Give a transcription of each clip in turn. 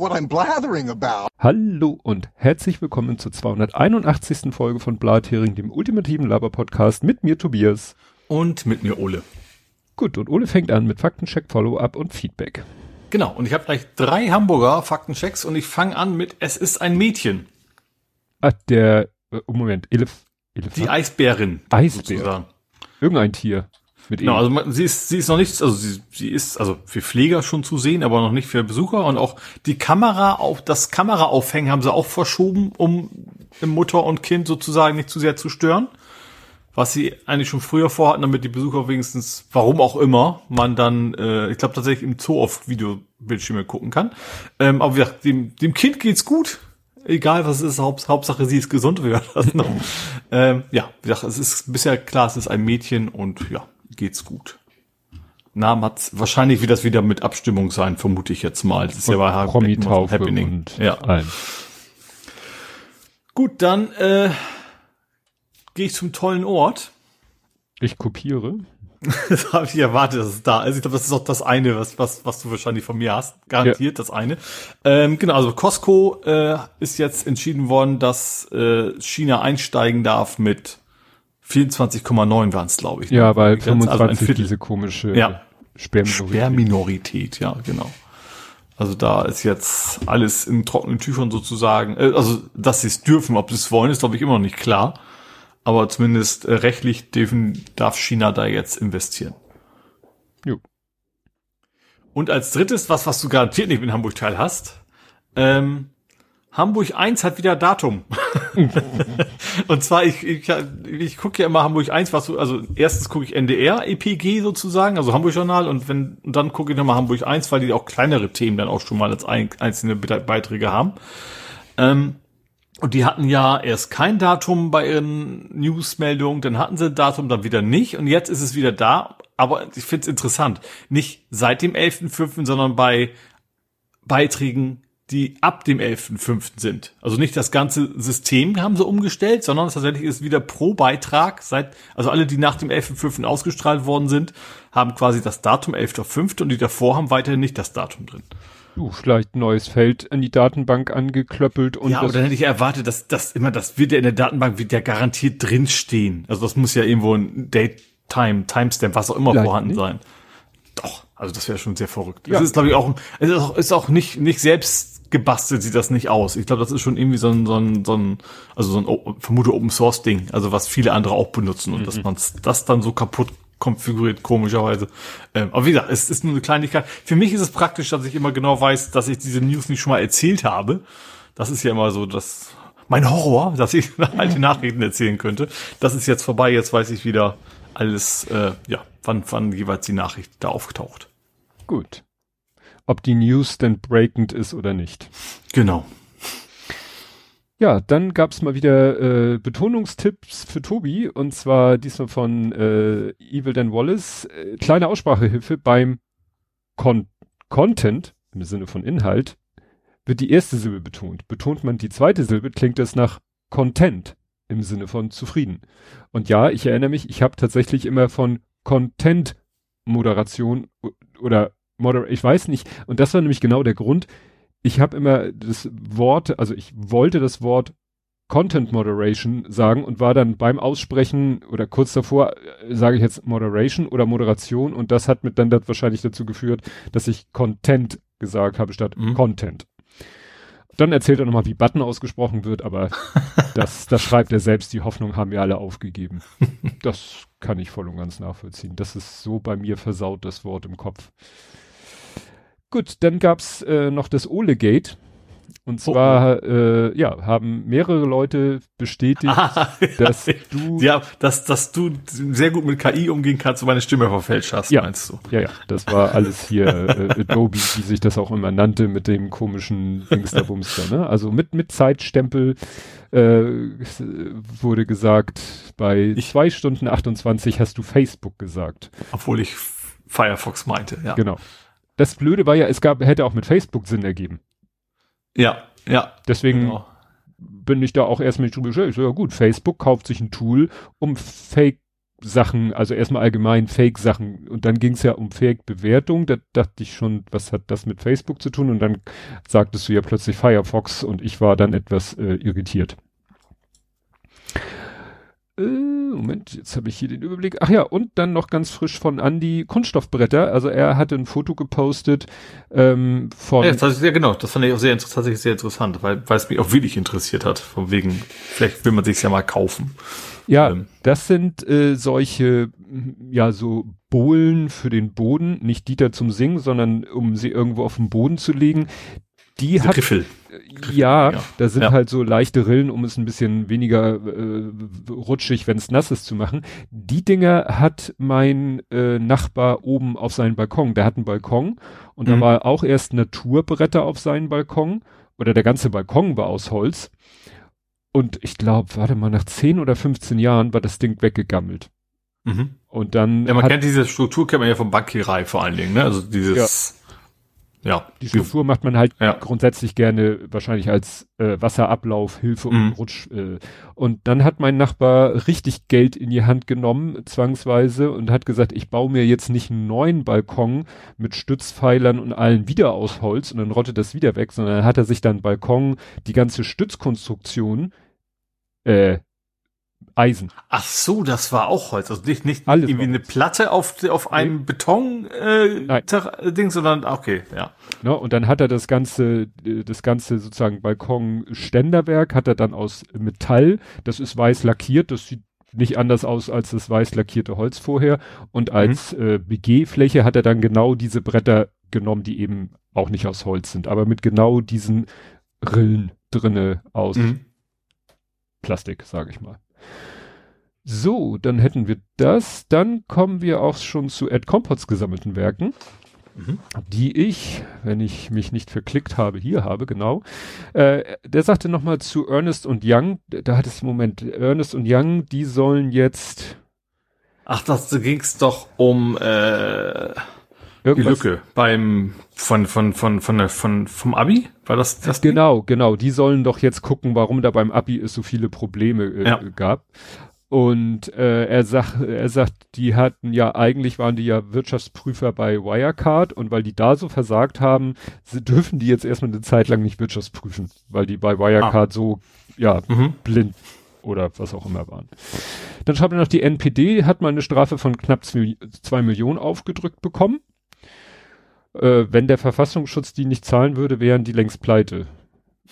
what I'm blathering about. Hallo und herzlich willkommen zur 281. Folge von Blathering, dem ultimativen Laber-Podcast mit mir Tobias. Und mit mir Ole. Gut, und Ole fängt an mit Faktencheck, Follow-up und Feedback. Genau, und ich habe gleich drei Hamburger Faktenchecks und ich fange an mit Es ist ein Mädchen. Ah, der, äh, Moment, Elef, Elefant? Die Eisbärin. Eisbär. sozusagen. Irgendein Tier. Mit Genau, also man, sie ist, sie ist noch nichts, also sie, sie ist also für Pfleger schon zu sehen, aber noch nicht für Besucher und auch die Kamera auf das Kameraaufhängen haben sie auch verschoben, um Mutter und Kind sozusagen nicht zu sehr zu stören. Was sie eigentlich schon früher vorhatten, damit die Besucher wenigstens, warum auch immer, man dann, äh, ich glaube tatsächlich im Zoo auf Videobildschirme gucken kann. Ähm, aber wie gesagt, dem, dem Kind geht's gut. Egal was es ist, Haupt, Hauptsache sie ist gesund, wie war das noch? ähm, ja, wie gesagt, es ist bisher klar, es ist ein Mädchen und ja, geht's gut. Namen hat's wahrscheinlich wird das wieder mit Abstimmung sein, vermute ich jetzt mal. Das ist ja bei ein Promi-Taufe Happening. und ja. allem. Gut, dann äh, gehe ich zum tollen Ort. Ich kopiere. Das habe ich erwartet, dass es da ist. Ich glaube, das ist auch das eine, was, was, was du wahrscheinlich von mir hast. Garantiert das eine. Ähm, genau, also Costco äh, ist jetzt entschieden worden, dass äh, China einsteigen darf mit 24,9 waren es, glaube ich. ne? Ja, weil Die Grenze, also ein 25 Viertel. diese komische Ja. Sperrminorität. Sperrminorität, ja, genau. Also da ist jetzt alles in trockenen Tüchern sozusagen. Äh, also, dass sie es dürfen, ob sie es wollen, ist, glaube ich, immer noch nicht klar. Aber zumindest äh, rechtlich dürfen, darf China da jetzt investieren. Jo. Und als drittes, was, was du garantiert nicht in Hamburg teil hast, ähm, Hamburg 1 hat wieder Datum. und zwar, ich, ich, ich gucke ja immer Hamburg 1, was so, also erstens gucke ich NDR, EPG sozusagen, also Hamburg Journal, und wenn, und dann gucke ich nochmal Hamburg 1, weil die auch kleinere Themen dann auch schon mal als ein, einzelne Be- Beiträge haben. Ähm, und die hatten ja erst kein Datum bei ihren Newsmeldungen, dann hatten sie ein Datum, dann wieder nicht. Und jetzt ist es wieder da. Aber ich finde es interessant. Nicht seit dem 11.05., sondern bei Beiträgen, die ab dem 11.05. sind. Also nicht das ganze System haben sie umgestellt, sondern tatsächlich ist wieder pro Beitrag seit, also alle, die nach dem 11.05. ausgestrahlt worden sind, haben quasi das Datum 11.05. und die davor haben weiterhin nicht das Datum drin. Du, vielleicht ein neues Feld in die Datenbank angeklöppelt und ja, aber dann hätte ich erwartet, dass das immer, das wird ja in der Datenbank, wird ja garantiert drinstehen. Also das muss ja irgendwo ein Date, Time, Timestamp, was auch immer Vielleicht vorhanden nicht. sein. Doch, also das wäre schon sehr verrückt. Ja. Das ist, glaube ich, auch, es ist auch, ist auch nicht, nicht selbst gebastelt, sieht das nicht aus. Ich glaube, das ist schon irgendwie so ein, so ein, so ein also so ein, O- vermute Open Source Ding, also was viele andere auch benutzen und dass man das dann so kaputt konfiguriert, komischerweise. Ähm, aber wie gesagt, es ist nur eine Kleinigkeit. Für mich ist es praktisch, dass ich immer genau weiß, dass ich diese News nicht schon mal erzählt habe. Das ist ja immer so, dass mein Horror, dass ich alte Nachrichten erzählen könnte. Das ist jetzt vorbei. Jetzt weiß ich wieder alles, äh, ja, wann, wann jeweils die Nachricht da auftaucht. gut. Ob die News denn breakend ist oder nicht. Genau. Ja, dann gab's mal wieder äh, Betonungstipps für Tobi und zwar diesmal von äh, Evil Dan Wallace. Äh, kleine Aussprachehilfe beim Con Content im Sinne von Inhalt wird die erste Silbe betont. Betont man die zweite Silbe, klingt es nach Content im Sinne von zufrieden. Und ja, ich erinnere mich, ich habe tatsächlich immer von Content Moderation oder Moder ich weiß nicht. Und das war nämlich genau der Grund, ich habe immer das Wort, also ich wollte das Wort Content Moderation sagen und war dann beim Aussprechen oder kurz davor äh, sage ich jetzt Moderation oder Moderation und das hat mit dann das wahrscheinlich dazu geführt, dass ich Content gesagt habe statt Mhm. Content. Dann erzählt er nochmal, wie Button ausgesprochen wird, aber das, das schreibt er selbst. Die Hoffnung haben wir alle aufgegeben. Das kann ich voll und ganz nachvollziehen. Das ist so bei mir versaut, das Wort im Kopf. Gut, dann gab's äh, noch das Ole-Gate. Und Oh, zwar, Äh, ja, haben mehrere Leute bestätigt, Ah, dass du, ja, dass, dass du sehr gut mit KI umgehen kannst und meine Stimme verfälscht hast, Ja. meinst du? ja, ja, das war alles hier äh, Adobe, wie sich das auch immer nannte, mit dem komischen Dingsterbumster, ne? Also mit, mit Zeitstempel äh, äh, wurde gesagt, bei Ich- zwei Stunden 28 hast du Facebook gesagt. Obwohl ich Firefox meinte, ja. Genau. Das Blöde war ja, es gab, hätte auch mit Facebook Sinn ergeben. Ja, ja. Deswegen Genau. bin ich da auch erst mit drüber. Ich so, ja gut, Facebook kauft sich ein Tool, um Fake Sachen, also erstmal allgemein Fake-Sachen und dann ging es ja um Fake-Bewertung. Da dachte ich schon, was hat das mit Facebook zu tun? Und dann sagtest du ja plötzlich Firefox und ich war dann etwas äh, irritiert. Äh, Moment, jetzt habe ich hier den Überblick. Ach ja, und dann noch ganz frisch von Andy Kunststoffbretter. Also er hatte ein Foto gepostet ähm, von. Ja, das ist, ja genau, das fand ich auch sehr tatsächlich sehr interessant, weil, weil es mich auch wirklich interessiert hat. Von wegen, vielleicht will man sich ja mal kaufen. Ja, ähm. das sind äh, solche, ja, so Bohlen für den Boden, nicht Dieter zum Singen, sondern um sie irgendwo auf den Boden zu legen. Die hat, Griffel. Ja, ja, da sind ja. halt so leichte Rillen, um es ein bisschen weniger äh, rutschig, wenn es nass ist, zu machen. Die Dinger hat mein äh, Nachbar oben auf seinem Balkon. Der hat einen Balkon und mhm. da war auch erst Naturbretter auf seinem Balkon oder der ganze Balkon war aus Holz. Und ich glaube, warte mal, nach 10 oder 15 Jahren war das Ding weggegammelt. Mhm. Und dann. Ja, man kennt diese Struktur, kennt man ja vom Bankierei vor allen Dingen, ne? Also dieses. Ja. Ja. Die Struktur macht man halt ja. grundsätzlich gerne wahrscheinlich als äh, Wasserablauf, Hilfe und mhm. Rutsch. Äh. Und dann hat mein Nachbar richtig Geld in die Hand genommen, zwangsweise, und hat gesagt, ich baue mir jetzt nicht einen neuen Balkon mit Stützpfeilern und allen wieder aus Holz und dann rottet das wieder weg, sondern hat er sich dann Balkon, die ganze Stützkonstruktion äh, Eisen. Ach so, das war auch Holz. Also nicht, nicht Alles irgendwie eine Platte auf, auf einem nee. Beton äh, Ding, sondern okay, ja. No, und dann hat er das ganze, äh, das ganze sozusagen Balkonständerwerk hat er dann aus Metall. Das ist weiß lackiert. Das sieht nicht anders aus als das weiß lackierte Holz vorher. Und als mhm. äh, BG-Fläche hat er dann genau diese Bretter genommen, die eben auch nicht aus Holz sind, aber mit genau diesen Rillen drinne aus mhm. Plastik, sage ich mal. So, dann hätten wir das. Dann kommen wir auch schon zu Ed Compots gesammelten Werken, mhm. die ich, wenn ich mich nicht verklickt habe, hier habe, genau. Äh, der sagte nochmal zu Ernest und Young, da hat es, Moment, Ernest und Young, die sollen jetzt. Ach, das ging's doch um äh, Irgendwas. die Lücke beim von von von von von vom Abi war das das genau genau die sollen doch jetzt gucken warum da beim Abi es so viele Probleme äh, ja. gab und äh, er sagt, er sagt, die hatten ja eigentlich waren die ja Wirtschaftsprüfer bei Wirecard und weil die da so versagt haben, dürfen die jetzt erstmal eine Zeit lang nicht Wirtschaftsprüfen, weil die bei Wirecard ah. so ja mhm. blind oder was auch immer waren. Dann schreibt er noch, die NPD hat mal eine Strafe von knapp zwei Millionen aufgedrückt bekommen. Äh, wenn der Verfassungsschutz die nicht zahlen würde, wären die längst pleite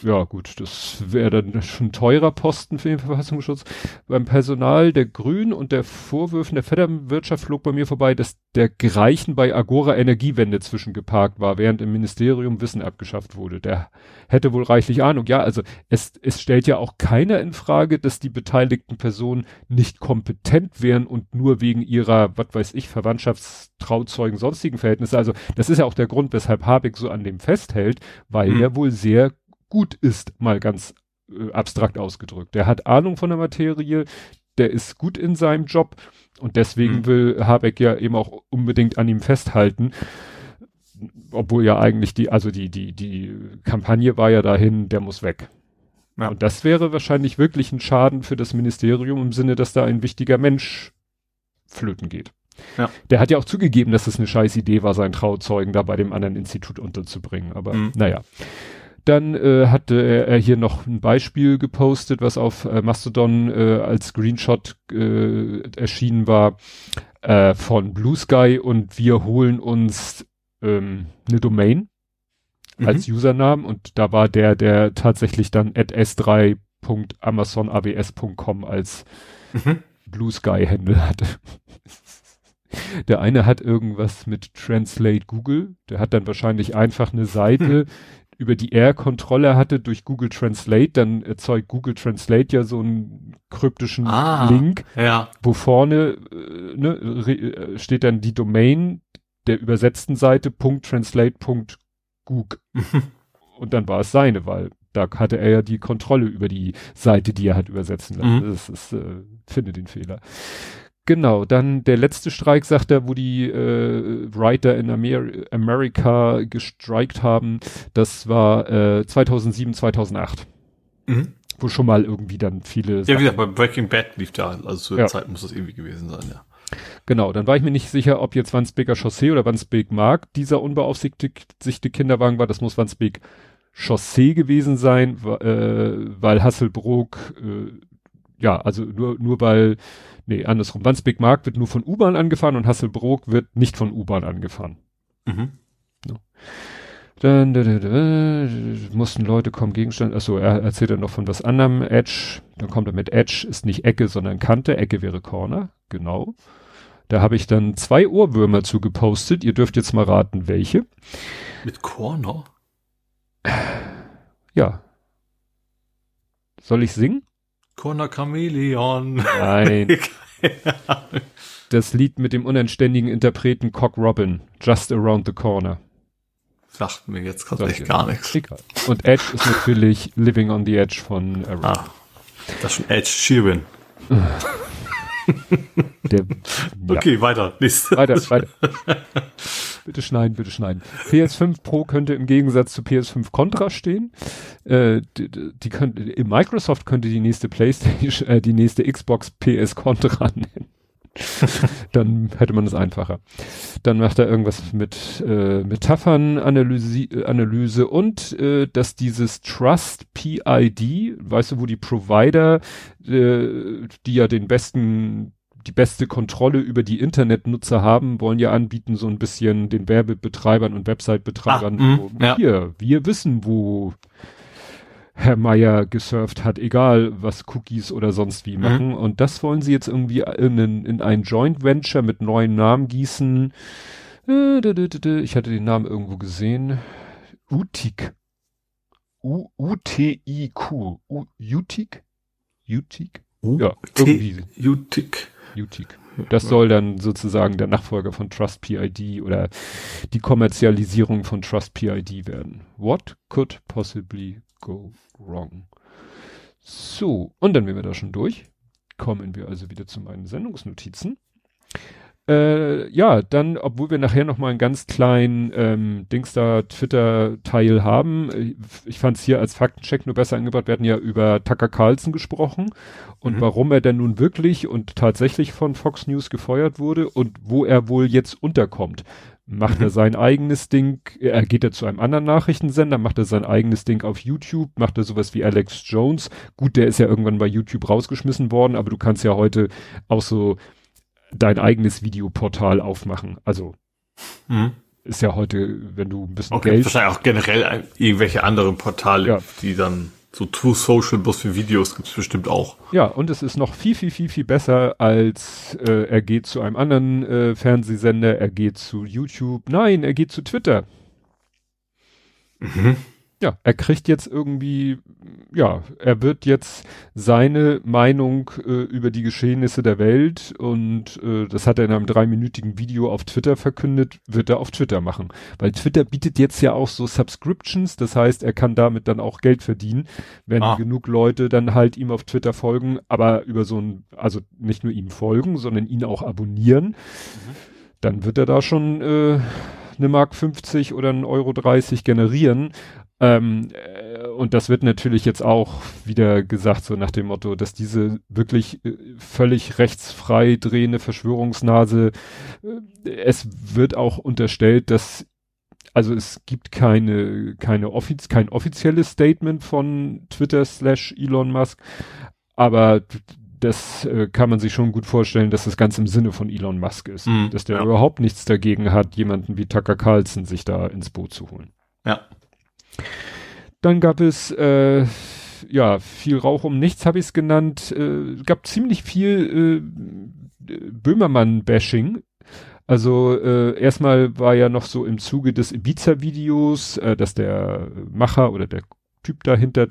ja gut, das wäre dann schon teurer Posten für den Verfassungsschutz. Beim Personal der Grünen und der Vorwürfen der Fedderwirtschaft flog bei mir vorbei, dass der Greichen bei Agora Energiewende zwischengeparkt war, während im Ministerium Wissen abgeschafft wurde. Der hätte wohl reichlich Ahnung. Ja, also es, es stellt ja auch keiner in Frage, dass die beteiligten Personen nicht kompetent wären und nur wegen ihrer, was weiß ich, Verwandtschaftstrauzeugen, sonstigen Verhältnisse. Also das ist ja auch der Grund, weshalb Habeck so an dem festhält, weil mhm. er wohl sehr gut ist, mal ganz äh, abstrakt ausgedrückt. Der hat Ahnung von der Materie, der ist gut in seinem Job und deswegen mhm. will Habeck ja eben auch unbedingt an ihm festhalten. Obwohl ja eigentlich die, also die, die, die Kampagne war ja dahin, der muss weg. Ja. Und das wäre wahrscheinlich wirklich ein Schaden für das Ministerium im Sinne, dass da ein wichtiger Mensch flöten geht. Ja. Der hat ja auch zugegeben, dass es eine scheiß Idee war, seinen Trauzeugen da bei dem anderen Institut unterzubringen. Aber mhm. naja. Dann äh, hatte er, er, hier noch ein Beispiel gepostet, was auf äh, Mastodon äh, als Screenshot äh, erschienen war äh, von Blue Sky und wir holen uns ähm, eine Domain mhm. als Username und da war der, der tatsächlich dann at s3.amazonabs.com als mhm. Blue Sky Handle hatte. Der eine hat irgendwas mit Translate Google, der hat dann wahrscheinlich einfach eine Seite, über die er Kontrolle hatte durch Google Translate, dann erzeugt Google Translate ja so einen kryptischen ah, Link, ja. wo vorne äh, ne, äh, steht dann die Domain der übersetzten Seite .translate.goog. Und dann war es seine, weil da hatte er ja die Kontrolle über die Seite, die er hat übersetzen lassen. Mhm. Das ist, äh, finde den Fehler. Genau, dann der letzte Streik, sagt er, wo die äh, Writer in Amer Amerika gestreikt haben, das war äh, 2007, 2008. Mhm. wo schon mal irgendwie dann viele. Ja, wie gesagt, bei Breaking Bad lief da, also zu der ja. Zeit muss das irgendwie gewesen sein, ja. Genau, dann war ich mir nicht sicher, ob jetzt Wandsbeker Chaussee oder Wandsbek Mark dieser unbeaufsichtigte Kinderwagen war. Das muss Wandsbek Chaussee gewesen sein, äh, weil Hasselbrook, äh, ja, also nur, nur weil, nee, andersrum, Wandsbek Mark wird nur von U-Bahn angefahren und Hasselbrook wird nicht von U-Bahn angefahren. Mhm. Ja. Dann da, da, da, mussten Leute kommen, Gegenstand, achso, er erzählt dann noch von was anderem, Edge, dann kommt er mit Edge, ist nicht Ecke, sondern Kante, Ecke wäre Corner, genau. Da habe ich dann zwei Ohrwürmer zu gepostet, ihr dürft jetzt mal raten, welche. Mit Corner? Ja. Soll ich singen? Corner Chameleon. Nein. das Lied mit dem unanständigen Interpreten Cock Robin, Just Around the Corner. Sagt mir jetzt gerade echt gar nichts. Egal. Und Edge ist natürlich Living on the Edge von Aaron. Ah, das ist schon Edge Sheeran. Der, okay, ja. weiter. Nächste. Weiter, weiter. bitte schneiden, bitte schneiden. PS5 Pro könnte im Gegensatz zu PS5 Contra stehen. Äh, die, die könnte, Microsoft könnte die nächste PlayStation, äh, die nächste Xbox PS Contra nennen. dann hätte man es einfacher. Dann macht er irgendwas mit äh, Metaphernanalyse Analyse und äh, dass dieses Trust PID, weißt du, wo die Provider, äh, die ja den besten die beste Kontrolle über die Internetnutzer haben, wollen ja anbieten, so ein bisschen den Werbebetreibern und Website-Betreibern. Ah, mm, ja. Hier, wir wissen, wo Herr Meier gesurft hat, egal was Cookies oder sonst wie machen. Mhm. Und das wollen sie jetzt irgendwie in, in ein Joint Venture mit neuen Namen gießen. Ich hatte den Namen irgendwo gesehen. Utik. U-T-I-Q. Utik? Utik? Ja, irgendwie. Utik. Utik. Das soll dann sozusagen der Nachfolger von Trust PID oder die Kommerzialisierung von Trust PID werden. What could possibly go wrong. So, und dann wären wir da schon durch. Kommen wir also wieder zu meinen Sendungsnotizen. Äh, ja, dann, obwohl wir nachher noch mal einen ganz kleinen ähm, Dings da Twitter-Teil haben, äh, ich fand es hier als Faktencheck nur besser angebracht, wir hatten ja über Tucker Carlson gesprochen und mhm. warum er denn nun wirklich und tatsächlich von Fox News gefeuert wurde und wo er wohl jetzt unterkommt macht er sein eigenes Ding, er geht er zu einem anderen Nachrichtensender, macht er sein eigenes Ding auf YouTube, macht er sowas wie Alex Jones. Gut, der ist ja irgendwann bei YouTube rausgeschmissen worden, aber du kannst ja heute auch so dein eigenes Videoportal aufmachen. Also mhm. ist ja heute, wenn du ein bisschen okay, Geld... Wahrscheinlich auch generell irgendwelche anderen Portale, ja. die dann so True Social bloß für Videos gibt's bestimmt auch. Ja, und es ist noch viel, viel, viel, viel besser als äh, er geht zu einem anderen äh, Fernsehsender, er geht zu YouTube. Nein, er geht zu Twitter. Mhm ja, er kriegt jetzt irgendwie, ja, er wird jetzt seine Meinung äh, über die Geschehnisse der Welt und äh, das hat er in einem dreiminütigen Video auf Twitter verkündet, wird er auf Twitter machen. Weil Twitter bietet jetzt ja auch so Subscriptions, das heißt, er kann damit dann auch Geld verdienen, wenn ah. genug Leute dann halt ihm auf Twitter folgen, aber über so ein, also nicht nur ihm folgen, sondern ihn auch abonnieren. Mhm. Dann wird er da schon äh, eine Mark 50 oder ein Euro 30 generieren. Ähm, äh, und das wird natürlich jetzt auch wieder gesagt, so nach dem Motto, dass diese wirklich äh, völlig rechtsfrei drehende Verschwörungsnase, äh, es wird auch unterstellt, dass also es gibt keine, keine offiz kein offizielles Statement von Twitter slash Elon Musk, aber das äh, kann man sich schon gut vorstellen, dass das ganz im Sinne von Elon Musk ist. Mm, dass der ja. überhaupt nichts dagegen hat, jemanden wie Tucker Carlson sich da ins Boot zu holen. Ja. Dann gab es äh, ja viel Rauch um nichts, habe ich es genannt. Äh, gab ziemlich viel äh, Böhmermann-Bashing. Also äh, erstmal war ja noch so im Zuge des Ibiza-Videos, äh, dass der Macher oder der Typ dahinter,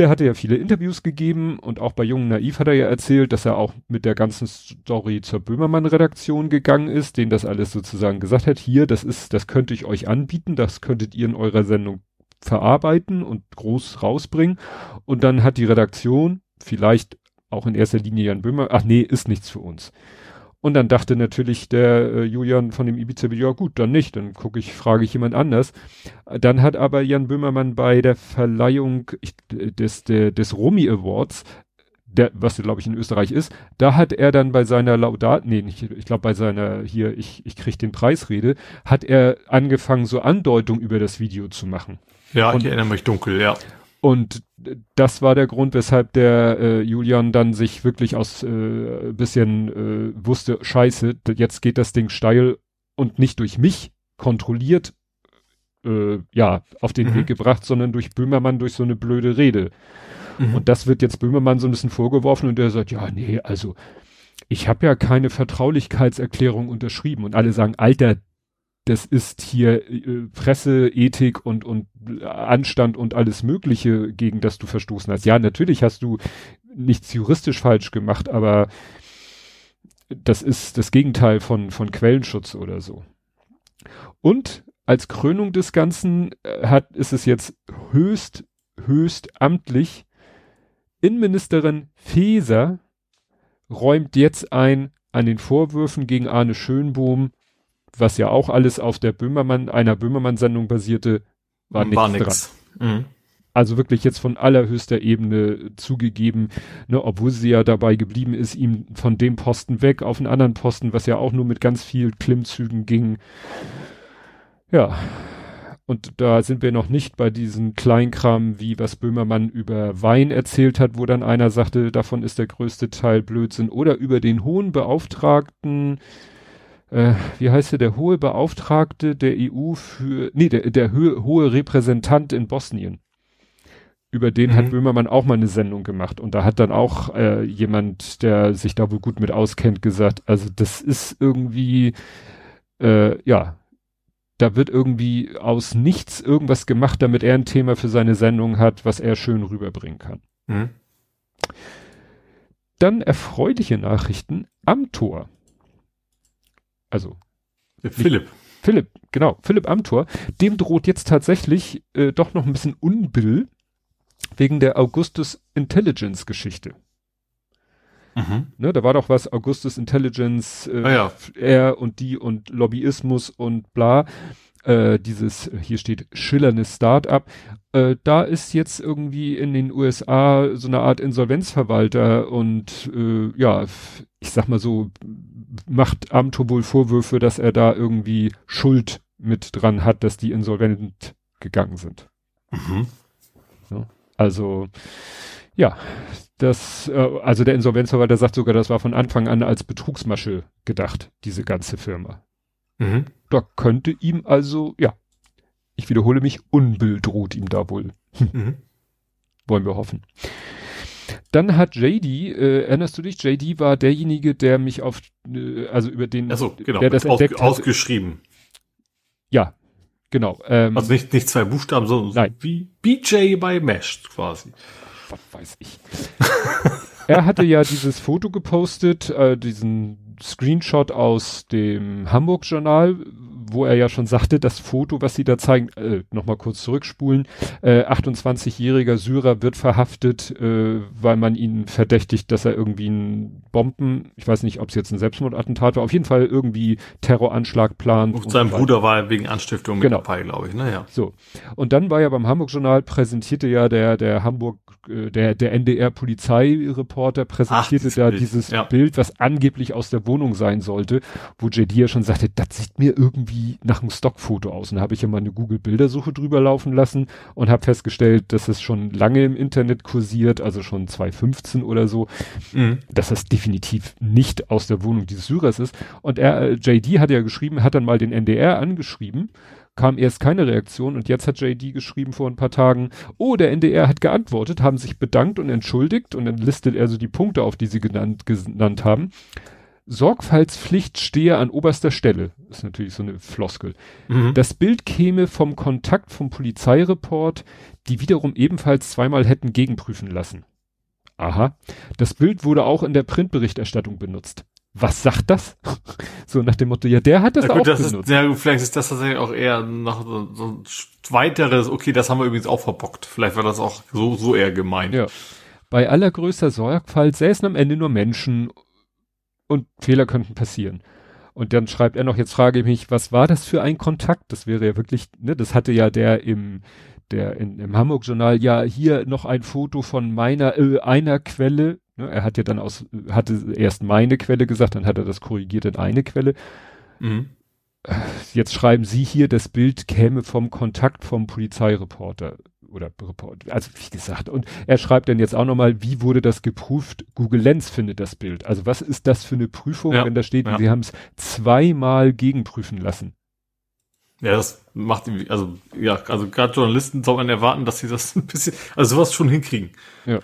der hatte ja viele Interviews gegeben und auch bei Jungen Naiv hat er ja erzählt, dass er auch mit der ganzen Story zur Böhmermann-Redaktion gegangen ist, denen das alles sozusagen gesagt hat, hier, das ist, das könnte ich euch anbieten, das könntet ihr in eurer Sendung verarbeiten und groß rausbringen. Und dann hat die Redaktion vielleicht auch in erster Linie Jan Böhmer, ach nee, ist nichts für uns. Und dann dachte natürlich der äh, Julian von dem Ibiza-Video, ja gut, dann nicht, dann gucke ich, frage ich jemand anders. Dann hat aber Jan Böhmermann bei der Verleihung ich, des, der, des Romy Awards, der, was glaube ich in Österreich ist, da hat er dann bei seiner Laudat, nee, nicht, ich glaube bei seiner hier, ich, ich krieg den Preisrede, hat er angefangen, so Andeutungen über das Video zu machen. Ja, und, ich erinnere mich dunkel, ja. Und das war der Grund, weshalb der äh, Julian dann sich wirklich aus äh, bisschen äh, wusste, scheiße, jetzt geht das Ding steil und nicht durch mich kontrolliert, äh, ja, auf den mhm. Weg gebracht, sondern durch Böhmermann durch so eine blöde Rede. Mhm. Und das wird jetzt Böhmermann so ein bisschen vorgeworfen und der sagt, ja, nee, also ich habe ja keine Vertraulichkeitserklärung unterschrieben. Und alle sagen, Alter, das ist hier äh, Presseethik und, und Anstand und alles Mögliche, gegen das du verstoßen hast. Ja, natürlich hast du nichts juristisch falsch gemacht, aber das ist das Gegenteil von, von Quellenschutz oder so. Und als Krönung des Ganzen äh, hat, ist es jetzt höchst, höchst amtlich. Innenministerin Feser räumt jetzt ein an den Vorwürfen gegen Arne Schönbohm, was ja auch alles auf der Böhmermann, einer Böhmermann-Sendung basierte, war, war nichts dran. Mhm. Also wirklich jetzt von allerhöchster Ebene zugegeben, ne, obwohl sie ja dabei geblieben ist, ihm von dem Posten weg auf einen anderen Posten, was ja auch nur mit ganz viel Klimmzügen ging. Ja. Und da sind wir noch nicht bei diesen Kleinkram, wie was Böhmermann über Wein erzählt hat, wo dann einer sagte, davon ist der größte Teil Blödsinn. Oder über den hohen Beauftragten, äh, wie heißt der, der hohe Beauftragte der EU für, nee, der, der ho hohe Repräsentant in Bosnien. Über den mhm. hat Böhmermann auch mal eine Sendung gemacht und da hat dann auch äh, jemand, der sich da wohl gut mit auskennt, gesagt, also das ist irgendwie, äh, ja, da wird irgendwie aus nichts irgendwas gemacht, damit er ein Thema für seine Sendung hat, was er schön rüberbringen kann. Mhm. Dann erfreuliche Nachrichten am Tor also Philipp. Philipp, genau, Philipp Amthor, dem droht jetzt tatsächlich äh, doch noch ein bisschen Unbill wegen der Augustus Intelligence Geschichte. Mhm. Ne, da war doch was Augustus Intelligence, äh, ah, ja. er und die und Lobbyismus und bla äh, dieses, hier steht schillerndes Start-up, äh, da ist jetzt irgendwie in den USA so eine Art Insolvenzverwalter und äh, ja, ich sag mal so, macht Amto wohl Vorwürfe, dass er da irgendwie Schuld mit dran hat, dass die insolvent gegangen sind. Mhm. Ja, also, ja, das, äh, also der Insolvenzverwalter sagt sogar, das war von Anfang an als Betrugsmasche gedacht, diese ganze Firma. Mhm. Da könnte ihm also, ja, ich wiederhole mich, Unbill droht ihm da wohl. Hm. Mhm. Wollen wir hoffen. Dann hat JD, äh, erinnerst du dich, JD war derjenige, der mich auf, äh, also über den, so, genau, der das aus, entdeckt ausgeschrieben. Ja, genau. Ähm, also nicht, nicht zwei Buchstaben, sondern nein. wie BJ bei Mesh quasi. Was weiß ich. er hatte ja dieses Foto gepostet, äh, diesen Screenshot aus dem Hamburg-Journal, wo er ja schon sagte, das Foto, was sie da zeigen, äh, nochmal kurz zurückspulen, äh, 28-jähriger Syrer wird verhaftet, äh, weil man ihn verdächtigt, dass er irgendwie ein Bomben, ich weiß nicht, ob es jetzt ein Selbstmordattentat war, auf jeden Fall irgendwie Terroranschlag plant. Und sein Bruder war wegen Anstiftung mit genau. dabei, glaube ich, naja. So. Und dann war ja beim Hamburg-Journal, präsentierte ja der, der Hamburg, der, der NDR-Polizeireporter präsentierte Ach, da Bild. dieses ja. Bild, was angeblich aus der Wohnung sein sollte, wo JD ja schon sagte, das sieht mir irgendwie nach einem Stockfoto aus. Und da habe ich ja mal eine Google-Bildersuche drüber laufen lassen und habe festgestellt, dass es schon lange im Internet kursiert, also schon 2015 oder so, mhm. dass das definitiv nicht aus der Wohnung dieses Syrers ist. Und er, äh, JD hat ja geschrieben, hat dann mal den NDR angeschrieben kam erst keine Reaktion und jetzt hat JD geschrieben vor ein paar Tagen, oh, der NDR hat geantwortet, haben sich bedankt und entschuldigt und dann listet er so die Punkte auf, die sie genannt, genannt haben. Sorgfaltspflicht stehe an oberster Stelle. Ist natürlich so eine Floskel. Mhm. Das Bild käme vom Kontakt vom Polizeireport, die wiederum ebenfalls zweimal hätten gegenprüfen lassen. Aha. Das Bild wurde auch in der Printberichterstattung benutzt. Was sagt das? so nach dem Motto, ja, der hat das ja, gut, auch das benutzt. Ist, ja, vielleicht ist das tatsächlich auch eher noch so, so ein weiteres, okay, das haben wir übrigens auch verbockt. Vielleicht war das auch so, so eher gemeint. Ja. Bei allergrößter Sorgfalt säßen am Ende nur Menschen und Fehler könnten passieren. Und dann schreibt er noch, jetzt frage ich mich, was war das für ein Kontakt? Das wäre ja wirklich, ne, das hatte ja der im, der in, im Hamburg-Journal, ja, hier noch ein Foto von meiner, äh, einer Quelle. Ne, er hat ja dann aus, hatte erst meine Quelle gesagt, dann hat er das korrigiert in eine Quelle. Mhm. Jetzt schreiben Sie hier, das Bild käme vom Kontakt vom Polizeireporter oder Report. Also wie gesagt, und er schreibt dann jetzt auch nochmal, wie wurde das geprüft? Google Lens findet das Bild. Also was ist das für eine Prüfung, ja, wenn da steht, ja. Sie haben es zweimal gegenprüfen lassen? Ja, das macht irgendwie, also ja, also gerade Journalisten soll man erwarten, dass sie das ein bisschen, also sowas schon hinkriegen. Ja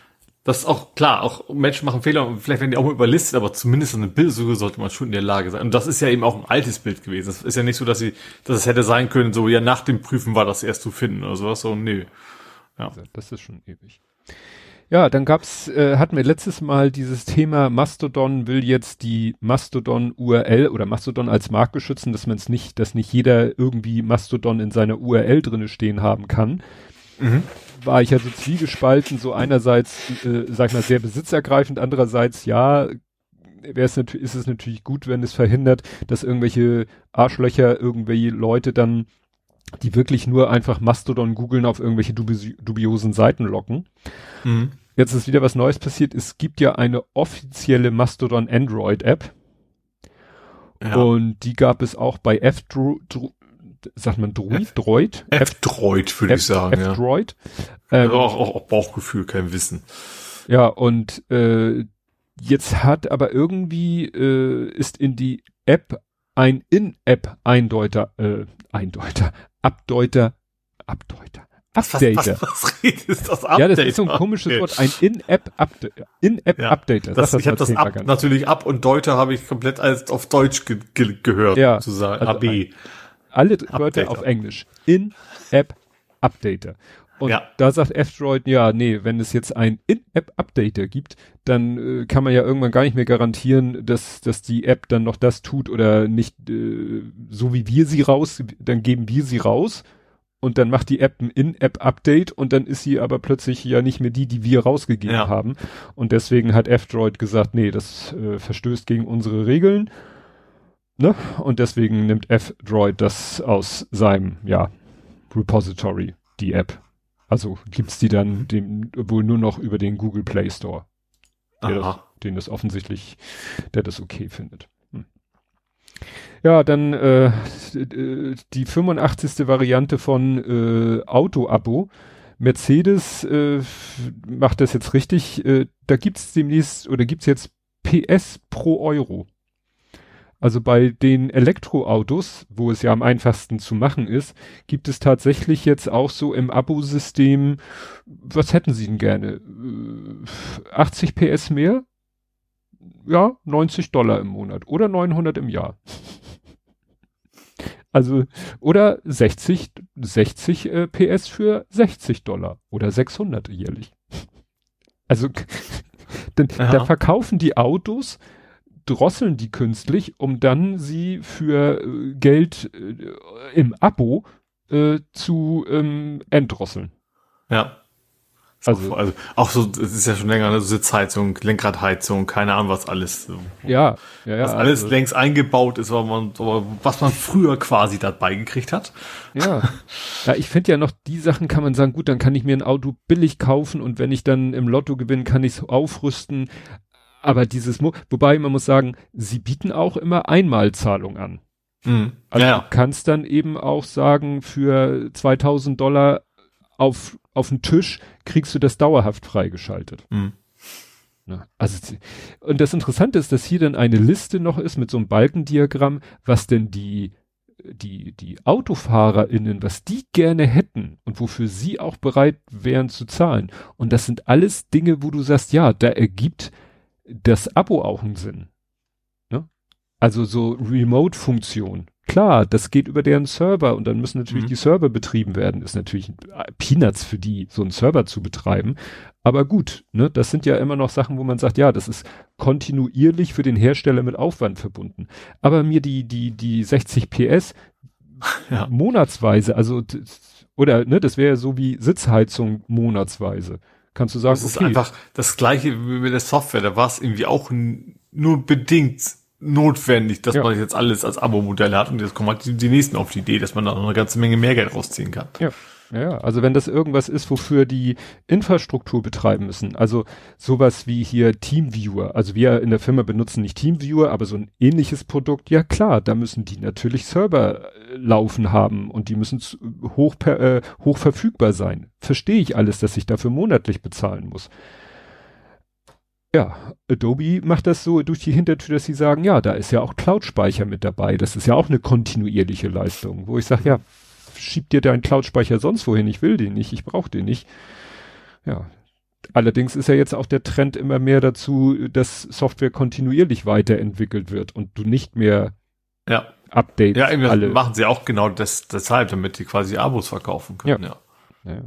das ist auch klar, auch Menschen machen Fehler und vielleicht werden die auch mal überlistet, aber zumindest eine Bildsuche sollte man schon in der Lage sein. Und das ist ja eben auch ein altes Bild gewesen. Das ist ja nicht so, dass sie, dass es hätte sein können, so ja nach dem Prüfen war das erst zu finden oder sowas. So, nö. Ja. Das ist schon ewig. Ja, dann gab's, äh, hatten wir letztes Mal dieses Thema, Mastodon will jetzt die Mastodon URL oder Mastodon als Marke schützen, dass man es nicht, dass nicht jeder irgendwie Mastodon in seiner URL drinne stehen haben kann. Mhm war ich ja so zwiegespalten, so einerseits, äh, sag ich mal, sehr besitzergreifend, andererseits, ja, natürlich, ist es natürlich gut, wenn es verhindert, dass irgendwelche Arschlöcher, irgendwelche Leute dann, die wirklich nur einfach Mastodon googeln, auf irgendwelche dubi dubiosen Seiten locken. Mhm. Jetzt ist wieder was Neues passiert. Es gibt ja eine offizielle Mastodon Android App. Ja. Und die gab es auch bei F-Dro sagt man Droid? Droid? F-Droid, würde ich sagen. F-Droid. Ja. Ähm, auch, auch, auch Bauchgefühl, kein Wissen. Ja, und äh, jetzt hat aber irgendwie äh, ist in die App ein In-App-Eindeuter, äh, Eindeuter, Abdeuter, Abdeuter, Updater. Was, was, was redest das Updater? Ja, das ist so ein komisches okay. Wort, ein In-App-Updater. In-App-Updater. Ja, ich habe das Ab natürlich Ab und Deuter habe ich komplett als auf Deutsch ge ge gehört, ja, sozusagen. Also AB. Ein, alle Wörter auf Englisch. In-App-Updater. Und ja. da sagt F-Droid, ja, nee, wenn es jetzt ein In-App-Updater gibt, dann äh, kann man ja irgendwann gar nicht mehr garantieren, dass, dass die App dann noch das tut oder nicht äh, so wie wir sie raus, dann geben wir sie raus und dann macht die App ein In-App-Update und dann ist sie aber plötzlich ja nicht mehr die, die wir rausgegeben ja. haben. Und deswegen hat F-Droid gesagt, nee, das äh, verstößt gegen unsere Regeln Ne? Und deswegen nimmt F-Droid das aus seinem, ja, Repository, die App. Also gibt's die dann dem, wohl nur noch über den Google Play Store. Das, den das offensichtlich, der das okay findet. Hm. Ja, dann äh, die 85. Variante von äh, Auto-Abo. Mercedes äh, macht das jetzt richtig. Äh, da gibt's demnächst oder gibt's jetzt PS pro Euro. Also bei den Elektroautos, wo es ja am einfachsten zu machen ist, gibt es tatsächlich jetzt auch so im Abo-System, was hätten Sie denn gerne? 80 äh, PS mehr? Ja, 90 Dollar im Monat oder 900 im Jahr. Also, oder 60, 60 äh, PS für 60 Dollar oder 600 jährlich. Also, denn, da verkaufen die Autos drosseln die künstlich, um dann sie für äh, Geld äh, im Abo äh, zu ähm, entdrosseln. Ja. Also, also auch so, es ist ja schon länger eine Sitzheizung, Lenkradheizung, keine Ahnung was alles. Ja, ja, ja. Was alles also, längst eingebaut ist, was man, was man früher quasi dabei gekriegt hat. Ja. Ja, ich finde ja noch, die Sachen kann man sagen, gut, dann kann ich mir ein Auto billig kaufen und wenn ich dann im Lotto gewinne, kann ich es aufrüsten. Aber dieses, Mo wobei man muss sagen, sie bieten auch immer Einmalzahlung an. Mhm. Also ja, du kannst dann eben auch sagen, für 2000 Dollar auf, auf den Tisch kriegst du das dauerhaft freigeschaltet. Mhm. Also, und das Interessante ist, dass hier dann eine Liste noch ist mit so einem Balkendiagramm, was denn die, die, die AutofahrerInnen, was die gerne hätten und wofür sie auch bereit wären zu zahlen. Und das sind alles Dinge, wo du sagst, ja, da ergibt das Abo auch einen Sinn. Ne? Also so Remote-Funktion. Klar, das geht über deren Server und dann müssen natürlich mhm. die Server betrieben werden. Ist natürlich Peanuts für die, so einen Server zu betreiben. Aber gut, ne, das sind ja immer noch Sachen, wo man sagt, ja, das ist kontinuierlich für den Hersteller mit Aufwand verbunden. Aber mir die, die, die 60 PS ja. monatsweise, also, oder, ne, das wäre ja so wie Sitzheizung monatsweise kannst du sagen, das ist einfach das gleiche wie mit der Software. Da war es irgendwie auch nur bedingt notwendig, dass ja. man jetzt alles als Abo-Modell hat und jetzt kommen halt die, die, nächsten auf die Idee, dass man da noch eine ganze Menge mehr Geld rausziehen kann. Ja. Ja, also wenn das irgendwas ist, wofür die Infrastruktur betreiben müssen, also sowas wie hier Teamviewer, also wir in der Firma benutzen nicht Teamviewer, aber so ein ähnliches Produkt, ja klar, da müssen die natürlich Server äh, laufen haben und die müssen hoch, äh, hoch verfügbar sein. Verstehe ich alles, dass ich dafür monatlich bezahlen muss. Ja, Adobe macht das so durch die Hintertür, dass sie sagen, ja, da ist ja auch Cloud-Speicher mit dabei. Das ist ja auch eine kontinuierliche Leistung, wo ich sage, ja, schieb dir deinen Cloud-Speicher sonst wohin, ich will den nicht, ich brauche den nicht. Ja. Allerdings ist ja jetzt auch der Trend immer mehr dazu, dass Software kontinuierlich weiterentwickelt wird und du nicht mehr ja. Updates ja, alle. machen sie auch genau das, deshalb, damit die quasi Abos verkaufen können. Ja. ja. ja.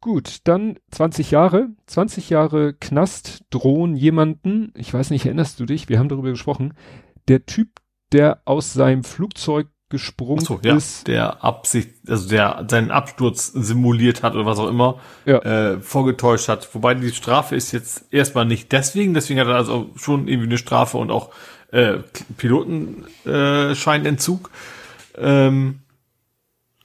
Gut, dann 20 Jahre. 20 Jahre Knast drohen jemanden, ich weiß nicht, erinnerst du dich, wir haben darüber gesprochen, der Typ, der aus seinem Flugzeug gesprungen so, ja, ist. Der Absicht, also der seinen Absturz simuliert hat oder was auch immer, ja. äh, vorgetäuscht hat. Wobei die Strafe ist jetzt erstmal nicht deswegen, deswegen hat er also schon irgendwie eine Strafe und auch äh, Pilotenscheinentzug. Äh, ähm,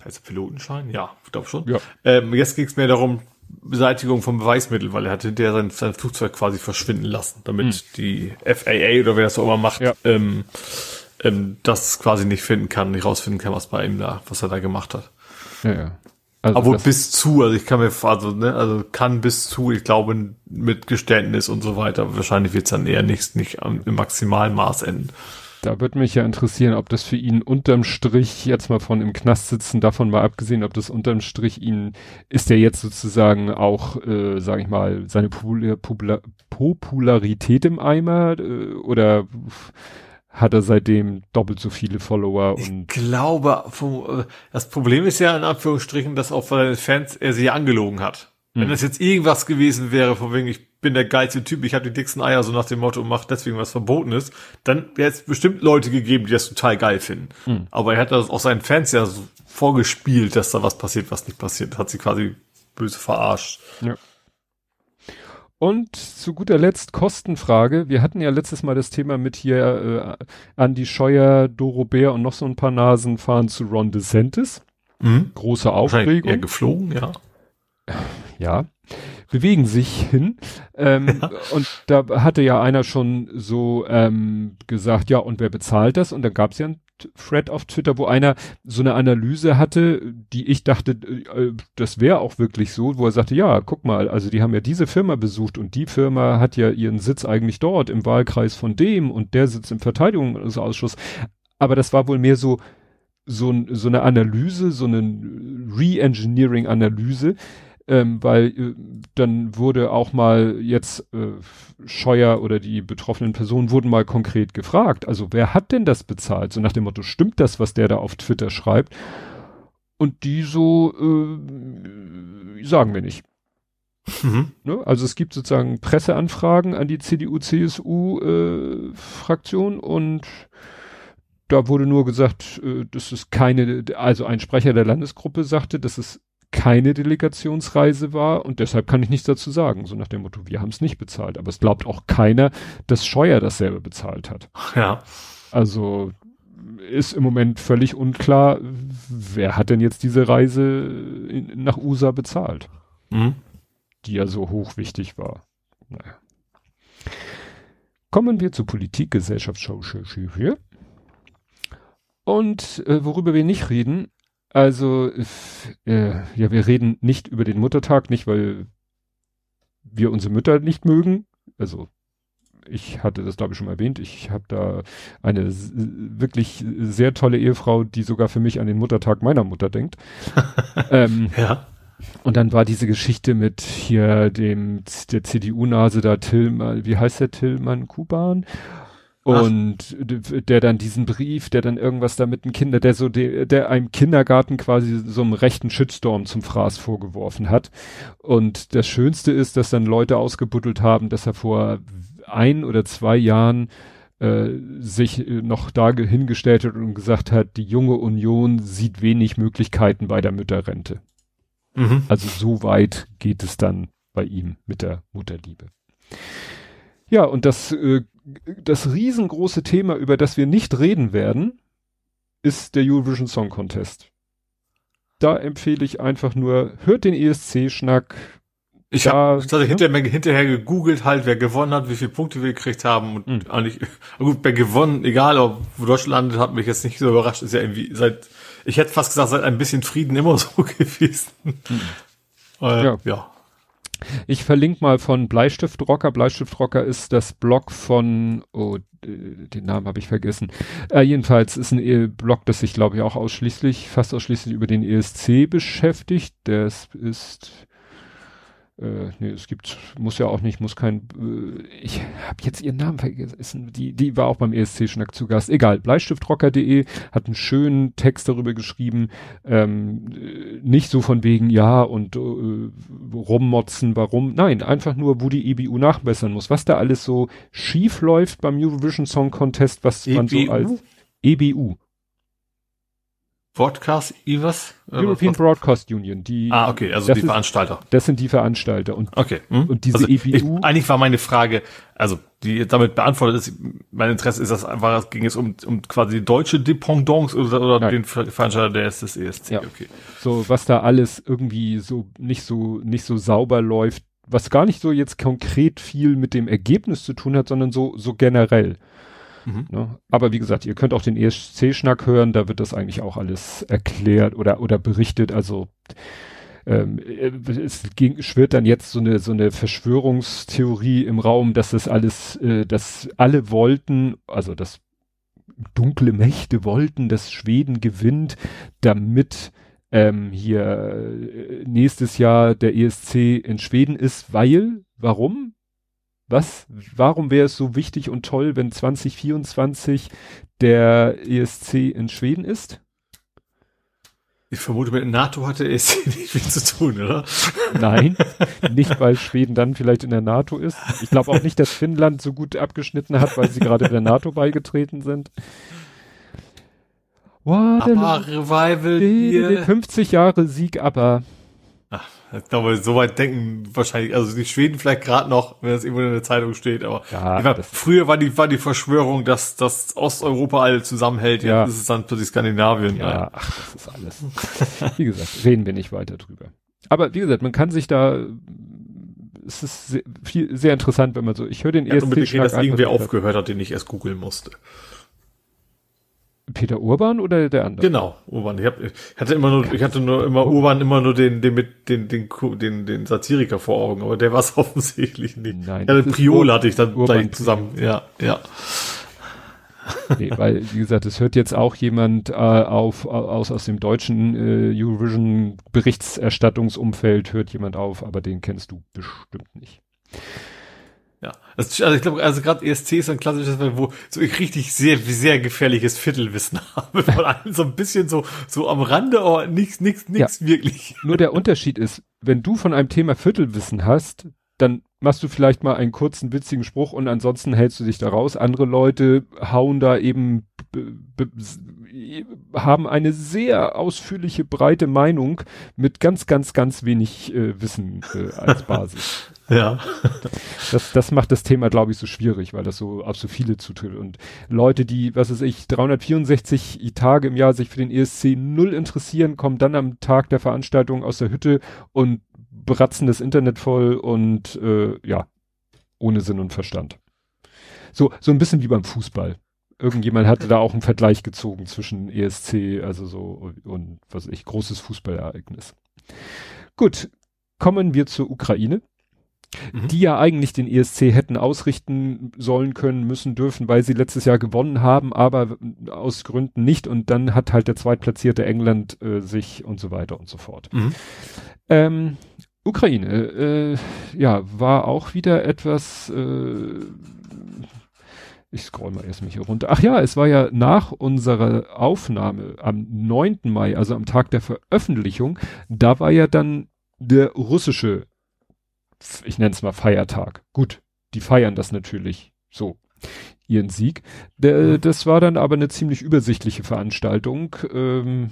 heißt Pilotenschein? Ja, ich glaube schon. Ja. Ähm, jetzt ging es mehr darum, Beseitigung von Beweismitteln, weil er hat hinterher sein, sein Flugzeug quasi verschwinden lassen, damit hm. die FAA oder wer das auch immer macht, ja. ähm, ähm, das quasi nicht finden kann, nicht rausfinden kann, was bei ihm da, was er da gemacht hat. Ja, ja. Also Aber bis zu, also ich kann mir, also, ne, also kann bis zu, ich glaube, mit Geständnis und so weiter, wahrscheinlich wird es dann eher nicht, nicht im maximalen Maß enden. Da würde mich ja interessieren, ob das für ihn unterm Strich, jetzt mal von im Knast sitzen, davon mal abgesehen, ob das unterm Strich ihn, ist er jetzt sozusagen auch, äh, sage ich mal, seine Popula Popula Popularität im Eimer äh, oder hat er seitdem doppelt so viele Follower und. Ich glaube, das Problem ist ja in Anführungsstrichen, dass auch von seinen Fans er sie angelogen hat. Hm. Wenn das jetzt irgendwas gewesen wäre, von wegen, ich bin der geilste Typ, ich habe die dicksten Eier, so nach dem Motto, und macht deswegen was Verbotenes, dann wäre es bestimmt Leute gegeben, die das total geil finden. Hm. Aber er hat das auch seinen Fans ja so vorgespielt, dass da was passiert, was nicht passiert. Hat sie quasi böse verarscht. Ja. Und zu guter Letzt Kostenfrage. Wir hatten ja letztes Mal das Thema mit hier äh, Andy Scheuer, Doro Bär und noch so ein paar Nasen fahren zu Ron DeSantis. Mhm. Große Aufregung. Eher geflogen, ja. Ja, bewegen sich hin. Ähm, ja. Und da hatte ja einer schon so ähm, gesagt, ja, und wer bezahlt das? Und dann gab es ja ein Thread auf Twitter, wo einer so eine Analyse hatte, die ich dachte, äh, das wäre auch wirklich so, wo er sagte, ja, guck mal, also die haben ja diese Firma besucht und die Firma hat ja ihren Sitz eigentlich dort im Wahlkreis von dem und der sitzt im Verteidigungsausschuss. Aber das war wohl mehr so, so, so eine Analyse, so eine Re-Engineering-Analyse, ähm, weil äh, dann wurde auch mal jetzt äh, Scheuer oder die betroffenen Personen wurden mal konkret gefragt, also wer hat denn das bezahlt? So nach dem Motto, stimmt das, was der da auf Twitter schreibt? Und die so äh, sagen wir nicht. Mhm. Ne? Also es gibt sozusagen Presseanfragen an die CDU-CSU-Fraktion äh, und da wurde nur gesagt, äh, das ist keine, also ein Sprecher der Landesgruppe sagte, das ist keine Delegationsreise war und deshalb kann ich nichts dazu sagen. So nach dem Motto, wir haben es nicht bezahlt. Aber es glaubt auch keiner, dass Scheuer dasselbe bezahlt hat. Ja. Also ist im Moment völlig unklar, wer hat denn jetzt diese Reise in, nach USA bezahlt, mhm. die ja so hochwichtig war. Naja. Kommen wir zur Politik, Gesellschaft, hier. Und äh, worüber wir nicht reden, also, äh, ja, wir reden nicht über den Muttertag, nicht weil wir unsere Mütter nicht mögen. Also, ich hatte das, glaube ich, schon mal erwähnt. Ich habe da eine wirklich sehr tolle Ehefrau, die sogar für mich an den Muttertag meiner Mutter denkt. ähm, ja. Und dann war diese Geschichte mit hier dem der CDU-Nase da Tillmann, wie heißt der Tillmann Kuban? Und Ach. der dann diesen Brief, der dann irgendwas da mit dem Kinder, der so, der, der einem Kindergarten quasi so einem rechten Shitstorm zum Fraß vorgeworfen hat. Und das Schönste ist, dass dann Leute ausgebuddelt haben, dass er vor ein oder zwei Jahren äh, sich noch da hingestellt hat und gesagt hat, die junge Union sieht wenig Möglichkeiten bei der Mütterrente. Mhm. Also so weit geht es dann bei ihm mit der Mutterliebe. Ja, und das, äh, das riesengroße Thema, über das wir nicht reden werden, ist der Eurovision Song Contest. Da empfehle ich einfach nur, hört den ESC-Schnack. Ich habe hab hinterher, hinterher gegoogelt halt, wer gewonnen hat, wie viele Punkte wir gekriegt haben und mhm. eigentlich, gut, wer gewonnen, egal ob Deutschland landet, hat mich jetzt nicht so überrascht, ist ja irgendwie seit, ich hätte fast gesagt, seit ein bisschen Frieden immer so gewesen. Mhm. Äh, ja. ja. Ich verlinke mal von Bleistiftrocker. Bleistiftrocker ist das Blog von, oh, den Namen habe ich vergessen. Äh, jedenfalls ist ein e Blog, das sich, glaube ich, auch ausschließlich, fast ausschließlich über den ESC beschäftigt. Das ist äh, nee, es gibt, muss ja auch nicht, muss kein, äh, ich habe jetzt ihren Namen vergessen, die, die war auch beim ESC-Schnack zu Gast. Egal, bleistiftrocker.de hat einen schönen Text darüber geschrieben, ähm, nicht so von wegen, ja, und äh, rummotzen, warum, nein, einfach nur, wo die EBU nachbessern muss, was da alles so schief läuft beim Eurovision Song Contest, was EBU? man so als EBU. Broadcast, was? European was? Broadcast Union, die. Ah, okay, also die ist, Veranstalter. Das sind die Veranstalter und, okay. Hm? und diese also EBU. Ich, eigentlich war meine Frage, also die damit beantwortet ist, mein Interesse ist das einfach, ging es um, um quasi deutsche Dependance oder, oder den Veranstalter der ist ESC, ja. okay. So, was da alles irgendwie so nicht so, nicht so sauber läuft, was gar nicht so jetzt konkret viel mit dem Ergebnis zu tun hat, sondern so, so generell. Mhm. Ne? Aber wie gesagt, ihr könnt auch den ESC-Schnack hören, da wird das eigentlich auch alles erklärt oder, oder berichtet. Also ähm, es ging, schwirrt dann jetzt so eine, so eine Verschwörungstheorie im Raum, dass das alles, äh, dass alle wollten, also dass dunkle Mächte wollten, dass Schweden gewinnt, damit ähm, hier äh, nächstes Jahr der ESC in Schweden ist, weil, warum? Was, warum wäre es so wichtig und toll, wenn 2024 der ESC in Schweden ist? Ich vermute, mit NATO hatte ESC nicht viel zu tun, oder? Nein, nicht weil Schweden dann vielleicht in der NATO ist. Ich glaube auch nicht, dass Finnland so gut abgeschnitten hat, weil sie gerade der NATO beigetreten sind. What aber Revival 50 Jahre Sieg, aber Ach, ich glaube, so weit denken wahrscheinlich, also die Schweden vielleicht gerade noch, wenn das irgendwo in der Zeitung steht, aber ja, war, früher war die, war die Verschwörung, dass, dass Osteuropa alle zusammenhält, ja. jetzt ist es dann plötzlich Skandinavien. Ja, ja, ach, das ist alles. wie gesagt, reden wir nicht weiter drüber. Aber wie gesagt, man kann sich da, es ist sehr, viel, sehr interessant, wenn man so, ich höre den ja, ersten Reden, dass irgendwer aufgehört hat, den ich erst googeln musste. Peter Urban oder der andere? Genau, Urban. Ich, hab, ich hatte immer nur, ich hatte nur immer Urban immer nur den, den mit den, den, den, den Satiriker vor Augen, aber der war es offensichtlich nicht. Nein. Ja, Priol hatte ich dann Urban zusammen. Ja, ja. nee, weil, wie gesagt, es hört jetzt auch jemand äh, auf, aus, aus dem deutschen äh, Eurovision Berichterstattungsumfeld hört jemand auf, aber den kennst du bestimmt nicht. Ja, also, also ich glaube, also gerade ESC ist ein klassisches, wo so ich richtig sehr, sehr gefährliches Viertelwissen habe. Von allem so ein bisschen so, so am Rande, aber nichts, nichts, nichts ja. wirklich. Nur der Unterschied ist, wenn du von einem Thema Viertelwissen hast, dann machst du vielleicht mal einen kurzen, witzigen Spruch und ansonsten hältst du dich da raus. Andere Leute hauen da eben, haben eine sehr ausführliche, breite Meinung mit ganz, ganz, ganz wenig äh, Wissen äh, als Basis. Ja. Das, das macht das Thema, glaube ich, so schwierig, weil das so auf so viele zutritt. Und Leute, die, was weiß ich, 364 Tage im Jahr sich für den ESC null interessieren, kommen dann am Tag der Veranstaltung aus der Hütte und bratzen das Internet voll und äh, ja, ohne Sinn und Verstand. So, so ein bisschen wie beim Fußball. Irgendjemand hatte da auch einen Vergleich gezogen zwischen ESC, also so und was weiß ich, großes Fußballereignis. Gut, kommen wir zur Ukraine mhm. die ja eigentlich den ESC hätten ausrichten sollen können, müssen, dürfen, weil sie letztes Jahr gewonnen haben, aber aus Gründen nicht. Und dann hat halt der zweitplatzierte England äh, sich und so weiter und so fort. Mhm. Ähm, Ukraine, äh, ja, war auch wieder etwas, äh, ich scroll mal erst mal hier runter. Ach ja, es war ja nach unserer Aufnahme am 9. Mai, also am Tag der Veröffentlichung, da war ja dann der russische ich nenne es mal Feiertag. Gut, die feiern das natürlich so, ihren Sieg. Der. Das war dann aber eine ziemlich übersichtliche Veranstaltung. Ähm,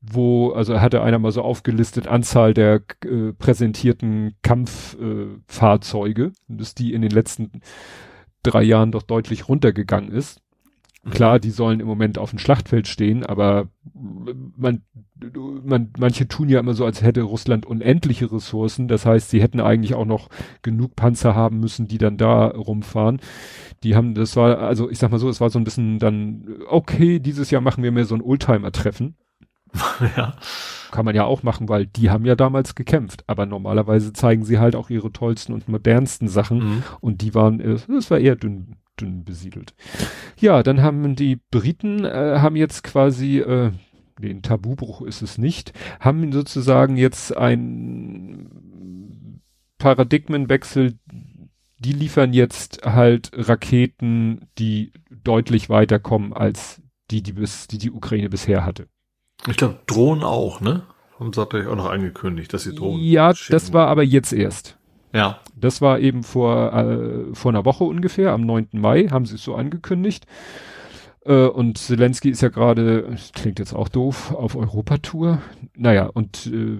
wo, also hatte einer mal so aufgelistet, Anzahl der äh, präsentierten Kampffahrzeuge, äh, dass die in den letzten drei Jahren doch deutlich runtergegangen ist. Klar, die sollen im Moment auf dem Schlachtfeld stehen, aber man, man, manche tun ja immer so, als hätte Russland unendliche Ressourcen. Das heißt, sie hätten eigentlich auch noch genug Panzer haben müssen, die dann da rumfahren. Die haben, das war, also ich sag mal so, es war so ein bisschen dann, okay, dieses Jahr machen wir mehr so ein Oldtimer-Treffen. ja. Kann man ja auch machen, weil die haben ja damals gekämpft. Aber normalerweise zeigen sie halt auch ihre tollsten und modernsten Sachen. Mhm. Und die waren, äh, das war eher dünn, dünn besiedelt. Ja, dann haben die Briten, äh, haben jetzt quasi, äh, nee, ein Tabubruch ist es nicht, haben sozusagen jetzt ein Paradigmenwechsel, die liefern jetzt halt Raketen, die deutlich weiterkommen als die, die bis, die die Ukraine bisher hatte. Ich glaube, Drohnen auch, ne? Haben sie auch noch angekündigt, dass sie Drohnen. Ja, schicken. das war aber jetzt erst. Ja. Das war eben vor, äh, vor einer Woche ungefähr, am 9. Mai, haben sie es so angekündigt. Äh, und Zelensky ist ja gerade, klingt jetzt auch doof, auf Europatour. Naja, und äh,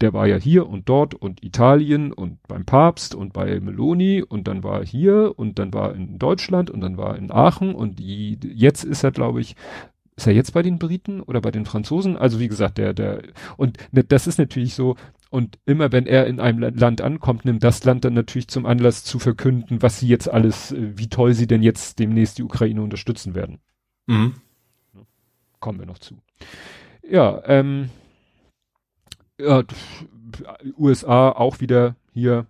der war ja hier und dort und Italien und beim Papst und bei Meloni und dann war er hier und dann war er in Deutschland und dann war er in Aachen und die, jetzt ist er, glaube ich, ist er jetzt bei den Briten oder bei den Franzosen? Also wie gesagt, der, der, und ne, das ist natürlich so, und immer wenn er in einem Land ankommt, nimmt das Land dann natürlich zum Anlass zu verkünden, was sie jetzt alles, äh, wie toll sie denn jetzt demnächst die Ukraine unterstützen werden. Mhm. Kommen wir noch zu. Ja, ähm, ja, USA auch wieder hier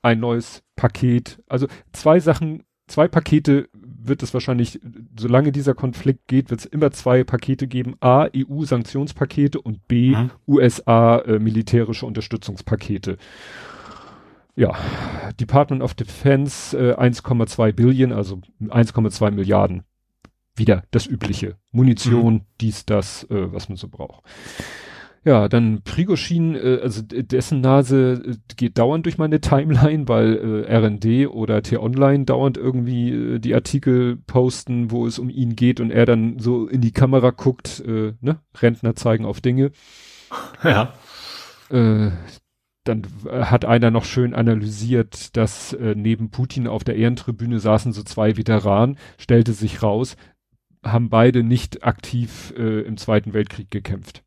ein neues Paket. Also zwei Sachen, zwei Pakete wird es wahrscheinlich, solange dieser Konflikt geht, wird es immer zwei Pakete geben. A, EU-Sanktionspakete und B, mhm. USA äh, militärische Unterstützungspakete. Ja, Department of Defense äh, 1,2 Billion, also 1,2 Milliarden. Wieder das Übliche. Munition, mhm. dies, das, äh, was man so braucht. Ja, dann Prigoschin, äh, also dessen Nase äh, geht dauernd durch meine Timeline, weil äh, RND oder T-Online dauernd irgendwie äh, die Artikel posten, wo es um ihn geht und er dann so in die Kamera guckt, äh, ne? Rentner zeigen auf Dinge. Ja. Äh, dann hat einer noch schön analysiert, dass äh, neben Putin auf der Ehrentribüne saßen so zwei Veteranen, stellte sich raus, haben beide nicht aktiv äh, im Zweiten Weltkrieg gekämpft.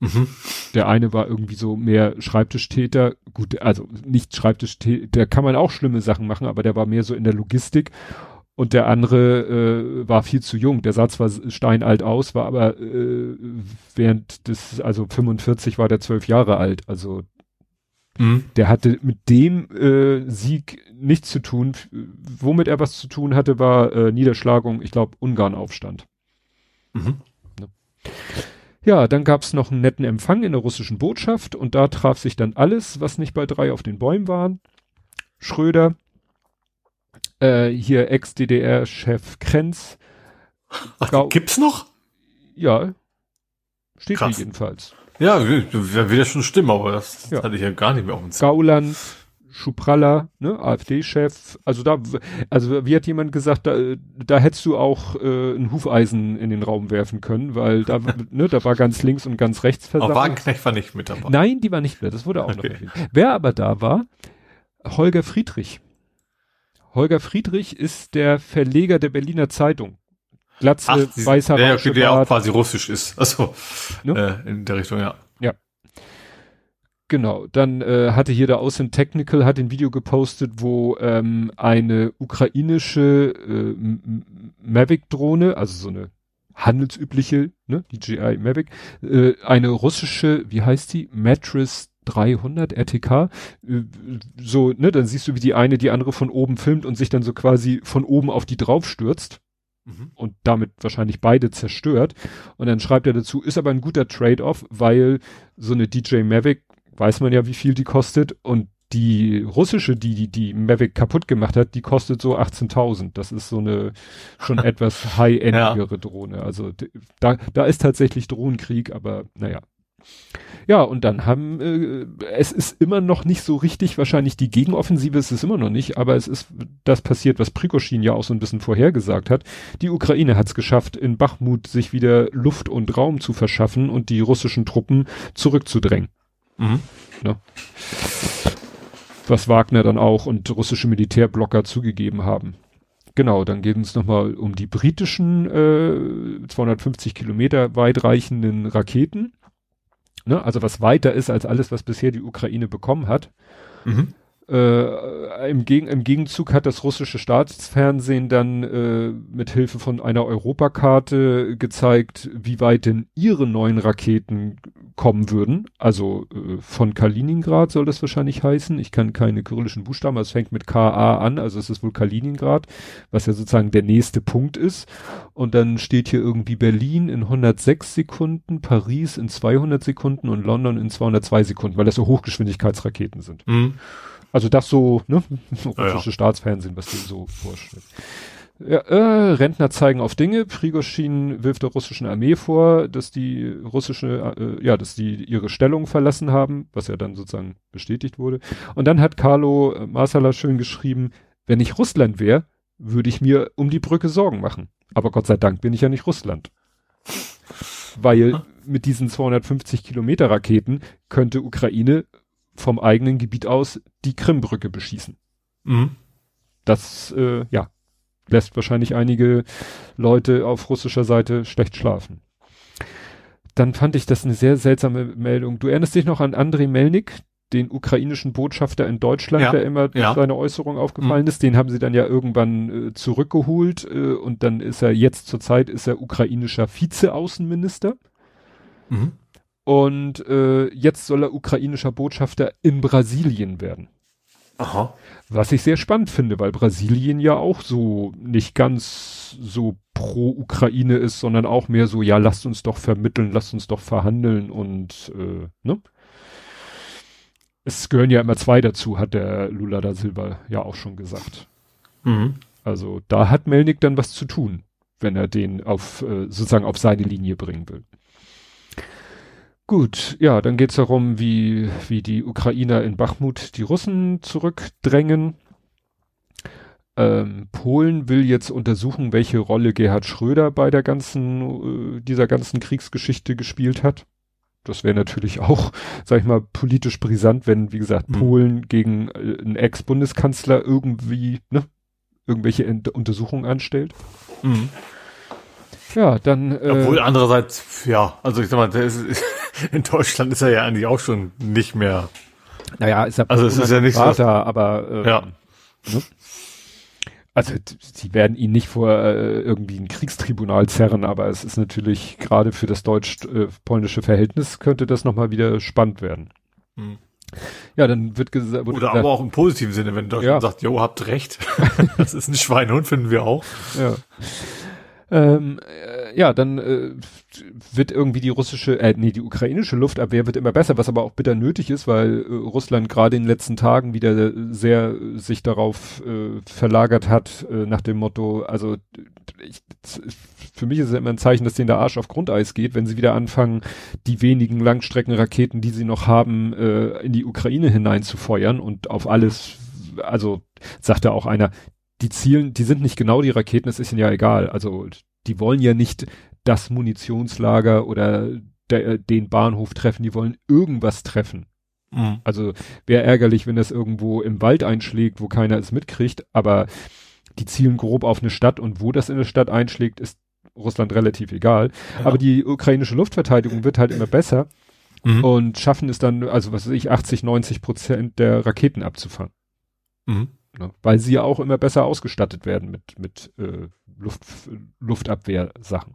Mhm. Der eine war irgendwie so mehr Schreibtischtäter. Gut, also nicht Schreibtischtäter, der kann man auch schlimme Sachen machen, aber der war mehr so in der Logistik. Und der andere äh, war viel zu jung. Der sah zwar steinalt aus, war aber äh, während des, also 45 war der zwölf Jahre alt. Also mhm. der hatte mit dem äh, Sieg nichts zu tun. Womit er was zu tun hatte, war äh, Niederschlagung, ich glaube, Ungarn-Aufstand. Mhm. Ne? Ja, dann gab's noch einen netten Empfang in der russischen Botschaft und da traf sich dann alles, was nicht bei drei auf den Bäumen waren. Schröder, äh, hier Ex-DDR-Chef Krenz. Ach, gibt's noch? Ja, steht hier jedenfalls. Ja, wird ja schon stimmen, aber das ja. hatte ich ja gar nicht mehr auf dem Zettel. Gauland, Schupralla, ne, AfD-Chef, also da, also wie hat jemand gesagt, da, da hättest du auch äh, ein Hufeisen in den Raum werfen können, weil da, ne, da war ganz links und ganz rechts versammelt. Aber Wagenknecht war nicht mit dabei. Nein, die war nicht mehr, das wurde auch okay. noch erwähnt. Wer aber da war, Holger Friedrich. Holger Friedrich ist der Verleger der Berliner Zeitung. Glatze, Ach, weißer der, der auch quasi russisch ist. Also ne? äh, in der Richtung, ja. Genau, dann äh, hatte hier der Außen Technical hat ein Video gepostet, wo ähm, eine ukrainische äh, Mavic-Drohne, also so eine handelsübliche, ne, DJI Mavic, äh, eine russische, wie heißt die, Mattress 300 RTK, äh, so, ne, dann siehst du, wie die eine die andere von oben filmt und sich dann so quasi von oben auf die draufstürzt mhm. und damit wahrscheinlich beide zerstört. Und dann schreibt er dazu, ist aber ein guter Trade-off, weil so eine DJ Mavic weiß man ja, wie viel die kostet und die russische, die, die die Mavic kaputt gemacht hat, die kostet so 18.000. Das ist so eine schon etwas high-endigere ja. Drohne. Also da, da ist tatsächlich Drohnenkrieg, aber naja. Ja, und dann haben, äh, es ist immer noch nicht so richtig, wahrscheinlich die Gegenoffensive ist es immer noch nicht, aber es ist das passiert, was Prikoschin ja auch so ein bisschen vorhergesagt hat. Die Ukraine hat es geschafft, in Bachmut sich wieder Luft und Raum zu verschaffen und die russischen Truppen zurückzudrängen. Mhm. Ne? Was Wagner dann auch und russische Militärblocker zugegeben haben. Genau, dann geht es nochmal um die britischen äh, 250 Kilometer weitreichenden Raketen. Ne? Also was weiter ist als alles, was bisher die Ukraine bekommen hat. Mhm. Äh, im, Geg Im Gegenzug hat das russische Staatsfernsehen dann äh, mit Hilfe von einer Europakarte gezeigt, wie weit denn ihre neuen Raketen kommen würden. Also äh, von Kaliningrad soll das wahrscheinlich heißen. Ich kann keine kyrillischen Buchstaben, es fängt mit KA an, also es ist wohl Kaliningrad, was ja sozusagen der nächste Punkt ist. Und dann steht hier irgendwie Berlin in 106 Sekunden, Paris in 200 Sekunden und London in 202 Sekunden, weil das so Hochgeschwindigkeitsraketen sind. Mhm. Also das so, ne, russische ja. Staatsfernsehen, was die so vorstellt. Ja, äh, Rentner zeigen auf Dinge. Prigoschin wirft der russischen Armee vor, dass die russische, äh, ja, dass die ihre Stellung verlassen haben, was ja dann sozusagen bestätigt wurde. Und dann hat Carlo äh, Marsala schön geschrieben, wenn ich Russland wäre, würde ich mir um die Brücke Sorgen machen. Aber Gott sei Dank bin ich ja nicht Russland. Weil mit diesen 250 Kilometer Raketen könnte Ukraine vom eigenen Gebiet aus die Krimbrücke beschießen. Mhm. Das, äh, ja, lässt wahrscheinlich einige Leute auf russischer Seite schlecht schlafen. Dann fand ich das eine sehr seltsame Meldung. Du erinnerst dich noch an Andrei Melnik, den ukrainischen Botschafter in Deutschland, ja, der immer ja. seine Äußerung aufgefallen mhm. ist. Den haben sie dann ja irgendwann äh, zurückgeholt äh, und dann ist er jetzt zurzeit ist er ukrainischer Vizeaußenminister. Mhm. Und äh, jetzt soll er ukrainischer Botschafter in Brasilien werden. Aha. Was ich sehr spannend finde, weil Brasilien ja auch so nicht ganz so pro Ukraine ist, sondern auch mehr so, ja, lasst uns doch vermitteln, lasst uns doch verhandeln und äh, ne? Es gehören ja immer zwei dazu, hat der Lula da Silva ja auch schon gesagt. Mhm. Also da hat Melnik dann was zu tun, wenn er den auf äh, sozusagen auf seine Linie bringen will. Gut, ja, dann geht's darum, wie, wie die Ukrainer in Bachmut die Russen zurückdrängen. Ähm, Polen will jetzt untersuchen, welche Rolle Gerhard Schröder bei der ganzen, äh, dieser ganzen Kriegsgeschichte gespielt hat. Das wäre natürlich auch, sag ich mal, politisch brisant, wenn, wie gesagt, mhm. Polen gegen äh, einen Ex-Bundeskanzler irgendwie, ne, irgendwelche Ent Untersuchungen anstellt. Mhm. Ja, dann. Äh, Obwohl andererseits, ja, also ich sag mal, der ist, in Deutschland ist er ja eigentlich auch schon nicht mehr. Naja, ist er also es ist ja nicht Vater, so, aber äh, ja. Ne? Also sie werden ihn nicht vor äh, irgendwie ein Kriegstribunal zerren, aber es ist natürlich gerade für das deutsch-polnische Verhältnis könnte das nochmal wieder spannend werden. Hm. Ja, dann wird gesagt. Oder aber auch im positiven Sinne, wenn Deutschland ja. sagt, jo, habt recht. das ist ein Schweinhund, finden wir auch. Ja. Ähm, äh, ja, dann äh, wird irgendwie die russische, äh, nee, die ukrainische Luftabwehr wird immer besser, was aber auch bitter nötig ist, weil äh, Russland gerade in den letzten Tagen wieder sehr sich darauf äh, verlagert hat, äh, nach dem Motto, also ich, für mich ist es immer ein Zeichen, dass denen der Arsch auf Grundeis geht, wenn sie wieder anfangen, die wenigen Langstreckenraketen, die sie noch haben, äh, in die Ukraine hineinzufeuern und auf alles, also sagte auch einer, die zielen, die sind nicht genau die Raketen, es ist ihnen ja egal. Also die wollen ja nicht das Munitionslager oder der, den Bahnhof treffen, die wollen irgendwas treffen. Mhm. Also wäre ärgerlich, wenn das irgendwo im Wald einschlägt, wo keiner es mitkriegt, aber die zielen grob auf eine Stadt und wo das in der Stadt einschlägt, ist Russland relativ egal. Ja. Aber die ukrainische Luftverteidigung wird halt immer besser mhm. und schaffen es dann, also was weiß ich, 80, 90 Prozent der Raketen abzufangen. Mhm. Ne? Weil sie ja auch immer besser ausgestattet werden mit, mit äh, Luft, Luftabwehrsachen.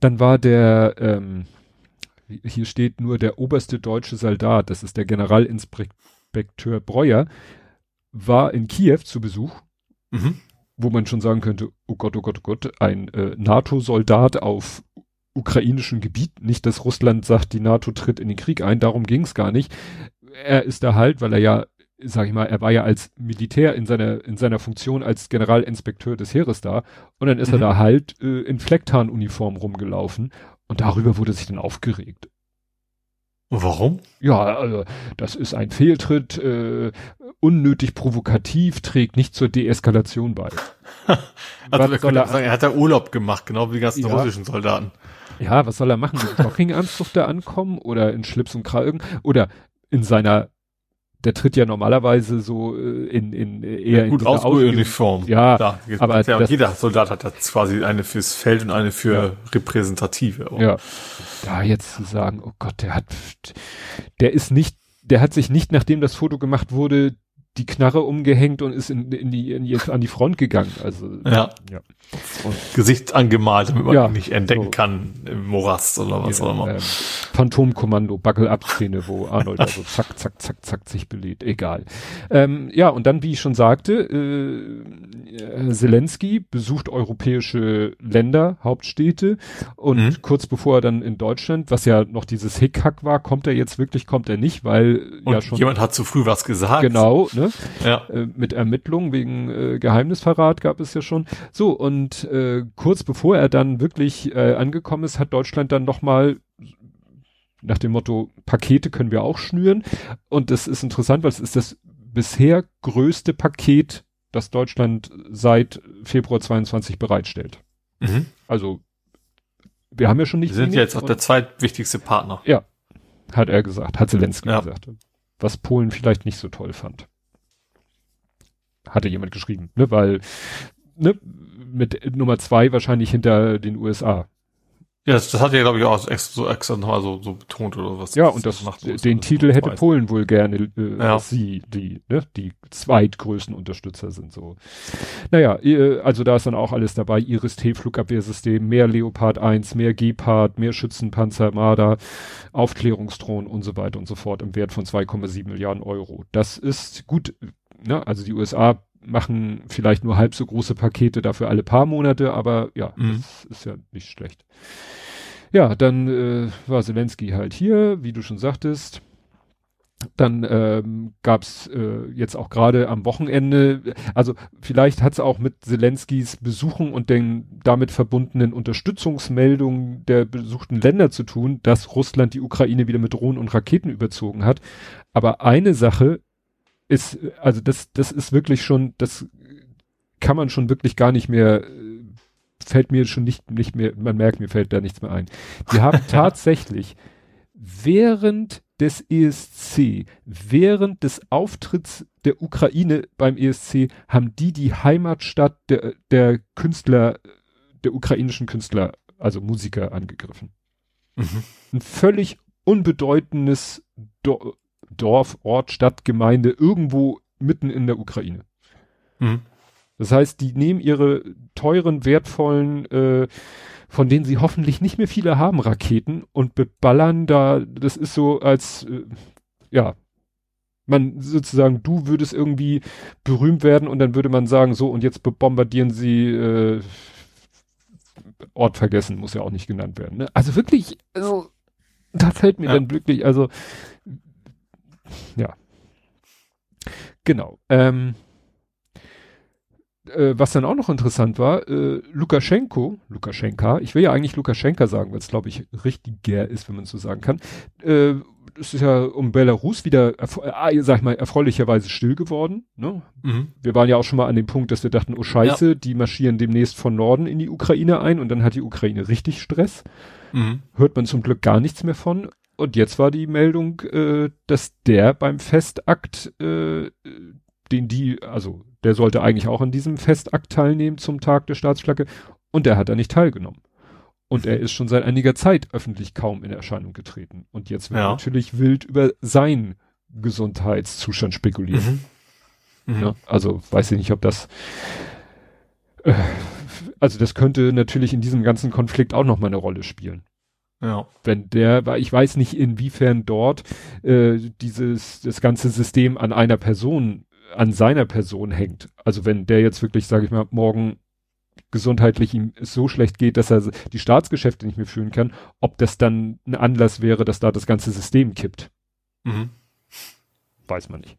Dann war der, ähm, hier steht nur der oberste deutsche Soldat, das ist der Generalinspekteur Breuer, war in Kiew zu Besuch, mhm. wo man schon sagen könnte, oh Gott, oh Gott, oh Gott, ein äh, NATO-Soldat auf ukrainischem Gebiet, nicht, dass Russland sagt, die NATO tritt in den Krieg ein, darum ging es gar nicht. Er ist da halt, weil er ja sag ich mal, er war ja als Militär in seiner, in seiner Funktion als Generalinspekteur des Heeres da und dann ist mhm. er da halt äh, in Flecktarnuniform rumgelaufen und darüber wurde sich dann aufgeregt. Warum? Ja, also das ist ein Fehltritt, äh, unnötig provokativ, trägt nicht zur Deeskalation bei. also soll er, sagen, er hat da Urlaub gemacht, genau wie die ganzen ja. russischen Soldaten. Ja, was soll er machen? Mit Jogginganzug da ankommen oder in Schlips und Kragen oder in seiner der tritt ja normalerweise so äh, in, in äh, eher ja, gut in Uniform. Ja, da, aber ja, jeder Soldat hat jetzt quasi eine fürs Feld und eine für ja. repräsentative. Ja. Da jetzt zu sagen, oh Gott, der hat, der ist nicht, der hat sich nicht, nachdem das Foto gemacht wurde, die Knarre umgehängt und ist in, in die, in die, an die Front gegangen. Also ja. ja. Und Gesicht angemalt, damit man ja, nicht entdecken so. kann im Morast oder was ja, auch immer. Ähm, Phantomkommando, Buckle-Up-Szene, wo Arnold also zack, zack, zack, zack sich belegt. Egal. Ähm, ja, und dann, wie ich schon sagte, äh, Zelensky besucht europäische Länder, Hauptstädte und mhm. kurz bevor er dann in Deutschland, was ja noch dieses Hickhack war, kommt er jetzt wirklich, kommt er nicht, weil und ja schon. Jemand hat zu früh was gesagt. Genau, ne? Ja. Äh, mit Ermittlungen wegen äh, Geheimnisverrat gab es ja schon. So, und äh, kurz bevor er dann wirklich äh, angekommen ist, hat Deutschland dann nochmal nach dem Motto, Pakete können wir auch schnüren. Und das ist interessant, weil es ist das bisher größte Paket, das Deutschland seit Februar 22 bereitstellt. Mhm. Also, wir haben ja schon nicht. Wir sind jetzt auch der zweitwichtigste Partner. Ja, hat er gesagt, hat Zelensky ja. gesagt. Was Polen vielleicht nicht so toll fand hatte jemand geschrieben, ne, weil ne, mit Nummer zwei wahrscheinlich hinter den USA. Ja, das, das hat er, glaube ich, auch extra, so extra nochmal so, so betont oder was. Ja, und das, macht den so, Titel hätte Polen wohl gerne, äh, ja. dass sie die, ne, die zweitgrößten Unterstützer sind, so. Naja, also da ist dann auch alles dabei, Iris-T-Flugabwehrsystem, mehr Leopard 1, mehr Gepard, mehr Schützenpanzer, Marder, Aufklärungsdrohnen und so weiter und so fort im Wert von 2,7 Milliarden Euro. Das ist gut, ne, also die USA machen vielleicht nur halb so große Pakete dafür alle paar Monate, aber ja, mhm. das ist ja nicht schlecht. Ja, dann äh, war Zelensky halt hier, wie du schon sagtest. Dann ähm, gab es äh, jetzt auch gerade am Wochenende, also vielleicht hat es auch mit Zelenskys Besuchen und den damit verbundenen Unterstützungsmeldungen der besuchten Länder zu tun, dass Russland die Ukraine wieder mit Drohnen und Raketen überzogen hat. Aber eine Sache ist, also das, das ist wirklich schon, das kann man schon wirklich gar nicht mehr, fällt mir schon nicht, nicht mehr, man merkt, mir fällt da nichts mehr ein. Die haben tatsächlich während des ESC, während des Auftritts der Ukraine beim ESC, haben die die Heimatstadt der, der Künstler, der ukrainischen Künstler, also Musiker angegriffen. Mhm. Ein völlig unbedeutendes Do Dorf, Ort, Stadt, Gemeinde irgendwo mitten in der Ukraine. Mhm. Das heißt, die nehmen ihre teuren, wertvollen, äh, von denen sie hoffentlich nicht mehr viele haben, Raketen und beballern da, das ist so als, äh, ja, man sozusagen, du würdest irgendwie berühmt werden und dann würde man sagen, so und jetzt bombardieren sie äh, Ort vergessen, muss ja auch nicht genannt werden. Ne? Also wirklich, also da fällt mir ja. dann wirklich, also ja. Genau. Ähm, äh, was dann auch noch interessant war, äh, Lukaschenko, Lukaschenka, ich will ja eigentlich Lukaschenka sagen, weil es glaube ich richtiger ist, wenn man so sagen kann. Äh, es ist ja um Belarus wieder, äh, sag ich mal, erfreulicherweise still geworden. Ne? Mhm. Wir waren ja auch schon mal an dem Punkt, dass wir dachten, oh Scheiße, ja. die marschieren demnächst von Norden in die Ukraine ein und dann hat die Ukraine richtig Stress. Mhm. Hört man zum Glück gar nichts mehr von. Und jetzt war die Meldung, äh, dass der beim Festakt, äh, den die, also der sollte eigentlich auch an diesem Festakt teilnehmen zum Tag der Staatsflagge und der hat da nicht teilgenommen. Und er ist schon seit einiger Zeit öffentlich kaum in Erscheinung getreten. Und jetzt wird ja. natürlich wild über seinen Gesundheitszustand spekuliert. Mhm. Mhm. Ja, also weiß ich nicht, ob das äh, also das könnte natürlich in diesem ganzen Konflikt auch noch mal eine Rolle spielen. Ja. Wenn der, weil ich weiß nicht, inwiefern dort äh, dieses das ganze System an einer Person, an seiner Person hängt. Also wenn der jetzt wirklich, sage ich mal, morgen gesundheitlich ihm so schlecht geht, dass er die Staatsgeschäfte nicht mehr führen kann, ob das dann ein Anlass wäre, dass da das ganze System kippt. Mhm. Weiß man nicht.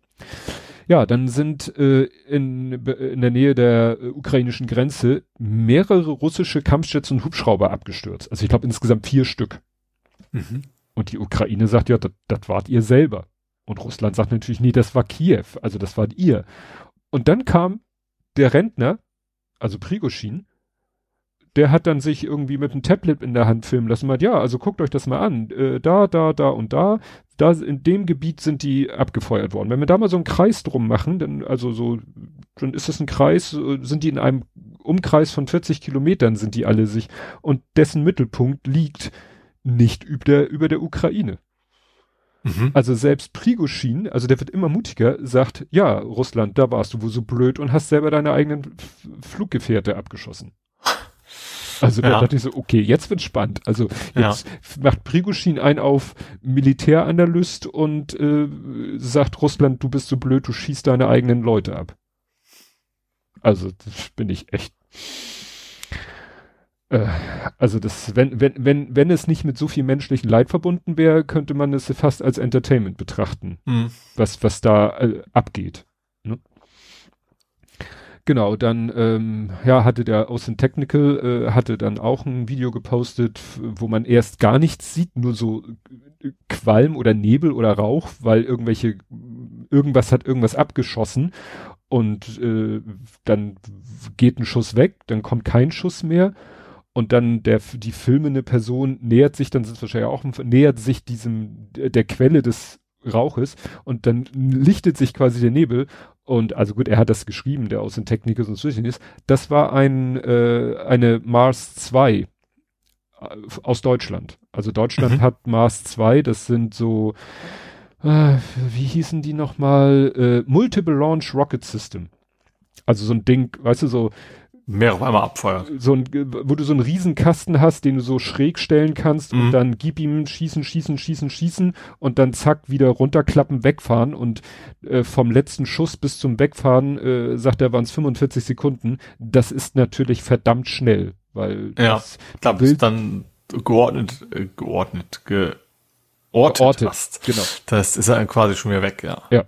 Ja, dann sind äh, in, in der Nähe der äh, ukrainischen Grenze mehrere russische Kampfjets und Hubschrauber abgestürzt. Also ich glaube insgesamt vier Stück. Mhm. Und die Ukraine sagt, ja, das wart ihr selber. Und Russland sagt natürlich, nee, das war Kiew, also das wart ihr. Und dann kam der Rentner, also Prigoschin, der hat dann sich irgendwie mit einem Tablet in der Hand filmen lassen, meint, ja, also guckt euch das mal an, äh, da, da, da und da, da in dem Gebiet sind die abgefeuert worden. Wenn wir da mal so einen Kreis drum machen, dann, also so, dann ist das ein Kreis, äh, sind die in einem Umkreis von 40 Kilometern sind die alle sich und dessen Mittelpunkt liegt nicht über der, über der Ukraine. Mhm. Also selbst Prigoschin, also der wird immer mutiger, sagt, ja, Russland, da warst du wohl so blöd und hast selber deine eigenen Fluggefährte abgeschossen. Also ja. da dachte ich so, okay, jetzt wird spannend. Also jetzt ja. macht Prigoschin ein auf Militäranalyst und äh, sagt Russland, du bist so blöd, du schießt deine eigenen Leute ab. Also das bin ich echt. Äh, also das, wenn, wenn, wenn, wenn es nicht mit so viel menschlichen Leid verbunden wäre, könnte man es fast als Entertainment betrachten, mhm. was, was da äh, abgeht. Genau, dann ähm, ja hatte der Austin Technical äh, hatte dann auch ein Video gepostet, wo man erst gar nichts sieht, nur so äh, Qualm oder Nebel oder Rauch, weil irgendwelche irgendwas hat irgendwas abgeschossen und äh, dann geht ein Schuss weg, dann kommt kein Schuss mehr und dann der die filmende Person nähert sich, dann sind es wahrscheinlich auch nähert sich diesem der Quelle des Rauches und dann lichtet sich quasi der Nebel und also gut, er hat das geschrieben, der aus den Technikers und Zwischen ist. Das war ein äh, eine Mars 2 äh, aus Deutschland. Also Deutschland mhm. hat Mars 2, das sind so äh, wie hießen die nochmal? Äh, Multiple Launch Rocket System. Also so ein Ding, weißt du, so mehr auf einmal abfeuert. So ein, wo du so einen Riesenkasten hast, den du so schräg stellen kannst mhm. und dann gib ihm schießen, schießen, schießen, schießen und dann zack wieder runterklappen, wegfahren und äh, vom letzten Schuss bis zum Wegfahren, äh, sagt er, waren es 45 Sekunden. Das ist natürlich verdammt schnell, weil ja, das da bist dann geordnet, äh, geordnet, geortet geortet, hast. Genau. Das ist ja quasi schon wieder weg, ja. Ja.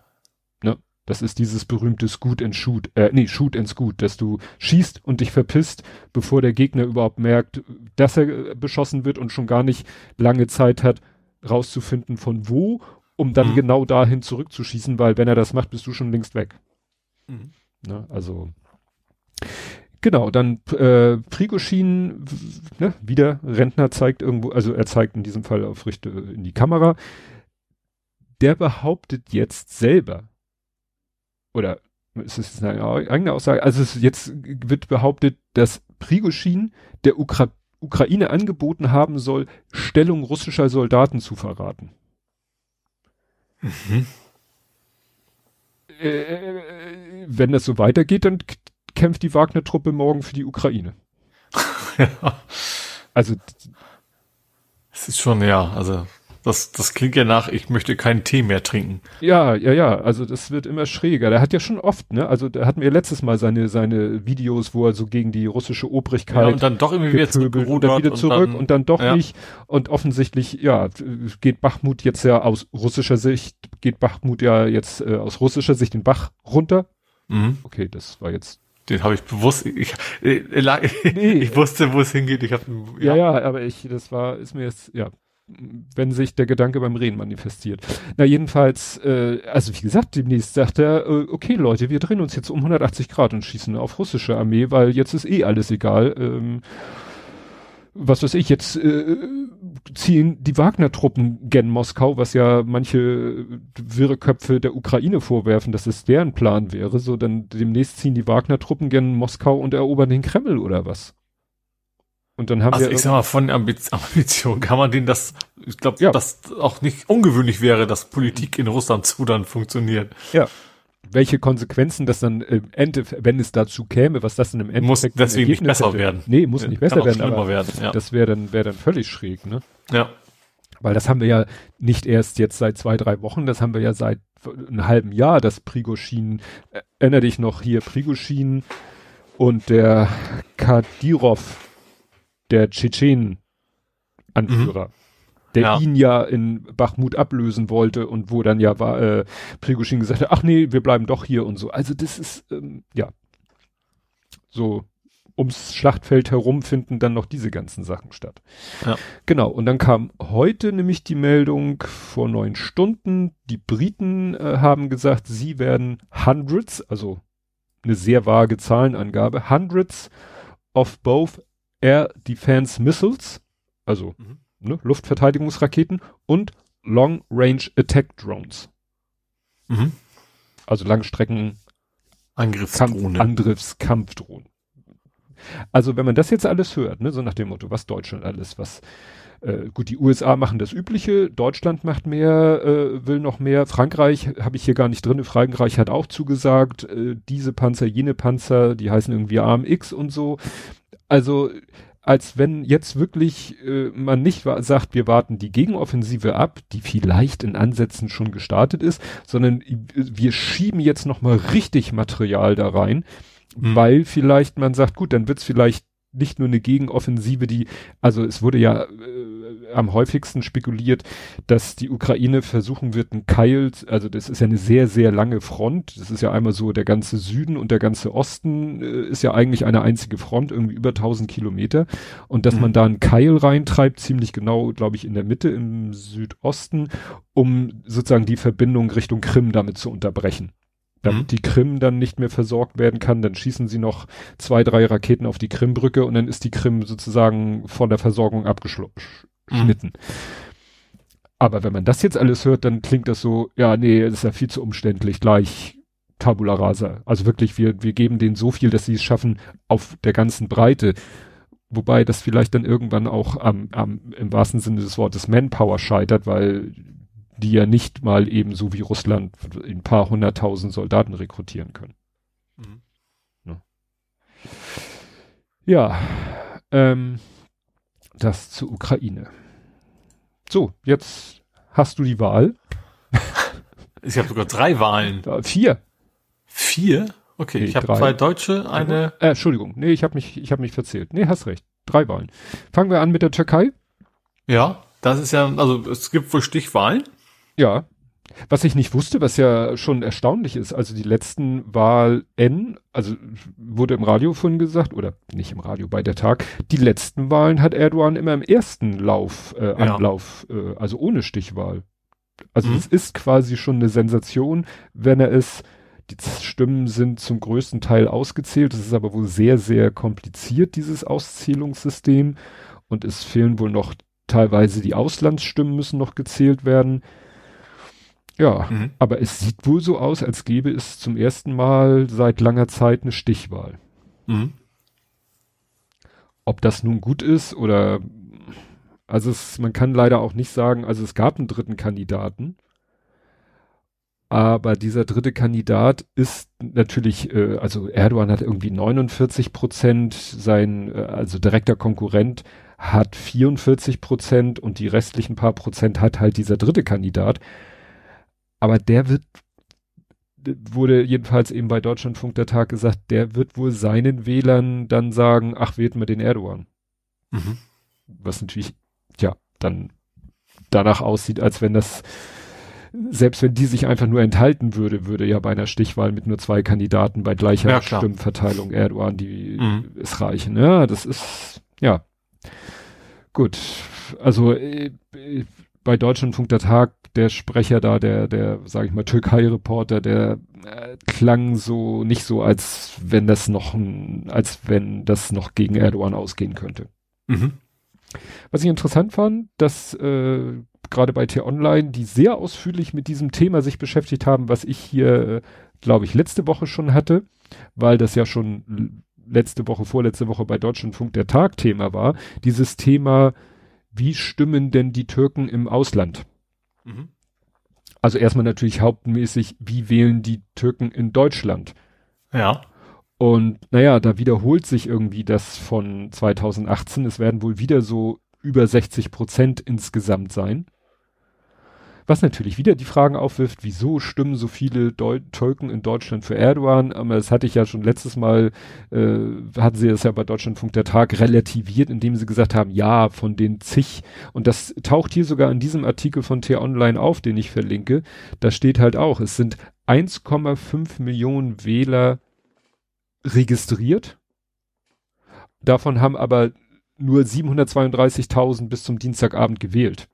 Das ist dieses berühmte Scoot and Shoot, äh, nee, Shoot and Scoot, dass du schießt und dich verpisst, bevor der Gegner überhaupt merkt, dass er äh, beschossen wird und schon gar nicht lange Zeit hat, rauszufinden von wo, um dann mhm. genau dahin zurückzuschießen, weil wenn er das macht, bist du schon längst weg. Mhm. Ne, also Genau, dann äh, Prigoschin, ne, wieder Rentner zeigt irgendwo, also er zeigt in diesem Fall auf Richte in die Kamera. Der behauptet jetzt selber, oder ist es eine eigene Aussage? Also es jetzt wird behauptet, dass Prigoschin der Ukra Ukraine angeboten haben soll, Stellung russischer Soldaten zu verraten. Mhm. Äh, wenn das so weitergeht, dann kämpft die Wagner-Truppe morgen für die Ukraine. ja. Also. Es ist schon, ja, also das, das klingt ja nach, ich möchte keinen Tee mehr trinken. Ja, ja, ja. Also das wird immer schräger. Der hat ja schon oft, ne? Also da hatten wir letztes Mal seine, seine Videos, wo er so gegen die russische Obrigkeit. Ja, und dann doch irgendwie wieder zurück und dann wieder zurück und dann, und dann doch ja. nicht. Und offensichtlich, ja, geht Bachmut jetzt ja aus russischer Sicht, geht Bachmut ja jetzt äh, aus russischer Sicht den Bach runter. Mhm. Okay, das war jetzt den habe ich bewusst, ich, ich, nee. ich wusste, wo es hingeht. Ich hab, ja. ja, ja, aber ich, das war, ist mir jetzt, ja, wenn sich der Gedanke beim Reden manifestiert. Na jedenfalls, äh, also wie gesagt, demnächst sagt er, äh, okay Leute, wir drehen uns jetzt um 180 Grad und schießen auf russische Armee, weil jetzt ist eh alles egal. Ähm, was weiß ich, jetzt äh, ziehen die Wagner-Truppen gen Moskau, was ja manche wirre Köpfe der Ukraine vorwerfen, dass es deren Plan wäre, so dann demnächst ziehen die Wagner-Truppen gen Moskau und erobern den Kreml oder was? Und dann haben also wir. ich sag mal, von Ambition kann man denen das, ich glaube, ja. dass auch nicht ungewöhnlich wäre, dass Politik in Russland zu dann funktioniert. Ja. Welche Konsequenzen das dann im Endeffekt, wenn es dazu käme, was das dann im Endeffekt muss deswegen nicht besser hätte. werden. Nee, muss nicht besser werden, aber werden, ja. das wäre dann, wäre dann völlig schräg, ne? Ja. Weil das haben wir ja nicht erst jetzt seit zwei, drei Wochen, das haben wir ja seit einem halben Jahr, das Prigoschin, äh, erinnere dich noch hier, Prigoschin und der Kadirov, der Tschetschenen-Anführer, mhm. der ja. ihn ja in Bachmut ablösen wollte und wo dann ja war, äh, Prigoschin gesagt hat, ach nee, wir bleiben doch hier und so. Also das ist, ähm, ja, so ums Schlachtfeld herum finden dann noch diese ganzen Sachen statt. Ja. Genau, und dann kam heute nämlich die Meldung vor neun Stunden, die Briten äh, haben gesagt, sie werden hundreds, also eine sehr vage Zahlenangabe, hundreds of both Air Defense Missiles, also Mhm. ne, Luftverteidigungsraketen und Long Range Attack Drones, Mhm. also Langstrecken Kampf, Angriffsdrohne. Angriffskampfdrohnen. Also wenn man das jetzt alles hört, ne, so nach dem Motto, was Deutschland alles, was äh, gut, die USA machen das Übliche, Deutschland macht mehr, äh, will noch mehr, Frankreich habe ich hier gar nicht drin, Frankreich hat auch zugesagt, äh, diese Panzer, jene Panzer, die heißen irgendwie AMX und so. Also als wenn jetzt wirklich äh, man nicht sagt, wir warten die Gegenoffensive ab, die vielleicht in Ansätzen schon gestartet ist, sondern wir schieben jetzt noch mal richtig Material da rein, Mhm. weil vielleicht man sagt, gut, dann wird's vielleicht nicht nur eine Gegenoffensive, die, also es wurde ja äh, am häufigsten spekuliert, dass die Ukraine versuchen wird, ein Keil, also das ist ja eine sehr, sehr lange Front. Das ist ja einmal so, der ganze Süden und der ganze Osten äh, ist ja eigentlich eine einzige Front, irgendwie über 1000 Kilometer. Und dass Mhm. man da einen Keil reintreibt, ziemlich genau, glaube ich, in der Mitte im Südosten, um sozusagen die Verbindung Richtung Krim damit zu unterbrechen damit Mhm. die Krim dann nicht mehr versorgt werden kann. Dann schießen sie noch zwei, drei Raketen auf die Krimbrücke und dann ist die Krim sozusagen von der Versorgung abgeschnitten. Aber wenn man das jetzt alles hört, dann klingt das so, ja, nee, das ist ja viel zu umständlich, gleich Tabula rasa. Also wirklich, wir, wir geben denen so viel, dass sie es schaffen auf der ganzen Breite. Wobei das vielleicht dann irgendwann auch am, am, im wahrsten Sinne des Wortes Manpower scheitert, weil die ja nicht mal eben so wie Russland ein paar hunderttausend Soldaten rekrutieren können. Mhm. Ja, ähm, das zur Ukraine. So, jetzt hast du die Wahl. Ich habe sogar drei Wahlen. Vier. Vier? Okay, Nee, ich habe zwei Deutsche, eine. Äh, Entschuldigung, nee, ich habe mich, ich habe mich verzählt. Nee, hast recht. Drei Wahlen. Fangen wir an mit der Türkei. Ja, das ist ja, also es gibt wohl Stichwahlen. Ja. Was ich nicht wusste, was ja schon erstaunlich ist, also die letzten Wahl N, also wurde im Radio vorhin gesagt, oder nicht im Radio, bei der Tag, die letzten Wahlen hat Erdogan immer im ersten Lauf, äh, Ja. Anlauf, äh, also ohne Stichwahl. Also Mhm. es ist quasi schon eine Sensation, wenn er es, die Stimmen sind zum größten Teil ausgezählt, es ist aber wohl sehr, sehr kompliziert, dieses Auszählungssystem und es fehlen wohl noch teilweise die Auslandsstimmen müssen noch gezählt werden. Ja, Mhm. aber es sieht wohl so aus, als gäbe es zum ersten Mal seit langer Zeit eine Stichwahl. Mhm. Ob das nun gut ist oder, also es, man kann leider auch nicht sagen, also es gab einen dritten Kandidaten, aber dieser dritte Kandidat ist natürlich, äh, also Erdogan hat irgendwie 49 Prozent, sein, äh, also direkter Konkurrent hat 44 Prozent und die restlichen paar Prozent hat halt dieser dritte Kandidat. Aber der wird, wurde jedenfalls eben bei Deutschlandfunk der Tag gesagt, der wird wohl seinen Wählern dann sagen, ach, wählt mal den Erdogan. Mhm. Was natürlich, ja, dann danach aussieht, als wenn das, selbst wenn die sich einfach nur enthalten würde, würde ja bei einer Stichwahl mit nur zwei Kandidaten bei gleicher Ja, klar. Stimmverteilung Erdogan, die Mhm. es reichen. Ja, das ist, ja. Gut. Also, äh, äh, bei Deutschlandfunk der Tag, der Sprecher da, der, der, sag ich mal, Türkei-Reporter, der äh, klang so, nicht so, als wenn das noch, ein, als wenn das noch gegen Erdogan ausgehen könnte. Mhm. Was ich interessant fand, dass äh, gerade bei T-Online, die sehr ausführlich mit diesem Thema sich beschäftigt haben, was ich hier, äh, glaube ich, letzte Woche schon hatte, weil das ja schon letzte Woche, vorletzte Woche bei Deutschlandfunk der Tag Thema war, dieses Thema, wie stimmen denn die Türken im Ausland? Mhm. Also erstmal natürlich hauptmäßig, wie wählen die Türken in Deutschland? Ja. Und naja, da wiederholt sich irgendwie das von 2018. Es werden wohl wieder so über 60 Prozent insgesamt sein. Was natürlich wieder die Fragen aufwirft, wieso stimmen so viele Deu Türken in Deutschland für Erdogan? Aber das hatte ich ja schon letztes Mal, äh, hatten sie das ja bei Deutschlandfunk der Tag relativiert, indem sie gesagt haben, ja, von den zig, und das taucht hier sogar in diesem Artikel von T-Online auf, den ich verlinke, da steht halt auch, es sind 1,5 Millionen Wähler registriert Davon haben aber nur 732.000 bis zum Dienstagabend gewählt.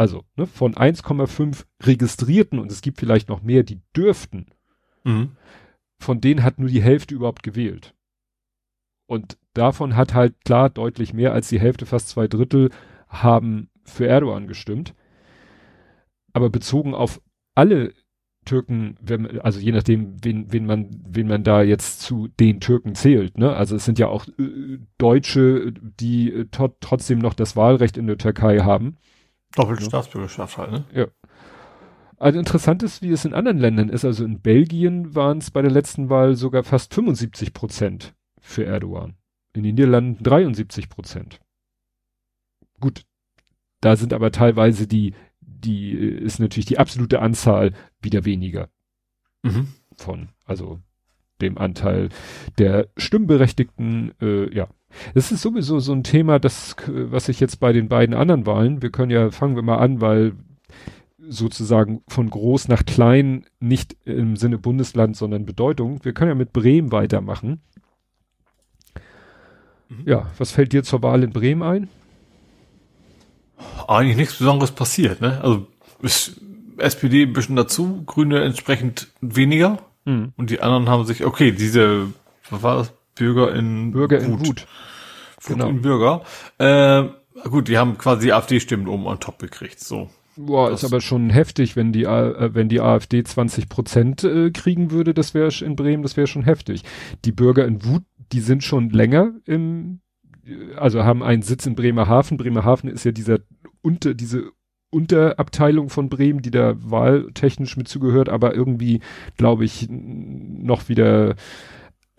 Also ne, von 1,5 registrierten, und es gibt vielleicht noch mehr, die dürften, mhm. von denen hat nur die Hälfte überhaupt gewählt. Und davon hat halt klar deutlich mehr als die Hälfte, fast zwei Drittel, haben für Erdogan gestimmt. Aber bezogen auf alle Türken, wenn, also je nachdem, wen, wen man, wen man da jetzt zu den Türken zählt, ne? Also es sind ja auch äh, Deutsche, die äh, trotzdem noch das Wahlrecht in der Türkei haben. Doppelte Staatsbürgerschaft halt, ne? Ja. Also interessant ist, wie es in anderen Ländern ist. Also in Belgien waren es bei der letzten Wahl sogar fast 75 Prozent für Erdogan. In den Niederlanden 73 Prozent. Gut, da sind aber teilweise die, die ist natürlich die absolute Anzahl wieder weniger mhm. von, also dem Anteil der Stimmberechtigten, äh, ja. Es ist sowieso so ein Thema, das, was ich jetzt bei den beiden anderen Wahlen, wir können ja, fangen wir mal an, weil sozusagen von groß nach klein, nicht im Sinne Bundesland, sondern Bedeutung. Wir können ja mit Bremen weitermachen. Mhm. Ja, was fällt dir zur Wahl in Bremen ein? Eigentlich nichts Besonderes passiert, ne? Also ist SPD ein bisschen dazu, Grüne entsprechend weniger. Mhm. Und die anderen haben sich, okay, diese, was war das? Bürger in Bürger in Wut. Wut, genau. in Bürger. Äh, gut, die haben quasi AfD-Stimmen oben on top gekriegt, so. Boah, das ist aber schon heftig, wenn die, äh, wenn die AfD 20 Prozent äh, kriegen würde, das wäre in Bremen, das wäre schon heftig. Die Bürger in Wut, die sind schon länger im, also haben einen Sitz in Bremerhaven. Bremerhaven ist ja dieser unter, diese Unterabteilung von Bremen, die da wahltechnisch mit zugehört, aber irgendwie, glaube ich, noch wieder,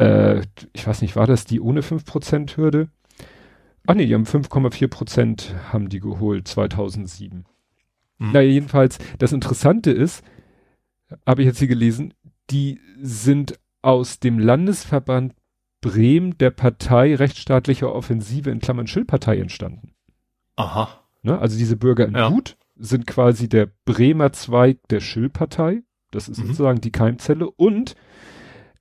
äh, ich weiß nicht, war das die ohne 5% Hürde? Ach nee, die haben 5,4 Prozent haben die geholt 2007. Mhm. Naja, jedenfalls, das Interessante ist, habe ich jetzt hier gelesen, die sind aus dem Landesverband Bremen der Partei rechtsstaatlicher Offensive in Klammern Schildpartei entstanden. Aha. Ne? Also diese Bürger in ja. Wut sind quasi der Bremer Zweig der Schill-Partei. Das ist mhm. sozusagen die Keimzelle. Und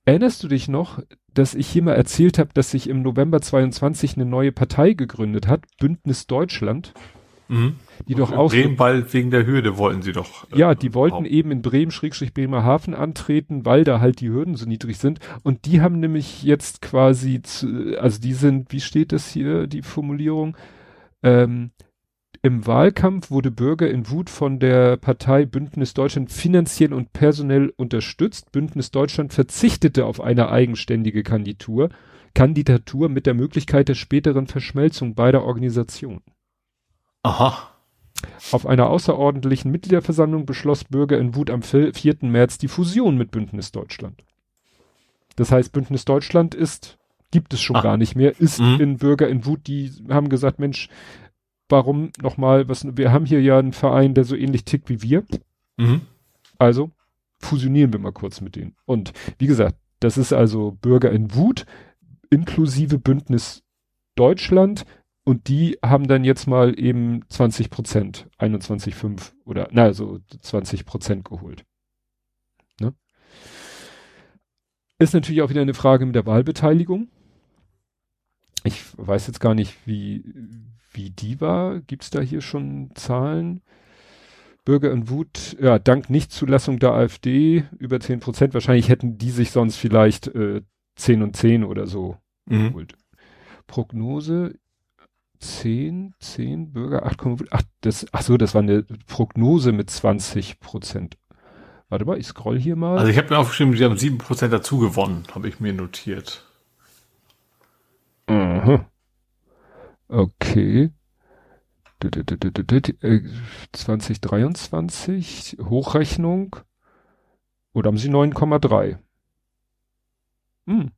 erinnerst du dich noch, dass ich hier mal erzählt habe, dass sich im November 22 eine neue Partei gegründet hat, Bündnis Deutschland? Mhm. Die doch auch. Bremen, weil wegen der Hürde wollten sie doch. Äh, ja, die wollten eben in Bremen, Schrägstrich Bremerhaven antreten, weil da halt die Hürden so niedrig sind. Und die haben nämlich jetzt quasi, zu, also die sind, wie steht das hier, die Formulierung? Ähm, im Wahlkampf wurde Bürger in Wut von der Partei Bündnis Deutschland finanziell und personell unterstützt. Bündnis Deutschland verzichtete auf eine eigenständige Kandidatur, Kandidatur mit der Möglichkeit der späteren Verschmelzung beider Organisationen. Aha. Auf einer außerordentlichen Mitgliederversammlung beschloss Bürger in Wut am 4. März die Fusion mit Bündnis Deutschland. Das heißt, Bündnis Deutschland ist, gibt es schon Ach. gar nicht mehr, ist mhm. in Bürger in Wut, die haben gesagt, Mensch, warum nochmal, was, wir haben hier ja einen Verein, der so ähnlich tickt wie wir. Mhm. Also fusionieren wir mal kurz mit denen. Und wie gesagt, das ist also Bürger in Wut, inklusive Bündnis Deutschland. Und die haben dann jetzt mal eben 20 Prozent, 21,5 oder, na, so 20 Prozent geholt. Ne? Ist natürlich auch wieder eine Frage mit der Wahlbeteiligung. Ich weiß jetzt gar nicht, wie, wie die war. Gibt's da hier schon Zahlen? Bürger in Wut, ja, dank Nichtzulassung der AfD über 10 Prozent. Wahrscheinlich hätten die sich sonst vielleicht äh, 10 und 10 oder so mhm. geholt. Prognose 10, 10 Bürger, 8,5, ach, das, ach so, das war eine Prognose mit 20 Prozent. Warte mal, ich scroll hier mal. Also ich habe mir aufgeschrieben, die haben 7 Prozent dazu gewonnen, habe ich mir notiert. Aha. Okay. 2023 äh, Hochrechnung. Oder haben sie 9,3? Hm.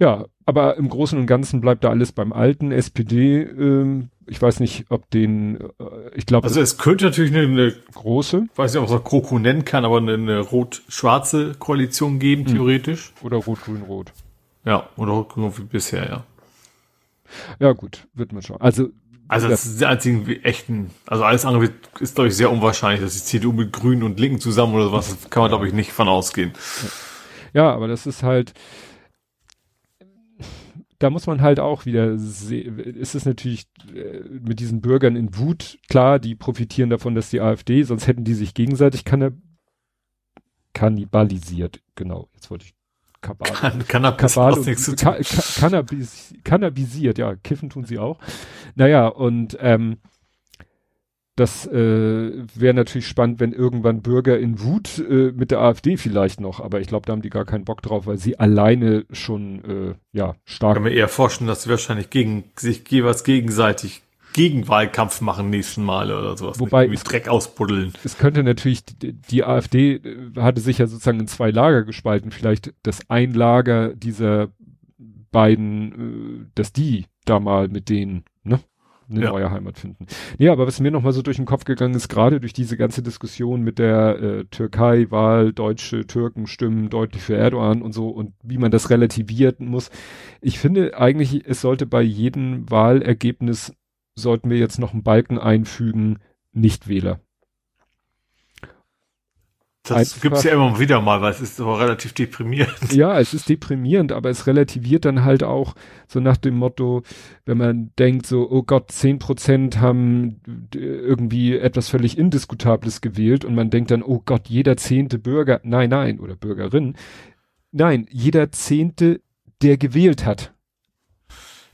Ja, aber im Großen und Ganzen bleibt da alles beim alten SPD. Ähm, ich weiß nicht, ob den, äh, ich glaube. Also es könnte natürlich eine, eine große, weiß nicht, ob man Kroko nennen kann, aber eine, eine rot-schwarze Koalition geben, hm. theoretisch. Oder rot-grün-rot. Ja, oder rot-grün wie bisher, ja. Ja, gut, wird man schon. Also, also das ist der einzige echten, also alles andere ist, glaube ich, sehr unwahrscheinlich, dass die CDU mit Grünen und Linken zusammen oder sowas, kann man, glaube ich, nicht von ausgehen. Ja, aber das ist halt, da muss man halt auch wieder sehen, ist es natürlich äh, mit diesen Bürgern in Wut, klar, die profitieren davon, dass die AfD, sonst hätten die sich gegenseitig kannib kannibalisiert, genau, jetzt wollte ich Kabal. Kann, Cannabis Kabal und, Ka Cannabis, Cannabisiert, ja, kiffen tun sie auch. Naja, und ähm, das äh, wäre natürlich spannend, wenn irgendwann Bürger in Wut äh, mit der AfD vielleicht noch, aber ich glaube, da haben die gar keinen Bock drauf, weil sie alleine schon äh, ja stark. Ich kann mir eher vorstellen, dass sie wahrscheinlich gegen sich jeweils gegenseitig Gegenwahlkampf machen nächsten Male oder sowas. Wobei es, Dreck ausbuddeln. Es könnte natürlich die, die, AfD hatte sich ja sozusagen in zwei Lager gespalten. Vielleicht das ein Lager dieser beiden, äh, dass die da mal mit denen ne eine ja. neue Heimat finden. Ja, aber was mir nochmal so durch den Kopf gegangen ist, gerade durch diese ganze Diskussion mit der äh, Türkei-Wahl, deutsche Türken stimmen deutlich für Erdogan und so und wie man das relativieren muss. Ich finde eigentlich, es sollte bei jedem Wahlergebnis, sollten wir jetzt noch einen Balken einfügen, Nichtwähler. Das gibt es ja immer wieder mal, weil es ist aber relativ deprimierend. Ja, es ist deprimierend, aber es relativiert dann halt auch so nach dem Motto, wenn man denkt so, oh Gott, zehn Prozent haben irgendwie etwas völlig Indiskutables gewählt und man denkt dann, oh Gott, jeder zehnte Bürger, nein, nein, oder Bürgerin, nein, jeder zehnte, der gewählt hat,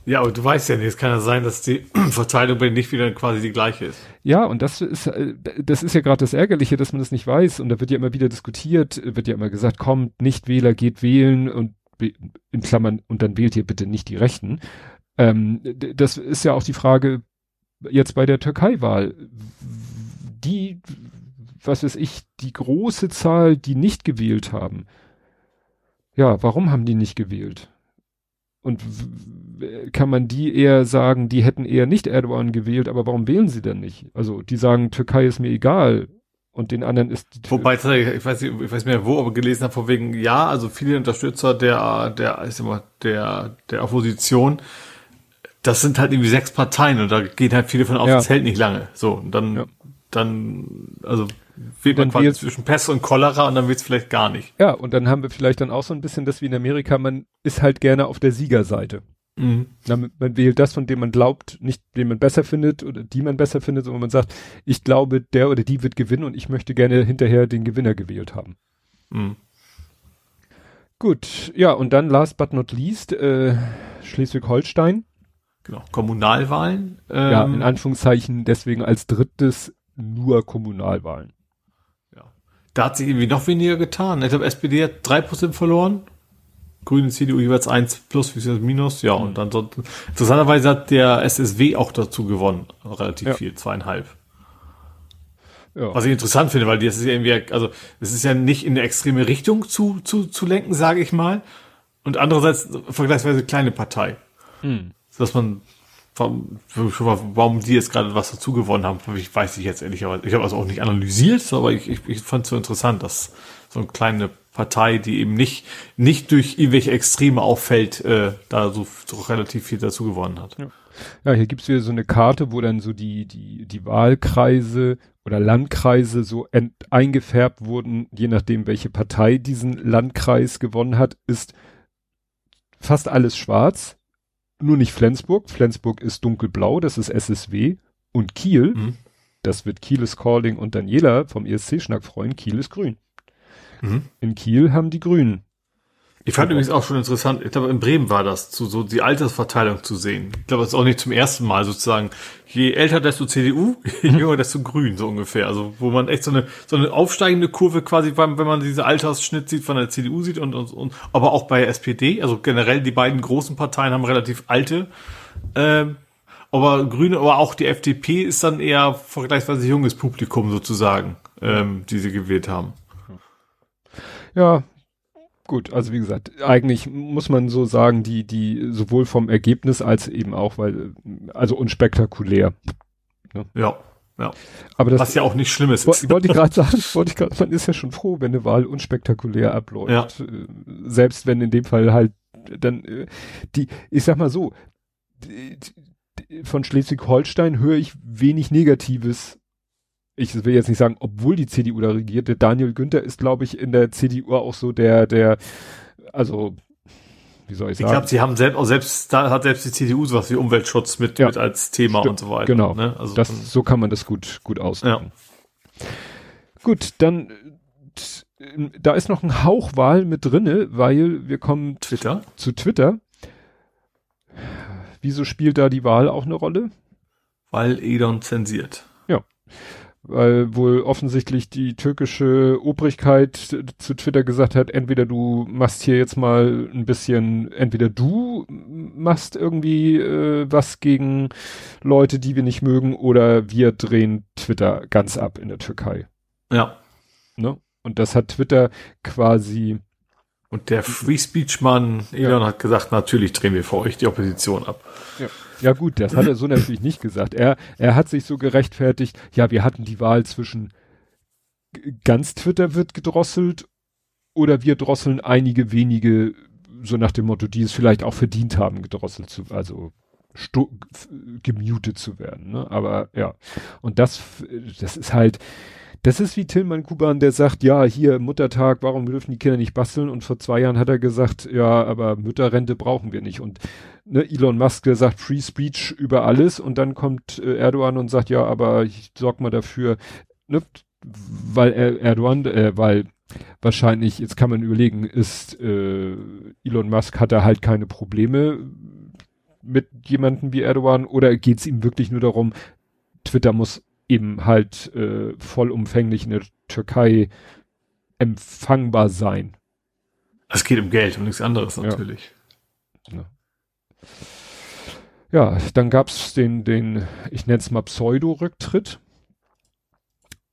ja, aber du weißt ja nicht, es kann ja sein, dass die Verteilung bei nicht wieder quasi die gleiche ist. Ja, und das ist, äh, das ist ja gerade das Ärgerliche, dass man das nicht weiß. Und da wird ja immer wieder diskutiert, wird ja immer gesagt, kommt, Nichtwähler geht wählen und in Klammern, und dann wählt ihr bitte nicht die Rechten. Ähm, das ist ja auch die Frage jetzt bei der Türkei-Wahl. Die, was weiß ich, die große Zahl, die nicht gewählt haben. Ja, warum haben die nicht gewählt? Und kann man die eher sagen, die hätten eher nicht Erdogan gewählt, aber warum wählen sie denn nicht? Also die sagen, Türkei ist mir egal und den anderen ist. Wobei, ich weiß nicht, ich weiß nicht mehr wo, aber gelesen habe, von wegen, ja, also viele Unterstützer der, der, ist immer, der, der Opposition, das sind halt irgendwie sechs Parteien und da gehen halt viele von aus, ja. das hält nicht lange. So, und dann, ja. dann, also wählt man quasi zwischen Pest und Cholera und dann wird's vielleicht gar nicht. Ja, und dann haben wir vielleicht dann auch so ein bisschen das wie in Amerika, man ist halt gerne auf der Siegerseite. Mhm. man wählt das, von dem man glaubt, nicht den man besser findet oder die man besser findet, sondern man sagt, ich glaube, der oder die wird gewinnen und ich möchte gerne hinterher den Gewinner gewählt haben. Mhm. Gut, ja, und dann last but not least, äh, Schleswig-Holstein. Genau, Kommunalwahlen. Ähm, ja, in Anführungszeichen deswegen als drittes nur Kommunalwahlen. Da hat sich irgendwie noch weniger getan. Ich glaube, SPD hat drei Prozent verloren. Grüne CDU jeweils eins plus, wie ist das minus? Ja, und dann so, interessanterweise hat der SSW auch dazu gewonnen. Relativ ja. viel, zweieinhalb. Ja. Was ich interessant finde, weil das ist ja irgendwie, also, es ist ja nicht in eine extreme Richtung zu, zu, zu lenken, sage ich mal. Und andererseits vergleichsweise kleine Partei. Hm. Dass man warum, warum die jetzt gerade was dazu gewonnen haben, ich weiß ich jetzt ehrlich, aber ich habe also auch nicht analysiert, aber ich, ich, ich fand es so interessant, dass so eine kleine Partei, die eben nicht nicht durch irgendwelche Extreme auffällt, äh, da so, so relativ viel dazu gewonnen hat. Ja. ja, hier gibt's wieder so eine Karte, wo dann so die die die Wahlkreise oder Landkreise so ent, eingefärbt wurden, je nachdem welche Partei diesen Landkreis gewonnen hat, ist fast alles schwarz nur nicht Flensburg. Flensburg ist dunkelblau, das ist SSW. Und Kiel, mhm. das wird Kiel ist Calling und Daniela vom ESC-Schnack freuen, Kiel ist grün. Mhm. In Kiel haben die Grünen ich fand übrigens auch schon interessant, ich glaube in Bremen war das, zu so die Altersverteilung zu sehen. Ich glaube, das ist auch nicht zum ersten Mal sozusagen. Je älter, desto CDU, je jünger, desto Grün, so ungefähr. Also wo man echt so eine so eine aufsteigende Kurve quasi, wenn man diese Altersschnitt sieht von der CDU sieht und, und, und aber auch bei SPD, also generell die beiden großen Parteien haben relativ alte, ähm, aber Grüne, aber auch die FDP ist dann eher vergleichsweise junges Publikum sozusagen, ähm, die sie gewählt haben. Ja, gut, also wie gesagt, eigentlich muss man so sagen, die, die sowohl vom Ergebnis als eben auch, weil, also unspektakulär. Ne? Ja. Ja. Aber das, Was ja auch nicht schlimm ist. Wollte ich gerade sagen, wollte ich gerade, man ist ja schon froh, wenn eine Wahl unspektakulär abläuft. Ja. Äh, selbst wenn in dem Fall halt dann äh, die, ich sag mal so, die, die, von Schleswig-Holstein höre ich wenig Negatives ich will jetzt nicht sagen, obwohl die CDU da regiert, der Daniel Günther ist, glaube ich, in der CDU auch so der, der, also wie soll ich Ich sagen? glaube, sie haben selbst, auch selbst, da hat selbst die CDU sowas wie Umweltschutz mit, Ja. mit als Thema Stimmt, und so weiter. Genau. Ne? Also das, so kann man das gut, gut ausdrücken. Gut, dann, da ist noch ein Hauch Wahl mit drinne, weil wir kommen Twitter. zu Twitter. Wieso spielt da die Wahl auch eine Rolle? Weil Elon zensiert. Weil wohl offensichtlich die türkische Obrigkeit zu Twitter gesagt hat, entweder du machst hier jetzt mal ein bisschen, entweder du machst irgendwie äh, was gegen Leute, die wir nicht mögen, oder wir drehen Twitter ganz ab in der Türkei. Ja. Ne? Und das hat Twitter quasi, Und der Free Speech Mann Elon hat gesagt, natürlich drehen wir für euch die Opposition ab. ja gut, das hat er so natürlich nicht gesagt. Er, er hat sich so gerechtfertigt, ja, wir hatten die Wahl zwischen ganz Twitter wird gedrosselt oder wir drosseln einige wenige, so nach dem Motto, die es vielleicht auch verdient haben, gedrosselt zu, also gemutet zu werden. Ne? Aber ja, und das, das ist halt, das ist wie Tilman Kuban, der sagt, ja, hier Muttertag, warum dürfen die Kinder nicht basteln? Und vor zwei Jahren hat er gesagt, ja, aber Mütterrente brauchen wir nicht. Und ne, Elon Musk, sagt Free Speech über alles und dann kommt äh, Erdogan und sagt, ja, aber ich sorg mal dafür, ne, weil er, Erdogan, äh, weil wahrscheinlich, jetzt kann man überlegen, ist äh, Elon Musk, hat er halt keine Probleme mit jemandem wie Erdogan oder geht es ihm wirklich nur darum, Twitter muss eben halt äh, vollumfänglich in der Türkei empfangbar sein. Es geht um Geld und nichts anderes Ja. natürlich. Ja, dann gab's den, den, ich nenne es mal Pseudo-Rücktritt,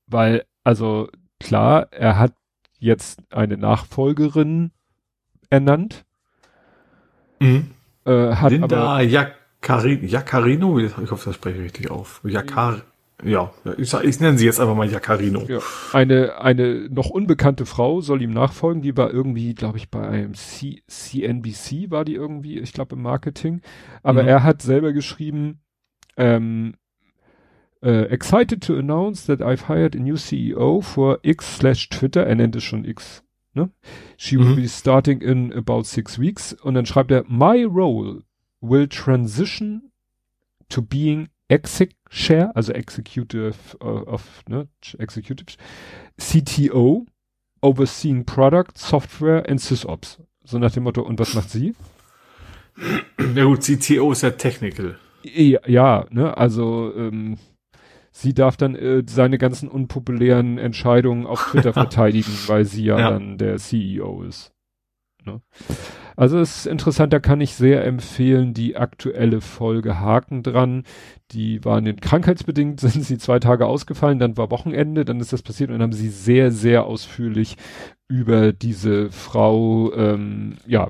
weil, also klar, er hat jetzt eine Nachfolgerin ernannt, Mhm. äh, Linda aber, Jacari- Jaccarino, ich hoffe, das spreche ich richtig auf. Jacar, ja, ich, ich nenne sie jetzt einfach mal Jaccarino. ja, eine, eine noch unbekannte Frau soll ihm nachfolgen, die war irgendwie, glaube ich, bei einem C CNBC war die irgendwie, ich glaube im Marketing, aber Mhm. er hat selber geschrieben, ähm, äh, excited to announce that I've hired a new CEO for X slash Twitter. Er nennt es schon X. Ne? She will Mhm. be starting in about six weeks. Und dann schreibt er, my role will transition to being exec chair, also executive uh, of, ne, executive CTO, overseeing product, software and sysops. So nach dem Motto, und was macht sie? Ja gut, CTO ist ja Technical. Ja, ja ne, also ähm, sie darf dann äh, seine ganzen unpopulären Entscheidungen auf Twitter verteidigen, weil sie ja, Ja. dann der CEO ist. Ne? Also es ist interessant, da kann ich sehr empfehlen, die aktuelle Folge Haken dran. Die waren in krankheitsbedingt, sind sie zwei Tage ausgefallen, dann war Wochenende, dann ist das passiert und dann haben sie sehr, sehr ausführlich über diese Frau ähm, ja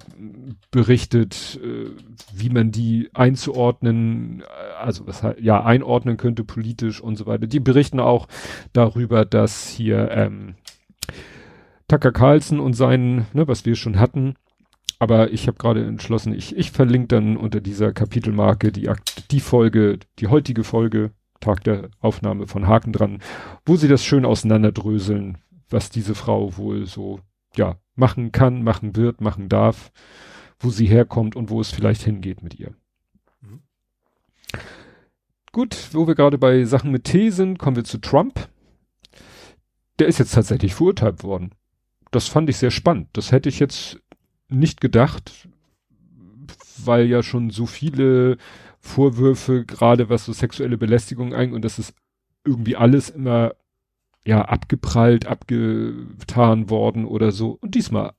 berichtet, äh, wie man die einzuordnen, äh, also was ja einordnen könnte politisch und so weiter. Die berichten auch darüber, dass hier ähm, Tucker Carlson und seinen, ne, was wir schon hatten, aber ich habe gerade entschlossen, ich, ich verlinke dann unter dieser Kapitelmarke die, die Folge, die heutige Folge, Tag der Aufnahme von Haken dran, wo sie das schön auseinanderdröseln, was diese Frau wohl so, ja, machen kann, machen wird, machen darf, wo sie herkommt und wo es vielleicht hingeht mit ihr. Mhm. Gut, wo wir gerade bei Sachen mit T sind, kommen wir zu Trump. Der ist jetzt tatsächlich verurteilt worden. Das fand ich sehr spannend. Das hätte ich jetzt nicht gedacht, weil ja schon so viele Vorwürfe, gerade was so sexuelle Belästigung angeht, und das ist irgendwie alles immer ja abgeprallt, abgetan worden oder so. Und diesmal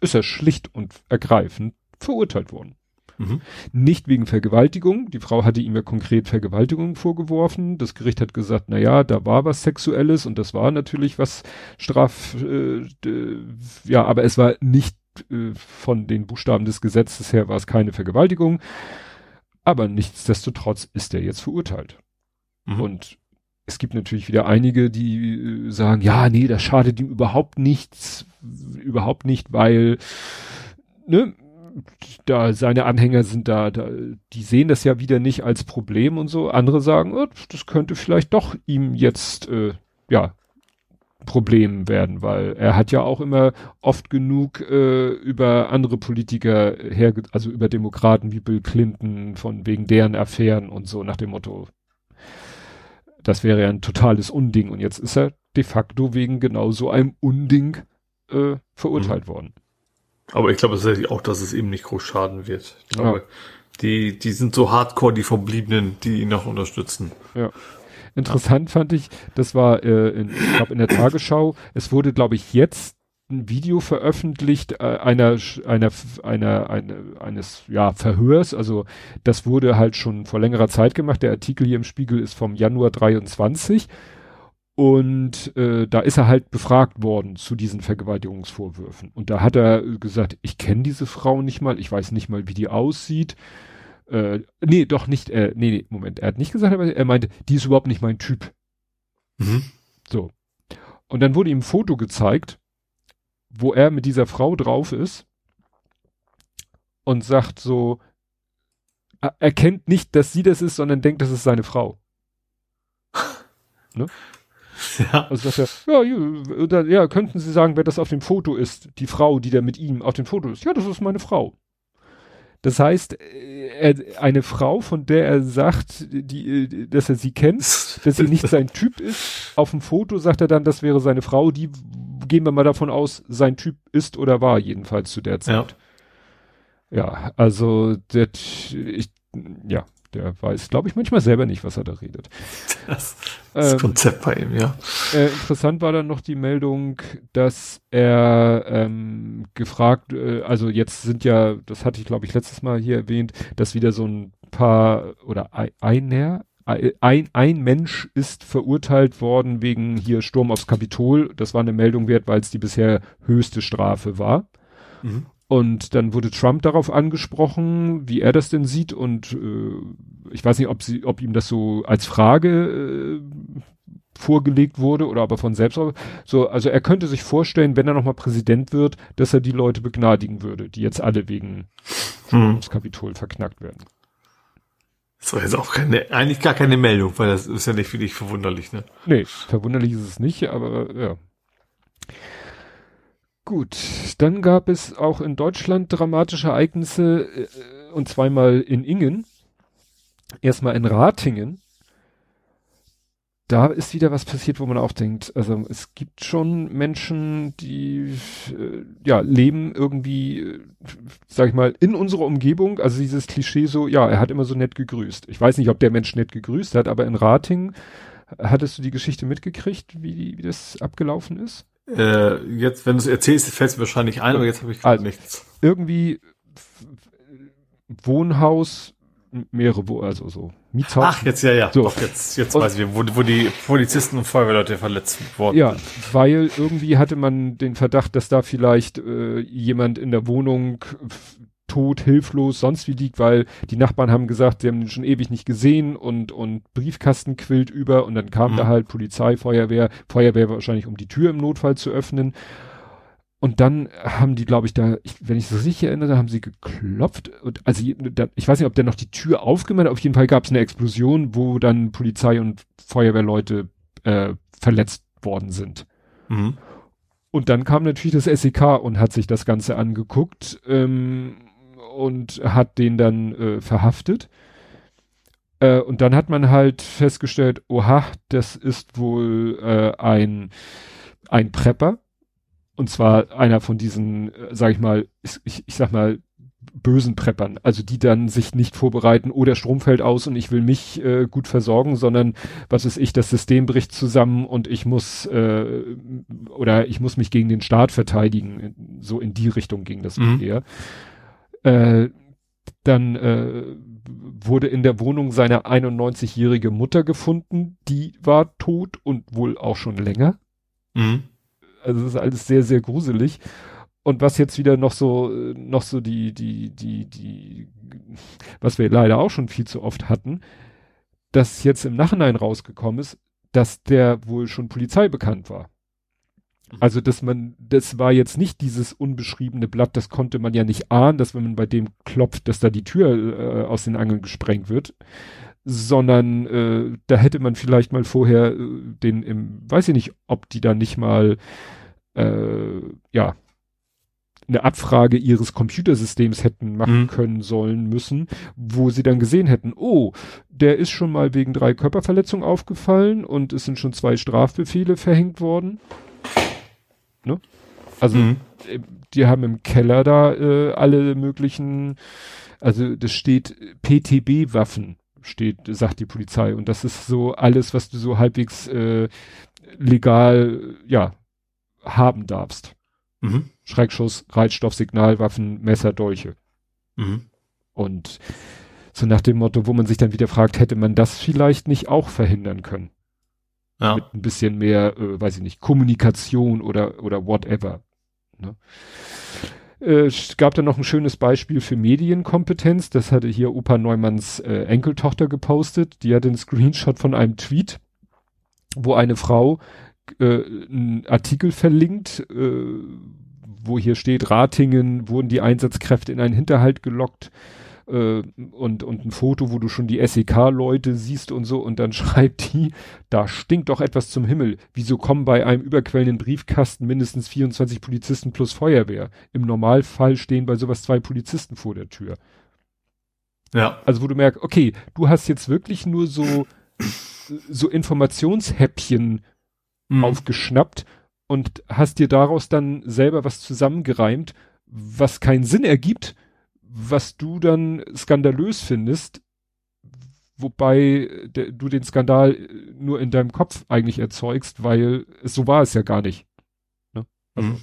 ist er schlicht und ergreifend verurteilt worden. Mhm. Nicht wegen Vergewaltigung. Die Frau hatte ihm ja konkret Vergewaltigung vorgeworfen. Das Gericht hat gesagt, na ja, da war was Sexuelles und das war natürlich was straf, äh, ja, aber es war nicht äh, von den Buchstaben des Gesetzes her war es keine Vergewaltigung. Aber nichtsdestotrotz ist er jetzt verurteilt. Mhm. Und es gibt natürlich wieder einige, die äh, sagen, ja, nee, das schadet ihm überhaupt nichts, überhaupt nicht, weil, ne, da seine Anhänger sind da, da, die sehen das ja wieder nicht als Problem und so. Andere sagen, oh, das könnte vielleicht doch ihm jetzt, äh, ja, Problem werden, weil er hat ja auch immer oft genug äh, über andere Politiker her, also über Demokraten wie Bill Clinton von wegen deren Affären und so nach dem Motto, das wäre ja ein totales Unding und jetzt ist er de facto wegen genau so einem Unding äh, verurteilt mhm. worden. Aber ich glaube tatsächlich auch, dass es ihm nicht groß schaden wird. Ich glaube, ja. die, die sind so hardcore, die Verbliebenen, die ihn noch unterstützen. Ja. Interessant fand ich, das war äh, in, ich glaub, in der Tagesschau, es wurde, glaube ich, jetzt ein Video veröffentlicht äh, einer einer einer eine, eines ja Verhörs also das wurde halt schon vor längerer Zeit gemacht der Artikel hier im Spiegel ist vom Januar 23 und äh, da ist er halt befragt worden zu diesen Vergewaltigungsvorwürfen und da hat er gesagt ich kenne diese Frau nicht mal ich weiß nicht mal wie die aussieht äh, nee, doch nicht, äh, nee, nee, Moment, er hat nicht gesagt, aber er meinte, die ist überhaupt nicht mein Typ. Mhm. So. Und dann wurde ihm ein Foto gezeigt, wo er mit dieser Frau drauf ist und sagt so, er erkennt nicht, dass sie das ist, sondern denkt, das ist seine Frau. ne? Ja. Also sagt er, ja, ja, ja, könnten Sie sagen, wer das auf dem Foto ist? Die Frau, die da mit ihm auf dem Foto ist. Ja, das ist meine Frau. Das heißt, äh, er, eine Frau, von der er sagt, die, äh, dass er sie kennt, dass sie nicht sein Typ ist, auf dem Foto sagt er dann, das wäre seine Frau, die gehen wir mal davon aus, sein Typ ist oder war jedenfalls zu der Zeit. Ja, ja also das, ich, ja, der weiß, glaube ich, manchmal selber nicht, was er da redet. Das, das ähm, Konzept bei ihm, ja. Äh, interessant war dann noch die Meldung, dass er ähm, gefragt, äh, also jetzt sind ja, das hatte ich, glaube ich, letztes Mal hier erwähnt, dass wieder so ein paar oder einer, ein, ein Mensch ist verurteilt worden wegen hier Sturm aufs Kapitol. Das war eine Meldung wert, weil es die bisher höchste Strafe war. Mhm. Und dann wurde Trump darauf angesprochen, wie er das denn sieht. Und äh, ich weiß nicht, ob sie, ob ihm das so als Frage äh, vorgelegt wurde oder aber von selbst. So, also er könnte sich vorstellen, wenn er nochmal Präsident wird, dass er die Leute begnadigen würde, die jetzt alle wegen hm. das Kapitol verknackt werden. Das war jetzt auch keine, eigentlich gar keine Meldung, weil das ist ja nicht für dich verwunderlich, ne? Nee, verwunderlich ist es nicht, aber ja. Gut, dann gab es auch in Deutschland dramatische Ereignisse äh, und zweimal in Ingen. Erstmal in Ratingen. Da ist wieder was passiert, wo man auch denkt, also es gibt schon Menschen, die äh, ja leben irgendwie, äh, sag ich mal, in unserer Umgebung. Also dieses Klischee so, ja, er hat immer so nett gegrüßt. Ich weiß nicht, ob der Mensch nett gegrüßt hat, aber in Ratingen hattest du die Geschichte mitgekriegt, wie, wie das abgelaufen ist? Äh, jetzt, wenn du es erzählst, fällt es wahrscheinlich ein, aber jetzt habe ich gerade also, nichts. Irgendwie Wohnhaus, mehrere, Wo also so Mietshaus. Ach, jetzt, ja, ja, so. doch, jetzt, jetzt und, weiß ich, wo, wo die Polizisten und Feuerwehrleute verletzt wurden. Ja, weil irgendwie hatte man den Verdacht, dass da vielleicht äh, jemand in der Wohnung tot, hilflos, sonst wie liegt, weil die Nachbarn haben gesagt, sie haben ihn schon ewig nicht gesehen und, und Briefkasten quillt über und dann kam mhm. da halt Polizei, Feuerwehr, Feuerwehr wahrscheinlich, um die Tür im Notfall zu öffnen. Und dann haben die, glaube ich, da, ich, wenn ich es richtig erinnere, haben sie geklopft. Und also ich weiß nicht, ob der noch die Tür aufgemacht hat. Auf jeden Fall gab es eine Explosion, wo dann Polizei und Feuerwehrleute äh, verletzt worden sind. Mhm. Und dann kam natürlich das SEK und hat sich das Ganze angeguckt. Ähm, und hat den dann äh, verhaftet. Äh, und dann hat man halt festgestellt, oha, das ist wohl äh, ein, ein Prepper. Und zwar einer von diesen, äh, sag ich mal, ich, ich sag mal, bösen Preppern, also die dann sich nicht vorbereiten, oder oh, Strom fällt aus und ich will mich äh, gut versorgen, sondern was ist ich, das System bricht zusammen und ich muss äh, oder ich muss mich gegen den Staat verteidigen. So in die Richtung ging das mhm. eher. Äh, dann äh, wurde in der Wohnung seine 91-jährige Mutter gefunden, die war tot und wohl auch schon länger. Mhm. Also das ist alles sehr, sehr gruselig. Und was jetzt wieder noch so, noch so die, die, die, die, was wir leider auch schon viel zu oft hatten, dass jetzt im Nachhinein rausgekommen ist, dass der wohl schon Polizei bekannt war. Mhm. Also, dass man, das war jetzt nicht dieses unbeschriebene Blatt, das konnte man ja nicht ahnen, dass wenn man bei dem klopft, dass da die Tür äh, aus den Angeln gesprengt wird, sondern äh, da hätte man vielleicht mal vorher äh, den im, weiß ich nicht, ob die da nicht mal äh, ja eine Abfrage ihres Computersystems hätten machen mhm. können sollen müssen, wo sie dann gesehen hätten, oh, der ist schon mal wegen drei Körperverletzungen aufgefallen und es sind schon zwei Strafbefehle verhängt worden. Ne? Also mhm. Äh, die haben im Keller da äh, alle möglichen, also das steht PTB-Waffen steht, sagt die Polizei. Und das ist so alles, was du so halbwegs äh, legal, ja, haben darfst. Mhm. Schreckschuss, Reitstoff, Signalwaffen, Messer, Dolche. Mhm. Und so nach dem Motto, wo man sich dann wieder fragt, hätte man das vielleicht nicht auch verhindern können? Ja. Mit ein bisschen mehr, äh, weiß ich nicht, Kommunikation oder, oder whatever. Ne? Äh, gab da noch ein schönes Beispiel für Medienkompetenz. Das hatte hier Opa Neumanns äh, Enkeltochter gepostet. Die hat einen Screenshot von einem Tweet, wo eine Frau äh, einen Artikel verlinkt, äh, wo hier steht, Ratingen wurden die Einsatzkräfte in einen Hinterhalt gelockt äh, und, und ein Foto, wo du schon die SEK-Leute siehst und so und dann schreibt die, da stinkt doch etwas zum Himmel. Wieso kommen bei einem überquellenden Briefkasten mindestens 24 Polizisten plus Feuerwehr? Im Normalfall stehen bei sowas zwei Polizisten vor der Tür. Ja. Also wo du merkst, okay, du hast jetzt wirklich nur so, so Informationshäppchen mhm. aufgeschnappt und hast dir daraus dann selber was zusammengereimt, was keinen Sinn ergibt, was du dann skandalös findest, wobei de, du den Skandal nur in deinem Kopf eigentlich erzeugst, weil so war es ja gar nicht. Ne? Also, mhm.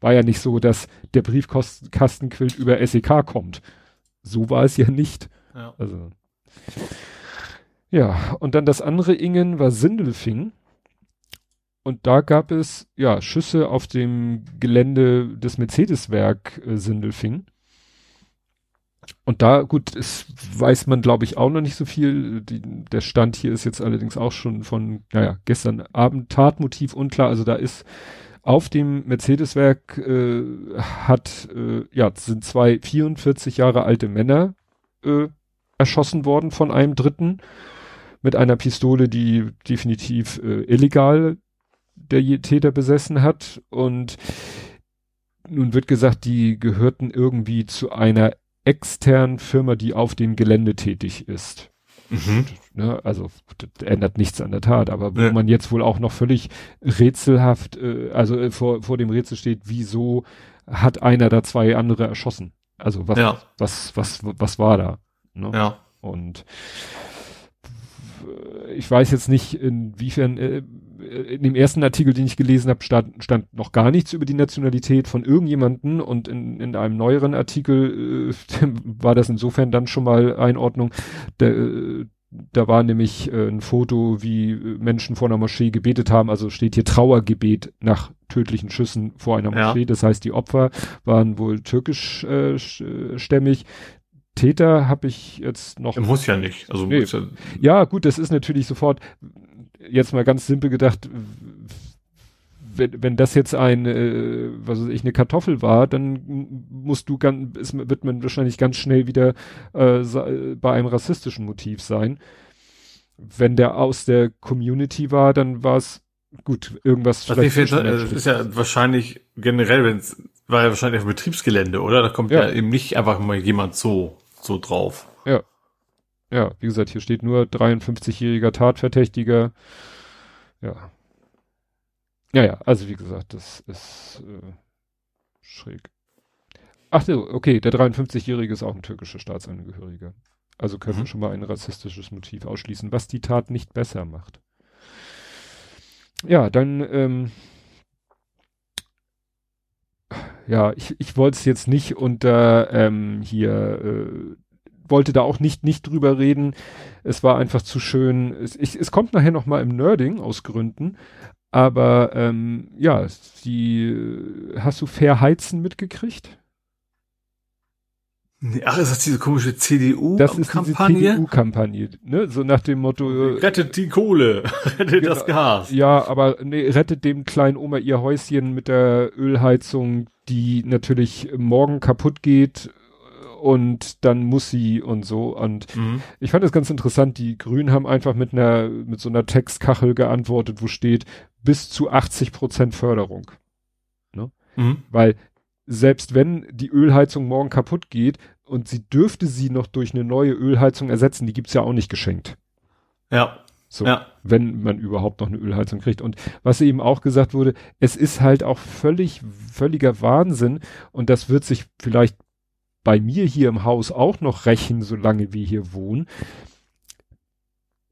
War ja nicht so, dass der Briefkastenquilt über SEK kommt. So war es ja nicht. Ja. Also. Ja, und dann das andere Ingen war Sindelfing. Und da gab es ja Schüsse auf dem Gelände des Mercedes-Werk äh, Sindelfing. Und da, gut, es weiß man, glaube ich, auch noch nicht so viel. Die, der Stand hier ist jetzt allerdings auch schon von, naja, gestern Abend Tatmotiv unklar. Also da ist auf dem Mercedes-Werk äh, hat, äh, ja, sind zwei 44 Jahre alte Männer äh, erschossen worden von einem Dritten mit einer Pistole, die definitiv äh, illegal der Täter besessen hat und nun wird gesagt, die gehörten irgendwie zu einer externen Firma, die auf dem Gelände tätig ist. Mhm. Ne, also ändert nichts an der Tat, aber wo ja. man jetzt wohl auch noch völlig rätselhaft, äh, also äh, vor, vor dem Rätsel steht, wieso hat einer da zwei andere erschossen? Also was, ja. was, was, was war da? Ne? Ja. Und ich weiß jetzt nicht, inwiefern, äh, in dem ersten Artikel, den ich gelesen habe, stand, stand noch gar nichts über die Nationalität von irgendjemanden und in, in einem neueren Artikel äh, war das insofern dann schon mal Einordnung. Der, äh, da war nämlich äh, ein Foto, wie Menschen vor einer Moschee gebetet haben. Also steht hier Trauergebet nach tödlichen Schüssen vor einer Moschee. Ja. Das heißt, die Opfer waren wohl türkischstämmig. Äh, Täter habe ich jetzt noch. Muss ja nicht. Also nee. ja, ja, gut, das ist natürlich sofort jetzt mal ganz simpel gedacht. Wenn, wenn das jetzt ein, äh, was weiß ich, eine Kartoffel war, dann musst du ganz, ist, wird man wahrscheinlich ganz schnell wieder äh, bei einem rassistischen Motiv sein. Wenn der aus der Community war, dann war es gut, irgendwas vielleicht. Finde, das ist ja wahrscheinlich generell, wenn es war ja wahrscheinlich auf Betriebsgelände, oder? Da kommt ja. ja eben nicht einfach mal jemand so so drauf. Ja. Ja, wie gesagt, hier steht nur 53-jähriger Tatverdächtiger. Ja. Ja, ja, also wie gesagt, das ist äh, schräg. Ach so, okay, der 53-jährige ist auch ein türkischer Staatsangehöriger. Also können mhm. wir schon mal ein rassistisches Motiv ausschließen, was die Tat nicht besser macht. Ja, dann ähm, ja, ich, ich wollte es jetzt nicht unter ähm, hier, äh, wollte da auch nicht, nicht drüber reden. Es war einfach zu schön. Es, ich, es kommt nachher noch mal im Nerding aus Gründen. Aber ähm, ja, die hast du Fair Heizen mitgekriegt? Ach, ist das diese komische CDU-Kampagne? Das ist Kampagne? diese CDU-Kampagne, ne? So nach dem Motto. Äh, rettet die Kohle, rettet das genau. Gas. Ja, aber nee, rettet dem kleinen Oma ihr Häuschen mit der Ölheizung, die natürlich morgen kaputt geht und dann muss sie und so. Und mhm. ich fand das ganz interessant. Die Grünen haben einfach mit einer, mit so einer Textkachel geantwortet, wo steht bis zu 80 Prozent Förderung. Ne? Mhm. Weil selbst wenn die Ölheizung morgen kaputt geht und sie dürfte sie noch durch eine neue Ölheizung ersetzen, die gibt's ja auch nicht geschenkt. Ja. So, ja. wenn man überhaupt noch eine Ölheizung kriegt. Und was eben auch gesagt wurde, es ist halt auch völlig, völliger Wahnsinn und das wird sich vielleicht bei mir hier im Haus auch noch rächen, solange wir hier wohnen.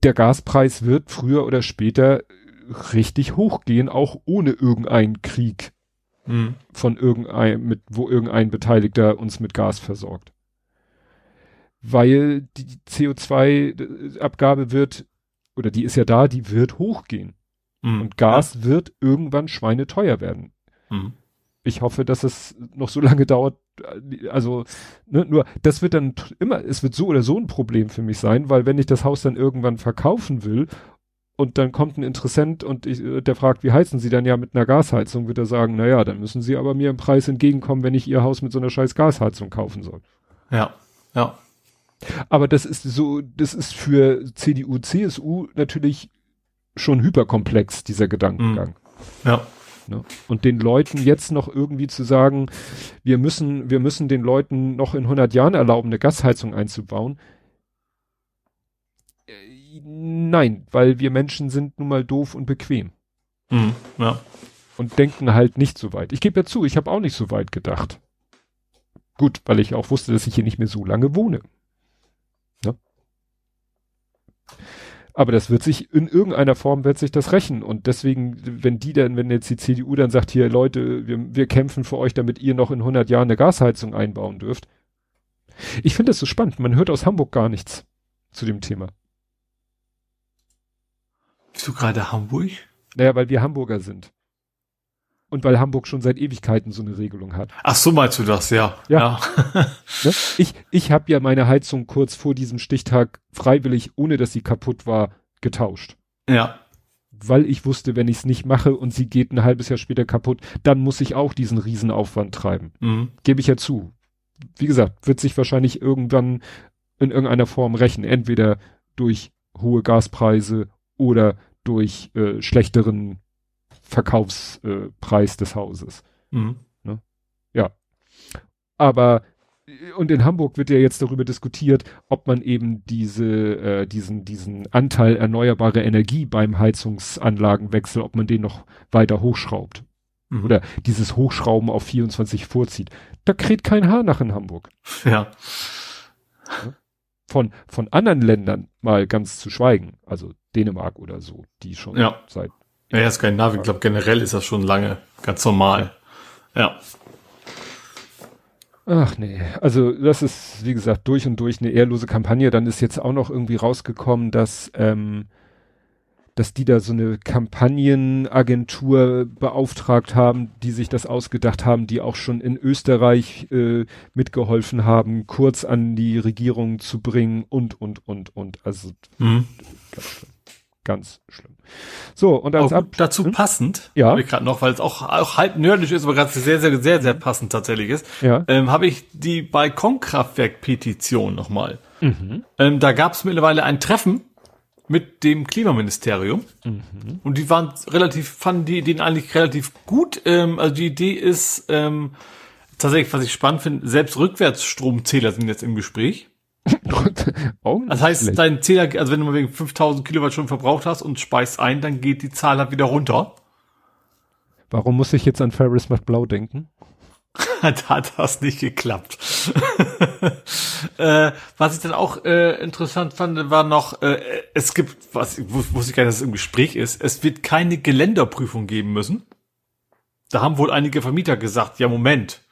Der Gaspreis wird früher oder später richtig hochgehen, auch ohne irgendeinen Krieg mhm. von irgendein, mit, wo irgendein Beteiligter uns mit Gas versorgt. Weil die CO2-Abgabe wird, oder die ist ja da, die wird hochgehen. Mhm. Und Gas ja. wird irgendwann schweineteuer werden. Mhm. Ich hoffe, dass es noch so lange dauert, also ne, nur das wird dann immer, es wird so oder so ein Problem für mich sein, weil wenn ich das Haus dann irgendwann verkaufen will und dann kommt ein Interessent und ich, der fragt, wie heizen Sie dann ja mit einer Gasheizung, wird er sagen, naja, dann müssen Sie aber mir im Preis entgegenkommen, wenn ich Ihr Haus mit so einer scheiß Gasheizung kaufen soll. Ja, ja. Aber das ist so, das ist für CDU, CSU natürlich schon hyperkomplex, dieser Gedankengang. Mhm. Ja. Ne? Und den Leuten jetzt noch irgendwie zu sagen, wir müssen, wir müssen den Leuten noch in 100 Jahren erlauben, eine Gasheizung einzubauen, Nein, weil wir Menschen sind nun mal doof und bequem. Mhm, ja. Und denken halt nicht so weit. Ich gebe ja zu, ich habe auch nicht so weit gedacht. Gut, weil ich auch wusste, dass ich hier nicht mehr so lange wohne. Ja? Aber das wird sich, in irgendeiner Form wird sich das rächen. Und deswegen, wenn die dann, wenn jetzt die CDU dann sagt, hier Leute, wir, wir kämpfen für euch, damit ihr noch in 100 Jahren eine Gasheizung einbauen dürft. Ich finde das so spannend. Man hört aus Hamburg gar nichts zu dem Thema. Bist du gerade Hamburg? Naja, weil wir Hamburger sind. Und weil Hamburg schon seit Ewigkeiten so eine Regelung hat. Ach so meinst du das, ja. Ja. ja. ne? Ich, ich habe ja meine Heizung kurz vor diesem Stichtag freiwillig, ohne dass sie kaputt war, getauscht. Ja. Weil ich wusste, wenn ich es nicht mache und sie geht ein halbes Jahr später kaputt, dann muss ich auch diesen Riesenaufwand treiben. Mhm. Gebe ich ja zu. Wie gesagt, wird sich wahrscheinlich irgendwann in irgendeiner Form rächen. Entweder durch hohe Gaspreise oder durch äh, schlechteren Verkaufspreis äh, des Hauses. Mhm. Ne? Ja. Aber und in Hamburg wird ja jetzt darüber diskutiert, ob man eben diese, äh, diesen, diesen Anteil erneuerbare Energie beim Heizungsanlagenwechsel, ob man den noch weiter hochschraubt. Mhm. Oder dieses Hochschrauben auf 24 vorzieht. Da kräht kein Haar nach in Hamburg. Ja. Von, von anderen Ländern mal ganz zu schweigen. Also Dänemark oder so, die schon ja. seit. Ja, Skandinavien, ich glaube generell ist das schon lange ganz normal. Ja. Ach nee, also das ist, wie gesagt, durch und durch eine ehrlose Kampagne. Dann ist jetzt auch noch irgendwie rausgekommen, dass, ähm, dass die da so eine Kampagnenagentur beauftragt haben, die sich das ausgedacht haben, die auch schon in Österreich äh, mitgeholfen haben, kurz an die Regierung zu bringen und, und, und, und. Also mhm. ganz schlimm. Ganz schlimm. So, und als ab dazu hm? passend, ja. habe ich gerade noch, weil es auch, auch halb nerdisch ist, aber gerade sehr, sehr, sehr, sehr passend tatsächlich ist, ja. ähm, habe ich die Balkonkraftwerk-Petition nochmal. Mhm. Ähm, da gab es mittlerweile ein Treffen mit dem Klimaministerium mhm. und die waren relativ, fanden die Ideen eigentlich relativ gut. Ähm, also die Idee ist ähm, tatsächlich, was ich spannend finde, selbst Rückwärtsstromzähler sind jetzt im Gespräch das heißt, schlecht. dein Zähler, also wenn du mal wegen 5000 Kilowattstunden verbraucht hast und speist ein, dann geht die Zahl halt wieder runter. Warum muss ich jetzt an Ferris macht blau denken? da hat das nicht geklappt. äh, was ich dann auch äh, interessant fand, war noch, äh, es gibt, was wusste ich gar nicht, dass es im Gespräch ist, es wird keine Geländerprüfung geben müssen. Da haben wohl einige Vermieter gesagt, ja Moment,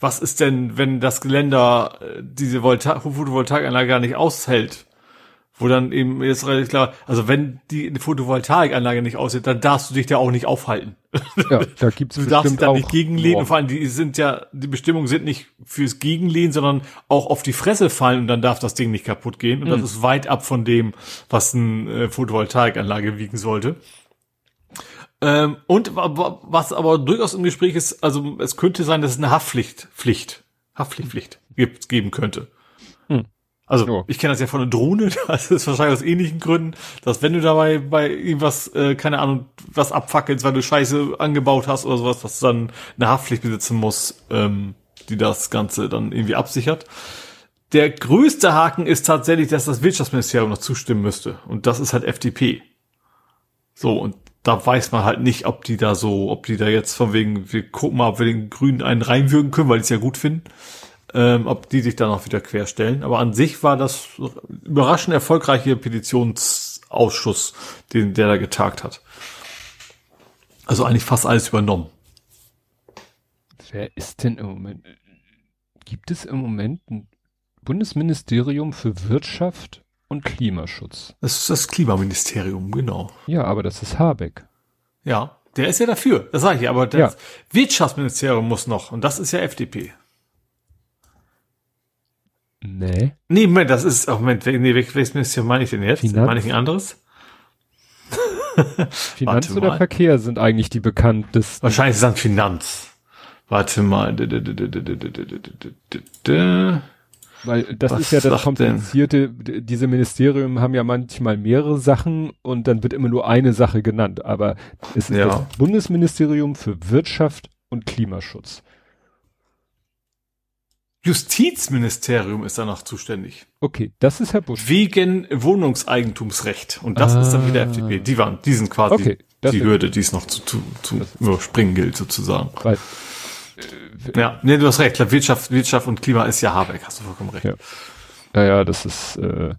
was ist denn, wenn das Geländer äh, diese Volta Photovoltaikanlage gar nicht aushält? Wo dann eben jetzt relativ klar, also wenn die Photovoltaikanlage nicht aushält, dann darfst du dich da auch nicht aufhalten. Ja, da gibt's Du darfst dich da nicht gegenlehnen. Und vor allem, die sind ja, die Bestimmungen sind nicht fürs Gegenlehnen, sondern auch auf die Fresse fallen und dann darf das Ding nicht kaputt gehen. Und mhm. das ist weit ab von dem, was eine äh, Photovoltaikanlage wiegen sollte. Ähm, und was aber durchaus im Gespräch ist, also es könnte sein, dass es eine Haftpflicht, Pflicht, Haftpflicht geben könnte. Hm. Also oh. ich kenne das ja von einer Drohne, das ist wahrscheinlich aus ähnlichen Gründen, dass wenn du dabei bei irgendwas, äh, keine Ahnung, was abfackelst, weil du Scheiße angebaut hast oder sowas, dass du dann eine Haftpflicht besitzen musst, ähm, die das Ganze dann irgendwie absichert. Der größte Haken ist tatsächlich, dass das Wirtschaftsministerium noch zustimmen müsste. Und das ist halt FDP. So, und da weiß man halt nicht, ob die da so, ob die da jetzt von wegen, wir gucken mal, ob wir den Grünen einen reinwürgen können, weil die es ja gut finden, ähm, ob die sich da noch wieder querstellen. Aber an sich war das überraschend erfolgreiche Petitionsausschuss, den der da getagt hat. Also eigentlich fast alles übernommen. Wer ist denn im Moment? Gibt es im Moment ein Bundesministerium für Wirtschaft und Klimaschutz. Das ist das Klimaministerium, genau. Ja, aber das ist Habeck. Ja, der ist ja dafür. Das sage ich, aber das ja. Wirtschaftsministerium muss noch und das ist ja FDP. Nee. Nee, Moment, das ist, oh Moment, nee, welches Ministerium meine ich denn jetzt? Finanz? Meine ich ein anderes? Finanz oder Verkehr sind eigentlich die bekanntesten. Wahrscheinlich ist es dann Finanz. Warte mal. Weil das Was ist ja das Komplizierte. Denn? Diese Ministerien haben ja manchmal mehrere Sachen und dann wird immer nur eine Sache genannt. Aber es ist ja. das Bundesministerium für Wirtschaft und Klimaschutz. Justizministerium ist da noch zuständig. Okay, das ist Herr Busch. Wegen Wohnungseigentumsrecht. Und das ah. ist dann wieder FDP. Die waren, die sind quasi okay, die Hürde, die es noch zu, zu, zu überspringen gilt, sozusagen. Weil ja, nee, du hast recht. Wirtschaft, Wirtschaft und Klima ist ja Habeck, hast du vollkommen recht. Ja, ja, ja das ist äh,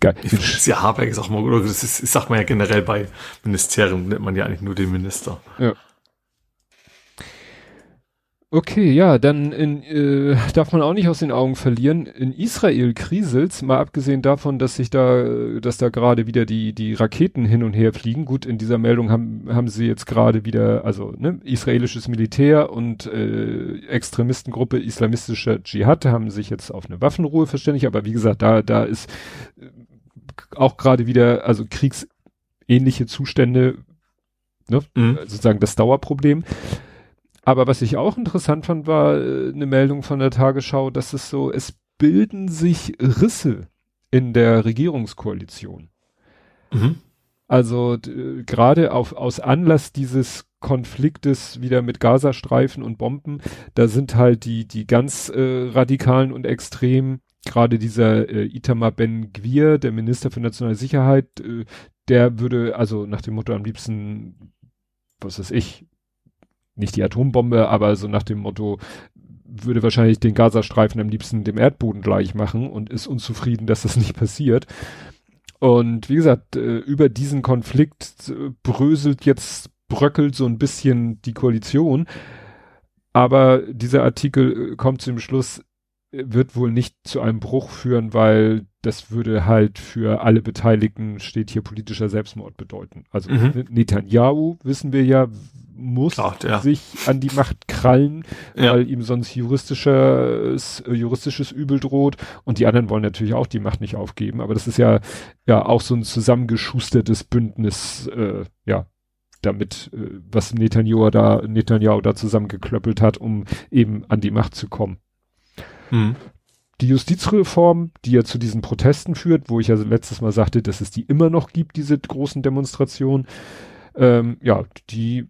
geil. Ich finde, ist ja Habeck ist auch mal, oder das ist, ich sag mal ja generell bei Ministerium nennt man ja eigentlich nur den Minister. Ja. Okay, ja, dann in, äh, darf man auch nicht aus den Augen verlieren. In Israel kriselt's, mal abgesehen davon, dass sich da, dass da gerade wieder die die Raketen hin und her fliegen. Gut, in dieser Meldung haben haben sie jetzt gerade wieder, also ne, israelisches Militär und äh, Extremistengruppe islamistischer Dschihad haben sich jetzt auf eine Waffenruhe verständigt. Aber wie gesagt, da da ist äh, auch gerade wieder, also kriegsähnliche Zustände, ne, mhm. sozusagen das Dauerproblem. Aber was ich auch interessant fand, war äh, eine Meldung von der Tagesschau, dass es so, es bilden sich Risse in der Regierungskoalition. Mhm. Also gerade auf aus Anlass dieses Konfliktes wieder mit Gazastreifen und Bomben, da sind halt die die ganz äh, radikalen und extremen, gerade dieser äh, Itamar Ben Gwir, der Minister für nationale Sicherheit, äh, der würde also nach dem Motto am liebsten, was weiß ich, nicht die Atombombe, aber so nach dem Motto, würde wahrscheinlich den Gazastreifen am liebsten dem Erdboden gleich machen und ist unzufrieden, dass das nicht passiert. Und wie gesagt, äh, über diesen Konflikt äh, bröselt jetzt, bröckelt so ein bisschen die Koalition. Aber dieser Artikel äh, kommt zum Schluss, wird wohl nicht zu einem Bruch führen, weil das würde halt für alle Beteiligten steht hier politischer Selbstmord bedeuten. Also mhm. Netanyahu, wissen wir ja, muss Klar, ja. sich an die Macht krallen, ja. weil ihm sonst juristisches, äh, juristisches Übel droht. Und die anderen wollen natürlich auch die Macht nicht aufgeben. Aber das ist ja, ja auch so ein zusammengeschustertes Bündnis, äh, ja, damit, äh, was Netanyahu da, Netanyahu da zusammengeklöppelt hat, um eben an die Macht zu kommen. Hm. Die Justizreform, die ja zu diesen Protesten führt, wo ich ja letztes Mal sagte, dass es die immer noch gibt, diese großen Demonstrationen, ähm, ja, die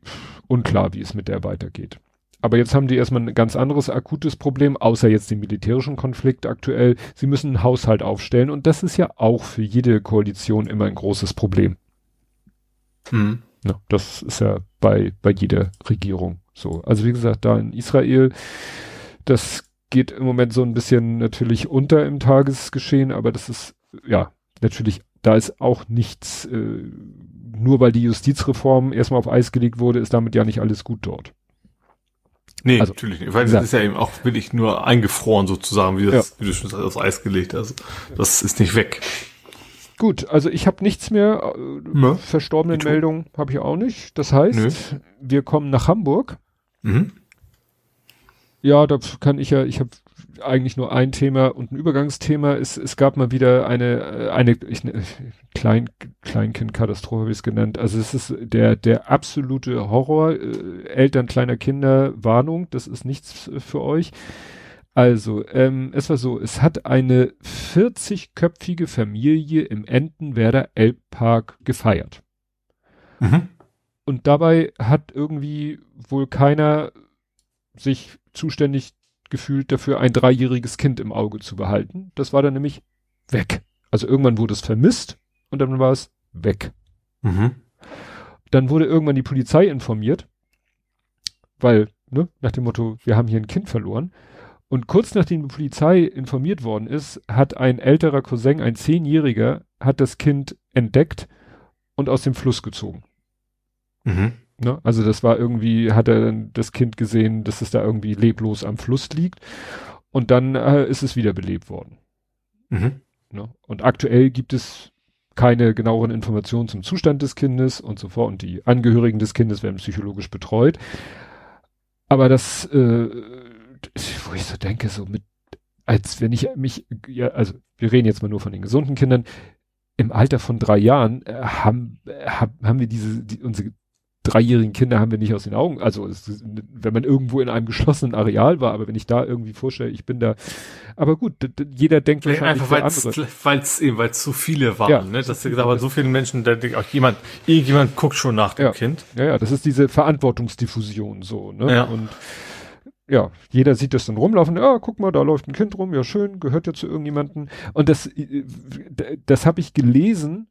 unklar, wie es mit der weitergeht. Aber jetzt haben die erstmal ein ganz anderes akutes Problem, außer jetzt den militärischen Konflikt aktuell. Sie müssen einen Haushalt aufstellen und das ist ja auch für jede Koalition immer ein großes Problem. Hm. Ja, das ist ja bei, bei jeder Regierung so. Also wie gesagt, da in Israel, das geht im Moment so ein bisschen natürlich unter im Tagesgeschehen, aber das ist, ja, natürlich, da ist auch nichts, äh, nur weil die Justizreform erstmal auf Eis gelegt wurde, ist damit ja nicht alles gut dort. Nee, also, natürlich nicht. Weil das ist ja eben auch wirklich nur eingefroren sozusagen, wie, das, ja. wie du schon sagst, auf Eis gelegt hast. Das ist nicht weg. Gut, also ich habe nichts mehr. Äh, Verstorbenen Meldungen habe ich auch nicht. Das heißt, Nö. wir kommen nach Hamburg. Mhm. Ja, da kann ich ja, ich habe eigentlich nur ein Thema und ein Übergangsthema. Es, es gab mal wieder eine, äh, eine ich, ne, Klein, Kleinkind-Katastrophe, wie es genannt. Also es ist der, der absolute Horror. Äh, Eltern kleiner Kinder, Warnung, das ist nichts für euch. Also, ähm, es war so, es hat eine 40-köpfige Familie im Entenwerder Elbpark gefeiert. Mhm. Und dabei hat irgendwie wohl keiner sich zuständig gefühlt dafür, ein dreijähriges Kind im Auge zu behalten. Das war dann nämlich weg. Also irgendwann wurde es vermisst und dann war es weg. Mhm. Dann wurde irgendwann die Polizei informiert, weil, ne, nach dem Motto, wir haben hier ein Kind verloren. Und kurz nachdem die Polizei informiert worden ist, hat ein älterer Cousin, ein Zehnjähriger, hat das Kind entdeckt und aus dem Fluss gezogen. Mhm. Ne? Also das war irgendwie, hat er dann das Kind gesehen, dass es da irgendwie leblos am Fluss liegt. Und dann äh, ist es wiederbelebt worden. Mhm. Ne? Und aktuell gibt es keine genaueren Informationen zum Zustand des Kindes und so fort. Und die Angehörigen des Kindes werden psychologisch betreut. Aber das, äh, wo ich so denke, so mit, als wenn ich mich, ja, also wir reden jetzt mal nur von den gesunden Kindern, im Alter von drei Jahren äh, haben, äh, haben wir diese, die, unsere dreijährigen Kinder haben wir nicht aus den Augen. Also es, wenn man irgendwo in einem geschlossenen Areal war, aber wenn ich da irgendwie vorstelle, ich bin da. Aber gut, jeder denkt wahrscheinlich einfach, weil es eben, weil es so viele waren, ja, ne? Dass da waren so viele Menschen, da denkt auch jemand, irgendjemand guckt schon nach dem ja, Kind. Ja, ja, das ist diese Verantwortungsdiffusion so, ne? Ja. Und ja, jeder sieht das dann rumlaufen, ja, guck mal, da läuft ein Kind rum, ja schön, gehört ja zu irgendjemanden. Und das, äh, das habe ich gelesen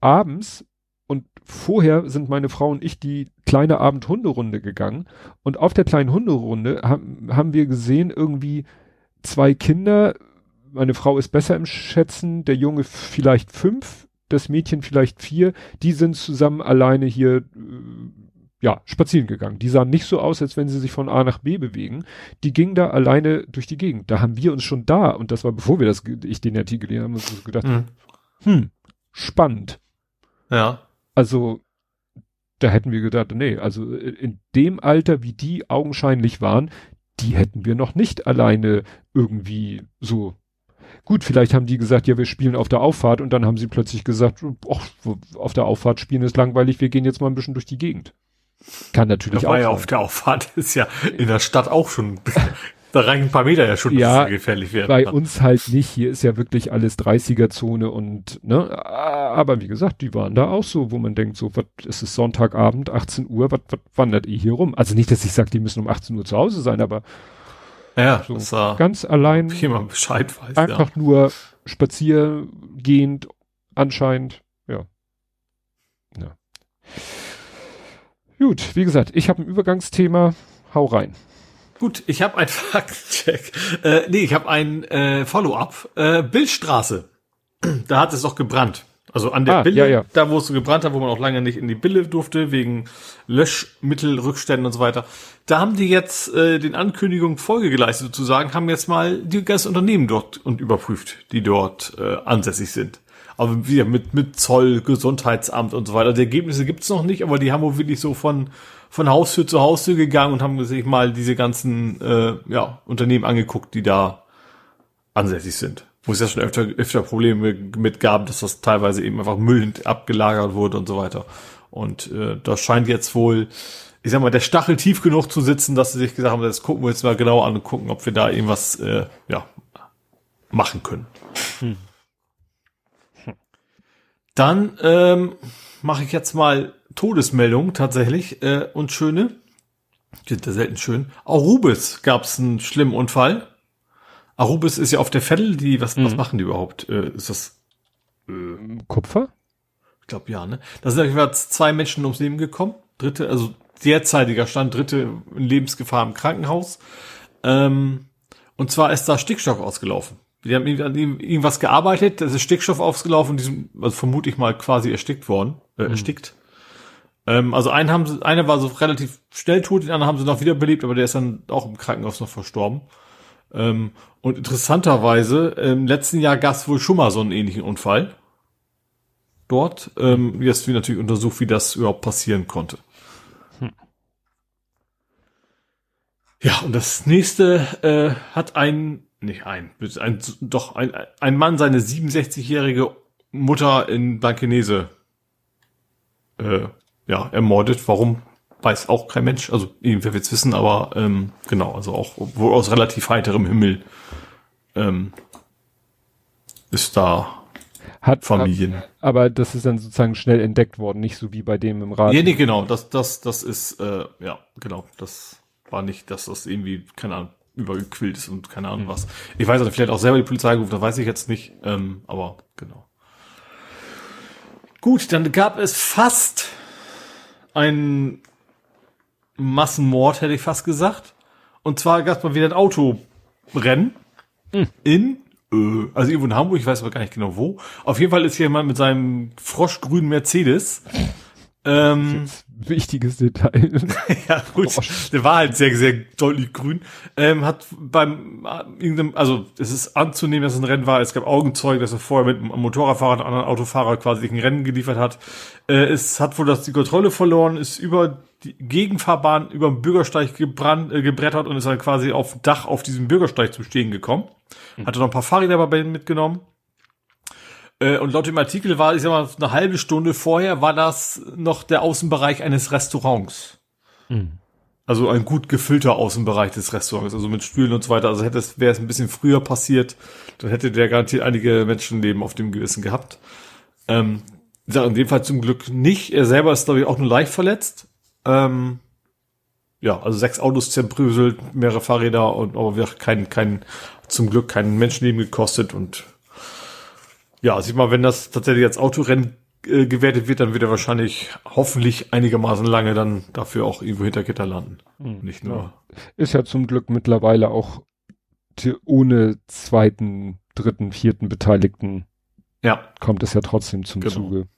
abends und vorher sind meine Frau und ich die kleine Abendhunderunde gegangen. Und auf der kleinen Hunderunde haben, haben wir gesehen, irgendwie zwei Kinder. Meine Frau ist besser im Schätzen, der Junge vielleicht fünf, das Mädchen vielleicht vier. Die sind zusammen alleine hier, äh, ja, spazieren gegangen. Die sahen nicht so aus, als wenn sie sich von A nach B bewegen. Die gingen da alleine durch die Gegend. Da haben wir uns schon da, und das war bevor wir das, ich den Artikel gelesen haben, uns gedacht, mhm. hm, spannend. Ja. Also, da hätten wir gedacht, nee, also in dem Alter, wie die augenscheinlich waren, die hätten wir noch nicht alleine irgendwie so. Gut, vielleicht haben die gesagt, ja, wir spielen auf der Auffahrt und dann haben sie plötzlich gesagt, ach, auf der Auffahrt spielen ist langweilig, wir gehen jetzt mal ein bisschen durch die Gegend. Kann natürlich auch. Ja, auf der Auffahrt ist ja in der Stadt auch schon da reichen ein paar Meter ja schon, ja, dass gefährlich werden. Bei uns halt nicht. Hier ist ja wirklich alles 30er-Zone und, ne, aber wie gesagt, die waren da auch so, wo man denkt, so, was ist es Sonntagabend, 18 Uhr, was wandert ihr hier rum? Also nicht, dass ich sage, die müssen um 18 Uhr zu Hause sein, aber ja, so das, uh, ganz allein. Jemand Bescheid weiß. Einfach ja. nur spaziergehend, anscheinend, ja. ja. Gut, wie gesagt, ich habe ein Übergangsthema. Hau rein. Gut, ich habe ein Faktcheck. Äh, nee, ich habe ein äh, Follow-up. Äh, Billstraße. da hat es doch gebrannt. Also an der ah, Bille, ja, ja. da wo es so gebrannt hat, wo man auch lange nicht in die Bille durfte, wegen Löschmittelrückständen und so weiter. Da haben die jetzt äh, den Ankündigungen Folge geleistet sozusagen, haben jetzt mal die ganzen Unternehmen dort und überprüft, die dort äh, ansässig sind. Aber wieder mit, mit Zoll, Gesundheitsamt und so weiter. Die Ergebnisse gibt's noch nicht, aber die haben wohl wirklich so von von Haustür zu Haustür gegangen und haben sich mal diese ganzen äh, ja, Unternehmen angeguckt, die da ansässig sind. Wo es ja schon öfter, öfter Probleme mit gab, dass das teilweise eben einfach Müll abgelagert wurde und so weiter. Und äh, das scheint jetzt wohl, ich sag mal, der Stachel tief genug zu sitzen, dass sie sich gesagt haben, das gucken wir jetzt mal genau an und gucken, ob wir da irgendwas äh, ja, machen können. Hm. Dann ähm, mache ich jetzt mal Todesmeldung tatsächlich äh, und schöne. Sind ja selten schön. Arubis gab es einen schlimmen Unfall. Arubis ist ja auf der Vettel, die, was, mhm. was machen die überhaupt? Äh, ist das äh, Kupfer? Ich glaube ja, ne? Da sind jeweils zwei Menschen ums Leben gekommen. Dritte, also derzeitiger Stand, dritte in Lebensgefahr im Krankenhaus. Ähm, und zwar ist da Stickstoff ausgelaufen. Die haben an irgendwas gearbeitet, es ist Stickstoff ausgelaufen und die sind, also vermute ich mal, quasi erstickt worden, äh, mhm. Ähm, also einen haben sie, einer war so relativ schnell tot, den anderen haben sie noch wiederbelebt, aber der ist dann auch im Krankenhaus noch verstorben. Ähm, und interessanterweise, im letzten Jahr gab es wohl schon mal so einen ähnlichen Unfall. Dort. Ähm, jetzt wird natürlich untersucht, wie das überhaupt passieren konnte. Hm. Ja, und das nächste äh, hat ein, nicht ein, ein doch ein, ein Mann seine 67-jährige Mutter in Blankenese äh, ja, ermordet. Warum? weiß auch kein Mensch, also irgendwer wird's wissen, aber ähm, genau, also auch wohl aus relativ heiterem Himmel ähm, ist da Hat Familien. Aber das ist dann sozusagen schnell entdeckt worden, nicht so wie bei dem im Radio. Nee, nee, genau, das, das, das ist, äh, ja, genau, das war nicht, dass das irgendwie, keine Ahnung, übergequillt ist und keine Ahnung was. Ich weiß nicht, vielleicht auch selber die Polizei gerufen, das weiß ich jetzt nicht, ähm, aber genau. Gut, dann gab es fast einen Massenmord, hätte ich fast gesagt. Und zwar gab es mal wieder ein Autorennen in, äh, also irgendwo in Hamburg, ich weiß aber gar nicht genau wo. Auf jeden Fall ist hier jemand mit seinem froschgrünen Mercedes. Ähm, Wichtiges Detail. ja, gut. Der war halt sehr, sehr deutlich grün. Ähm, hat beim irgendeinem, also es ist anzunehmen, dass es ein Rennen war. Es gab Augenzeugen, dass er vorher mit einem Motorradfahrer und einem anderen Autofahrer quasi ein Rennen geliefert hat. Äh, es hat wohl das die Kontrolle verloren, ist über die Gegenfahrbahn über den Bürgersteig gebrannt, äh, gebrettert und ist dann quasi auf dem Dach auf diesem Bürgersteig zum Stehen gekommen. Hatte noch ein paar Fahrräder bei mitgenommen. Äh, Und laut dem Artikel war, ich sag mal, eine halbe Stunde vorher war das noch der Außenbereich eines Restaurants. Also ein gut gefüllter Außenbereich des Restaurants, also mit Stühlen und so weiter. Also hätte es, wäre es ein bisschen früher passiert, dann hätte der garantiert einige Menschenleben auf dem Gewissen gehabt. Ähm, in dem Fall zum Glück nicht. Er selber ist, glaube ich, auch nur leicht verletzt. Ähm, ja, also sechs Autos zerbröselt, mehrere Fahrräder und aber wir kein, kein, zum Glück kein Menschenleben gekostet und ja, sieht mal, wenn das tatsächlich als Autorennen äh, gewertet wird, dann wird er wahrscheinlich hoffentlich einigermaßen lange dann dafür auch irgendwo hinter Gitter landen. Nicht nur. Ist ja zum Glück mittlerweile auch ohne zweiten, dritten, vierten Beteiligten Ja. kommt es ja trotzdem zum Genau. Zuge.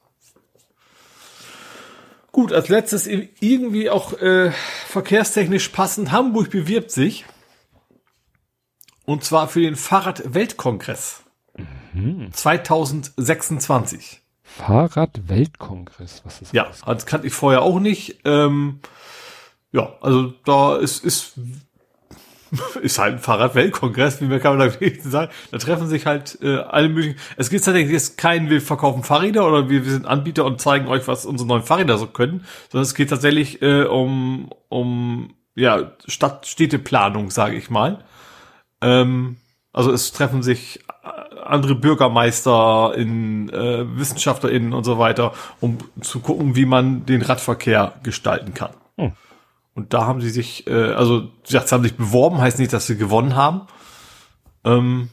Gut, als letztes irgendwie auch äh, verkehrstechnisch passend. Hamburg bewirbt sich. Und zwar für den Fahrrad-Weltkongress. 2026. Fahrrad-Weltkongress, was ist Ja, das? das kannte ich vorher auch nicht. Ähm, ja, also da ist, ist, ist halt ein Fahrrad-Weltkongress, wie mehr kann man da wenigstens sagen. Da treffen sich halt äh, alle möglichen. Es gibt tatsächlich jetzt keinen, wir verkaufen Fahrräder oder wir, wir sind Anbieter und zeigen euch, was unsere neuen Fahrräder so können, sondern es geht tatsächlich äh, um, um ja, Stadt, Städteplanung, sage ich mal. Ähm, also es treffen sich andere Bürgermeister in äh, WissenschaftlerInnen und so weiter, um zu gucken, wie man den Radverkehr gestalten kann. Hm. Und da haben sie sich, äh, also sie haben sich beworben, heißt nicht, dass sie gewonnen haben. Ähm,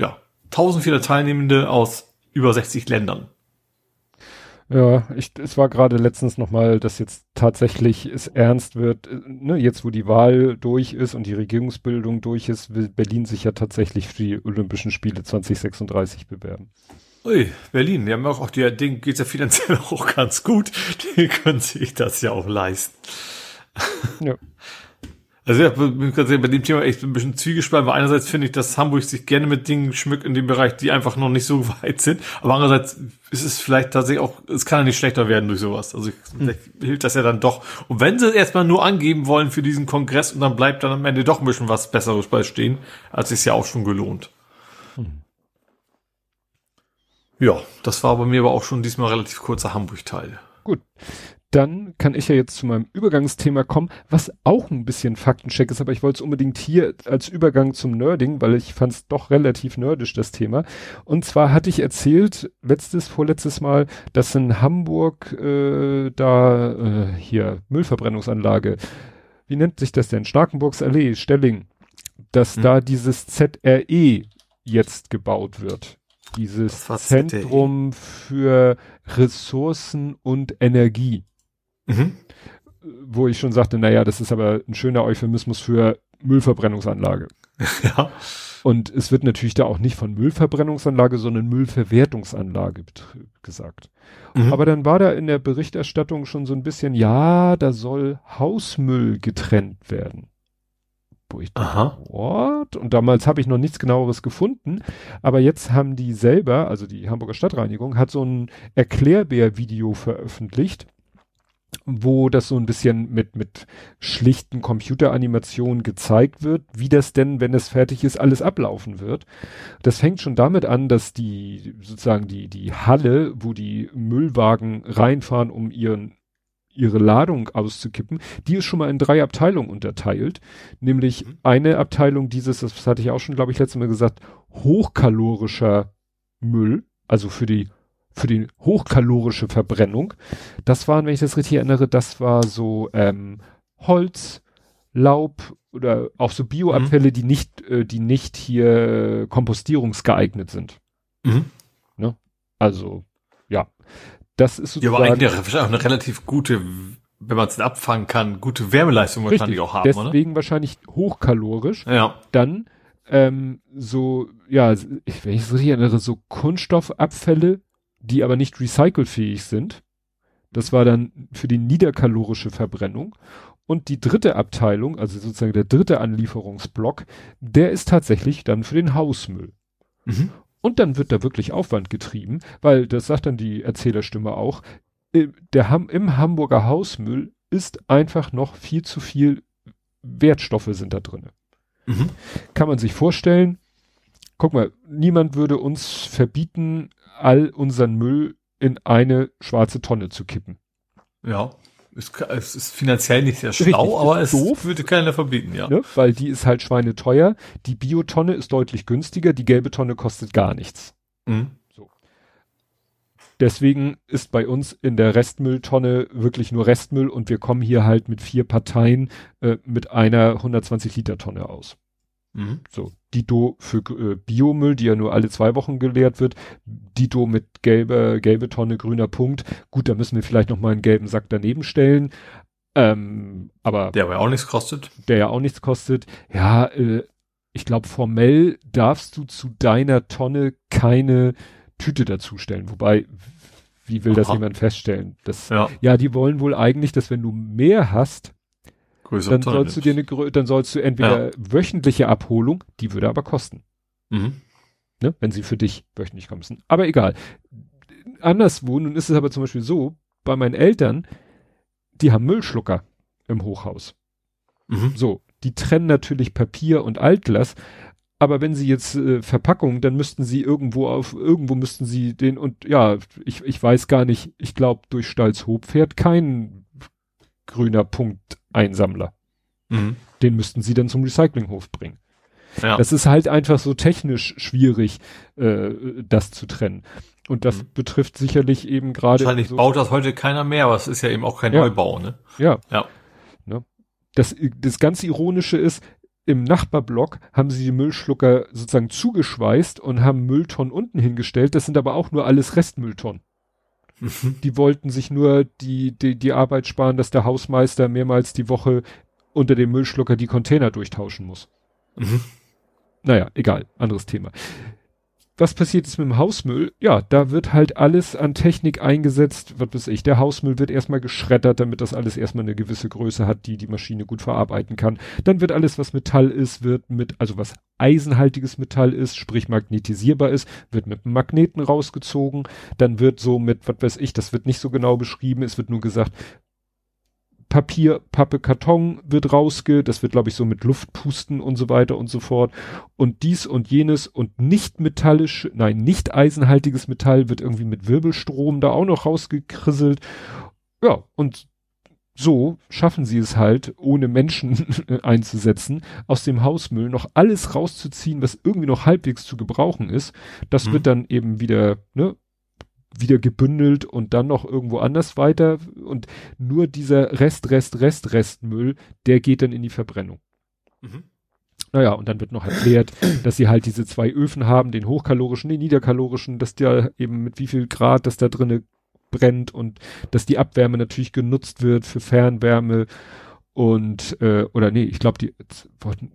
ja, 1400 Teilnehmende aus über 60 Ländern. Ja, ich, es war gerade letztens nochmal, dass jetzt tatsächlich es ernst wird, äh, ne, jetzt wo die Wahl durch ist und die Regierungsbildung durch ist, will Berlin sich ja tatsächlich für die Olympischen Spiele 2036 bewerben. Ui, Berlin, die haben ja auch, die, denen geht's ja finanziell auch ganz gut. Die können sich das ja auch leisten. Ja. Also ja, bin ganz ehrlich, bei dem Thema echt ein bisschen zwiegespalten, weil einerseits finde ich, dass Hamburg sich gerne mit Dingen schmückt in dem Bereich, die einfach noch nicht so weit sind, aber andererseits ist es vielleicht tatsächlich auch, es kann ja nicht schlechter werden durch sowas. Also vielleicht hilft das ja dann doch. Und wenn sie es erstmal nur angeben wollen für diesen Kongress und dann bleibt dann am Ende doch ein bisschen was Besseres bei stehen, hat sich ja auch schon gelohnt. Ja, das war bei mir aber auch schon diesmal relativ kurzer Hamburg-Teil. Gut. Dann kann ich ja jetzt zu meinem Übergangsthema kommen, was auch ein bisschen Faktencheck ist, aber ich wollte es unbedingt hier als Übergang zum Nerding, weil ich fand es doch relativ nerdisch, das Thema. Und zwar hatte ich erzählt, letztes, vorletztes Mal, dass in Hamburg äh, da äh, hier Müllverbrennungsanlage, wie nennt sich das denn? Starkenburgs Allee, Stelling, dass Hm. da dieses ZRE jetzt gebaut wird. Dieses ZRE? Zentrum für Ressourcen und Energie Mhm. wo ich schon sagte, naja, das ist aber ein schöner Euphemismus für Müllverbrennungsanlage. Ja. Und es wird natürlich da auch nicht von Müllverbrennungsanlage, sondern Müllverwertungsanlage gesagt. Mhm. Aber dann war da in der Berichterstattung schon so ein bisschen, ja, da soll Hausmüll getrennt werden. Wo ich dachte, Aha. what? Und damals habe ich noch nichts genaueres gefunden. Aber jetzt haben die selber, also die Hamburger Stadtreinigung, hat so ein Erklärbär-Video veröffentlicht, wo das so ein bisschen mit, mit schlichten Computeranimationen gezeigt wird, wie das denn, wenn es fertig ist, alles ablaufen wird. Das fängt schon damit an, dass die, sozusagen die, die Halle, wo die Müllwagen reinfahren, um ihren, ihre Ladung auszukippen, die ist schon mal in drei Abteilungen unterteilt. Nämlich mhm. eine Abteilung dieses, das hatte ich auch schon, glaube ich, letztes Mal gesagt, hochkalorischer Müll, also für die für die hochkalorische Verbrennung. Das waren, wenn ich das richtig erinnere, das war so ähm, Holz, Laub oder auch so Bioabfälle, mhm. die nicht, äh, die nicht hier kompostierungsgeeignet sind. Mhm. Ne? Also, ja. Das ist sozusagen. Ja, aber eigentlich auch eine relativ gute, wenn man es abfangen kann, gute Wärmeleistung richtig, wahrscheinlich auch haben, Deswegen oder? wahrscheinlich hochkalorisch. Ja. Dann, ähm, so, ja, wenn ich es richtig erinnere, so Kunststoffabfälle, die aber nicht recycelfähig sind. Das war dann für die niederkalorische Verbrennung. Und die dritte Abteilung, also sozusagen der dritte Anlieferungsblock, der ist tatsächlich dann für den Hausmüll. Mhm. Und dann wird da wirklich Aufwand getrieben, weil das sagt dann die Erzählerstimme auch, äh, der Ham im Hamburger Hausmüll ist einfach noch viel zu viel Wertstoffe sind da drinne. Mhm. Kann man sich vorstellen, guck mal, niemand würde uns verbieten, all unseren Müll in eine schwarze Tonne zu kippen. Ja. Es, es ist finanziell nicht sehr schlau, Richtig, aber es doof, würde keiner verbieten, ja. Ne? Weil die ist halt schweineteuer. Die Biotonne ist deutlich günstiger, die gelbe Tonne kostet gar nichts. Mhm. So. Deswegen ist bei uns in der Restmülltonne wirklich nur Restmüll und wir kommen hier halt mit vier Parteien äh, mit einer 120 Liter Tonne aus. Mhm. So, Dito für äh, Biomüll, die ja nur alle zwei Wochen geleert wird. Dito mit gelber, gelbe Tonne, grüner Punkt. Gut, da müssen wir vielleicht noch mal einen gelben Sack daneben stellen. Ähm, aber der aber auch nichts kostet. Der ja auch nichts kostet. Ja, äh, ich glaube, formell darfst du zu deiner Tonne keine Tüte dazustellen. Wobei, wie will Aha. das jemand feststellen? Das, ja. ja, die wollen wohl eigentlich, dass wenn du mehr hast, Größere dann sollst du dir eine, dann sollst du entweder ja. wöchentliche Abholung, die würde aber kosten. Mhm. Ne, wenn sie für dich wöchentlich kommen müssen. Aber egal. Anderswo, nun ist es aber zum Beispiel so, bei meinen Eltern, die haben Müllschlucker im Hochhaus. Mhm. So, die trennen natürlich Papier und Altglas, aber wenn sie jetzt äh, Verpackung, dann müssten sie irgendwo auf, irgendwo müssten sie den und ja, ich, ich weiß gar nicht, ich glaube durch Stalzhoop fährt kein grüner Punkt Einsammler. Mhm. Den müssten sie dann zum Recyclinghof bringen. Ja. Das ist halt einfach so technisch schwierig, äh, das zu trennen. Und das mhm. betrifft sicherlich eben gerade. Wahrscheinlich so baut das heute keiner mehr, aber es ist ja eben auch kein ja. Neubau, ne? Ja. Ja. Ne? Das, das ganz Ironische ist, im Nachbarblock haben sie die Müllschlucker sozusagen zugeschweißt und haben Mülltonnen unten hingestellt. Das sind aber auch nur alles Restmülltonnen. Mhm. Die wollten sich nur die, die, die Arbeit sparen, dass der Hausmeister mehrmals die Woche unter dem Müllschlucker die Container durchtauschen muss. Mhm. Naja, egal, anderes Thema was passiert ist mit dem Hausmüll? Ja, da wird halt alles an Technik eingesetzt, was weiß ich. Der Hausmüll wird erstmal geschreddert, damit das alles erstmal eine gewisse Größe hat, die die Maschine gut verarbeiten kann. Dann wird alles, was Metall ist, wird mit, also was eisenhaltiges Metall ist, sprich magnetisierbar ist, wird mit Magneten rausgezogen. Dann wird so mit, was weiß ich, das wird nicht so genau beschrieben, es wird nur gesagt, Papier, Pappe, Karton wird rausge, das wird glaube ich so mit Luftpusten und so weiter und so fort. Und dies und jenes und nicht metallisch, nein, nicht eisenhaltiges Metall wird irgendwie mit Wirbelstrom da auch noch rausgekrisselt. Ja, und so schaffen sie es halt, ohne Menschen einzusetzen, aus dem Hausmüll noch alles rauszuziehen, was irgendwie noch halbwegs zu gebrauchen ist. Das mhm. wird dann eben wieder, ne, wieder gebündelt und dann noch irgendwo anders weiter und nur dieser Rest, Rest, Rest, Restmüll, der geht dann in die Verbrennung. Mhm. Naja, und dann wird noch erklärt, dass sie halt diese zwei Öfen haben, den hochkalorischen, den niederkalorischen, dass der eben mit wie viel Grad das da drinne brennt und dass die Abwärme natürlich genutzt wird für Fernwärme und äh, oder nee, ich glaube die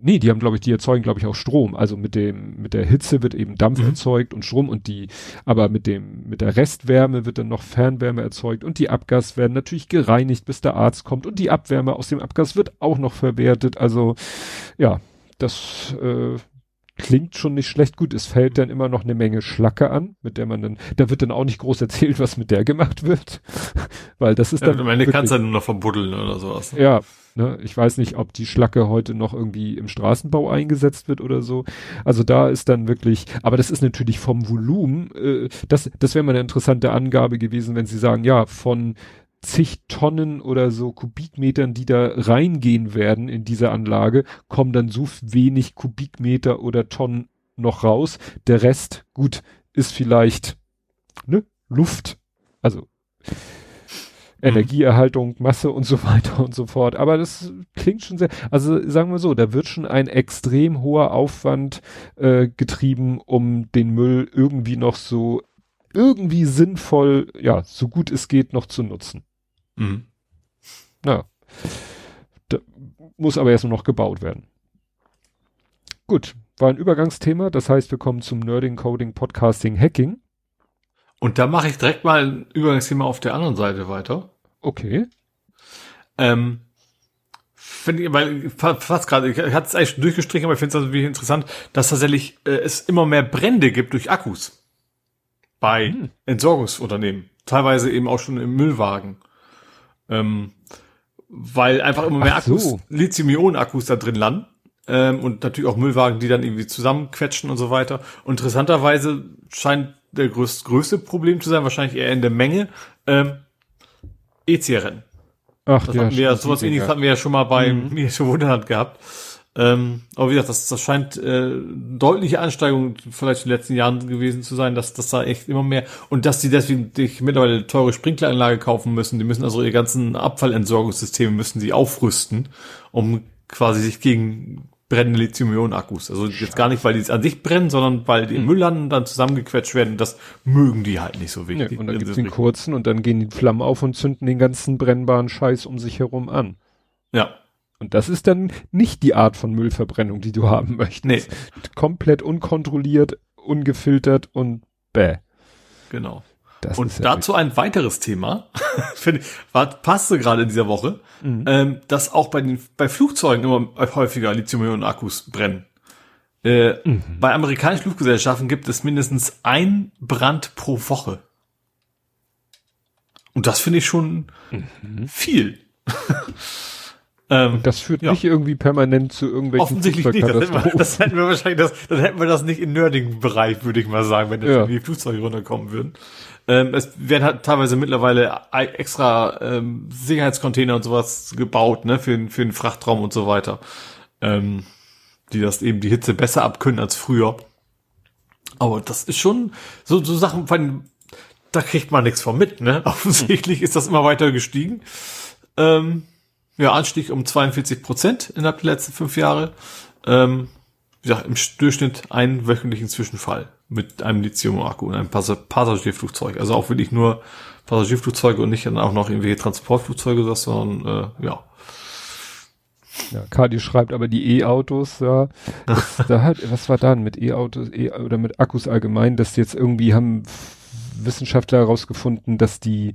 nee, die haben glaube ich, die erzeugen glaube ich auch Strom. Also mit dem mit der Hitze wird eben Dampf mhm. erzeugt und Strom und die aber mit dem mit der Restwärme wird dann noch Fernwärme erzeugt und die Abgas werden natürlich gereinigt, bis der Arzt kommt und die Abwärme aus dem Abgas wird auch noch verwertet. Also ja, das äh, klingt schon nicht schlecht. Gut, es fällt dann immer noch eine Menge Schlacke an, mit der man dann, da wird dann auch nicht groß erzählt, was mit der gemacht wird. Weil das ist ja, dann. Am Ende kannst du dann nur noch verbuddeln oder sowas. Ja, ne, ich weiß nicht, ob die Schlacke heute noch irgendwie im Straßenbau eingesetzt wird oder so. Also da ist dann wirklich, aber das ist natürlich vom Volumen, äh, das, das wäre mal eine interessante Angabe gewesen, wenn sie sagen, ja, von zig Tonnen oder so Kubikmetern, die da reingehen werden in diese Anlage, kommen dann so wenig Kubikmeter oder Tonnen noch raus. Der Rest, gut, ist vielleicht ne, Luft, also Energieerhaltung, Masse und so weiter und so fort. Aber das klingt schon sehr, also sagen wir so, da wird schon ein extrem hoher Aufwand äh, getrieben, um den Müll irgendwie noch so, irgendwie sinnvoll, ja, so gut es geht, noch zu nutzen. Mhm. Ja. Da muss aber erst noch gebaut werden. Gut, war ein Übergangsthema, das heißt, wir kommen zum Nerding, Coding, Podcasting, Hacking. Und da mache ich direkt mal ein Übergangsthema auf der anderen Seite weiter. Okay. Ähm, finde ich, weil fast gerade, ich hatte es eigentlich durchgestrichen, aber ich finde es also wirklich interessant, dass tatsächlich äh, es immer mehr Brände gibt durch Akkus bei hm. Entsorgungsunternehmen, teilweise eben auch schon im Müllwagen. Ähm, weil einfach immer mehr Akkus, so. Lithium-Ionen-Akkus da drin landen. Ähm, und natürlich auch Müllwagen, die dann irgendwie zusammenquetschen und so weiter. Und interessanterweise scheint der größte, größte Problem zu sein, wahrscheinlich eher in der Menge, ähm, E-Zigaretten. Ach, das ja, hatten wir ja, sowas ähnliches hatten wir ja schon mal bei mhm. Minische Wunderland gehabt. Ähm, aber wie gesagt, das, das scheint äh, deutliche Ansteigerung vielleicht in den letzten Jahren gewesen zu sein, dass das da echt immer mehr und dass die deswegen sich mittlerweile teure Sprinkleranlage kaufen müssen. Die müssen also ihre ganzen Abfallentsorgungssysteme müssen sie aufrüsten, um quasi sich gegen brennende Lithium-Ionen-Akkus. Also jetzt gar nicht, weil die an sich brennen, sondern weil die im hm. Müll landen, dann zusammengequetscht werden. Das mögen die halt nicht so wichtig. Ja, und dann gibt's den kurzen und dann gehen die Flammen auf und zünden den ganzen brennbaren Scheiß um sich herum an. Ja. Und das ist dann nicht die Art von Müllverbrennung, die du haben möchtest. Nee. Komplett unkontrolliert, ungefiltert und bäh. Genau. Das und dazu ein weiteres Thema, finde ich, passte gerade in dieser Woche, mhm. ähm, dass auch bei den bei Flugzeugen immer häufiger Lithium-Ionen-Akkus brennen. Äh, mhm. Bei amerikanischen Fluggesellschaften gibt es mindestens ein Brand pro Woche. Und das finde ich schon mhm. viel. Ähm, das führt ja. nicht irgendwie permanent zu irgendwelchen Offensichtlich nicht. Das hätten, wir, das hätten wir wahrscheinlich, das, dann hätten wir das nicht im Nerding-Bereich, würde ich mal sagen, wenn ja. die Flugzeuge runterkommen würden. Ähm, es werden halt teilweise mittlerweile extra ähm, Sicherheitscontainer und sowas gebaut, ne, für, für den Frachtraum und so weiter. Ähm, die das eben die Hitze besser abkönnen als früher. Aber das ist schon so, so Sachen, von, da kriegt man nichts von mit, ne? Offensichtlich ist das immer weiter gestiegen. Ähm, ja, Anstieg um 42 Prozent innerhalb der letzten fünf Jahre. Ähm, wie gesagt, im Durchschnitt einen wöchentlichen Zwischenfall mit einem Lithium-Akku und einem Pass Passagierflugzeug. Also auch wirklich nur Passagierflugzeuge und nicht dann auch noch irgendwelche Transportflugzeuge, sondern äh, ja. Ja, Kadi schreibt aber die E-Autos, ja. Da hat, was war dann mit E-Autos e oder mit Akkus allgemein, dass jetzt irgendwie haben Wissenschaftler herausgefunden, dass die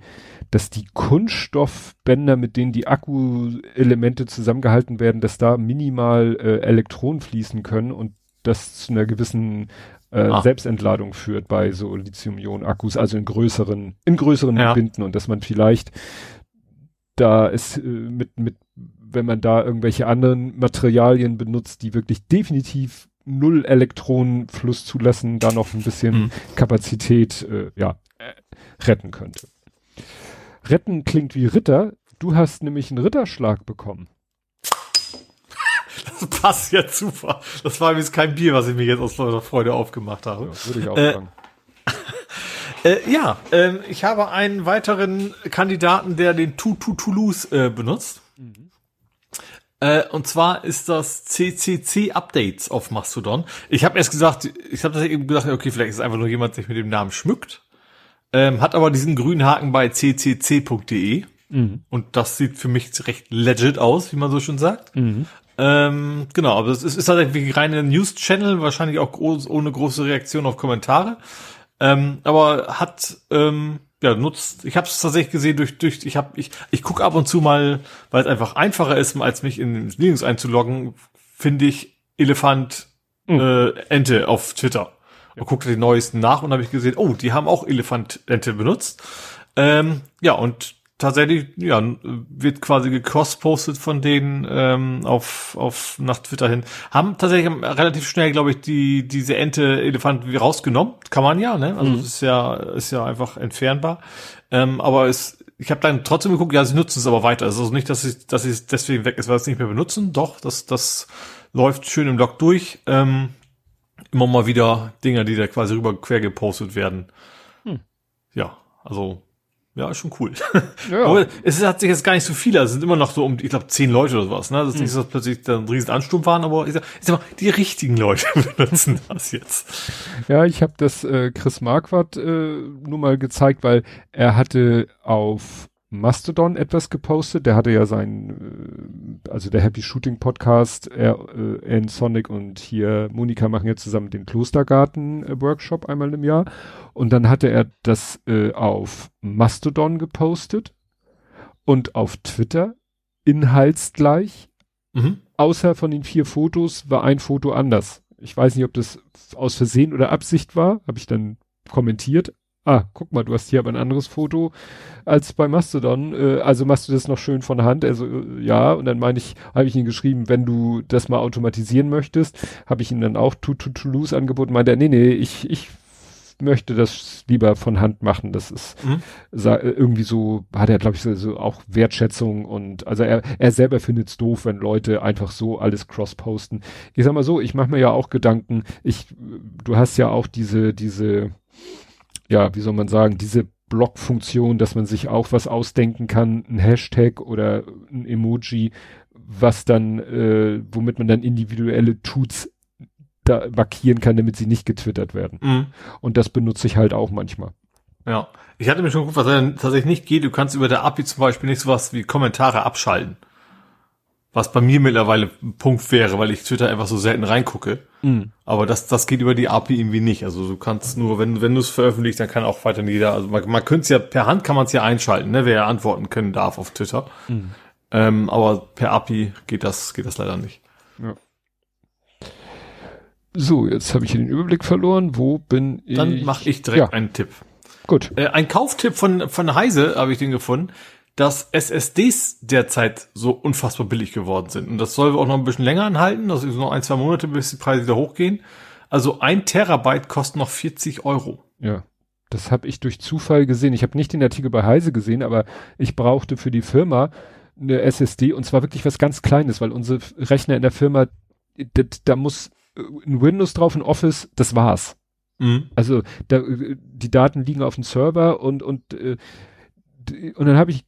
dass die Kunststoffbänder, mit denen die Akkuelemente zusammengehalten werden, dass da minimal äh, Elektronen fließen können und das zu einer gewissen äh, ah. Selbstentladung führt bei so Lithium-Ionen-Akkus, also in größeren, in größeren ja. Binden und dass man vielleicht da ist äh, mit, mit, wenn man da irgendwelche anderen Materialien benutzt, die wirklich definitiv null Elektronenfluss zulassen, da noch ein bisschen mhm. Kapazität äh, ja, äh, retten könnte. Retten klingt wie Ritter. Du hast nämlich einen Ritterschlag bekommen. Das passt ja super. Das war übrigens kein Bier, was ich mir jetzt aus lauter Freude aufgemacht habe. Ja, würde ich auch äh, sagen. Äh, ja, äh, ich habe einen weiteren Kandidaten, der den Tutu Toulouse äh, benutzt. Mhm. Äh, und zwar ist das CCC Updates auf Mastodon. Ich habe erst gesagt, ich habe das eben gesagt, okay, vielleicht ist einfach nur jemand, der sich mit dem Namen schmückt. Ähm, hat aber diesen grünen Haken bei ccc.de. Mhm. Und das sieht für mich recht legit aus, wie man so schon sagt. Mhm. Ähm, genau, aber es ist, ist halt irgendwie reine News-Channel, wahrscheinlich auch groß, ohne große Reaktion auf Kommentare. Ähm, aber hat ähm, ja nutzt. Ich habe es tatsächlich gesehen durch durch. Ich habe ich ich gucke ab und zu mal, weil es einfach einfacher ist, als mich in Linux einzuloggen. Finde ich Elefant mhm. äh, Ente auf Twitter und guckte die neuesten nach und habe ich gesehen, oh, die haben auch Elefantente benutzt. Ähm, ja, und tatsächlich, ja, wird quasi gecross-postet von denen ähm, auf, auf nach Twitter hin. Haben tatsächlich relativ schnell, glaube ich, die diese Ente Elefant rausgenommen. Kann man ja, ne? Also mhm. ist ja ist ja einfach entfernbar. Ähm, aber es ich habe dann trotzdem geguckt, ja, sie nutzen es aber weiter. Also nicht, dass ich, dass ich deswegen weg ist, weil sie es nicht mehr benutzen. Doch, das, das läuft schön im Log durch. Ähm, immer mal wieder Dinger, die da quasi rüber quer gepostet werden. Hm. Ja, also ja, ist schon cool. Ja. Aber es hat sich jetzt gar nicht so viele, es sind immer noch so um, ich glaube, zehn Leute oder sowas. Ne? Das ist nicht so, dass plötzlich da ein riesen Ansturm waren, aber ich sag, ich sag mal, die richtigen Leute benutzen das jetzt. Ja, ich habe das äh, Chris Marquardt äh, nur mal gezeigt, weil er hatte auf Mastodon etwas gepostet. Der hatte ja sein, äh, also der Happy Shooting Podcast, er, äh, Ann Sonic und hier Monika machen jetzt zusammen den Klostergarten äh, Workshop einmal im Jahr. Und dann hatte er das äh, auf Mastodon gepostet und auf Twitter inhaltsgleich. Mhm. Außer von den vier Fotos war ein Foto anders. Ich weiß nicht, ob das aus Versehen oder Absicht war, habe ich dann kommentiert, ah, guck mal, du hast hier aber ein anderes Foto als bei Mastodon. Äh, also machst du das noch schön von Hand. Also äh, ja, und dann meine ich, habe ich ihn geschrieben, wenn du das mal automatisieren möchtest, habe ich ihm dann auch to to Toulouse angeboten. Meinte er, nee, nee, ich, ich möchte das lieber von Hand machen. Das ist mhm. irgendwie so, hat er, glaube ich, so, so, auch Wertschätzung und also er, er selber findet es doof, wenn Leute einfach so alles cross-posten. Ich sag mal so, ich mache mir ja auch Gedanken, ich, du hast ja auch diese, diese ja, wie soll man sagen, diese Blockfunktion, dass man sich auch was ausdenken kann, ein Hashtag oder ein Emoji, was dann, äh, womit man dann individuelle Tuts da markieren kann, damit sie nicht getwittert werden. Mhm. Und das benutze ich halt auch manchmal. Ja. Ich hatte mir schon geguckt, was tatsächlich nicht geht. Du kannst über der API zum Beispiel nicht sowas wie Kommentare abschalten. Was bei mir mittlerweile ein Punkt wäre, weil ich Twitter einfach so selten reingucke. Mhm. Aber das, das geht über die API irgendwie nicht. Also du kannst nur, wenn, wenn du es veröffentlichst, dann kann auch weiter jeder, also man, man könnte es ja, per Hand kann man es ja einschalten, ne, wer ja antworten können darf auf Twitter. Mhm. Ähm, aber per API geht das, geht das leider nicht. Ja. So, jetzt habe ich hier den Überblick verloren. Wo bin ich? Dann mache ich direkt ja. einen Tipp. Gut. Äh, ein Kauftipp von, von Heise habe ich den gefunden dass SSDs derzeit so unfassbar billig geworden sind. Und das soll auch noch ein bisschen länger anhalten. Das ist noch ein, zwei Monate, bis die Preise wieder hochgehen. Also ein Terabyte kostet noch 40 Euro. Ja. Das habe ich durch Zufall gesehen. Ich habe nicht den Artikel bei Heise gesehen, aber ich brauchte für die Firma eine SSD und zwar wirklich was ganz Kleines, weil unsere Rechner in der Firma, da, muss ein Windows drauf, ein Office, das war's. Mhm. Also da, die Daten liegen auf dem Server und und äh, und dann habe ich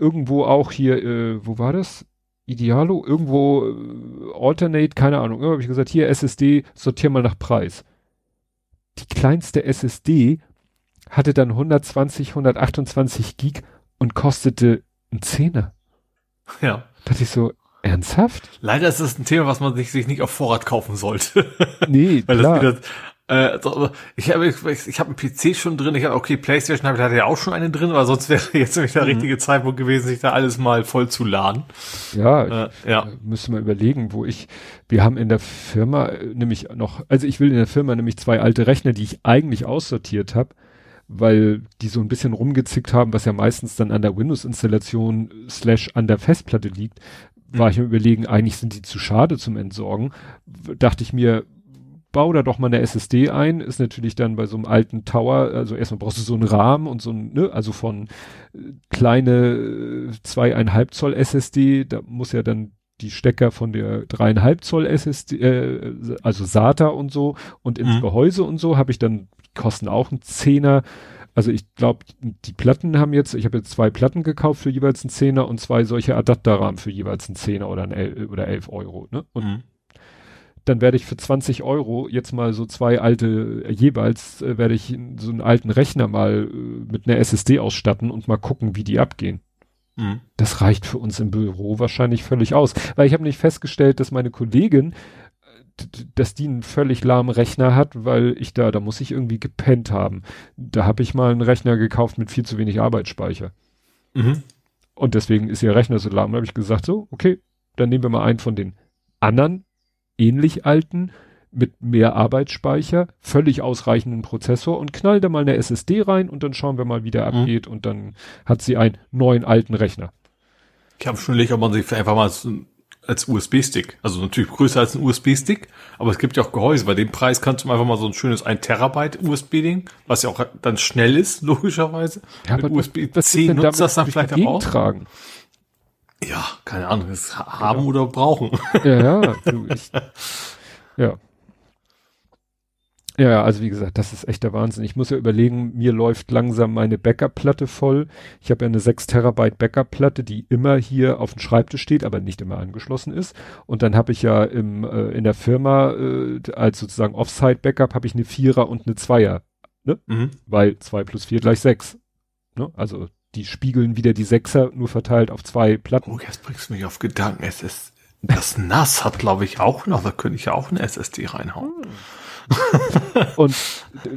irgendwo auch hier, äh, wo war das? Idealo, irgendwo äh, Alternate, keine Ahnung. Irgendwo habe ich gesagt, hier SSD, sortier mal nach Preis. Die kleinste SSD hatte dann 120, 128 Gig und kostete ein Zehner. Ja. Da dachte ich so, ernsthaft? Leider ist das ein Thema, was man sich, sich nicht auf Vorrat kaufen sollte. Nee, Weil klar. das wieder äh, ich habe ich, ich hab einen PC schon drin. Ich habe okay, PlayStation habe ich hatte ja auch schon einen drin, aber sonst wäre jetzt nämlich der mhm. richtige Zeitpunkt gewesen, sich da alles mal voll zu laden. Ja, äh, ja. Müssen wir überlegen, wo ich. Wir haben in der Firma äh, nämlich noch, also ich will in der Firma nämlich zwei alte Rechner, die ich eigentlich aussortiert habe, weil die so ein bisschen rumgezickt haben, was ja meistens dann an der Windows-Installation slash an der Festplatte liegt. War mhm. ich mir überlegen, eigentlich sind die zu schade zum Entsorgen. Dachte ich mir, bau da doch mal eine SSD ein, ist natürlich dann bei so einem alten Tower, also erstmal brauchst du so einen Rahmen und so ein, ne, also von äh, kleine äh, zweieinhalb Zoll SSD, da muss ja dann die Stecker von der dreieinhalb Zoll SSD, äh, also SATA und so und ins mhm. Gehäuse und so habe ich dann, kosten auch einen Zehner. Also ich glaube, die Platten haben jetzt, ich habe jetzt zwei Platten gekauft für jeweils einen Zehner und zwei solche Adapterrahmen für jeweils einen Zehner oder, ein El oder elf Euro. Ne? Und mhm dann werde ich für 20 Euro jetzt mal so zwei alte, äh, jeweils äh, werde ich so einen alten Rechner mal äh, mit einer SSD ausstatten und mal gucken, wie die abgehen. Mhm. Das reicht für uns im Büro wahrscheinlich völlig aus, weil ich habe nicht festgestellt, dass meine Kollegin, dass die einen völlig lahmen Rechner hat, weil ich da, da muss ich irgendwie gepennt haben. Da habe ich mal einen Rechner gekauft mit viel zu wenig Arbeitsspeicher. Mhm. Und deswegen ist ihr Rechner so lahm. Da habe ich gesagt, so, okay, dann nehmen wir mal einen von den anderen ähnlich alten mit mehr Arbeitsspeicher, völlig ausreichenden Prozessor und knall da mal eine SSD rein und dann schauen wir mal, wie der mhm. abgeht und dann hat sie einen neuen alten Rechner. Ich habe schon überlegt, ob man sich einfach mal als USB-Stick. Also natürlich größer als ein USB-Stick, aber es gibt ja auch Gehäuse. Bei dem Preis kannst du einfach mal so ein schönes 1 Terabyte USB-Ding, was ja auch dann schnell ist, logischerweise. Ja, aber USB-C nutzt das dann vielleicht auch. Tragen. Ja, keine Ahnung, das haben ja. oder brauchen. Ja, ja, du, ich, ja. Ja, also wie gesagt, das ist echt der Wahnsinn. Ich muss ja überlegen, mir läuft langsam meine Backup-Platte voll. Ich habe ja eine 6 Terabyte Backup-Platte, die immer hier auf dem Schreibtisch steht, aber nicht immer angeschlossen ist. Und dann habe ich ja im, äh, in der Firma äh, als sozusagen Offsite-Backup habe ich eine Vierer und eine Zweier. Ne? Mhm. Weil zwei plus vier gleich sechs. Ne? Also die spiegeln wieder die Sechser nur verteilt auf zwei Platten. Oh, jetzt bringst du mich auf Gedanken. Es ist, das NAS hat, glaube ich, auch noch, da könnte ich ja auch eine SSD reinhauen. Und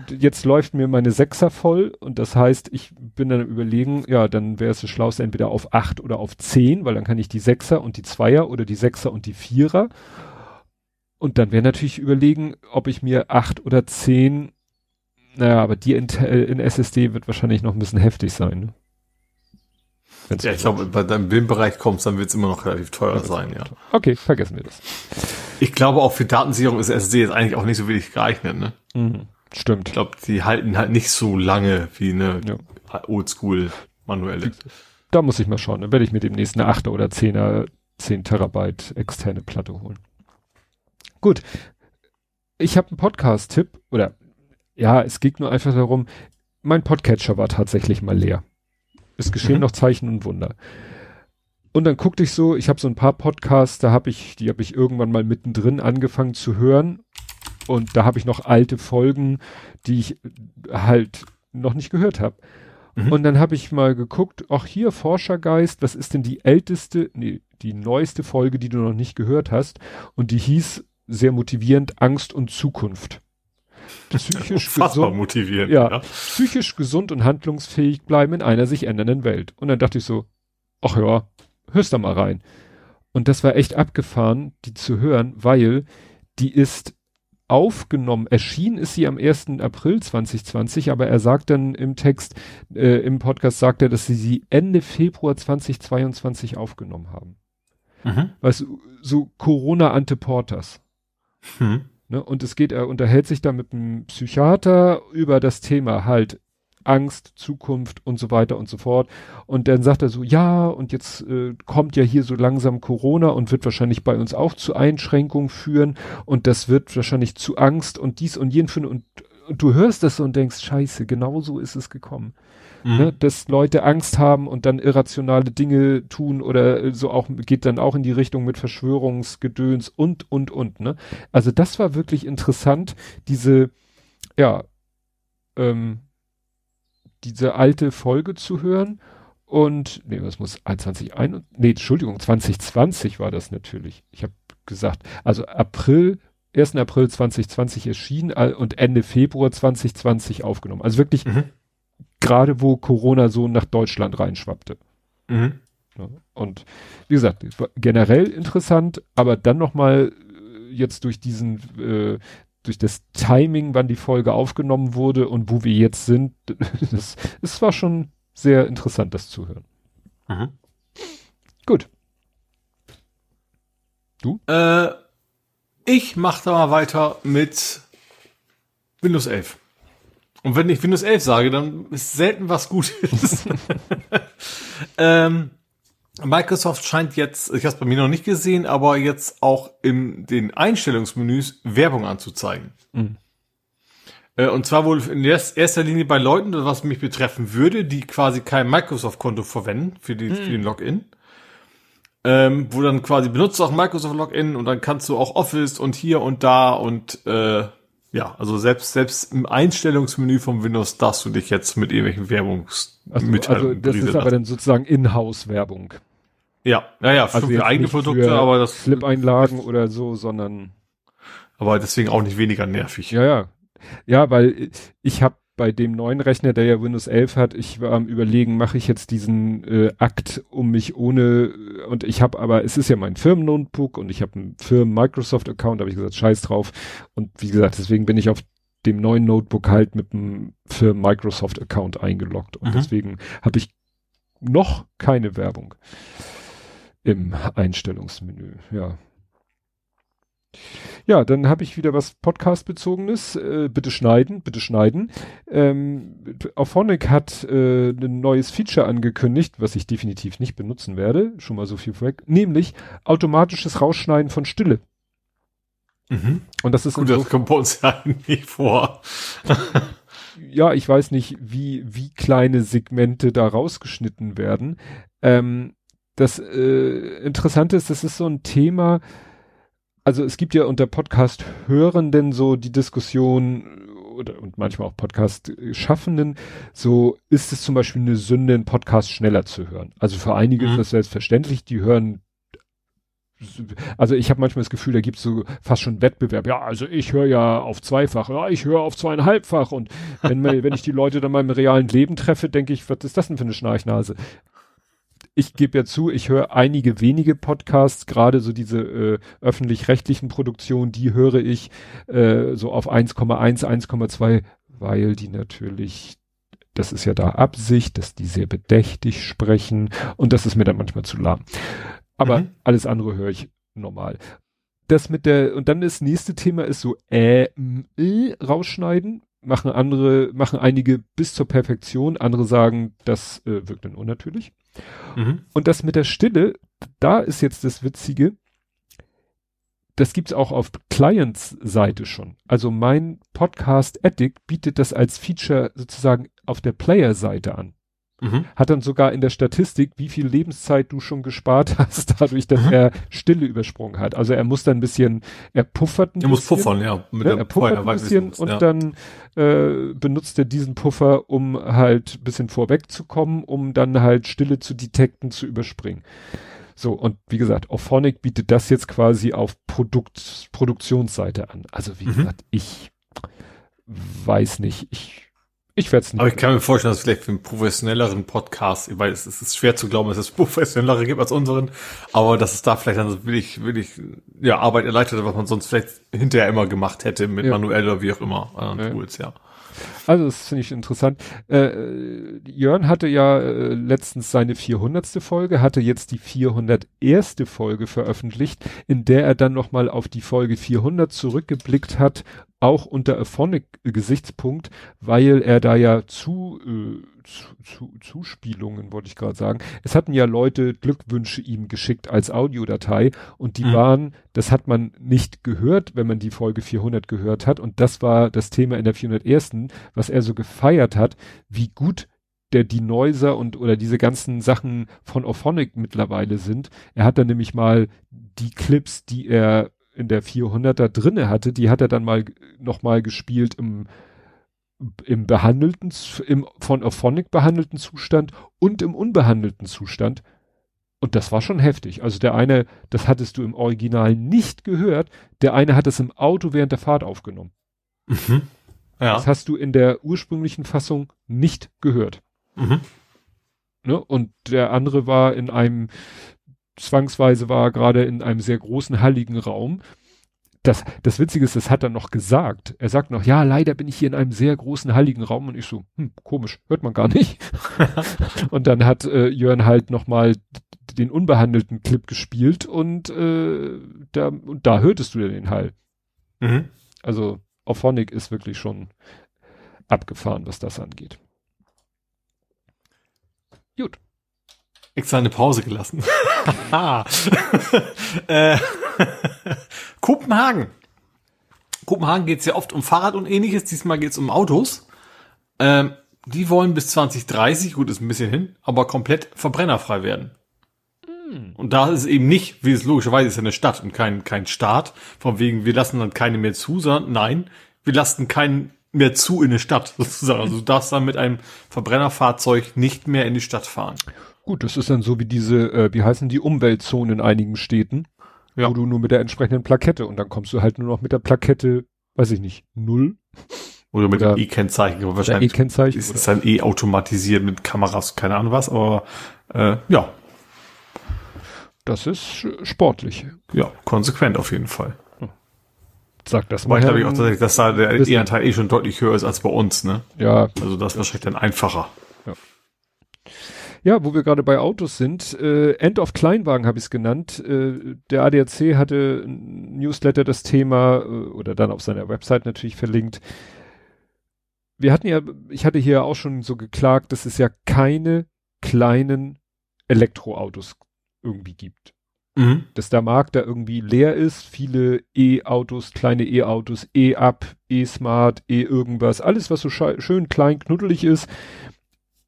jetzt läuft mir meine Sechser voll und das heißt, ich bin dann überlegen, ja, dann wäre es das Schlauste entweder auf acht oder auf zehn, weil dann kann ich die Sechser und die Zweier oder die Sechser und die Vierer. Und dann wäre natürlich überlegen, ob ich mir acht oder zehn, naja, aber die in, in SSD wird wahrscheinlich noch ein bisschen heftig sein. Ne? Ja, ich glaube, bei deinem Bildbereich kommst, dann wird es immer noch relativ teuer sein, ja. Okay, vergessen wir das. Ich glaube, auch für Datensicherung ist SSD jetzt eigentlich auch nicht so wenig geeignet, ne? Mhm. Stimmt. Ich glaube, die halten halt nicht so lange wie eine ja. Oldschool manuelle. Da muss ich mal schauen. Dann werde ich mir demnächst eine 8er oder 10er, 10 Terabyte externe Platte holen. Gut. Ich habe einen Podcast-Tipp oder ja, es geht nur einfach darum, mein Podcatcher war tatsächlich mal leer. Es geschehen mhm. noch Zeichen und Wunder. Und dann guckte ich so, ich habe so ein paar Podcasts, da habe ich, die habe ich irgendwann mal mittendrin angefangen zu hören. Und da habe ich noch alte Folgen, die ich halt noch nicht gehört habe. Mhm. Und dann habe ich mal geguckt, ach hier, Forschergeist, was ist denn die älteste, nee, die neueste Folge, die du noch nicht gehört hast? Und die hieß sehr motivierend Angst und Zukunft psychisch gesund, motivierend, ja, ja, psychisch gesund und handlungsfähig bleiben in einer sich ändernden Welt. Und dann dachte ich so, ach ja, hörst da mal rein. Und das war echt abgefahren, die zu hören, weil die ist aufgenommen, erschienen ist sie am 1. April 2020, aber er sagt dann im Text, äh, im Podcast sagt er, dass sie sie Ende Februar 2022 aufgenommen haben. Mhm. Weißt du, so Corona-Anteporters. Mhm. Ne? Und es geht, er unterhält sich da mit einem Psychiater über das Thema halt Angst, Zukunft und so weiter und so fort. Und dann sagt er so, ja, und jetzt äh, kommt ja hier so langsam Corona und wird wahrscheinlich bei uns auch zu Einschränkungen führen und das wird wahrscheinlich zu Angst und dies und jen führen und, und du hörst das und denkst, scheiße, genau so ist es gekommen. Mhm. Ne, dass Leute Angst haben und dann irrationale Dinge tun oder so auch, geht dann auch in die Richtung mit Verschwörungsgedöns und, und, und, ne? Also das war wirklich interessant, diese, ja, ähm, diese alte Folge zu hören und, nee, was muss, 2021, nee, Entschuldigung, 2020 war das natürlich. Ich habe gesagt, also April, 1. April 2020 erschienen und Ende Februar 2020 aufgenommen. Also wirklich mhm gerade wo Corona so nach Deutschland reinschwappte. Mhm. Und wie gesagt, generell interessant, aber dann nochmal äh, jetzt durch diesen, äh, durch das Timing, wann die Folge aufgenommen wurde und wo wir jetzt sind, das, es war schon sehr interessant, das zu hören. Mhm. Gut. Du? Äh, ich mache da mal weiter mit Windows 11. Und wenn ich Windows 11 sage, dann ist selten was Gutes. ähm, Microsoft scheint jetzt, ich habe es bei mir noch nicht gesehen, aber jetzt auch in den Einstellungsmenüs Werbung anzuzeigen. Mhm. Äh, und zwar wohl in erster Linie bei Leuten, was mich betreffen würde, die quasi kein Microsoft-Konto verwenden für, die, mhm. für den Login. Ähm, wo dann quasi benutzt auch Microsoft Login und dann kannst du auch Office und hier und da und äh, ja, also selbst, selbst im Einstellungsmenü vom Windows darfst du dich jetzt mit irgendwelchen Werbungsmitteilungen Also, also das ist aber dann sozusagen Inhouse-Werbung. Ja, ja, ja, für, also für eigene Produkte, für aber das. Flip-Einlagen oder so, sondern. Aber deswegen auch nicht weniger nervig. Ja, ja. Ja, weil ich habe bei dem neuen Rechner, der ja Windows 11 hat, ich war am überlegen, mache ich jetzt diesen äh, Akt um mich ohne und ich habe aber, es ist ja mein Firmen-Notebook und ich habe einen Firmen-Microsoft-Account, habe ich gesagt, scheiß drauf und wie gesagt, deswegen bin ich auf dem neuen Notebook halt mit dem Firmen-Microsoft-Account eingeloggt und mhm. deswegen habe ich noch keine Werbung. im Einstellungsmenü, ja. Ja, dann habe ich wieder was Podcast-bezogenes. Äh, bitte schneiden, bitte schneiden. Ähm, Auphonic hat äh, ein neues Feature angekündigt, was ich definitiv nicht benutzen werde. Schon mal so viel vorweg. Nämlich automatisches Rausschneiden von Stille. Mhm. Und das ist gut, das kommt bei uns ja nicht vor. ja, ich weiß nicht, wie wie kleine Segmente da rausgeschnitten werden. Ähm, das äh, Interessante ist, das ist so ein Thema also es gibt ja unter Podcast-Hörenden so die Diskussion oder und manchmal auch Podcast-Schaffenden, so ist es zum Beispiel eine Sünde, einen Podcast schneller zu hören. Also für einige mhm. ist das selbstverständlich, die hören also ich habe manchmal das Gefühl, da gibt es so fast schon Wettbewerb. Ja, also ich höre ja auf zweifach, ja, ich höre auf zweieinhalbfach. Und wenn, wenn ich die Leute dann mal im realen Leben treffe, denke ich, was ist das denn für eine Schnarchnase? Ich gebe ja zu, ich höre einige wenige Podcasts, gerade so diese äh, öffentlich-rechtlichen Produktionen, die höre ich äh, so auf 1,1, 1,2, weil die natürlich, das ist ja da Absicht, dass die sehr bedächtig sprechen und das ist mir dann manchmal zu lahm. Aber mhm. alles andere höre ich normal. Das mit der, und dann das nächste Thema ist so äh, äh rausschneiden, machen andere, machen einige bis zur Perfektion, andere sagen, das äh, wirkt dann unnatürlich. Mhm. Und das mit der Stille, da ist jetzt das Witzige, das gibt's auch auf Clients-Seite schon. Also mein Podcast Addict bietet das als Feature sozusagen auf der Player-Seite an. Mhm. Hat dann sogar in der Statistik, wie viel Lebenszeit du schon gespart hast, dadurch, dass mhm. er Stille übersprungen hat. Also er muss dann ein bisschen, er puffert ein er bisschen. Er muss puffern, ja. Mit ja, er puffert ein bisschen und ja. dann äh, benutzt er diesen Puffer, um halt ein bisschen vorwegzukommen, um dann halt Stille zu detekten, zu überspringen. So, und wie gesagt, Auphonic bietet das jetzt quasi auf Produkt, Produktionsseite an. Also wie mhm. gesagt, ich weiß nicht, ich ich werde es nicht. Aber ich kann mir vorstellen, dass vielleicht für einen professionelleren Podcast, weil es, es ist schwer zu glauben, dass es professionellere gibt als unseren, aber dass es da vielleicht dann wirklich, wirklich, ja, Arbeit erleichtert, was man sonst vielleicht hinterher immer gemacht hätte mit ja. manuell oder wie auch immer, anderen ja. Tools, ja. Also das finde ich interessant. Äh, Jörn hatte ja äh, letztens seine 400. Folge, hatte jetzt die 401. Folge veröffentlicht, in der er dann nochmal auf die Folge 400 zurückgeblickt hat, auch unter Aphonic-Gesichtspunkt, weil er da ja zu, äh, zu, zu Zuspielungen, wollte ich gerade sagen. Es hatten ja Leute Glückwünsche ihm geschickt als Audiodatei und die mhm. waren, das hat man nicht gehört, wenn man die Folge 400 gehört hat und das war das Thema in der 401., was er so gefeiert hat, wie gut der die Noiser und oder diese ganzen Sachen von Ophonic mittlerweile sind. Er hat dann nämlich mal die Clips, die er in der 400er drinne hatte, die hat er dann mal noch mal gespielt im im behandelten, im von Aphonic behandelten Zustand und im unbehandelten Zustand. Und das war schon heftig. Also der eine, das hattest du im Original nicht gehört, der eine hat es im Auto während der Fahrt aufgenommen. Mhm. Ja. Das hast du in der ursprünglichen Fassung nicht gehört. Mhm. Ne? Und der andere war in einem zwangsweise war gerade in einem sehr großen, halligen Raum. Das, das Witzige ist, das hat er noch gesagt. Er sagt noch, ja, leider bin ich hier in einem sehr großen, halligen Raum. Und ich so, hm, komisch, hört man gar nicht. und dann hat äh, Jörn halt nochmal den unbehandelten Clip gespielt und, äh, da, und da hörtest du den Hall. Mhm. Also Auphonic ist wirklich schon abgefahren, was das angeht. Gut extra eine Pause gelassen. äh, Kopenhagen. Kopenhagen geht es ja oft um Fahrrad und ähnliches. Diesmal geht es um Autos. Ähm, die wollen bis 2030, gut, ist ein bisschen hin, aber komplett verbrennerfrei werden. Hm. Und da ist es eben nicht, wie es logischerweise ist ja eine Stadt und kein, kein Staat, von wegen, wir lassen dann keine mehr zu, sondern nein, wir lassen keinen mehr zu in eine Stadt, sozusagen. Also du darfst dann mit einem Verbrennerfahrzeug nicht mehr in die Stadt fahren. Gut, das ist dann so wie diese, äh, wie heißen die Umweltzonen in einigen Städten, ja. wo du nur mit der entsprechenden Plakette und dann kommst du halt nur noch mit der Plakette, weiß ich nicht, null. Oder mit dem E-Kennzeichen, aber wahrscheinlich E-Kennzeichen ist es dann eh automatisiert mit Kameras, keine Ahnung was, aber äh, ja. Das ist sportlich. Ja, konsequent auf jeden Fall. Sag das mal. Ich glaube ich auch tatsächlich, dass da der E-Anteil eh schon deutlich höher ist als bei uns, ne? Ja. Also das ist wahrscheinlich dann einfacher. Ja. Ja, wo wir gerade bei Autos sind, äh, End of Kleinwagen habe ich es genannt. Äh, der ADAC hatte ein Newsletter das Thema äh, oder dann auf seiner Website natürlich verlinkt. Wir hatten ja, ich hatte hier auch schon so geklagt, dass es ja keine kleinen Elektroautos irgendwie gibt. Mhm. Dass der Markt da irgendwie leer ist, viele E-Autos, kleine E-Autos, E-Up, E-Smart, E-Irgendwas, alles was so schön klein knuddelig ist,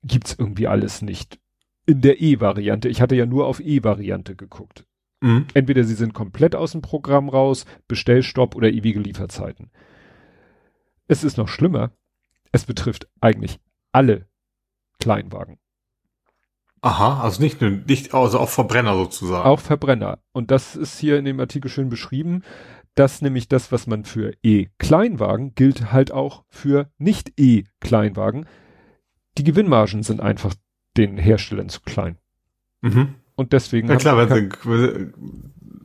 gibt's irgendwie alles nicht. In der E-Variante. Ich hatte ja nur auf E-Variante geguckt. Mhm. Entweder sie sind komplett aus dem Programm raus, Bestellstopp oder ewige Lieferzeiten. Es ist noch schlimmer. Es betrifft eigentlich alle Kleinwagen. Aha, also nicht nur, nicht, also auch Verbrenner sozusagen. Auch Verbrenner. Und das ist hier in dem Artikel schön beschrieben, dass nämlich das, was man für E-Kleinwagen gilt halt auch für Nicht-E-Kleinwagen. Die Gewinnmargen sind einfach den Herstellern zu klein. Mhm. Und deswegen. Ja klar, wenn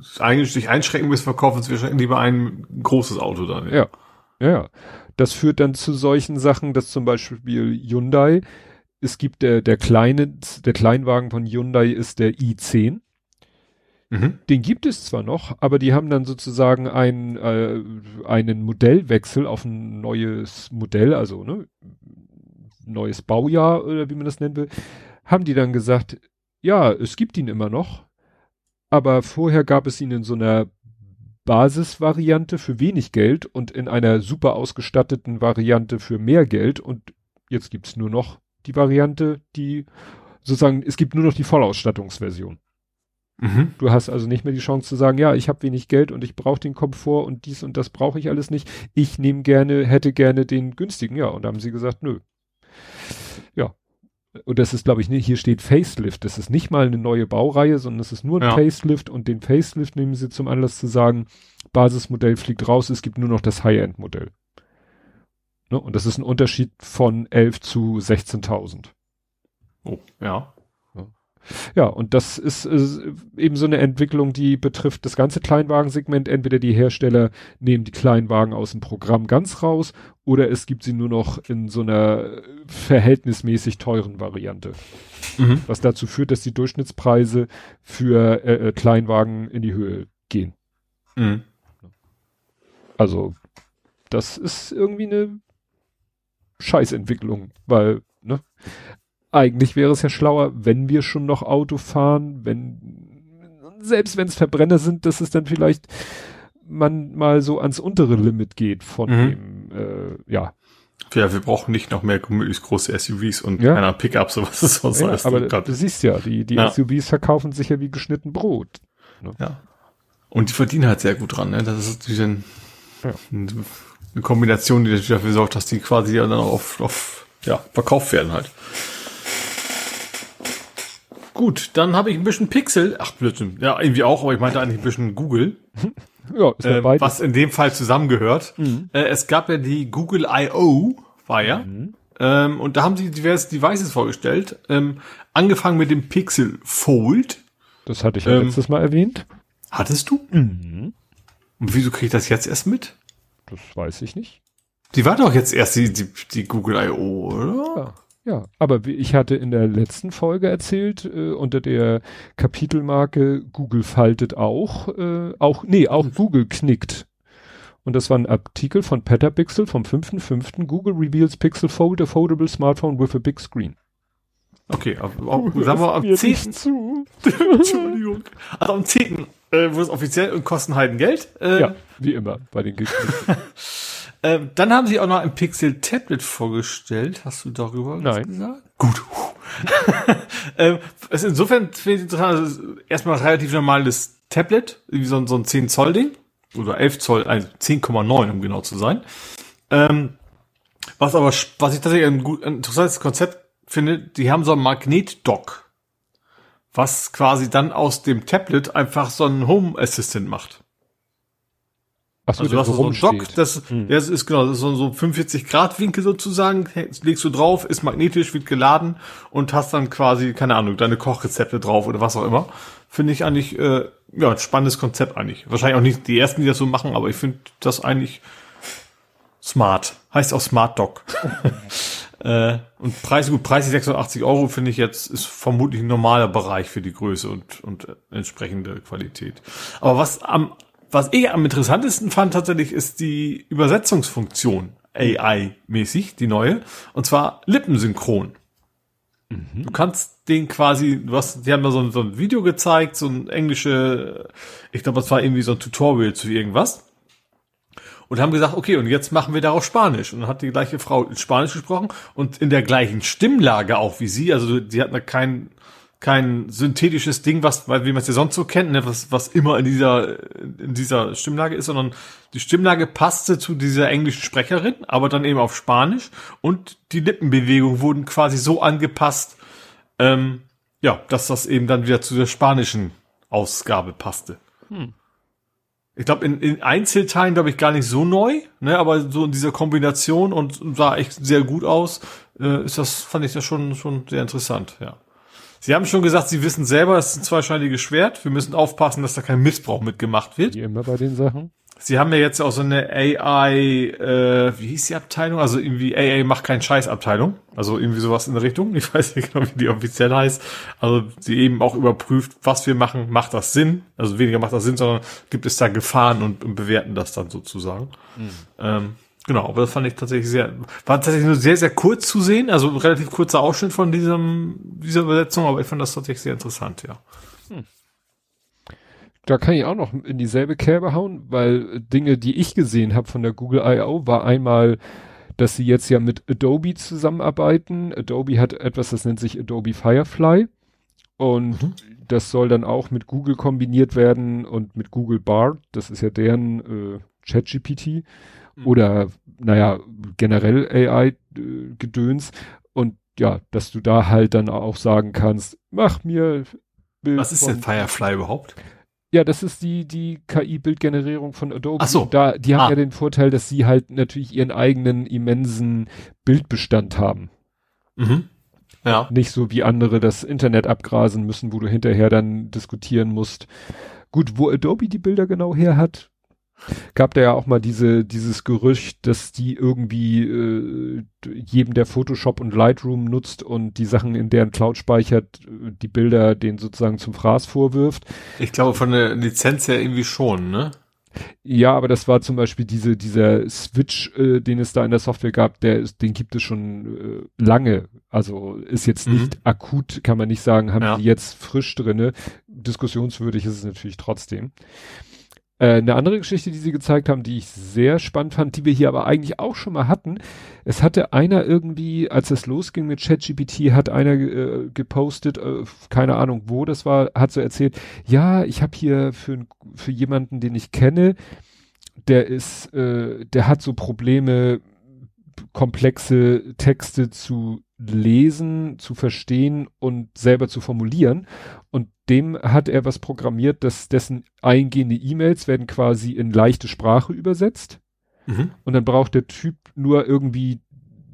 sie eigentlich sich einschränken müssen, verkaufen sie wahrscheinlich lieber ein großes Auto dann. Ja. ja. Ja. Das führt dann zu solchen Sachen, dass zum Beispiel Hyundai es gibt der, der kleine, der Kleinwagen von Hyundai ist der i10. Mhm. Den gibt es zwar noch, aber die haben dann sozusagen ein, äh, einen Modellwechsel auf ein neues Modell, also ne, neues Baujahr oder wie man das nennen will, haben die dann gesagt, ja, es gibt ihn immer noch, aber vorher gab es ihn in so einer Basisvariante für wenig Geld und in einer super ausgestatteten Variante für mehr Geld und jetzt gibt's nur noch die Variante, die sozusagen, es gibt nur noch die Vollausstattungsversion. Mhm. Du hast also nicht mehr die Chance zu sagen, ja, ich habe wenig Geld und ich brauche den Komfort und dies und das brauche ich alles nicht. Ich nehme gerne, hätte gerne den günstigen, ja. Und da haben sie gesagt, nö. Ja. Und das ist, glaube ich, nicht, hier steht Facelift. Das ist nicht mal eine neue Baureihe, sondern es ist nur ein ja. Facelift und den Facelift nehmen sie zum Anlass zu sagen, Basismodell fliegt raus, es gibt nur noch das High-End-Modell. Ne? Und das ist ein Unterschied von 11 zu 16.000. Oh, ja. Ja, und das ist, ist eben so eine Entwicklung, die betrifft das ganze Kleinwagensegment. Entweder die Hersteller nehmen die Kleinwagen aus dem Programm ganz raus oder es gibt sie nur noch in so einer verhältnismäßig teuren Variante. Mhm. Was dazu führt, dass die Durchschnittspreise für äh, äh Kleinwagen in die Höhe gehen. Mhm. Also, das ist irgendwie eine Scheißentwicklung, weil, ne? Eigentlich wäre es ja schlauer, wenn wir schon noch Auto fahren, wenn, selbst wenn es Verbrenner sind, dass es dann vielleicht man mal so ans untere Limit geht von mhm. dem, äh, ja. Ja, wir brauchen nicht noch mehr möglichst große SUVs und ja. keiner Pickup, sowas ist sonst ja, alles. Aber du siehst ja, die, die ja. SUVs verkaufen sich ja wie geschnitten Brot. Ne? Ja. Und die verdienen halt sehr gut dran, ne? Das ist natürlich ja eine Kombination, die dafür sorgt, dass die quasi dann auf, auf ja, verkauft werden halt. Gut, dann habe ich ein bisschen Pixel. Ach, Blödsinn. Ja, irgendwie auch, aber ich meinte eigentlich ein bisschen Google. ja, ist ja äh, was in dem Fall zusammengehört. Mhm. Äh, es gab ja die Google I.O., war ja. Mhm. Ähm, und da haben sie diverse Devices vorgestellt. Ähm, angefangen mit dem Pixel Fold. Das hatte ich ja ähm, letztes Mal erwähnt. Hattest du? Mhm. Und wieso kriege ich das jetzt erst mit? Das weiß ich nicht. Die war doch jetzt erst die, die, die Google I.O., oder? Ja. Ja, aber wie ich hatte in der letzten Folge erzählt, äh, unter der Kapitelmarke Google faltet auch, äh, auch, nee, auch Google knickt. Und das war ein Artikel von Petapixel vom 5.5. Google reveals Pixel Fold, a foldable smartphone with a big screen. Okay, aber, aber sagen wir am 10. Zu. Entschuldigung. Also am 10. Äh, wurde es offiziell und kosten ein Geld. Äh, ja, wie immer bei den Gegnern. ähm, dann haben sie auch noch ein Pixel Tablet vorgestellt. Hast du darüber Nein. gesagt? Gut. ähm, es ist insofern finde ich interessant, also erstmal ein relativ normales Tablet, wie so, ein, so ein 10 Zoll Ding. Oder 11 Zoll, also 10,9 um genau zu sein. Ähm, was aber, was ich tatsächlich ein, gut, ein interessantes Konzept finde, die haben so ein Magnet-Dock was quasi dann aus dem Tablet einfach so ein Home Assistant macht. Ach so, also du hast so einen Dock, das, hm. das ist genau, das ist so, so 45 Grad Winkel sozusagen, legst du drauf, ist magnetisch, wird geladen und hast dann quasi, keine Ahnung, deine Kochrezepte drauf oder was auch immer. Finde ich eigentlich, äh, ja, ein spannendes Konzept eigentlich. Wahrscheinlich auch nicht die ersten, die das so machen, aber ich finde das eigentlich smart. Heißt auch Smart Dock. Äh, und Preis, gut, Preis 86 Euro finde ich jetzt, ist vermutlich ein normaler Bereich für die Größe und, und entsprechende Qualität. Aber was am, was ich am interessantesten fand tatsächlich, ist die Übersetzungsfunktion AI-mäßig, die neue. Und zwar lippensynchron. Mhm. Du kannst den quasi, du hast, die haben da so ein, so ein Video gezeigt, so ein englische, ich glaube, das war irgendwie so ein Tutorial zu irgendwas und haben gesagt, okay, und jetzt machen wir darauf Spanisch. Und dann hat die gleiche Frau in Spanisch gesprochen und in der gleichen Stimmlage auch wie sie. Also sie hat da kein, kein synthetisches Ding, was, wie man es ja sonst so kennt, ne, was, was immer in dieser, in dieser Stimmlage ist, sondern die Stimmlage passte zu dieser englischen Sprecherin, aber dann eben auf Spanisch und die Lippenbewegungen wurden quasi so angepasst, ähm, ja, dass das eben dann wieder zu der spanischen Ausgabe passte. Hm. Ich glaube, in, in Einzelteilen, glaube ich, gar nicht so neu, ne, aber so in dieser Kombination und sah echt sehr gut aus, äh, ist das, fand ich das schon, schon sehr interessant, ja. Sie haben schon gesagt, Sie wissen selber, es ist ein zweischneidiges Schwert. Wir müssen aufpassen, dass da kein Missbrauch mitgemacht wird. Wie immer bei den Sachen. Sie haben ja jetzt auch so eine AI, äh, wie hieß die Abteilung? Also irgendwie AA macht keinen Scheiß Abteilung. Also irgendwie sowas in der Richtung. Ich weiß nicht genau, wie die offiziell heißt. Also sie eben auch überprüft, was wir machen, macht das Sinn? Also weniger macht das Sinn, sondern gibt es da Gefahren und, und bewerten das dann sozusagen. Mhm. Ähm, genau, aber das fand ich tatsächlich sehr, war tatsächlich nur sehr, sehr kurz zu sehen. Also relativ kurzer Ausschnitt von diesem, dieser Übersetzung, aber ich fand das tatsächlich sehr interessant, ja. Hm da kann ich auch noch in dieselbe Kerbe hauen, weil Dinge, die ich gesehen habe von der Google I.O., war einmal, dass sie jetzt ja mit Adobe zusammenarbeiten. Adobe hat etwas, das nennt sich Adobe Firefly. Und mhm. das soll dann auch mit Google kombiniert werden und mit Google Bard. Das ist ja deren äh, ChatGPT. Mhm. Oder, naja, generell AI-Gedöns. Äh, und ja, dass du da halt dann auch sagen kannst, mach mir Bild Was ist denn Firefly überhaupt? Ja, das ist die, die KI-Bildgenerierung von Adobe. Ach so. Da, die haben ah. ja den Vorteil, dass sie halt natürlich ihren eigenen immensen Bildbestand haben. Mhm. Ja. Nicht so wie andere das Internet abgrasen müssen, wo du hinterher dann diskutieren musst. Gut, wo Adobe die Bilder genau her hat, Gab da ja auch mal diese, dieses Gerücht, dass die irgendwie äh, jedem, der Photoshop und Lightroom nutzt und die Sachen in deren Cloud speichert, die Bilder den sozusagen zum Fraß vorwirft. Ich glaube, von der Lizenz her irgendwie schon, ne? Ja, aber das war zum Beispiel diese, dieser Switch, äh, den es da in der Software gab, der ist, den gibt es schon äh, lange. Also ist jetzt mhm. nicht akut, kann man nicht sagen, haben ja. die jetzt frisch drinne. Diskussionswürdig ist es natürlich trotzdem. Äh, eine andere Geschichte, die sie gezeigt haben, die ich sehr spannend fand, die wir hier aber eigentlich auch schon mal hatten. Es hatte einer irgendwie, als es losging mit ChatGPT, hat einer äh, gepostet, äh, keine Ahnung wo das war, hat so erzählt, ja, ich habe hier für, für jemanden, den ich kenne, der ist, äh, der hat so Probleme, komplexe Texte zu lesen, zu verstehen und selber zu formulieren. Und dem hat er was programmiert, dass dessen eingehende E-Mails werden quasi in leichte Sprache übersetzt. Mhm. Und dann braucht der Typ nur irgendwie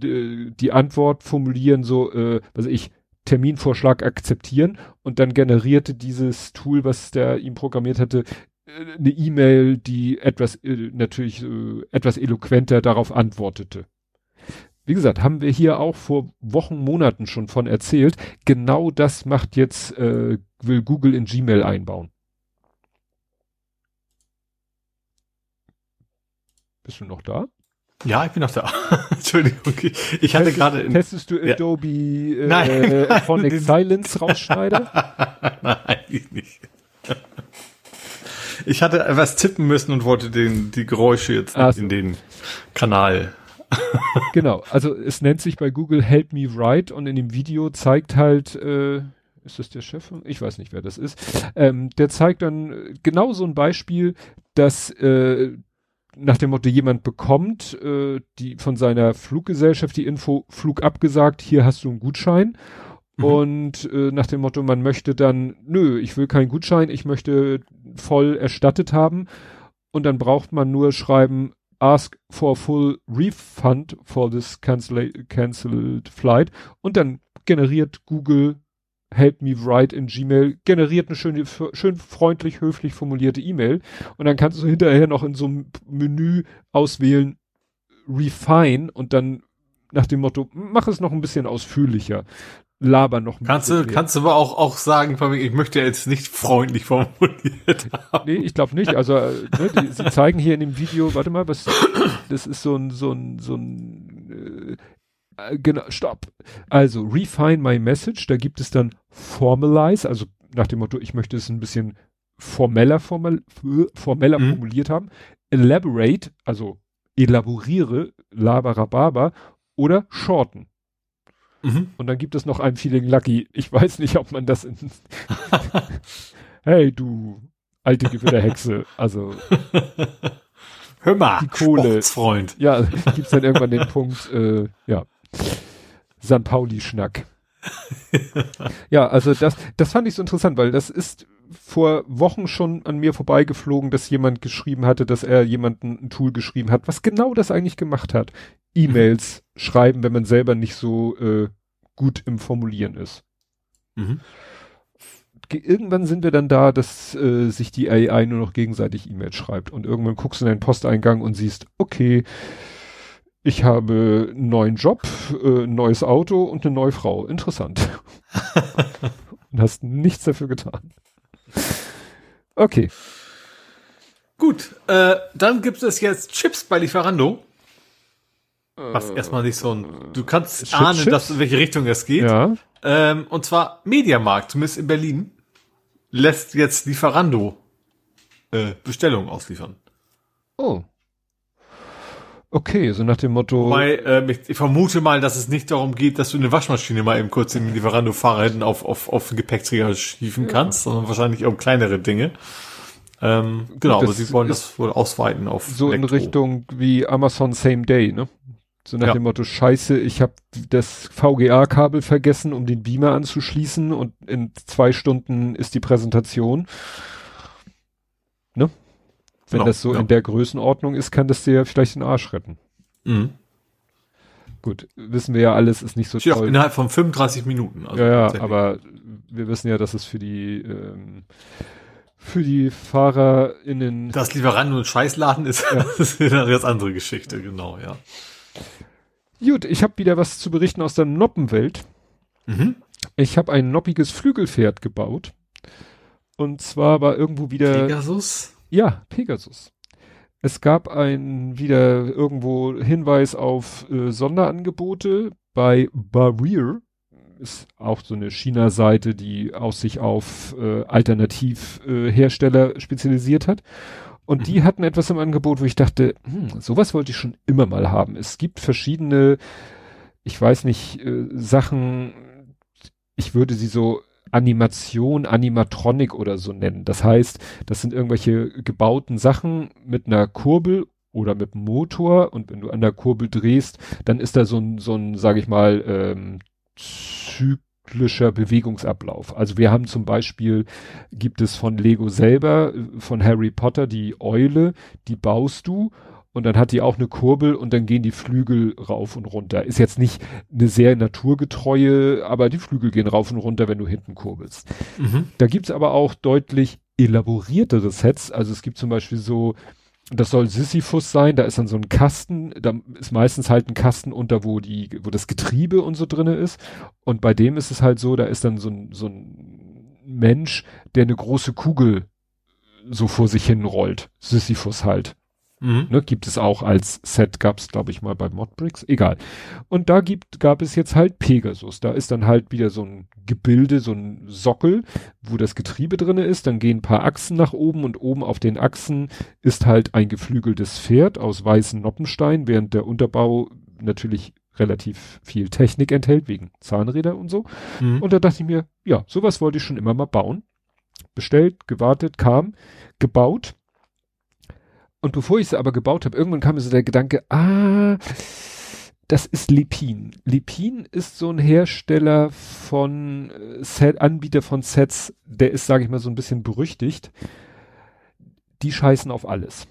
äh, die Antwort formulieren, so, äh, was ich, Terminvorschlag akzeptieren. Und dann generierte dieses Tool, was der ihm programmiert hatte, äh, eine E-Mail, die etwas, äh, natürlich äh, etwas eloquenter darauf antwortete wie gesagt, haben wir hier auch vor Wochen, Monaten schon von erzählt. Genau das macht jetzt, äh, will Google in Gmail einbauen. Bist du noch da? Ja, ich bin noch da. Entschuldigung. Ich hatte gerade. Testest du Adobe ja. äh, nein, äh, Phonic Silence Rausschneider? nein, nicht. Ich hatte etwas tippen müssen und wollte den, die Geräusche jetzt Ach in den Kanal genau, also es nennt sich bei Google Help Me Write und in dem Video zeigt halt, äh, ist das der Chef? Ich weiß nicht, wer das ist. Ähm, der zeigt dann genau so ein Beispiel, dass äh, nach dem Motto, jemand bekommt äh, die von seiner Fluggesellschaft die Info, Flug abgesagt, hier hast du einen Gutschein. Mhm. Und äh, nach dem Motto, man möchte dann, nö, ich will keinen Gutschein, ich möchte voll erstattet haben. Und dann braucht man nur schreiben, ask for full refund for this cancelled flight. Und dann generiert Google Help me write in Gmail, generiert eine schöne, schön freundlich, höflich formulierte E-Mail. Und dann kannst du hinterher noch in so einem Menü auswählen Refine. Und dann nach dem Motto, mach es noch ein bisschen ausführlicher. Laber noch ein kannst bisschen. Du, kannst du aber auch, auch sagen, ich möchte jetzt nicht freundlich formuliert haben. Nee, ich glaube nicht. Also, äh, ne, die, sie zeigen hier in dem Video, warte mal, was, das ist so ein, so ein, so ein, äh, genau, stopp. Also, refine my message, da gibt es dann formalize, also nach dem Motto, ich möchte es ein bisschen formeller, formel, formeller mhm. formuliert haben. Elaborate, also elaboriere, labarababa oder shorten. Mhm. Und dann gibt es noch ein Feeling Lucky. Ich weiß nicht, ob man das in Hey, du alte Gewitterhexe. Also Hör mal, die Kohle. Freund. Ja, gibt's dann irgendwann den Punkt, äh, ja, San Pauli-Schnack. ja, also das, das fand ich so interessant, weil das ist vor Wochen schon an mir vorbeigeflogen, dass jemand geschrieben hatte, dass er jemanden ein Tool geschrieben hat, was genau das eigentlich gemacht hat. E-Mails mhm. schreiben, wenn man selber nicht so äh, gut im Formulieren ist. Mhm. Irgendwann sind wir dann da, dass äh, sich die AI nur noch gegenseitig E-Mails schreibt und irgendwann guckst du in deinen Posteingang und siehst, okay, ich habe einen neuen Job, äh, ein neues Auto und eine neue Frau. Interessant. und hast nichts dafür getan. Okay. Gut, äh, dann gibt es jetzt Chips bei Lieferando. Was äh, erstmal nicht so ein. Du kannst Chips, ahnen, dass in welche Richtung es geht. Ja. Ähm, und zwar Mediamarkt, zumindest in Berlin, lässt jetzt Lieferando äh, Bestellungen ausliefern. Oh. Okay, so nach dem Motto. Wobei, äh, ich, ich, vermute mal, dass es nicht darum geht, dass du eine Waschmaschine mal eben kurz im Lieferando-Fahrer hinten auf, auf, auf den Gepäckträger schiefen ja. kannst, sondern wahrscheinlich um kleinere Dinge. Ähm, genau, das aber sie wollen das wohl ausweiten auf So Elektro. in Richtung wie Amazon Same Day, ne? So nach ja. dem Motto, scheiße, ich habe das VGA-Kabel vergessen, um den Beamer anzuschließen und in zwei Stunden ist die Präsentation. Ne? Wenn genau, das so ja. in der Größenordnung ist, kann das dir vielleicht den Arsch retten. Mhm. Gut, wissen wir ja alles, ist nicht so Steht toll. Innerhalb von 35 Minuten. Also ja, ja, aber wir wissen ja, dass es für die ähm, für die FahrerInnen. Das Lieferando ein Scheißladen ist, ja. das ist eine ganz andere Geschichte, genau, ja. Gut, ich habe wieder was zu berichten aus der Noppenwelt. Mhm. Ich habe ein noppiges Flügelpferd gebaut. Und zwar war irgendwo wieder. Pegasus? Ja, Pegasus. Es gab ein wieder irgendwo Hinweis auf äh, Sonderangebote bei Barrier. Ist auch so eine China-Seite, die aus sich auf äh, Alternativhersteller äh, spezialisiert hat. Und mhm. die hatten etwas im Angebot, wo ich dachte, hm, sowas wollte ich schon immer mal haben. Es gibt verschiedene, ich weiß nicht, äh, Sachen, ich würde sie so Animation, Animatronic oder so nennen. Das heißt, das sind irgendwelche gebauten Sachen mit einer Kurbel oder mit einem Motor und wenn du an der Kurbel drehst, dann ist da so ein, so ein, sage ich mal, ähm, zyklischer Bewegungsablauf. Also wir haben zum Beispiel, gibt es von Lego selber, von Harry Potter die Eule, die baust du und dann hat die auch eine Kurbel und dann gehen die Flügel rauf und runter. Ist jetzt nicht eine sehr naturgetreue, aber die Flügel gehen rauf und runter, wenn du hinten kurbelst. Mhm. Da gibt's aber auch deutlich elaboriertere Sets. Also es gibt zum Beispiel so, das soll Sisyphus sein, da ist dann so ein Kasten, da ist meistens halt ein Kasten unter, wo die, wo das Getriebe und so drinne ist. Und bei dem ist es halt so, da ist dann so ein, so ein Mensch, der eine große Kugel so vor sich hin rollt. Sisyphus halt. Mhm. Ne, gibt es auch als Set, gab es, glaube ich, mal bei Modbricks. Egal. Und da gibt, gab es jetzt halt Pegasus. Da ist dann halt wieder so ein Gebilde, so ein Sockel, wo das Getriebe drinne ist. Dann gehen ein paar Achsen nach oben und oben auf den Achsen ist halt ein geflügeltes Pferd aus weißen Noppenstein, während der Unterbau natürlich relativ viel Technik enthält, wegen Zahnräder und so. Mhm. Und da dachte ich mir, ja, sowas wollte ich schon immer mal bauen. Bestellt, gewartet, kam, gebaut und bevor ich sie aber gebaut habe, irgendwann kam mir so der Gedanke, ah, das ist Lipin. Lipin ist so ein Hersteller von äh, Set, Anbieter von Sets, der ist, sage ich mal, so ein bisschen berüchtigt. Die scheißen auf alles.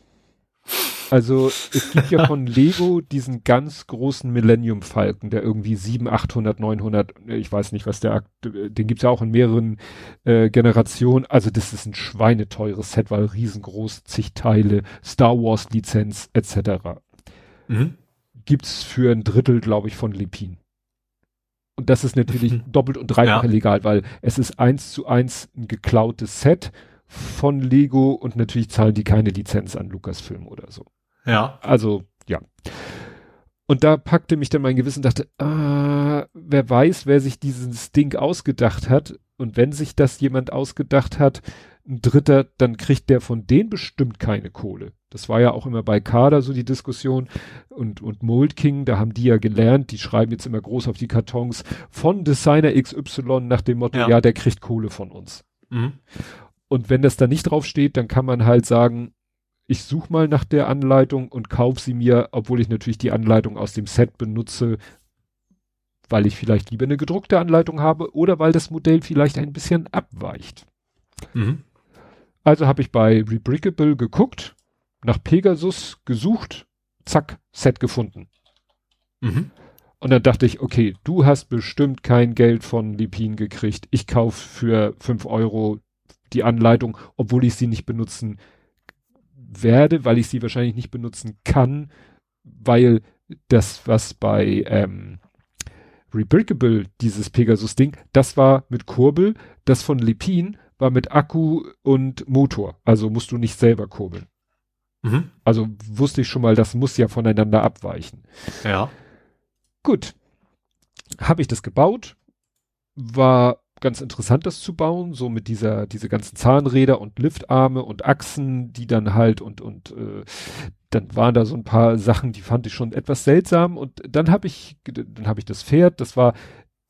Also es gibt ja von Lego diesen ganz großen Millennium Falken, der irgendwie 7, 800, 900, ich weiß nicht, was der, den gibt's ja auch in mehreren äh, Generationen. Also das ist ein schweineteures Set, weil riesengroß, zig Teile, Star Wars Lizenz etc. Mhm. gibt's für ein Drittel, glaube ich, von Lepin. Und das ist natürlich mhm. doppelt und dreifach ja. illegal, weil es ist eins zu eins ein geklautes Set von Lego und natürlich zahlen die keine Lizenz an Lucasfilm oder so. Ja. Also, ja. Und da packte mich dann mein Gewissen, dachte, ah, wer weiß, wer sich dieses Ding ausgedacht hat. Und wenn sich das jemand ausgedacht hat, ein Dritter, dann kriegt der von denen bestimmt keine Kohle. Das war ja auch immer bei Kader so die Diskussion und, und Mold King, da haben die ja gelernt, die schreiben jetzt immer groß auf die Kartons von Designer XY nach dem Motto, ja, ja der kriegt Kohle von uns. Mhm. Und wenn das da nicht drauf steht, dann kann man halt sagen, ich suche mal nach der Anleitung und kaufe sie mir, obwohl ich natürlich die Anleitung aus dem Set benutze, weil ich vielleicht lieber eine gedruckte Anleitung habe oder weil das Modell vielleicht ein bisschen abweicht. Mhm. Also habe ich bei Rebrickable geguckt, nach Pegasus gesucht, zack, Set gefunden. Mhm. Und dann dachte ich, okay, du hast bestimmt kein Geld von Lipin gekriegt. Ich kaufe für fünf Euro die Anleitung, obwohl ich sie nicht benutzen werde, weil ich sie wahrscheinlich nicht benutzen kann, weil das, was bei ähm, Rebrickable, dieses Pegasus-Ding, das war mit Kurbel, das von Lepin war mit Akku und Motor. Also musst du nicht selber kurbeln. Mhm. Also wusste ich schon mal, das muss ja voneinander abweichen. Ja. Gut. Habe ich das gebaut. War ganz interessant, das zu bauen, so mit dieser, diese ganzen Zahnräder und Liftarme und Achsen, die dann halt und, und äh, dann waren da so ein paar Sachen, die fand ich schon etwas seltsam und dann habe ich, dann habe ich das Pferd, das war,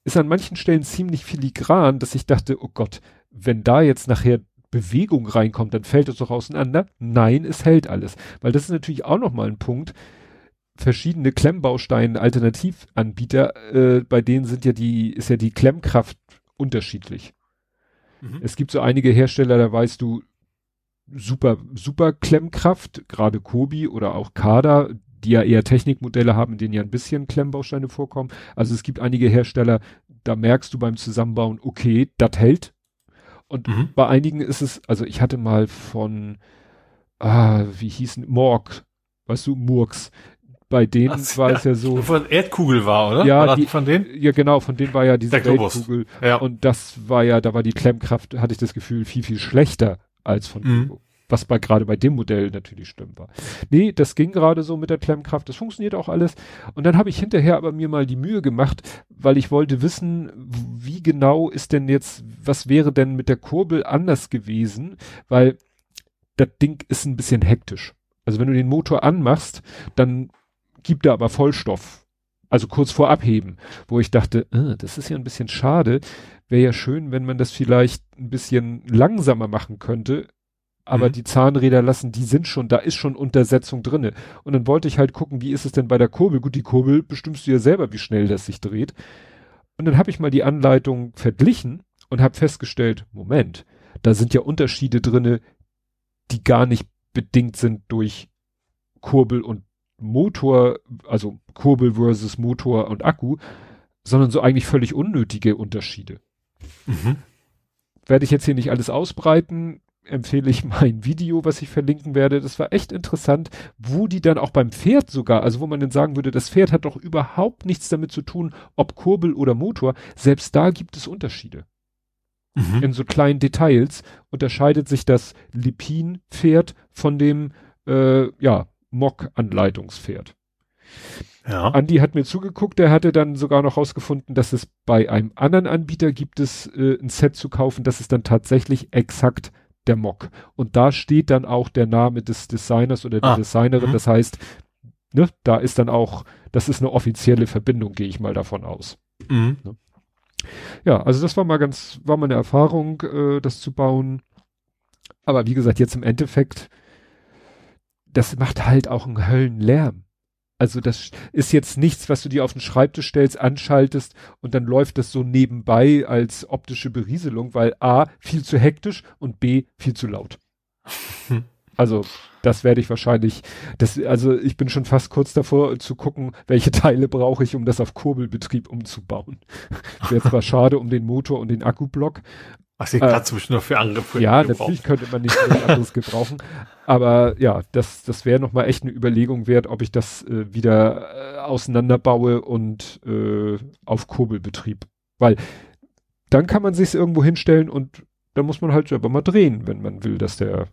ist an manchen Stellen ziemlich filigran, dass ich dachte, oh Gott, wenn da jetzt nachher Bewegung reinkommt, dann fällt es doch auseinander. Nein, es hält alles. Weil das ist natürlich auch nochmal ein Punkt. Verschiedene Klemmbausteine, Alternativanbieter, äh, bei denen sind ja die, ist ja die Klemmkraft unterschiedlich. Mhm. Es gibt so einige Hersteller, da weißt du, super, super Klemmkraft, gerade Kobi oder auch Kada, die ja eher Technikmodelle haben, in denen ja ein bisschen Klemmbausteine vorkommen. Also es gibt einige Hersteller, da merkst du beim Zusammenbauen, okay, das hält. Und mhm. bei einigen ist es, also ich hatte mal von, ah, wie hießen, Morg, weißt du, Murks, bei denen Ach, war ja, es ja so. Von Erdkugel war, oder? Ja, war die, von denen? Ja, genau, von denen war ja diese Der Weltkugel. Ja. Und das war ja, da war die Klemmkraft, hatte ich das Gefühl, viel, viel schlechter als von mhm. Was bei gerade bei dem Modell natürlich schlimm war. Nee, das ging gerade so mit der Klemmkraft, das funktioniert auch alles. Und dann habe ich hinterher aber mir mal die Mühe gemacht, weil ich wollte wissen, wie genau ist denn jetzt, was wäre denn mit der Kurbel anders gewesen, weil das Ding ist ein bisschen hektisch. Also wenn du den Motor anmachst, dann gibt er aber Vollstoff. Also kurz vor Abheben, wo ich dachte, äh, das ist ja ein bisschen schade. Wäre ja schön, wenn man das vielleicht ein bisschen langsamer machen könnte. Aber mhm. die Zahnräder lassen, die sind schon, da ist schon Untersetzung drinne. Und dann wollte ich halt gucken, wie ist es denn bei der Kurbel? Gut, die Kurbel bestimmst du ja selber, wie schnell das sich dreht. Und dann habe ich mal die Anleitung verglichen und habe festgestellt, Moment, da sind ja Unterschiede drinne, die gar nicht bedingt sind durch Kurbel und Motor, also Kurbel versus Motor und Akku, sondern so eigentlich völlig unnötige Unterschiede. Mhm. Werde ich jetzt hier nicht alles ausbreiten, empfehle ich mein Video, was ich verlinken werde. Das war echt interessant, wo die dann auch beim Pferd sogar, also wo man dann sagen würde, das Pferd hat doch überhaupt nichts damit zu tun, ob Kurbel oder Motor. Selbst da gibt es Unterschiede. Mhm. In so kleinen Details unterscheidet sich das Lipin-Pferd von dem, äh, ja, Mock-Anleitungspferd. Ja. Andi hat mir zugeguckt, der hatte dann sogar noch rausgefunden, dass es bei einem anderen Anbieter gibt es äh, ein Set zu kaufen, das ist dann tatsächlich exakt der Mock. Und da steht dann auch der Name des Designers oder der ah. Designerin. Mhm. Das heißt, ne, da ist dann auch, das ist eine offizielle Verbindung, gehe ich mal davon aus. Mhm. Ne? Ja, also das war mal ganz, war mal eine Erfahrung, äh, das zu bauen. Aber wie gesagt, jetzt im Endeffekt das macht halt auch einen Höllenlärm. Also das ist jetzt nichts, was du dir auf den Schreibtisch stellst, anschaltest und dann läuft das so nebenbei als optische Berieselung, weil A, viel zu hektisch und B, viel zu laut. Also das werde ich wahrscheinlich, das, also ich bin schon fast kurz davor zu gucken, welche Teile brauche ich, um das auf Kurbelbetrieb umzubauen. Wäre zwar schade um den Motor und den Akkublock, Ach, den kannst du bestimmt noch für andere Projekte Ja, natürlich könnte man nicht was anderes gebrauchen. Aber ja, das, das wäre nochmal echt eine Überlegung wert, ob ich das äh, wieder äh, auseinanderbaue und äh, auf Kurbelbetrieb. Weil dann kann man sich irgendwo hinstellen und da muss man halt selber mal drehen, wenn man will, dass der,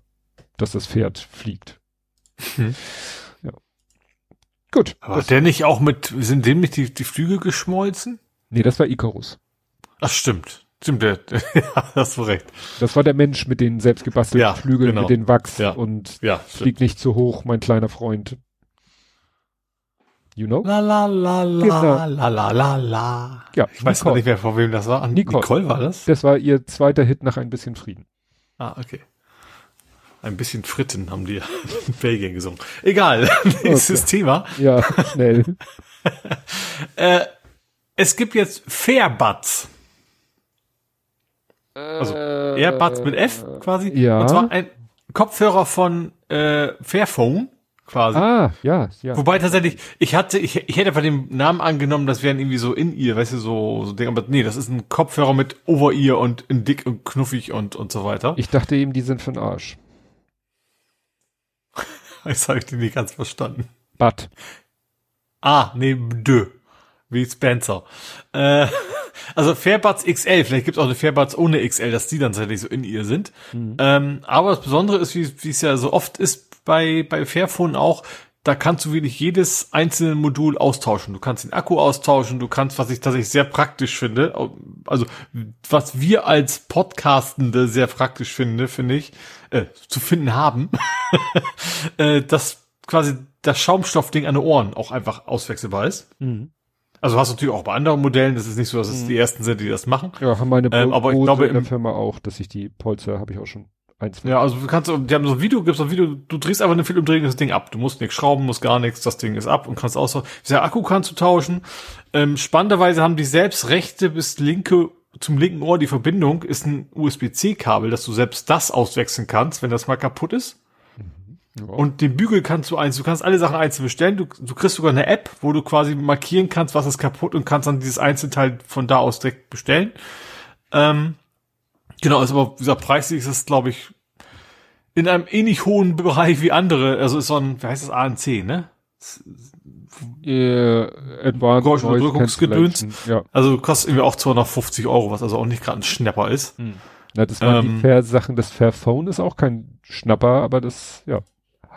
dass das Pferd fliegt. Hm. Ja. Gut. Aber der nicht auch mit, sind dem nicht die, die Flügel geschmolzen? Nee, das war Icarus. Ach, stimmt. Stimmt, ja, hast du recht. Das war der Mensch mit den selbstgebastelten ja, Flügeln, genau. mit den Wachs ja. und ja, fliegt nicht zu hoch, mein kleiner Freund. You know? La la la la genau. la la la la. Ja, ich weiß gar nicht mehr, vor wem das war. An Nicole. Nicole war das? Das war ihr zweiter Hit nach ein bisschen Frieden. Ah, okay. Ein bisschen Fritten haben die in Belgien gesungen. Egal, nächstes okay. Thema. Ja, schnell. äh, es gibt jetzt Fairbuds. Also Airbuds mit F quasi. Ja. Und zwar ein Kopfhörer von äh, Fairphone quasi. Ah, ja, ja. Wobei tatsächlich, ich hatte, ich, ich hätte bei dem Namen angenommen, das wären irgendwie so in ihr, weißt du, so, so Ding, aber nee, das ist ein Kopfhörer mit Over-Ear und in dick und knuffig und, und so weiter. Ich dachte eben, die sind von Arsch. das habe ich dir nicht ganz verstanden. But. Ah, nee, dö. Wie Spencer. Äh, also Fairbuds XL, vielleicht gibt es auch eine Fairbuds ohne XL, dass die dann tatsächlich so in ihr sind. Mhm. Ähm, aber das Besondere ist, wie es ja so oft ist bei, bei Fairphone auch, da kannst du wirklich jedes einzelne Modul austauschen. Du kannst den Akku austauschen, du kannst, was ich tatsächlich sehr praktisch finde, also was wir als Podcastende sehr praktisch finde, finde ich, äh, zu finden haben, äh, dass quasi das Schaumstoffding an den Ohren auch einfach auswechselbar ist. Mhm. Also hast du natürlich auch bei anderen Modellen, das ist nicht so, dass es mhm. die ersten sind, die das machen. Ja, haben meine ähm, aber ich glaube, in der Firma auch, dass ich die Polster habe ich auch schon eins. Ja, also du kannst, die haben so ein Video, gibt's so ein Video, du drehst einfach eine Filmdrehung das Ding ab. Du musst nichts schrauben, musst gar nichts, das Ding ist ab und kannst auch Der Akku kannst du tauschen. Ähm, spannenderweise haben die selbst rechte bis linke zum linken Ohr die Verbindung ist ein USB-C-Kabel, dass du selbst das auswechseln kannst, wenn das mal kaputt ist. Und den Bügel kannst du eins, du kannst alle Sachen einzeln bestellen. Du, du kriegst sogar eine App, wo du quasi markieren kannst, was ist kaputt und kannst dann dieses Einzelteil von da aus direkt bestellen. Ähm, genau, ist aber dieser preislich ist es, glaube ich, in einem ähnlich hohen Bereich wie andere. Also ist so ein, wie heißt das, ANC, ne? Yeah, Advanced Unterdrückungsgedöns. Ja. Also kostet irgendwie auch 250 Euro, was also auch nicht gerade ein Schnapper ist. Hm. Na, das waren ähm, die Fair-Sachen. Das Fairphone ist auch kein Schnapper, aber das, ja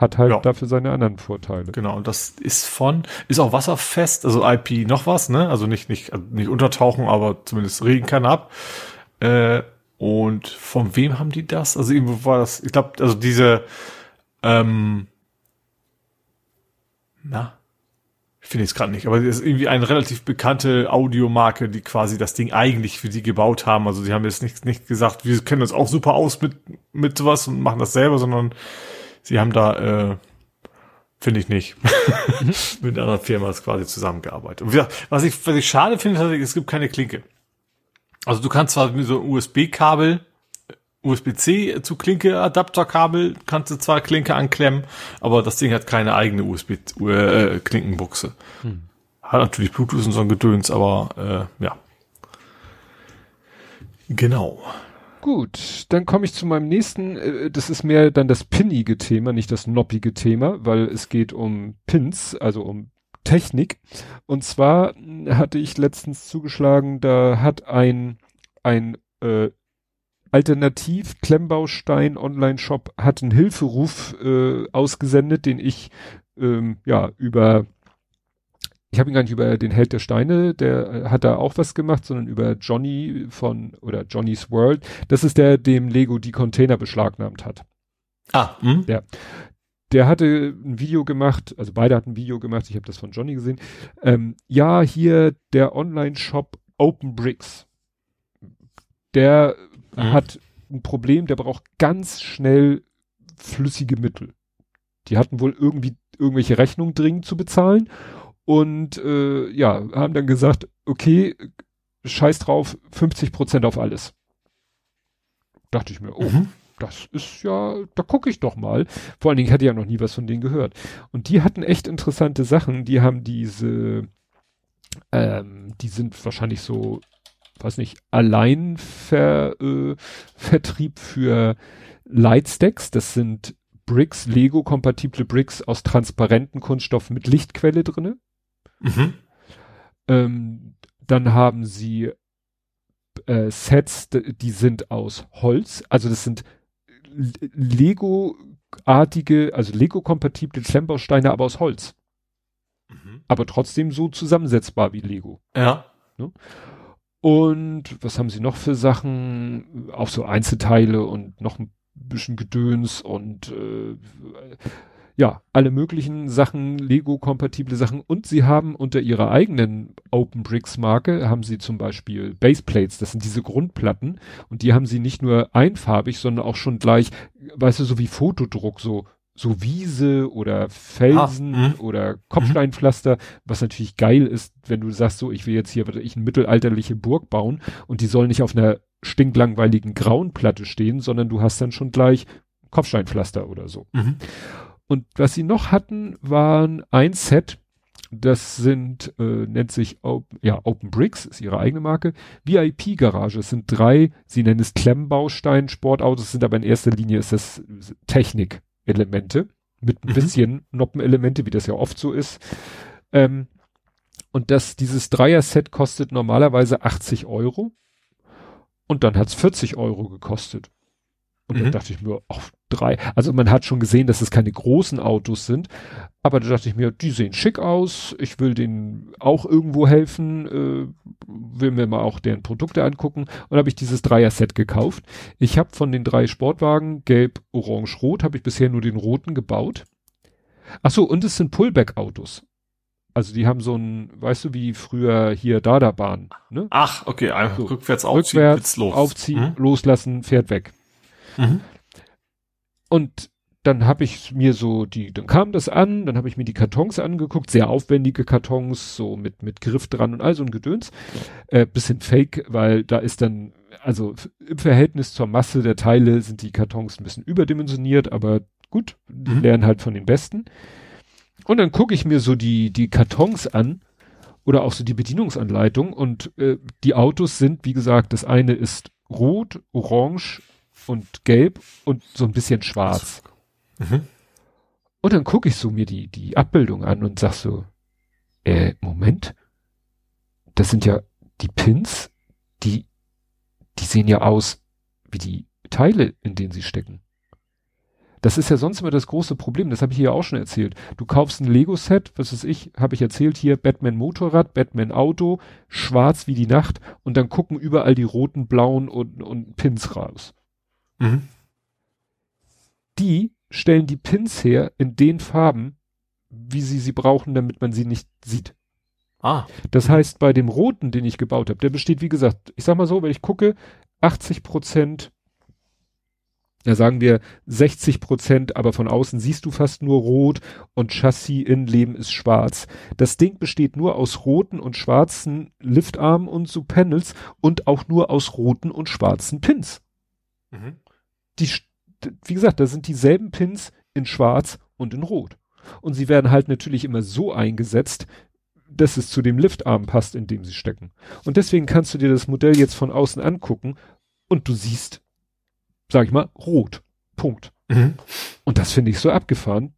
hat halt ja. dafür seine anderen Vorteile. Genau, und das ist von, ist auch wasserfest, also IP noch was, ne? Also nicht, nicht, nicht untertauchen, aber zumindest regen kann ab. Äh, und von wem haben die das? Also irgendwo war das, ich glaube, also diese, ähm, na, finde ich es gerade nicht, aber das ist irgendwie eine relativ bekannte Audiomarke, die quasi das Ding eigentlich für die gebaut haben. Also sie haben jetzt nicht, nicht gesagt, wir kennen uns auch super aus mit, mit sowas und machen das selber, sondern sie haben da, äh, finde ich nicht, mit einer Firma quasi zusammengearbeitet. Und was ich, was ich schade finde, es gibt keine Klinke. Also du kannst zwar mit so ein USB-Kabel, USB-C zu Klinke Adapterkabel kannst du zwar Klinke anklemmen, aber das Ding hat keine eigene USB äh, Klinkenbuchse. Hm. Hat natürlich Bluetooth und so ein Gedöns, aber äh, ja. Genau. Gut, dann komme ich zu meinem nächsten, äh, das ist mehr dann das pinnige Thema, nicht das noppige Thema, weil es geht um Pins, also um Technik. Und zwar hatte ich letztens zugeschlagen, da hat ein, ein äh, Alternativ Klemmbaustein Online-Shop hat einen Hilferuf äh, ausgesendet, den ich ähm, ja über ich habe ihn gar nicht über den Held der Steine, der äh, hat da auch was gemacht, sondern über Johnny von oder Johnny's World. Das ist der, dem Lego die Container beschlagnahmt hat. Ah, hm? Der, der hatte ein Video gemacht, also beide hatten ein Video gemacht, ich habe das von Johnny gesehen. Ähm, ja, hier der Online-Shop Open Bricks. Der mhm. hat ein Problem, der braucht ganz schnell flüssige Mittel. Die hatten wohl irgendwie irgendwelche Rechnungen dringend zu bezahlen und äh, ja, haben dann gesagt, okay, scheiß drauf, 50 Prozent auf alles. Dachte ich mir, oh, mhm. das ist ja, da gucke ich doch mal. Vor allen Dingen, ich hatte ja noch nie was von denen gehört. Und die hatten echt interessante Sachen. Die haben diese, ähm, die sind wahrscheinlich so weiß nicht, Alleinvertrieb äh, für Lightstacks. Das sind Bricks, Lego-kompatible Bricks aus transparenten Kunststoff mit Lichtquelle drinne. Mhm. Ähm, dann haben sie äh, Sets, die sind aus Holz. Also das sind Lego-artige, also Lego-kompatible Klemmbausteine, aber aus Holz. Mhm. Aber trotzdem so zusammensetzbar wie Lego. Ja. Ne? Und was haben sie noch für Sachen? Auch so Einzelteile und noch ein bisschen Gedöns und äh, ja, alle möglichen Sachen, Lego-kompatible Sachen. Und sie haben unter ihrer eigenen Open Bricks Marke, haben sie zum Beispiel Baseplates, das sind diese Grundplatten. Und die haben sie nicht nur einfarbig, sondern auch schon gleich, weißt du, so wie Fotodruck, so so Wiese oder Felsen ah, oder Kopfsteinpflaster, was natürlich geil ist, wenn du sagst, so, ich will jetzt hier ich eine mittelalterliche Burg bauen und die soll nicht auf einer stinklangweiligen grauen Platte stehen, sondern du hast dann schon gleich Kopfsteinpflaster oder so. Mhm. Und was sie noch hatten, waren ein Set, das sind, äh, nennt sich Open, ja, Open Bricks, ist ihre eigene Marke. VIP-Garage, es sind drei, sie nennen es Klemmbaustein, Sportautos, sind aber in erster Linie ist das Technik-Elemente mit ein mhm. bisschen Noppenelemente, wie das ja oft so ist. Ähm, und das, dieses Dreier-Set kostet normalerweise 80 Euro. Und dann hat's 40 Euro gekostet. Und mhm. dann dachte ich mir, ach, drei. Also man hat schon gesehen, dass es keine großen Autos sind. Aber da dachte ich mir, die sehen schick aus. Ich will denen auch irgendwo helfen. Äh, will mir mal auch deren Produkte angucken. Und habe ich dieses Dreier-Set gekauft. Ich habe von den drei Sportwagen, gelb, orange, rot, habe ich bisher nur den roten gebaut. Ach so, und es sind Pullback-Autos. Also die haben so ein, weißt du, wie früher hier Dada-Bahn. Ne? Ach, okay, einfach so, rückwärts aufziehen, rückwärts los. aufziehen, mhm. loslassen, fährt weg. Mhm. Und dann habe ich mir so die, dann kam das an, dann habe ich mir die Kartons angeguckt, sehr aufwendige Kartons, so mit mit Griff dran und all so ein Gedöns, äh, bisschen Fake, weil da ist dann, also im Verhältnis zur Masse der Teile sind die Kartons ein bisschen überdimensioniert, aber gut, die mhm. lernen halt von den Besten. Und dann gucke ich mir so die, die Kartons an oder auch so die Bedienungsanleitung und äh, die Autos sind, wie gesagt, das eine ist rot, orange und gelb und so ein bisschen schwarz. Mhm. Und dann gucke ich so mir die, die Abbildung an und sag so, äh, Moment, das sind ja die Pins, die, die sehen ja aus wie die Teile, in denen sie stecken. Das ist ja sonst immer das große Problem, das habe ich hier auch schon erzählt. Du kaufst ein Lego-Set, was weiß ich, habe ich erzählt hier, Batman Motorrad, Batman Auto, schwarz wie die Nacht und dann gucken überall die roten, blauen und, und Pins raus. Mhm. Die stellen die Pins her in den Farben, wie sie sie brauchen, damit man sie nicht sieht. Ah. Das heißt, bei dem roten, den ich gebaut habe, der besteht, wie gesagt, ich sag mal so, wenn ich gucke, 80 Prozent ja sagen wir 60 Prozent, aber von außen siehst du fast nur rot und Chassis Innenleben ist schwarz. Das Ding besteht nur aus roten und schwarzen Liftarmen und so Panels und auch nur aus roten und schwarzen Pins. Mhm. Die, wie gesagt, da sind dieselben Pins in schwarz und in rot. Und sie werden halt natürlich immer so eingesetzt, dass es zu dem Liftarm passt, in dem sie stecken. Und deswegen kannst du dir das Modell jetzt von außen angucken und du siehst sag ich mal, rot. Punkt. Mhm. Und das finde ich so abgefahren,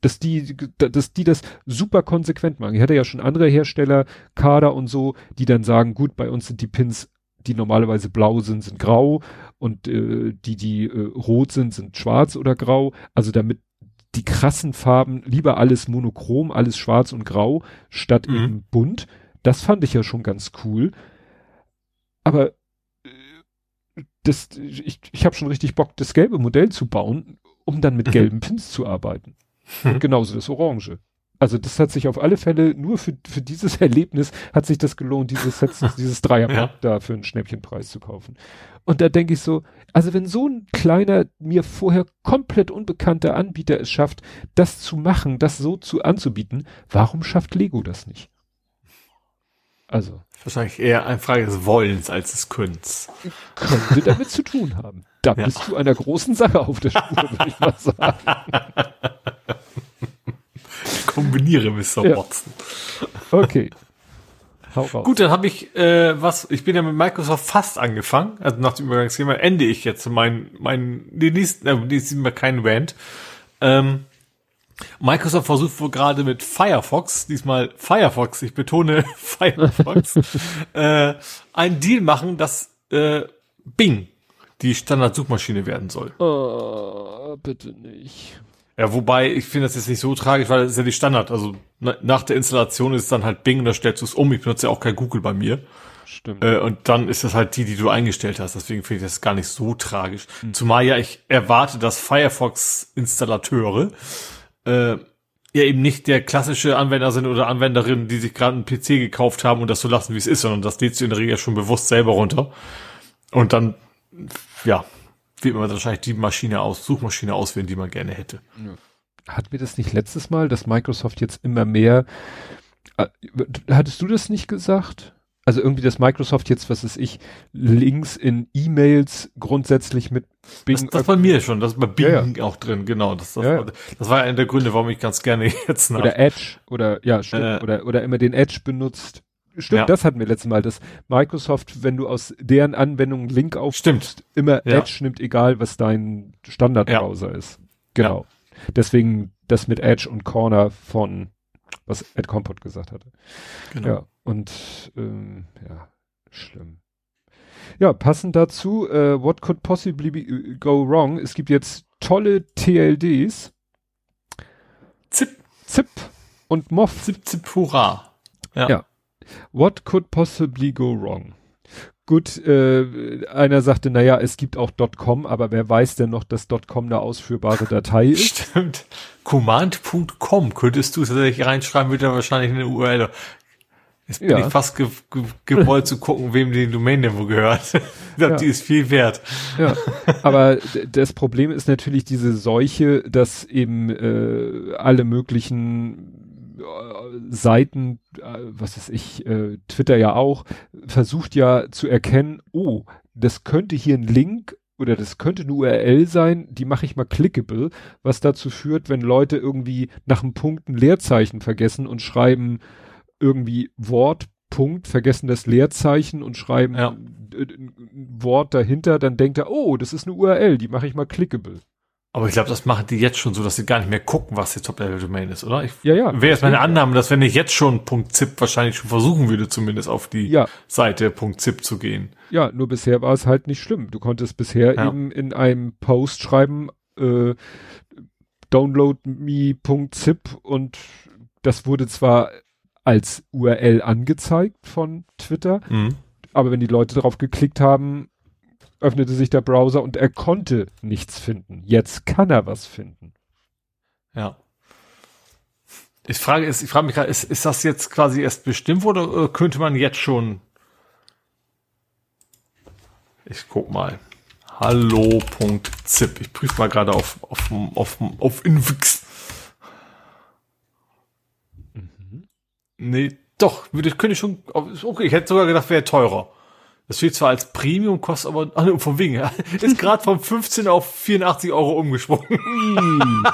dass die, dass die das super konsequent machen. Ich hatte ja schon andere Hersteller, Kader und so, die dann sagen, gut, bei uns sind die Pins, die normalerweise blau sind, sind grau und äh, die, die äh, rot sind, sind schwarz oder grau. Also damit die krassen Farben, lieber alles monochrom, alles schwarz und grau, statt mhm. eben bunt. Das fand ich ja schon ganz cool. Aber das, ich, ich habe schon richtig Bock, das gelbe Modell zu bauen, um dann mit mhm. gelben Pins zu arbeiten. Und genauso das Orange. Also das hat sich auf alle Fälle nur für, für dieses Erlebnis hat sich das gelohnt, dieses Set, dieses Dreierpack ja. da für einen Schnäppchenpreis zu kaufen. Und da denke ich so, also wenn so ein kleiner, mir vorher komplett unbekannter Anbieter es schafft, das zu machen, das so zu anzubieten, warum schafft Lego das nicht? Also. Wahrscheinlich eher eine Frage des Wollens als des Könnens. Könnte damit zu tun haben. Da ja. bist du einer großen Sache auf der Spur, würde ich mal sagen. Kombiniere Mr. Ja. Watson. Okay. Gut, dann habe ich äh, was, ich bin ja mit Microsoft fast angefangen, also nach dem Übergangsthema ende ich jetzt mein, mein, die nächsten, äh, die sind mir kein Rant. Ähm, Microsoft versucht wohl gerade mit Firefox, diesmal Firefox, ich betone Firefox, äh, einen Deal machen, dass äh, Bing die Standardsuchmaschine werden soll. Oh, bitte nicht. Ja, wobei, ich finde das jetzt nicht so tragisch, weil das ist ja die Standard. Also na, nach der Installation ist es dann halt Bing und da stellst du es um. Ich benutze ja auch kein Google bei mir. Stimmt. Äh, und dann ist das halt die, die du eingestellt hast. Deswegen finde ich das gar nicht so tragisch. Mhm. Zumal ja ich erwarte, dass Firefox-Installateure äh, ja eben nicht der klassische Anwender sind oder Anwenderin, die sich gerade einen PC gekauft haben und das so lassen, wie es ist, sondern das lädst du in der Regel schon bewusst selber runter. Und dann, ja, wird man wahrscheinlich die Maschine aus, Suchmaschine auswählen, die man gerne hätte. Hat mir das nicht letztes Mal, dass Microsoft jetzt immer mehr, äh, hattest du das nicht gesagt? Also irgendwie, dass Microsoft jetzt, was ist ich, Links in E-Mails grundsätzlich mit Bing. Das, das bei mir schon, das ist bei Bing ja, auch drin, genau. Das, das, ja. das war einer der Gründe, warum ich ganz gerne jetzt nach. Oder Edge, oder, ja, stimmt, äh, oder, oder immer den Edge benutzt. Stimmt, ja. das hatten wir letztes Mal, dass Microsoft, wenn du aus deren Anwendung Link aufstimmst, immer ja. Edge nimmt, egal was dein Standardbrowser ja. ist. Genau. Deswegen das mit Edge und Corner von, was Ed Compot gesagt hatte. Genau. Ja, und ähm, ja, schlimm. Ja, passend dazu, äh, what could possibly be, äh, go wrong? Es gibt jetzt tolle TLDs. Zip. Zip und Moff. Zip, Zip, hurra. Ja. What could possibly go wrong? Gut, äh, einer sagte, naja, es gibt auch .com, aber wer weiß denn noch, dass .com eine ausführbare Datei ist? Stimmt. Command.com könntest du tatsächlich reinschreiben, wird ja wahrscheinlich eine URL. Jetzt bin ja. ich fast ge ge gewollt zu gucken, wem die Domain denn wo gehört. ich glaube, ja. die ist viel wert. Ja, aber das Problem ist natürlich diese Seuche, dass eben äh, alle möglichen Seiten, äh, was weiß ich, äh, Twitter ja auch, versucht ja zu erkennen, oh, das könnte hier ein Link oder das könnte eine URL sein, die mache ich mal clickable, was dazu führt, wenn Leute irgendwie nach einem Punkt ein Leerzeichen vergessen und schreiben irgendwie Wort, Punkt, vergessen das Leerzeichen und schreiben ja. ein Wort dahinter, dann denkt er, oh, das ist eine URL, die mache ich mal clickable. Aber ich glaube, das machen die jetzt schon so, dass sie gar nicht mehr gucken, was die Top-Level-Domain ist, oder? Ich, ja, ja. Wäre jetzt meine Annahme, dass wenn ich jetzt schon .zip wahrscheinlich schon versuchen würde, zumindest auf die ja. Seite .zip zu gehen. Ja, nur bisher war es halt nicht schlimm. Du konntest bisher ja. eben in einem Post schreiben, äh, download me.zip und das wurde zwar als URL angezeigt von Twitter, mhm. aber wenn die Leute darauf geklickt haben, öffnete sich der Browser und er konnte nichts finden. Jetzt kann er was finden. Ja. Ich frage, ich frage mich gerade, ist, ist das jetzt quasi erst bestimmt oder könnte man jetzt schon? Ich guck mal. Hallo.zip. Ich prüfe mal gerade auf, auf, auf, auf Invix. Mhm. Nee, doch, würde, könnte ich schon, okay, ich hätte sogar gedacht, wäre teurer. Das steht zwar als Premium, kostet aber, ah, vom Wegen, ist gerade von 15 auf 84 Euro umgesprungen.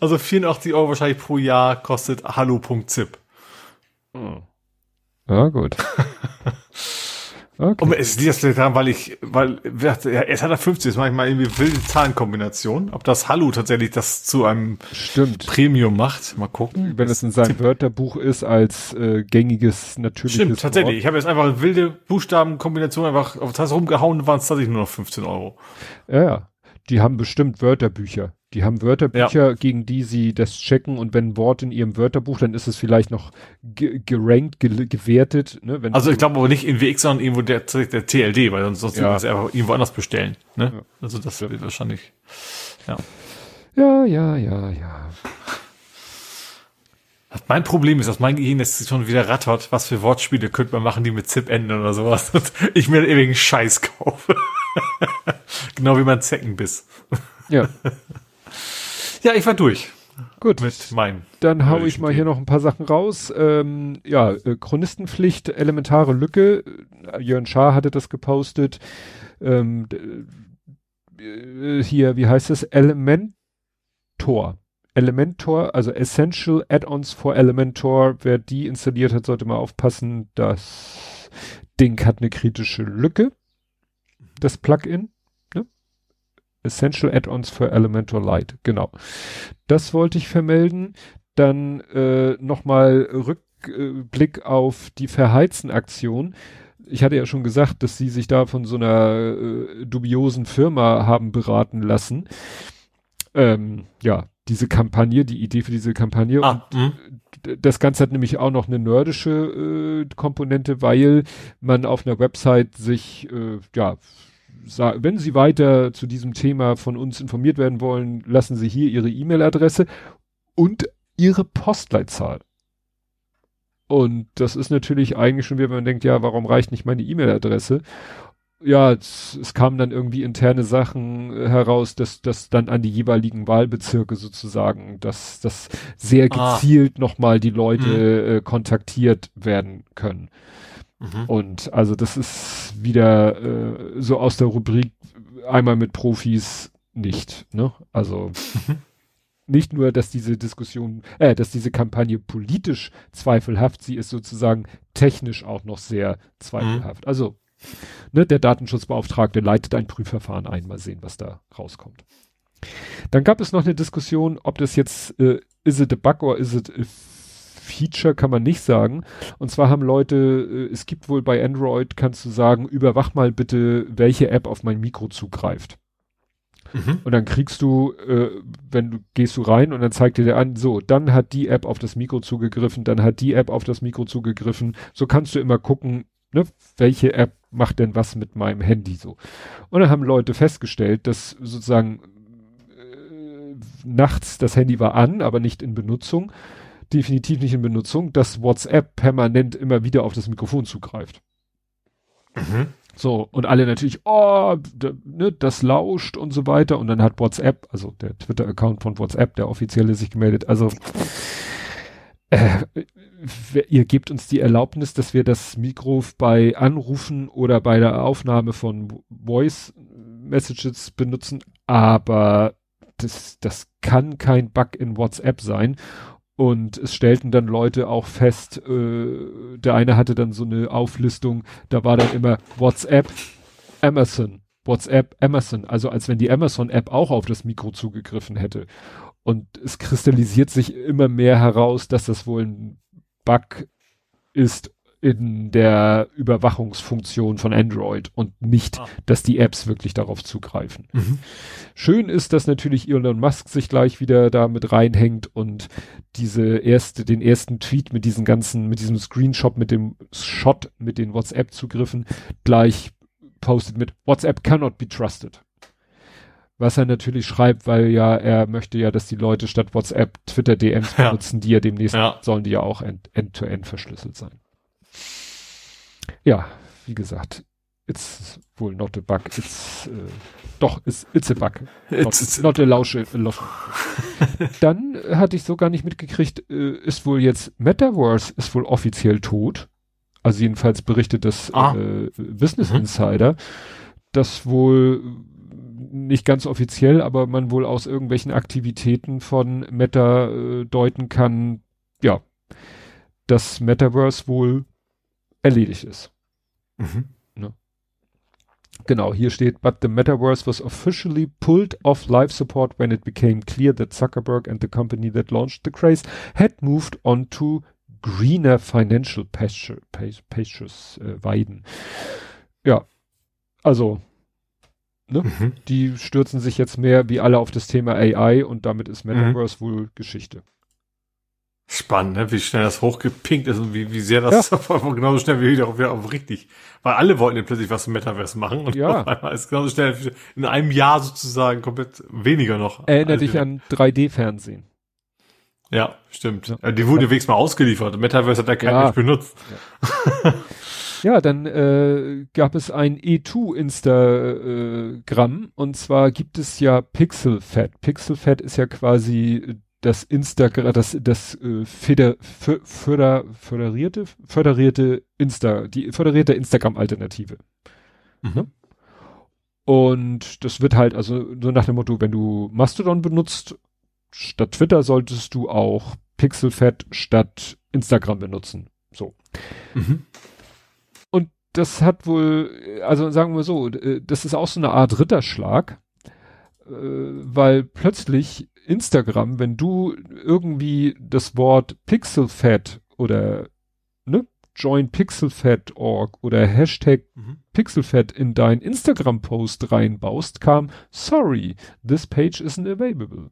also 84 Euro wahrscheinlich pro Jahr kostet hallo.zip. Hm. Ja, gut. Okay. Und es liegt das daran, weil ich, weil, ja, es hat er 50, ist manchmal irgendwie wilde Zahlenkombination. Ob das Hallo tatsächlich das zu einem Stimmt. Premium macht, mal gucken. Wenn es in seinem Wörterbuch ist als äh, gängiges, natürliches Stimmt, tatsächlich. Wort. Ich habe jetzt einfach wilde Buchstabenkombination einfach auf das rumgehauen, waren es tatsächlich nur noch 15 Euro. Ja, ja. Die haben bestimmt Wörterbücher. Die haben Wörterbücher, ja. gegen die sie das checken und wenn ein Wort in ihrem Wörterbuch, dann ist es vielleicht noch gerankt, ge gewertet. Ne? Also ich glaube aber nicht in WX, sondern irgendwo der, der TLD, weil sonst, sonst ja. es einfach irgendwo anders bestellen. Ne? Ja. Also das wird wahrscheinlich, ja. Ja, ja, ja, ja. Mein Problem ist, dass mein Gehirn jetzt schon wieder rattert, was für Wortspiele könnte man machen, die mit Zip enden oder sowas. Und ich mir ewigen Scheiß kaufe. genau wie mein Zeckenbiss. Ja. Ja, ich war durch. Gut. Mit meinem. Dann hau ich mal hier noch ein paar Sachen raus. Ähm, ja, äh, Chronistenpflicht, elementare Lücke. Jörn Schaar hatte das gepostet. Ähm, äh, hier, wie heißt es? Elementor. Elementor, also Essential Add-ons for Elementor. Wer die installiert hat, sollte mal aufpassen. Das Ding hat eine kritische Lücke. Das Plugin. Essential Add-ons for Elementor Lite. Genau. Das wollte ich vermelden. Dann äh, nochmal Rückblick auf die Verheizen-Aktion ich hatte ja schon gesagt, dass sie sich da von so einer äh, dubiosen Firma haben beraten lassen. Ähm, ja, diese Kampagne, die Idee für diese Kampagne. Ah, und mhm. das Ganze hat nämlich auch noch eine nerdische äh, Komponente, weil man auf einer Website sich, äh, ja, wenn Sie weiter zu diesem Thema von uns informiert werden wollen, lassen Sie hier Ihre E-Mail-Adresse und Ihre Postleitzahl. Und das ist natürlich eigentlich schon wieder, wenn man denkt, ja, warum reicht nicht meine E-Mail-Adresse? Ja, es, es kamen dann irgendwie interne Sachen heraus, dass das dann an die jeweiligen Wahlbezirke sozusagen, dass das sehr ah. gezielt ah. nochmal die Leute mhm. äh, kontaktiert werden können. Mhm. Und also das ist wieder äh, so aus der Rubrik einmal mit Profis nicht, ne? Also mhm nicht nur, dass diese Diskussion, äh, dass diese Kampagne politisch zweifelhaft, sie ist sozusagen technisch auch noch sehr zweifelhaft. Mhm. Also, ne, der Datenschutzbeauftragte leitet ein Prüfverfahren ein, mal sehen, was da rauskommt. Dann gab es noch eine Diskussion, ob das jetzt, äh, is it a bug or is it Feature, kann man nicht sagen. Und zwar haben Leute, äh, es gibt wohl bei Android, kannst du sagen, überwach mal bitte, welche App auf mein Mikro zugreift. Mhm. Und dann kriegst du, äh, wenn du gehst du rein und dann zeigt dir der an, so, dann hat die App auf das Mikro zugegriffen, dann hat die App auf das Mikro zugegriffen. So kannst du immer gucken, ne, welche App macht denn was mit meinem Handy so. Und dann haben Leute festgestellt, dass sozusagen äh, nachts das Handy war an, aber nicht in Benutzung, definitiv nicht in Benutzung, dass WhatsApp permanent immer wieder auf das Mikrofon zugreift. Mhm. So, und alle natürlich, oh, ne, das lauscht und so weiter. Und dann hat WhatsApp, also der Twitter-Account von WhatsApp, der offizielle, sich gemeldet. Also, äh, ihr gebt uns die Erlaubnis, dass wir das Mikro bei Anrufen oder bei der Aufnahme von Voice Messages benutzen, aber das, das kann kein Bug in WhatsApp sein. Und es stellten dann Leute auch fest, äh, der eine hatte dann so eine Auflistung, da war dann immer WhatsApp, Amazon, WhatsApp, Amazon, also als wenn die Amazon-App auch auf das Mikro zugegriffen hätte. Und es kristallisiert sich immer mehr heraus, dass das wohl ein Bug ist in der Überwachungsfunktion von Android und nicht, ah. dass die Apps wirklich darauf zugreifen. Mhm. Schön ist, dass natürlich Elon Musk sich gleich wieder da mit reinhängt und diese erste, den ersten Tweet mit diesen ganzen, mit diesem Screenshot, mit dem Shot, mit den WhatsApp-Zugriffen gleich postet mit WhatsApp cannot be trusted. Was er natürlich schreibt, weil ja, er möchte ja, dass die Leute statt WhatsApp Twitter DMs ja. benutzen, die ja demnächst ja. sollen die ja auch end-to-end -end verschlüsselt sein. Ja, wie gesagt, it's wohl not a bug, it's, äh, doch, it's, it's a bug. Not, it's, not a lausche. Dann hatte ich so gar nicht mitgekriegt, äh, ist wohl jetzt Metaverse ist wohl offiziell tot. Also jedenfalls berichtet das ah. äh, Business mhm. Insider, dass wohl nicht ganz offiziell, aber man wohl aus irgendwelchen Aktivitäten von Meta äh, deuten kann, ja, dass Metaverse wohl erledigt ist. Mhm. Ne? Genau, hier steht, but the metaverse was officially pulled off life support when it became clear that Zuckerberg and the company that launched the craze had moved on to greener financial pasture, pastures, äh, Weiden. Ja, also, ne, mhm. die stürzen sich jetzt mehr wie alle auf das Thema AI und damit ist Metaverse mhm. wohl Geschichte. Spannend, ne? wie schnell das hochgepinkt ist und wie, wie sehr das ja. genauso schnell wie wieder, wieder auf richtig. Weil alle wollten ja plötzlich was im Metaverse machen und ja. auf einmal ist genauso schnell in einem Jahr sozusagen komplett weniger noch. Erinnere dich an 3D-Fernsehen. Ja, stimmt. Ja. Die wurde wenigstens mal ausgeliefert. Metaverse hat ja keiner ja. benutzt. Ja. dann äh, gab es ein E2-Instagram äh, und zwar gibt es ja Pixelfed. Pixelfed ist ja quasi das Instagram, das, das äh, Feder, Förder, föderierte, föderierte Insta, die föderierte Instagram-Alternative. Mhm. Ne? Und das wird halt, also so nach dem Motto, wenn du Mastodon benutzt statt Twitter solltest du auch Pixelfed statt Instagram benutzen. So. Mhm. Und das hat wohl, also sagen wir so, äh, das ist auch so eine Art Ritterschlag, äh, weil plötzlich Instagram, wenn du irgendwie das Wort Pixelfed oder ne, join pixelfed.org oder Hashtag mhm. pixelfed in dein Instagram-Post reinbaust, kam, sorry, this page isn't available.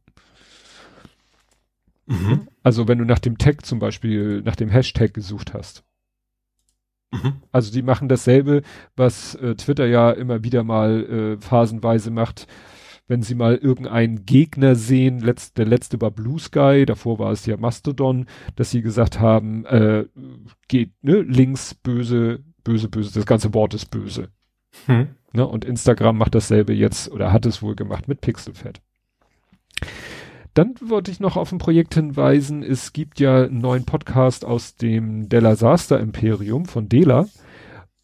Mhm. Also wenn du nach dem Tag zum Beispiel, nach dem Hashtag gesucht hast. Mhm. Also die machen dasselbe, was äh, Twitter ja immer wieder mal äh, phasenweise macht. Wenn sie mal irgendeinen Gegner sehen, letzt, der letzte war Blue Sky, davor war es ja Mastodon, dass sie gesagt haben, äh, geht, ne, links böse, böse, böse, das ganze Wort ist böse. Mhm. Ne, und Instagram macht dasselbe jetzt oder hat es wohl gemacht mit Pixelfed. Dann wollte ich noch auf ein Projekt hinweisen. Es gibt ja einen neuen Podcast aus dem Della Saster Imperium von Dela,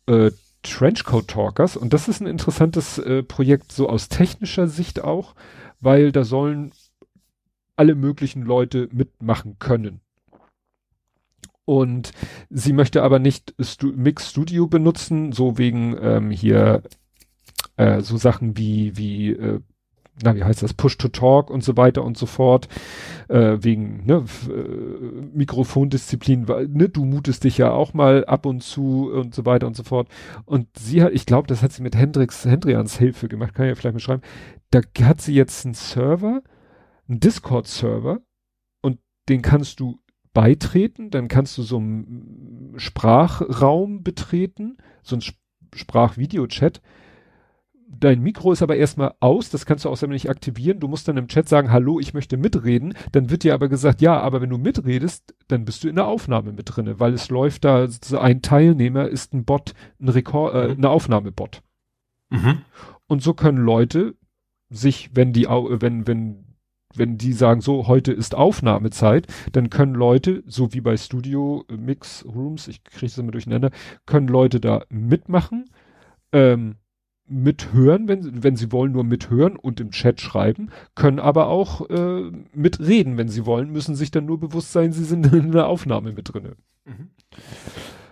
äh, Trenchcoat Talkers. Und das ist ein interessantes äh, Projekt, so aus technischer Sicht auch, weil da sollen alle möglichen Leute mitmachen können. Und sie möchte aber nicht Stu Mix Studio benutzen, so wegen ähm, hier äh, so Sachen wie, wie äh, na, wie heißt das, Push-to-Talk und so weiter und so fort, äh, wegen ne, äh, Mikrofondisziplin, ne, du mutest dich ja auch mal ab und zu und so weiter und so fort. Und sie hat, ich glaube, das hat sie mit Hendrix, Hendrians Hilfe gemacht, kann ich ja vielleicht mal schreiben. Da hat sie jetzt einen Server, einen Discord-Server und den kannst du beitreten, dann kannst du so einen Sprachraum betreten, so einen Sprach-Video-Chat dein Mikro ist aber erstmal aus, das kannst du außerdem nicht aktivieren. Du musst dann im Chat sagen, hallo, ich möchte mitreden. Dann wird dir aber gesagt, ja, aber wenn du mitredest, dann bist du in der Aufnahme mit drinne, weil es läuft da, ein Teilnehmer ist ein Bot, ein Rekord, äh, eine Aufnahmebot. Mhm. Und so können Leute sich, wenn die, wenn, wenn, wenn die sagen, so, heute ist Aufnahmezeit, dann können Leute, so wie bei Studio Mix Rooms, ich kriege es immer durcheinander, können Leute da mitmachen, ähm, mithören, wenn, wenn sie wollen, nur mithören und im Chat schreiben, können aber auch äh, mitreden, wenn sie wollen, müssen sich dann nur bewusst sein, sie sind in der Aufnahme mit drinne. Mhm.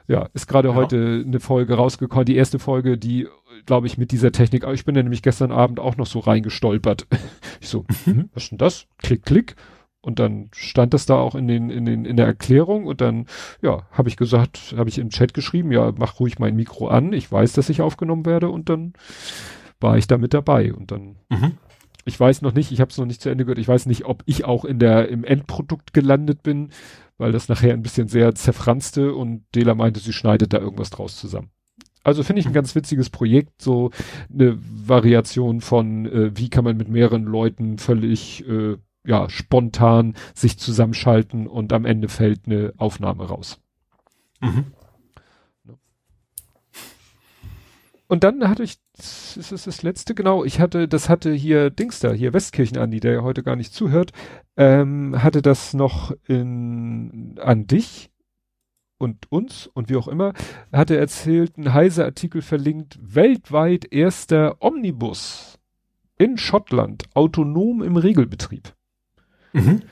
Ja, ist gerade ja. heute eine Folge rausgekommen, die erste Folge, die, glaube ich, mit dieser Technik, ich bin ja nämlich gestern Abend auch noch so reingestolpert. Ich so, mhm. was ist denn das? Klick, klick. Und dann stand das da auch in den, in den, in der Erklärung und dann, ja, habe ich gesagt, habe ich im Chat geschrieben, ja, mach ruhig mein Mikro an, ich weiß, dass ich aufgenommen werde und dann war ich da mit dabei und dann, mhm. ich weiß noch nicht, ich habe es noch nicht zu Ende gehört, ich weiß nicht, ob ich auch in der, im Endprodukt gelandet bin, weil das nachher ein bisschen sehr zerfranste und Dela meinte, sie schneidet da irgendwas draus zusammen. Also finde ich ein ganz witziges Projekt, so eine Variation von, äh, wie kann man mit mehreren Leuten völlig äh, ja, spontan sich zusammenschalten und am Ende fällt eine Aufnahme raus. Mhm. Und dann hatte ich, das ist das letzte, genau, ich hatte, das hatte hier Dingster, hier Westkirchen Andi, der ja heute gar nicht zuhört, ähm, hatte das noch in, an dich und uns und wie auch immer, hatte erzählt, ein heiser Artikel verlinkt, weltweit erster Omnibus in Schottland, autonom im Regelbetrieb. Mhm.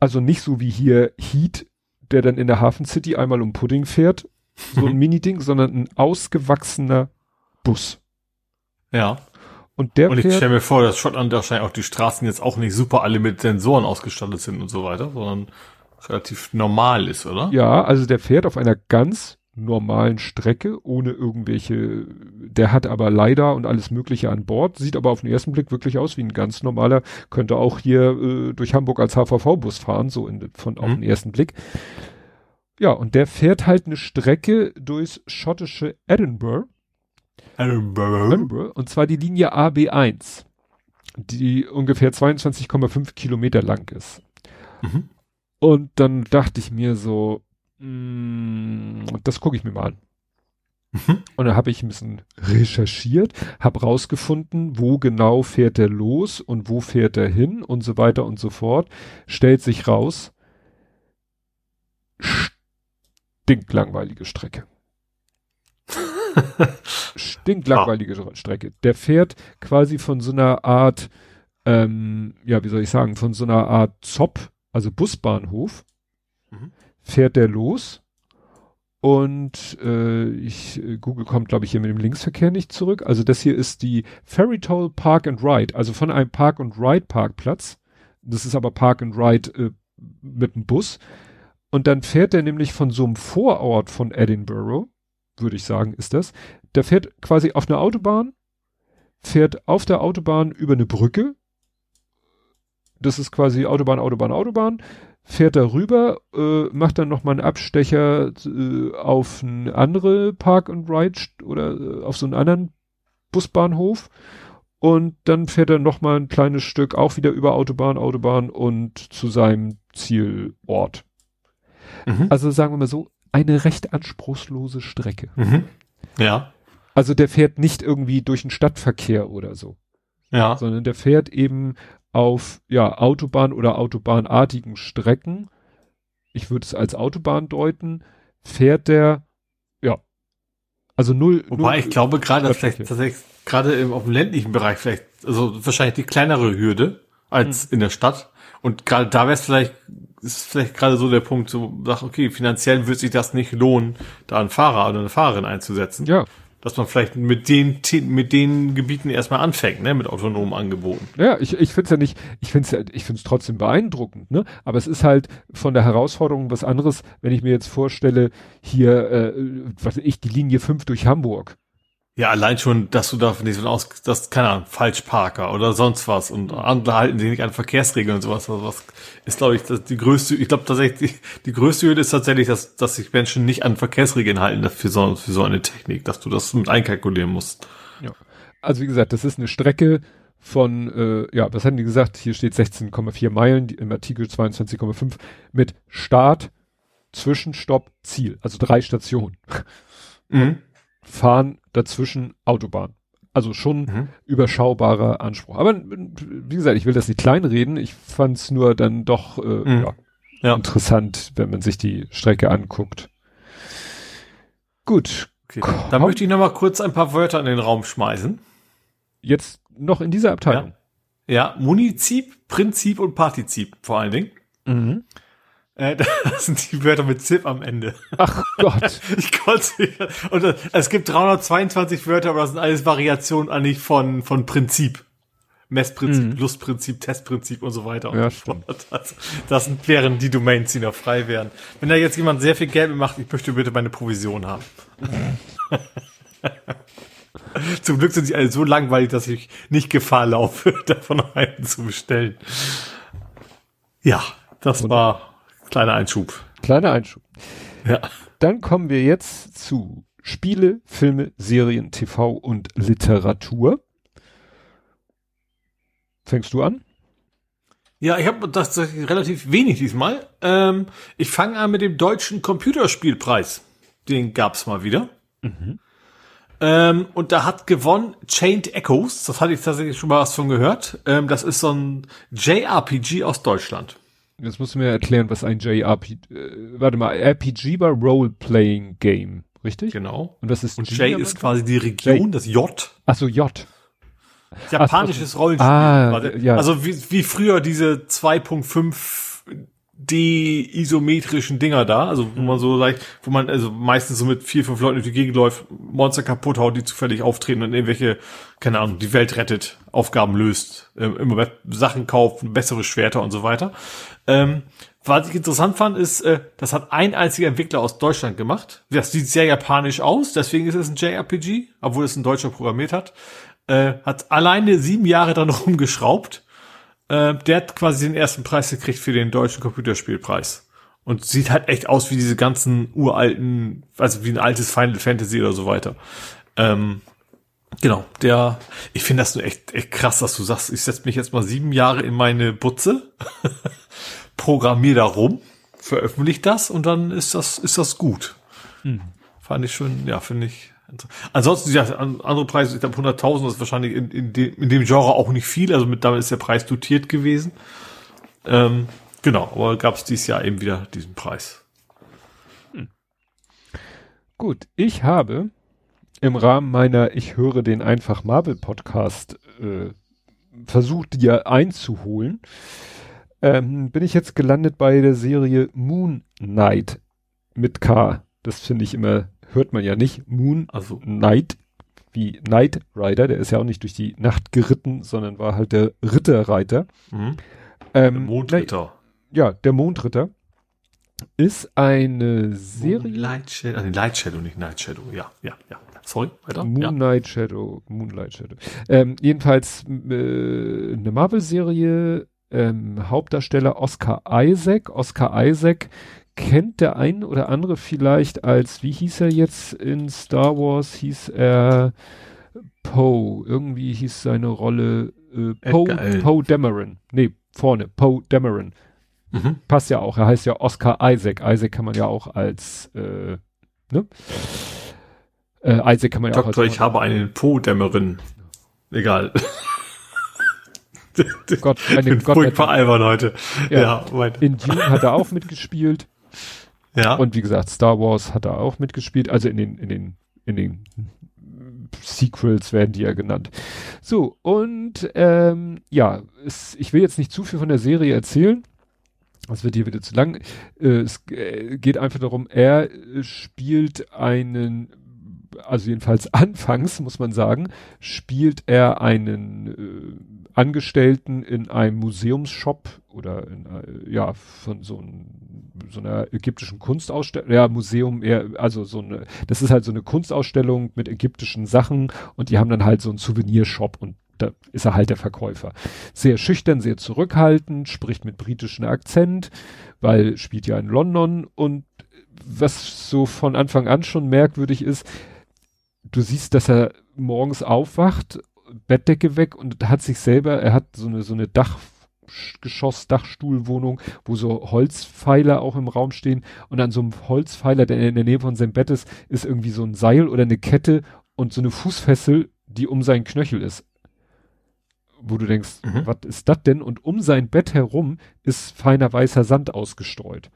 Also nicht so wie hier Heat, der dann in der Hafen City einmal um Pudding fährt, so ein mhm. Mini-Ding, sondern ein ausgewachsener Bus. Ja. Und der Und ich stelle mir vor, dass Schottland wahrscheinlich auch die Straßen jetzt auch nicht super alle mit Sensoren ausgestattet sind und so weiter, sondern relativ normal ist, oder? Ja, also der fährt auf einer ganz normalen Strecke, ohne irgendwelche, der hat aber leider und alles Mögliche an Bord, sieht aber auf den ersten Blick wirklich aus wie ein ganz normaler, könnte auch hier äh, durch Hamburg als HVV-Bus fahren, so in, von mhm. auf den ersten Blick. Ja, und der fährt halt eine Strecke durchs schottische Edinburgh. Edinburgh. Edinburgh und zwar die Linie AB1, die ungefähr 22,5 Kilometer lang ist. Mhm. Und dann dachte ich mir so, das gucke ich mir mal an. Mhm. Und dann habe ich ein bisschen recherchiert, habe rausgefunden, wo genau fährt er los und wo fährt er hin und so weiter und so fort. Stellt sich raus, stinklangweilige Strecke. stinklangweilige ah. Strecke. Der fährt quasi von so einer Art ähm, ja, wie soll ich sagen, von so einer Art Zopp, also Busbahnhof, mhm. Fährt der los und äh, ich, Google kommt, glaube ich, hier mit dem Linksverkehr nicht zurück. Also das hier ist die Ferrytoll Park and Ride, also von einem Park and Ride Parkplatz. Das ist aber Park and Ride äh, mit dem Bus. Und dann fährt er nämlich von so einem Vorort von Edinburgh, würde ich sagen, ist das. Der fährt quasi auf einer Autobahn, fährt auf der Autobahn über eine Brücke. Das ist quasi Autobahn, Autobahn, Autobahn fährt da rüber, äh, macht dann nochmal einen Abstecher äh, auf eine andere Park and Ride oder äh, auf so einen anderen Busbahnhof und dann fährt er nochmal ein kleines Stück auch wieder über Autobahn, Autobahn und zu seinem Zielort. Mhm. Also sagen wir mal so, eine recht anspruchslose Strecke. Mhm. Ja. Also der fährt nicht irgendwie durch den Stadtverkehr oder so. Ja. Sondern der fährt eben auf ja, Autobahn oder autobahnartigen Strecken, ich würde es als Autobahn deuten, fährt der, ja, also null. Wobei null ich glaube gerade, dass vielleicht tatsächlich gerade auf dem ländlichen Bereich vielleicht, also wahrscheinlich die kleinere Hürde als hm. in der Stadt. Und gerade da wäre es vielleicht, ist vielleicht gerade so der Punkt, so sag, okay, finanziell wird sich das nicht lohnen, da einen Fahrer oder eine Fahrerin einzusetzen. Ja dass man vielleicht mit den mit den Gebieten erstmal anfängt, ne, mit autonomen Angeboten. Ja, ich, ich finde es ja nicht, ich finde es ich finde es trotzdem beeindruckend, ne? Aber es ist halt von der Herausforderung was anderes, wenn ich mir jetzt vorstelle, hier, äh, was ich, die Linie 5 durch Hamburg. Ja, allein schon, dass du davon nicht so aus, dass, keine Ahnung, Falschparker oder sonst was und andere halten sich nicht an Verkehrsregeln und sowas. Also was ist, glaube ich, das, die größte, ich glaube tatsächlich, die, die größte Hürde ist tatsächlich, dass, dass sich Menschen nicht an Verkehrsregeln halten für so, für so eine Technik, dass du das mit einkalkulieren musst. Ja. Also wie gesagt, das ist eine Strecke von, äh, ja, was hatten die gesagt? Hier steht 16,4 Meilen, die, im Artikel 22,5 mit Start, Zwischenstopp, Ziel. Also drei Stationen. Mhm fahren dazwischen Autobahn. Also schon mhm. überschaubarer Anspruch. Aber wie gesagt, ich will das nicht kleinreden. Ich fand es nur dann doch äh, mhm. ja, ja. interessant, wenn man sich die Strecke anguckt. Gut. Okay, dann möchte ich noch mal kurz ein paar Wörter in den Raum schmeißen. Jetzt noch in dieser Abteilung. Ja, ja Munizip, Prinzip und Partizip vor allen Dingen. Mhm. Äh, das sind die Wörter mit Zip am Ende. Ach Gott. ich konnte. Und äh, es gibt 322 Wörter, aber das sind alles Variationen eigentlich von, von Prinzip. Messprinzip, mhm. Lustprinzip, Testprinzip und so weiter. Ja, stimmt. Das, das wären die Domains, die noch frei wären. Wenn da jetzt jemand sehr viel Geld macht, ich möchte bitte meine Provision haben. Zum Glück sind sie alle so langweilig, dass ich nicht Gefahr laufe, davon einen zu bestellen. Ja, das und war Kleiner Einschub. Kleiner Einschub. Ja. Dann kommen wir jetzt zu Spiele, Filme, Serien, TV und Literatur. Fängst du an? Ja, ich habe das relativ wenig diesmal. Ähm, ich fange an mit dem deutschen Computerspielpreis. Den gab's mal wieder. Mhm. Ähm, und da hat gewonnen Chained Echoes. Das hatte ich tatsächlich schon mal was von gehört. Ähm, das ist so ein JRPG aus Deutschland. Jetzt musst du mir erklären, was ein JRPG, äh, warte mal, RPG war Role-Playing Game, richtig? Genau. Und das ist Und J ist quasi die Region, J. das J. Ach so, J. Japanisches so. Rollenspiel. Ah, ja. Also wie, wie früher diese 2.5 die isometrischen Dinger da, also wo man so leicht, wo man also meistens so mit vier, fünf Leuten durch die Gegend läuft, Monster kaputt haut, die zufällig auftreten und irgendwelche, keine Ahnung, die Welt rettet, Aufgaben löst, äh, immer Sachen kauft, bessere Schwerter und so weiter. Ähm, was ich interessant fand, ist, äh, das hat ein einziger Entwickler aus Deutschland gemacht. Das sieht sehr japanisch aus, deswegen ist es ein JRPG, obwohl es ein Deutscher programmiert hat. Äh, hat alleine sieben Jahre dann rumgeschraubt äh, der hat quasi den ersten Preis gekriegt für den deutschen Computerspielpreis. Und sieht halt echt aus wie diese ganzen uralten, also wie ein altes Final Fantasy oder so weiter. Ähm, genau, der, ich finde das nur echt, echt krass, dass du sagst, ich setze mich jetzt mal sieben Jahre in meine Butze, programmier da rum, veröffentliche das und dann ist das, ist das gut. Hm. Fand ich schon, ja, finde ich, Ansonsten, ja, andere Preise, ich glaube 100.000 ist wahrscheinlich in, in, de, in dem Genre auch nicht viel, also mit damit ist der Preis dotiert gewesen. Ähm, genau, aber gab es dieses Jahr eben wieder diesen Preis. Hm. Gut, ich habe im Rahmen meiner Ich höre den einfach Marvel Podcast äh, versucht, ja einzuholen, ähm, bin ich jetzt gelandet bei der Serie Moon Knight mit K. Das finde ich immer, hört man ja nicht. Moon also. Knight, wie Knight Rider, der ist ja auch nicht durch die Nacht geritten, sondern war halt der Ritterreiter. Mhm. Ähm, der Mondritter. Ja, der Mondritter ist eine Serie. Moonlight Shadow, also Light Shadow, nicht Night Shadow. Ja, ja, ja. Sorry, weiter. Moonlight ja. Shadow, Moonlight Shadow. Ähm, jedenfalls äh, eine Marvel-Serie, ähm, Hauptdarsteller Oscar Isaac. Oscar Isaac kennt der ein oder andere vielleicht als, wie hieß er jetzt in Star Wars? Hieß er Poe. Irgendwie hieß seine Rolle äh, Poe Poe Dameron. Nee, vorne, Poe Dameron. Mhm. Passt ja auch. Er heißt ja Oscar Isaac. Isaac kann man ja auch als, äh, ne? Äh, Isaac kann man ja Doktor, auch als. ich habe einen Poe-Dämmerin. Egal. Gott, eine Gott furchtbar albern heute. Ja, ja in Dune hat er auch mitgespielt. Ja. Und wie gesagt, Star Wars hat er auch mitgespielt. Also in den, in den, in den Sequels werden die ja genannt. So, und ähm, ja, es, ich will jetzt nicht zu viel von der Serie erzählen. Das wird hier wieder zu lang. Äh, es äh, geht einfach darum, er spielt einen, also jedenfalls anfangs muss man sagen, spielt er einen äh, Angestellten in einem Museumsshop oder in, äh, ja von so, ein, so einer ägyptischen Kunstausstellung, ja Museum, eher, also so eine, das ist halt so eine Kunstausstellung mit ägyptischen Sachen und die haben dann halt so einen Souvenirshop und da ist er halt der Verkäufer. Sehr schüchtern, sehr zurückhaltend, spricht mit britischem Akzent, weil spielt ja in London und was so von Anfang an schon merkwürdig ist, du siehst, dass er morgens aufwacht, Bettdecke weg und hat sich selber, er hat so eine, so eine Dachgeschoss, Dachstuhlwohnung, wo so Holzpfeiler auch im Raum stehen und an so einem Holzpfeiler, der in der Nähe von seinem Bett ist, ist irgendwie so ein Seil oder eine Kette und so eine Fußfessel, die um seinen Knöchel ist wo du denkst, mhm. was ist das denn? Und um sein Bett herum ist feiner weißer Sand ausgestreut.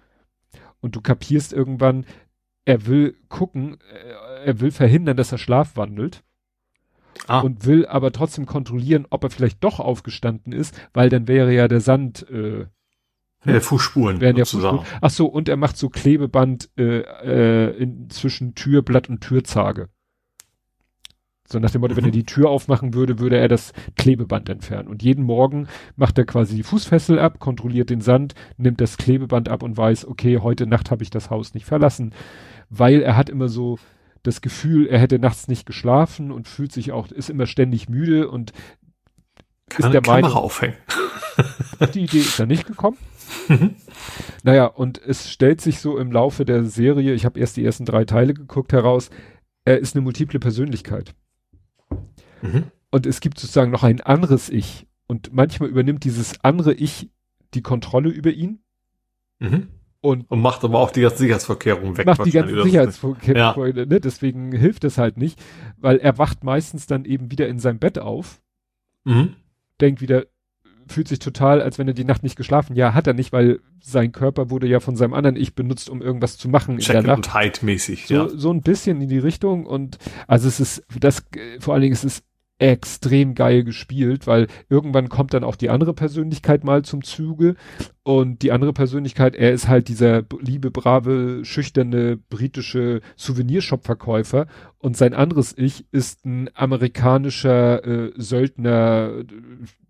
Und du kapierst irgendwann, er will gucken, äh, er will verhindern, dass er schlafwandelt. Ah. Und will aber trotzdem kontrollieren, ob er vielleicht doch aufgestanden ist, weil dann wäre ja der Sand, äh, ja, Fußspuren. Wären ja Fußspuren. Ach so, und er macht so Klebeband äh, äh, in, zwischen Türblatt und Türzage. So nach dem Motto, wenn er die Tür aufmachen würde, würde er das Klebeband entfernen. Und jeden Morgen macht er quasi die Fußfessel ab, kontrolliert den Sand, nimmt das Klebeband ab und weiß, okay, heute Nacht habe ich das Haus nicht verlassen. Weil er hat immer so das Gefühl, er hätte nachts nicht geschlafen und fühlt sich auch, ist immer ständig müde und Kann ist der Kamera Meinung. aufhängen. die Idee ist da nicht gekommen. Mhm. naja, und es stellt sich so im Laufe der Serie, ich habe erst die ersten drei Teile geguckt, heraus, er ist eine multiple Persönlichkeit. Mhm. Und es gibt sozusagen noch ein anderes Ich. Und manchmal übernimmt dieses andere Ich die Kontrolle über ihn. Mhm. Und, und macht aber auch die ganzen Sicherheitsvorkehrungen weg. Macht die ganzen Sicherheitsvorkehrungen, ja. ne? deswegen hilft es halt nicht, weil er wacht meistens dann eben wieder in seinem Bett auf, mhm. denkt wieder, fühlt sich total, als wenn er die Nacht nicht geschlafen. Ja, hat er nicht, weil sein Körper wurde ja von seinem anderen Ich benutzt, um irgendwas zu machen Check in der Nacht. und Hyde mäßig, so, ja. So ein bisschen in die Richtung und also es ist, das, vor allen Dingen es ist extrem geil gespielt, weil irgendwann kommt dann auch die andere Persönlichkeit mal zum Zuge und die andere Persönlichkeit, er ist halt dieser liebe, brave, schüchterne britische Souvenirshop-Verkäufer und sein anderes Ich ist ein amerikanischer äh, Söldner,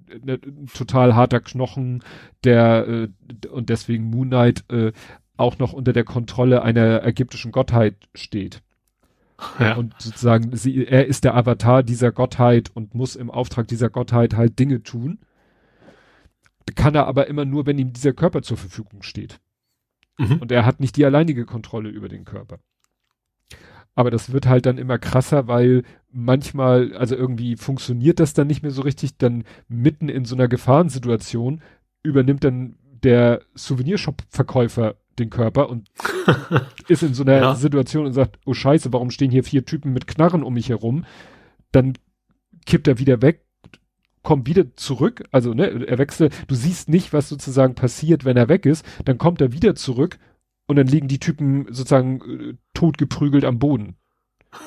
äh, ne, total harter Knochen, der äh, und deswegen Moon Knight äh, auch noch unter der Kontrolle einer ägyptischen Gottheit steht. Ja. Und sozusagen, sie, er ist der Avatar dieser Gottheit und muss im Auftrag dieser Gottheit halt Dinge tun. Kann er aber immer nur, wenn ihm dieser Körper zur Verfügung steht. Mhm. Und er hat nicht die alleinige Kontrolle über den Körper. Aber das wird halt dann immer krasser, weil manchmal, also irgendwie funktioniert das dann nicht mehr so richtig, dann mitten in so einer Gefahrensituation übernimmt dann der Souvenirshop-Verkäufer den Körper und ist in so einer ja. Situation und sagt, oh scheiße, warum stehen hier vier Typen mit Knarren um mich herum? Dann kippt er wieder weg, kommt wieder zurück, also ne, er wechselt, du siehst nicht, was sozusagen passiert, wenn er weg ist, dann kommt er wieder zurück und dann liegen die Typen sozusagen äh, totgeprügelt am Boden.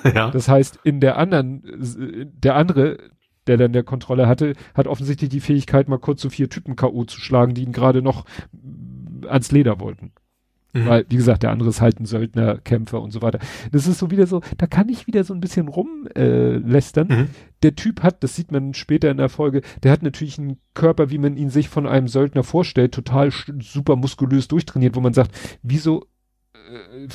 Ja. Das heißt, in der anderen, der andere der dann der Kontrolle hatte, hat offensichtlich die Fähigkeit, mal kurz so vier Typen K.O. zu schlagen, die ihn gerade noch ans Leder wollten. Mhm. Weil, wie gesagt, der andere ist halt ein Söldner, Kämpfer und so weiter. Das ist so wieder so, da kann ich wieder so ein bisschen rumlästern. Äh, mhm. Der Typ hat, das sieht man später in der Folge, der hat natürlich einen Körper, wie man ihn sich von einem Söldner vorstellt, total super muskulös durchtrainiert, wo man sagt, wieso äh,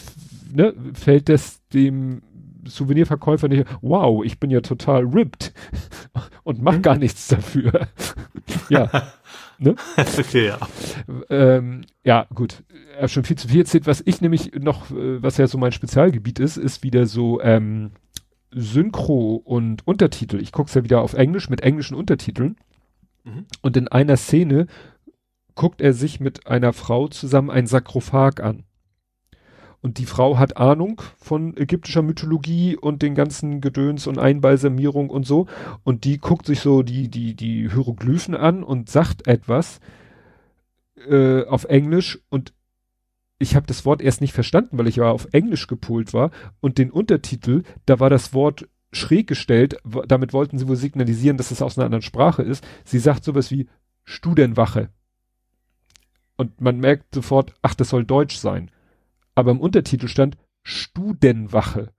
ne, fällt das dem Souvenirverkäufer nicht, wow, ich bin ja total ripped und mach mhm. gar nichts dafür. ja. ne? okay, ja. Ähm, ja, gut. Er äh, hat schon viel zu viel erzählt. Was ich nämlich noch, äh, was ja so mein Spezialgebiet ist, ist wieder so ähm, Synchro und Untertitel. Ich gucke es ja wieder auf Englisch mit englischen Untertiteln. Mhm. Und in einer Szene guckt er sich mit einer Frau zusammen ein Sarkophag an. Und die Frau hat Ahnung von ägyptischer Mythologie und den ganzen Gedöns und Einbalsamierung und so. Und die guckt sich so die, die, die Hieroglyphen an und sagt etwas äh, auf Englisch und ich habe das Wort erst nicht verstanden, weil ich ja auf Englisch gepolt war und den Untertitel, da war das Wort schräg gestellt, damit wollten sie wohl signalisieren, dass es aus einer anderen Sprache ist. Sie sagt sowas wie Studenwache. Und man merkt sofort, ach, das soll Deutsch sein aber im Untertitel stand Studenwache.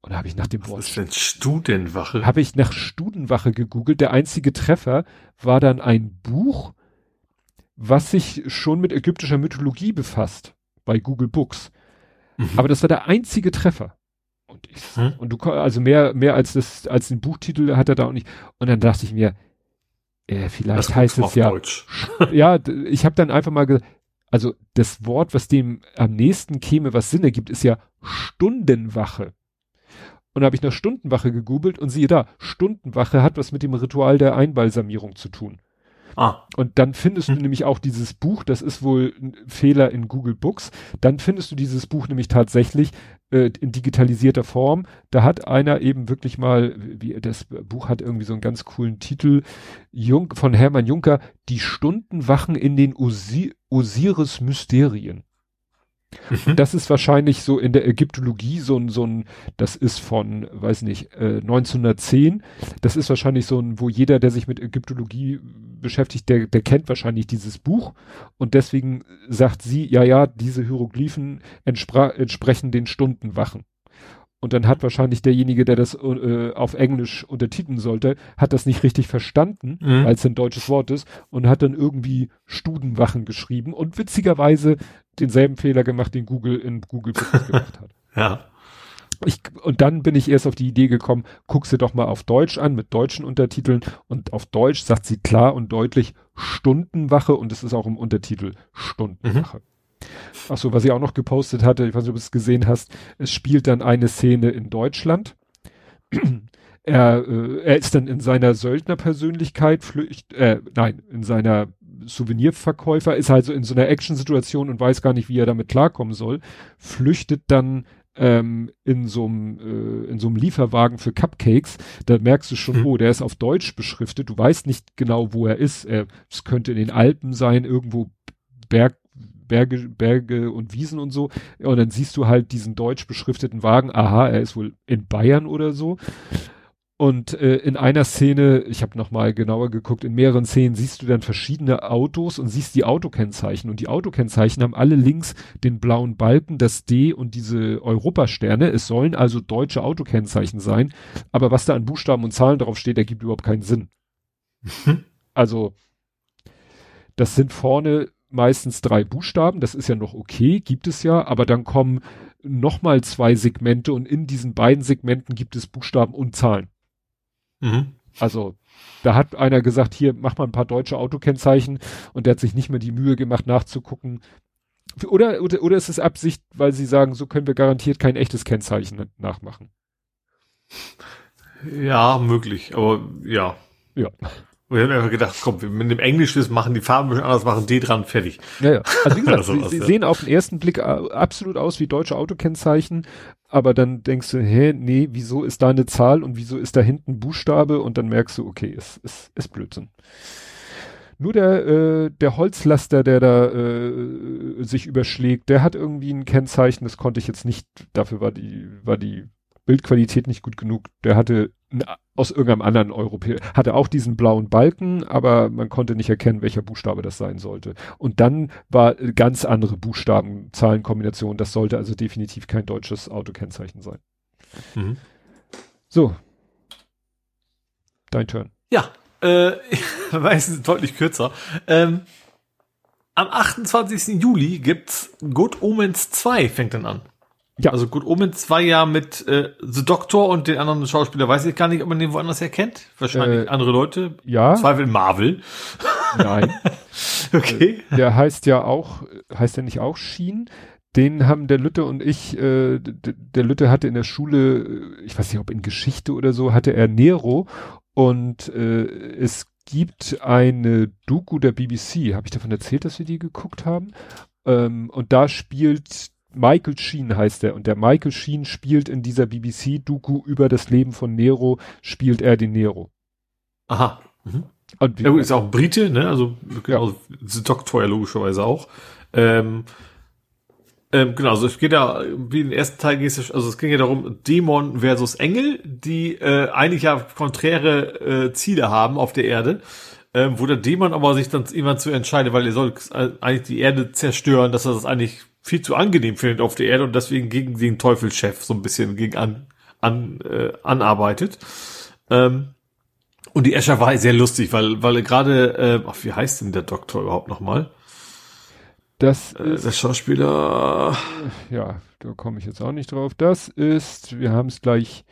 Und da habe ich nach dem Was Wort. Was ist denn Studenwache? Habe ich nach Studenwache gegoogelt. Der einzige Treffer war dann ein Buch, was sich schon mit ägyptischer Mythologie befasst bei Google Books. Mhm. Aber das war der einzige Treffer. Und ich, hm? und du, also mehr, mehr als das, als den Buchtitel hat er da auch nicht. Und dann dachte ich mir, äh, vielleicht das heißt es ja, Deutsch. ja, ich habe dann einfach mal gesagt, also das Wort, was dem am nächsten käme, was Sinn ergibt, ist ja Stundenwache. Und da habe ich nach Stundenwache gegoogelt und siehe da, Stundenwache hat was mit dem Ritual der Einbalsamierung zu tun. Ah. Und dann findest hm. du nämlich auch dieses Buch, das ist wohl ein Fehler in Google Books, dann findest du dieses Buch nämlich tatsächlich äh, in digitalisierter Form. Da hat einer eben wirklich mal, wie das Buch hat irgendwie so einen ganz coolen Titel, Jung, von Hermann Juncker, die Stundenwachen in den Osi Osiris-Mysterien. Mhm. Das ist wahrscheinlich so in der Ägyptologie so ein, so ein, das ist von, weiß nicht, äh, 1910. Das ist wahrscheinlich so ein, wo jeder, der sich mit Ägyptologie beschäftigt, der, der kennt wahrscheinlich dieses Buch. Und deswegen sagt sie, ja, ja, diese Hieroglyphen entsprechen den Stundenwachen. Und dann hat wahrscheinlich derjenige, der das äh, auf Englisch untertiteln sollte, hat das nicht richtig verstanden, mhm. weil es ein deutsches Wort ist, und hat dann irgendwie Studenwachen geschrieben und witzigerweise denselben Fehler gemacht, den Google in Google Books gemacht hat. Ja. Ich, und dann bin ich erst auf die Idee gekommen, guck sie doch mal auf Deutsch an, mit deutschen Untertiteln. Und auf Deutsch sagt sie klar und deutlich Stundenwache und es ist auch im Untertitel Stundenwache. Mhm. Ach so, was ich auch noch gepostet hatte, ich weiß nicht, ob du es gesehen hast, es spielt dann eine Szene in Deutschland. er, äh, er ist dann in seiner Söldnerpersönlichkeit flücht, äh, nein, in seiner Souvenirverkäufer, ist also in so einer Action-Situation und weiß gar nicht, wie er damit klarkommen soll, flüchtet dann ähm, in so einem äh, in so einem Lieferwagen für Cupcakes, da merkst du schon, mhm. oh, der ist auf Deutsch beschriftet, du weißt nicht genau, wo er ist. Es könnte in den Alpen sein, irgendwo Berg Berge, Berge und Wiesen und so. Und dann siehst du halt diesen deutsch beschrifteten Wagen. Aha, er ist wohl in Bayern oder so. Und äh, in einer Szene, ich habe nochmal genauer geguckt, in mehreren Szenen siehst du dann verschiedene Autos und siehst die Autokennzeichen. Und die Autokennzeichen haben alle links den blauen Balken, das D und diese Europasterne. Es sollen also deutsche Autokennzeichen sein. Aber was da an Buchstaben und Zahlen drauf steht, ergibt überhaupt keinen Sinn. Also, das sind vorne meistens drei Buchstaben, das ist ja noch okay, gibt es ja, aber dann kommen nochmal zwei Segmente und in diesen beiden Segmenten gibt es Buchstaben und Zahlen. Mhm. Also, da hat einer gesagt, hier, mach mal ein paar deutsche Autokennzeichen und der hat sich nicht mehr die Mühe gemacht nachzugucken. Oder, oder, oder ist es Absicht, weil sie sagen, so können wir garantiert kein echtes Kennzeichen nachmachen? Ja, möglich, aber ja. Ja. Und ich habe einfach gedacht, komm, wir mit dem Englisch ist, machen die Farben ein bisschen anders, machen D dran, fertig. Ja, ja. Also wie gesagt, also, sie, sie ja. sehen auf den ersten Blick äh, absolut aus wie deutsche Autokennzeichen, aber dann denkst du, hä, nee, wieso ist da eine Zahl und wieso ist da hinten Buchstabe und dann merkst du, okay, ist, ist, ist Blödsinn. Nur der, äh, der Holzlaster, der da äh, sich überschlägt, der hat irgendwie ein Kennzeichen, das konnte ich jetzt nicht, dafür war die, war die Bildqualität nicht gut genug. Der hatte aus irgendeinem anderen Europäer, hatte auch diesen blauen Balken, aber man konnte nicht erkennen, welcher Buchstabe das sein sollte. Und dann war ganz andere Buchstaben, Zahlenkombination. Das sollte also definitiv kein deutsches Autokennzeichen sein. Mhm. So. Dein Turn. Ja, äh, meistens deutlich kürzer. Ähm, am 28. Juli gibt's Good Omens 2, fängt dann an. Ja. Also Good Omens war ja mit äh, The Doctor und den anderen Schauspieler, weiß ich gar nicht, ob man den woanders erkennt. Wahrscheinlich äh, andere Leute. Ja. Zweifel Marvel. Nein. okay. Äh, der heißt ja auch, heißt der nicht auch Sheen? Den haben der Lütte und ich, äh, der Lütte hatte in der Schule, äh, ich weiß nicht, ob in Geschichte oder so, hatte er Nero und äh, es gibt eine Doku der BBC. Habe ich davon erzählt, dass wir die geguckt haben? Ähm, und da spielt Michael Sheen heißt er und der Michael Sheen spielt in dieser BBC-Doku über das Leben von Nero, spielt er den Nero. Aha. Mhm. Und ja, ist auch Brite, ne? Also genau, ja. The Doctor ja logischerweise auch. Ähm, ähm, genau, also es geht ja, wie im ersten Teil geht es, also es ging ja darum, Dämon versus Engel, die äh, eigentlich ja konträre äh, Ziele haben auf der Erde, ähm, wo der Dämon aber sich dann irgendwann zu entscheidet, weil er soll äh, eigentlich die Erde zerstören, dass er das eigentlich viel zu angenehm findet auf der Erde und deswegen gegen den Teufelschef so ein bisschen gegen an, an äh, anarbeitet. Ähm, und die Escher war sehr lustig, weil weil gerade äh, ach, wie heißt denn der Doktor überhaupt nochmal? Das äh, ist, der Schauspieler. Ja, da komme ich jetzt auch nicht drauf. Das ist, wir haben es gleich,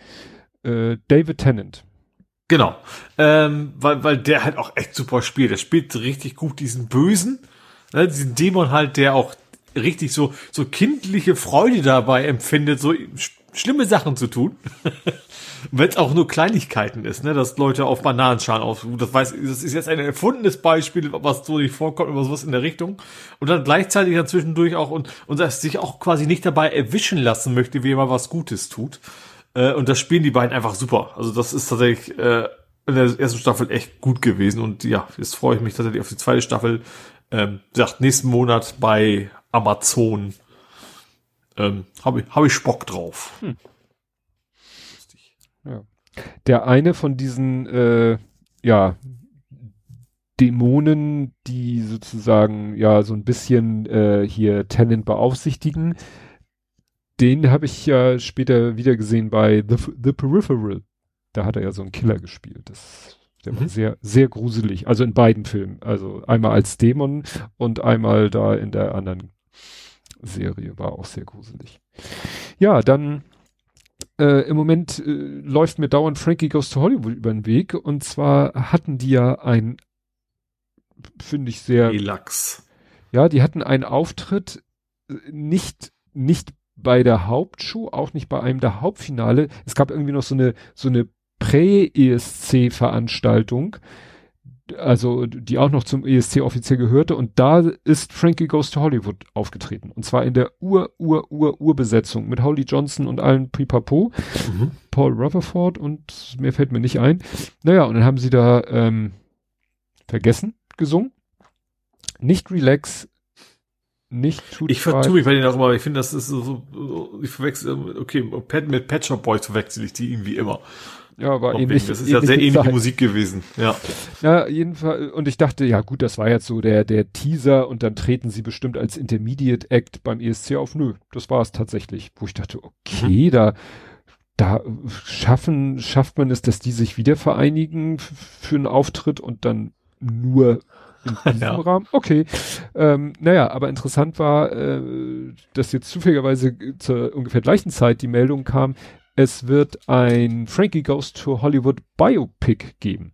äh, David Tennant. Genau, ähm, weil weil der halt auch echt super spielt. Der spielt richtig gut diesen Bösen, ne, diesen Dämon halt, der auch richtig so, so kindliche Freude dabei empfindet, so sch schlimme Sachen zu tun. Wenn es auch nur Kleinigkeiten ist, ne, dass Leute auf Bananenschalen auf, das weiß, das ist jetzt ein erfundenes Beispiel, was so nicht vorkommt, oder sowas in der Richtung. Und dann gleichzeitig dann zwischendurch auch und, und sich auch quasi nicht dabei erwischen lassen möchte, wie mal was Gutes tut. Äh, und das spielen die beiden einfach super. Also das ist tatsächlich, äh, in der ersten Staffel echt gut gewesen und ja, jetzt freue ich mich tatsächlich auf die zweite Staffel. Ähm, sagt nächsten Monat bei Amazon. Ähm, Habe ich, hab ich Spock drauf. Hm. Ja. Der eine von diesen, äh, ja, Dämonen, die sozusagen ja so ein bisschen äh, hier Tennant beaufsichtigen, den habe ich ja später wieder gesehen bei The, The Peripheral. Da hat er ja so einen Killer gespielt. Das, der mhm. war sehr, sehr gruselig. Also in beiden Filmen. Also einmal als Dämon und einmal da in der anderen Serie war auch sehr gruselig. Ja, dann äh, im Moment äh, läuft mir dauernd Frankie Goes to Hollywood über den Weg und zwar hatten die ja ein, finde ich sehr. Relax. Ja, die hatten einen Auftritt äh, nicht, nicht bei der Hauptshow, auch nicht bei einem der Hauptfinale. Es gab irgendwie noch so eine, so eine Prä-ESC-Veranstaltung also die auch noch zum ESC offiziell gehörte und da ist Frankie Goes to Hollywood aufgetreten und zwar in der Ur Ur Ur Urbesetzung mit Holly Johnson und allen Pipapo, mhm. Paul Rutherford und mehr fällt mir nicht ein. Naja und dann haben sie da ähm, vergessen gesungen, nicht Relax, nicht Shoot Ich vertue mich bei denen auch immer, ich finde das ist so, so ich verwechsel, okay, mit Pet Shop Boys verwechsel ich die irgendwie immer. Ja, war ähnlich. Das ist ja sehr ähnliche Zeit. Musik gewesen. Ja. Ja, jedenfalls. Und ich dachte, ja gut, das war jetzt so der, der Teaser und dann treten sie bestimmt als Intermediate Act beim ESC auf. Nö, das war es tatsächlich. Wo ich dachte, okay, mhm. da, da schaffen, schafft man es, dass die sich wieder vereinigen für einen Auftritt und dann nur in diesem ja. Rahmen. Okay. Ähm, naja, aber interessant war, äh, dass jetzt zufälligerweise zur ungefähr gleichen Zeit die Meldung kam, es wird ein Frankie Goes to Hollywood Biopic geben.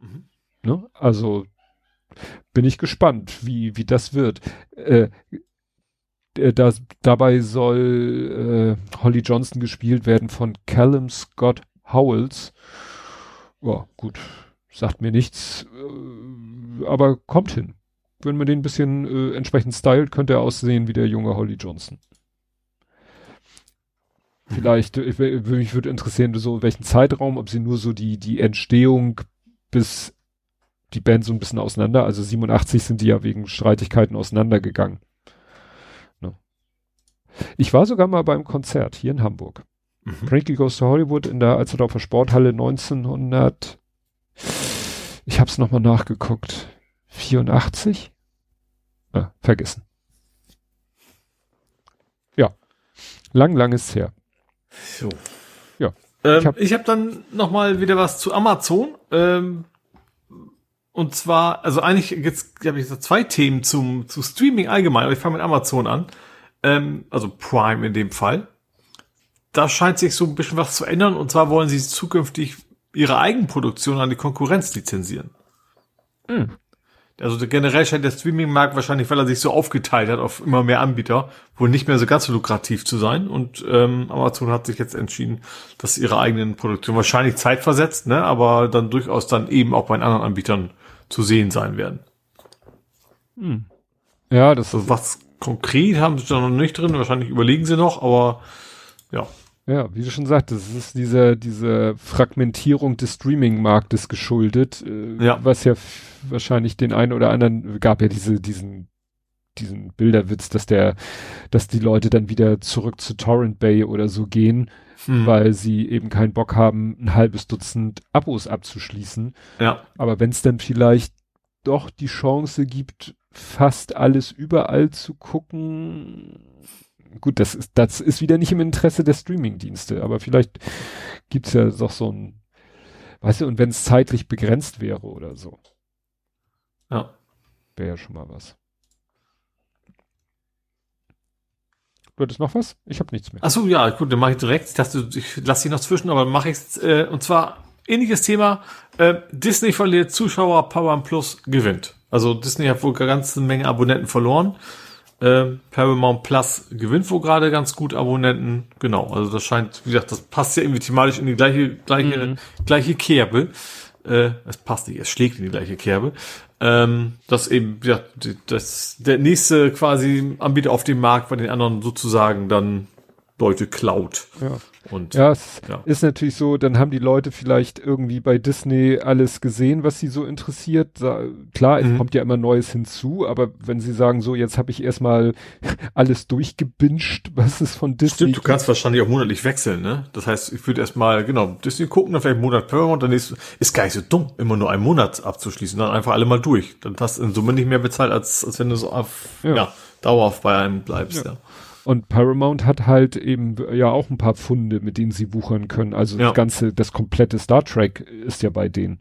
Mhm. Ne? Also bin ich gespannt, wie, wie das wird. Äh, das, dabei soll äh, Holly Johnson gespielt werden von Callum Scott Howells. Ja, gut, sagt mir nichts, äh, aber kommt hin. Wenn man den ein bisschen äh, entsprechend stylt, könnte er aussehen wie der junge Holly Johnson. Vielleicht, ich, mich würde interessieren, so welchen Zeitraum, ob sie nur so die, die Entstehung bis die Band so ein bisschen auseinander, also 87 sind die ja wegen Streitigkeiten auseinandergegangen. Ne? Ich war sogar mal beim Konzert hier in Hamburg. Mhm. Frankie Goes to Hollywood in der Alsterdorfer Sporthalle 1900. Ich hab's nochmal nachgeguckt. 84? Ah, vergessen. Ja. Lang, lang ist's her. So. Ja. Ähm, ich habe hab dann nochmal wieder was zu Amazon. Ähm, und zwar, also eigentlich jetzt habe ich so zwei Themen zum zu Streaming allgemein, aber ich fange mit Amazon an. Ähm, also Prime in dem Fall. Da scheint sich so ein bisschen was zu ändern und zwar wollen sie zukünftig ihre Eigenproduktion an die Konkurrenz lizenzieren. Mhm. Also generell scheint der Streaming-Markt wahrscheinlich, weil er sich so aufgeteilt hat auf immer mehr Anbieter, wohl nicht mehr so ganz so lukrativ zu sein. Und ähm, Amazon hat sich jetzt entschieden, dass ihre eigenen Produktionen wahrscheinlich zeitversetzt, ne, aber dann durchaus dann eben auch bei anderen Anbietern zu sehen sein werden. Hm. Ja, das also was konkret haben sie da noch nicht drin, wahrscheinlich überlegen sie noch, aber ja. Ja, wie du schon sagtest, es ist diese, diese Fragmentierung des Streaming-Marktes geschuldet, äh, ja. was ja wahrscheinlich den einen oder anderen, gab ja diese, diesen, diesen Bilderwitz, dass der, dass die Leute dann wieder zurück zu Torrent Bay oder so gehen, hm. weil sie eben keinen Bock haben, ein halbes Dutzend Abos abzuschließen. Ja. Aber wenn es dann vielleicht doch die Chance gibt, fast alles überall zu gucken, gut, das ist, das ist wieder nicht im Interesse der Streamingdienste, aber vielleicht gibt's ja doch so ein, weißt du, und wenn es zeitlich begrenzt wäre oder so. Ja. Wäre ja schon mal was. Du hattest noch was? Ich habe nichts mehr. Ach so, ja, gut, dann mache ich direkt. Ich dachte, ich lasse dich noch zwischen, aber mache ich äh, und zwar ähnliches Thema. Äh, Disney verliert Zuschauer, Power Plus gewinnt. Also Disney hat wohl eine ganze Menge Abonnenten verloren. Äh, Paramount Plus gewinnt wohl gerade ganz gut Abonnenten. Genau, also das scheint, wie gesagt, das passt ja irgendwie thematisch in die gleiche, gleiche, mhm. gleiche Kerbe. Äh, es passt nicht, es schlägt in die gleiche Kerbe ähm, dass eben ja, das, der nächste quasi Anbieter auf dem Markt bei den anderen sozusagen dann Leute klaut. Ja. Und, ja, es ja. ist natürlich so, dann haben die Leute vielleicht irgendwie bei Disney alles gesehen, was sie so interessiert. Klar, mhm. es kommt ja immer Neues hinzu, aber wenn sie sagen, so, jetzt habe ich erstmal alles durchgebinscht, was es von Disney Stimmt, du kannst wahrscheinlich auch monatlich wechseln, ne? Das heißt, ich würde erstmal, genau, Disney gucken, dann vielleicht einen Monat Paramount, dann ist, ist gar nicht so dumm, immer nur einen Monat abzuschließen, dann einfach alle mal durch. Dann hast du in Summe nicht mehr bezahlt, als, als wenn du so auf, ja. ja dauerhaft bei einem bleibst, ja. ja. Und Paramount hat halt eben ja auch ein paar Funde, mit denen sie wuchern können. Also ja. das ganze, das komplette Star Trek ist ja bei denen.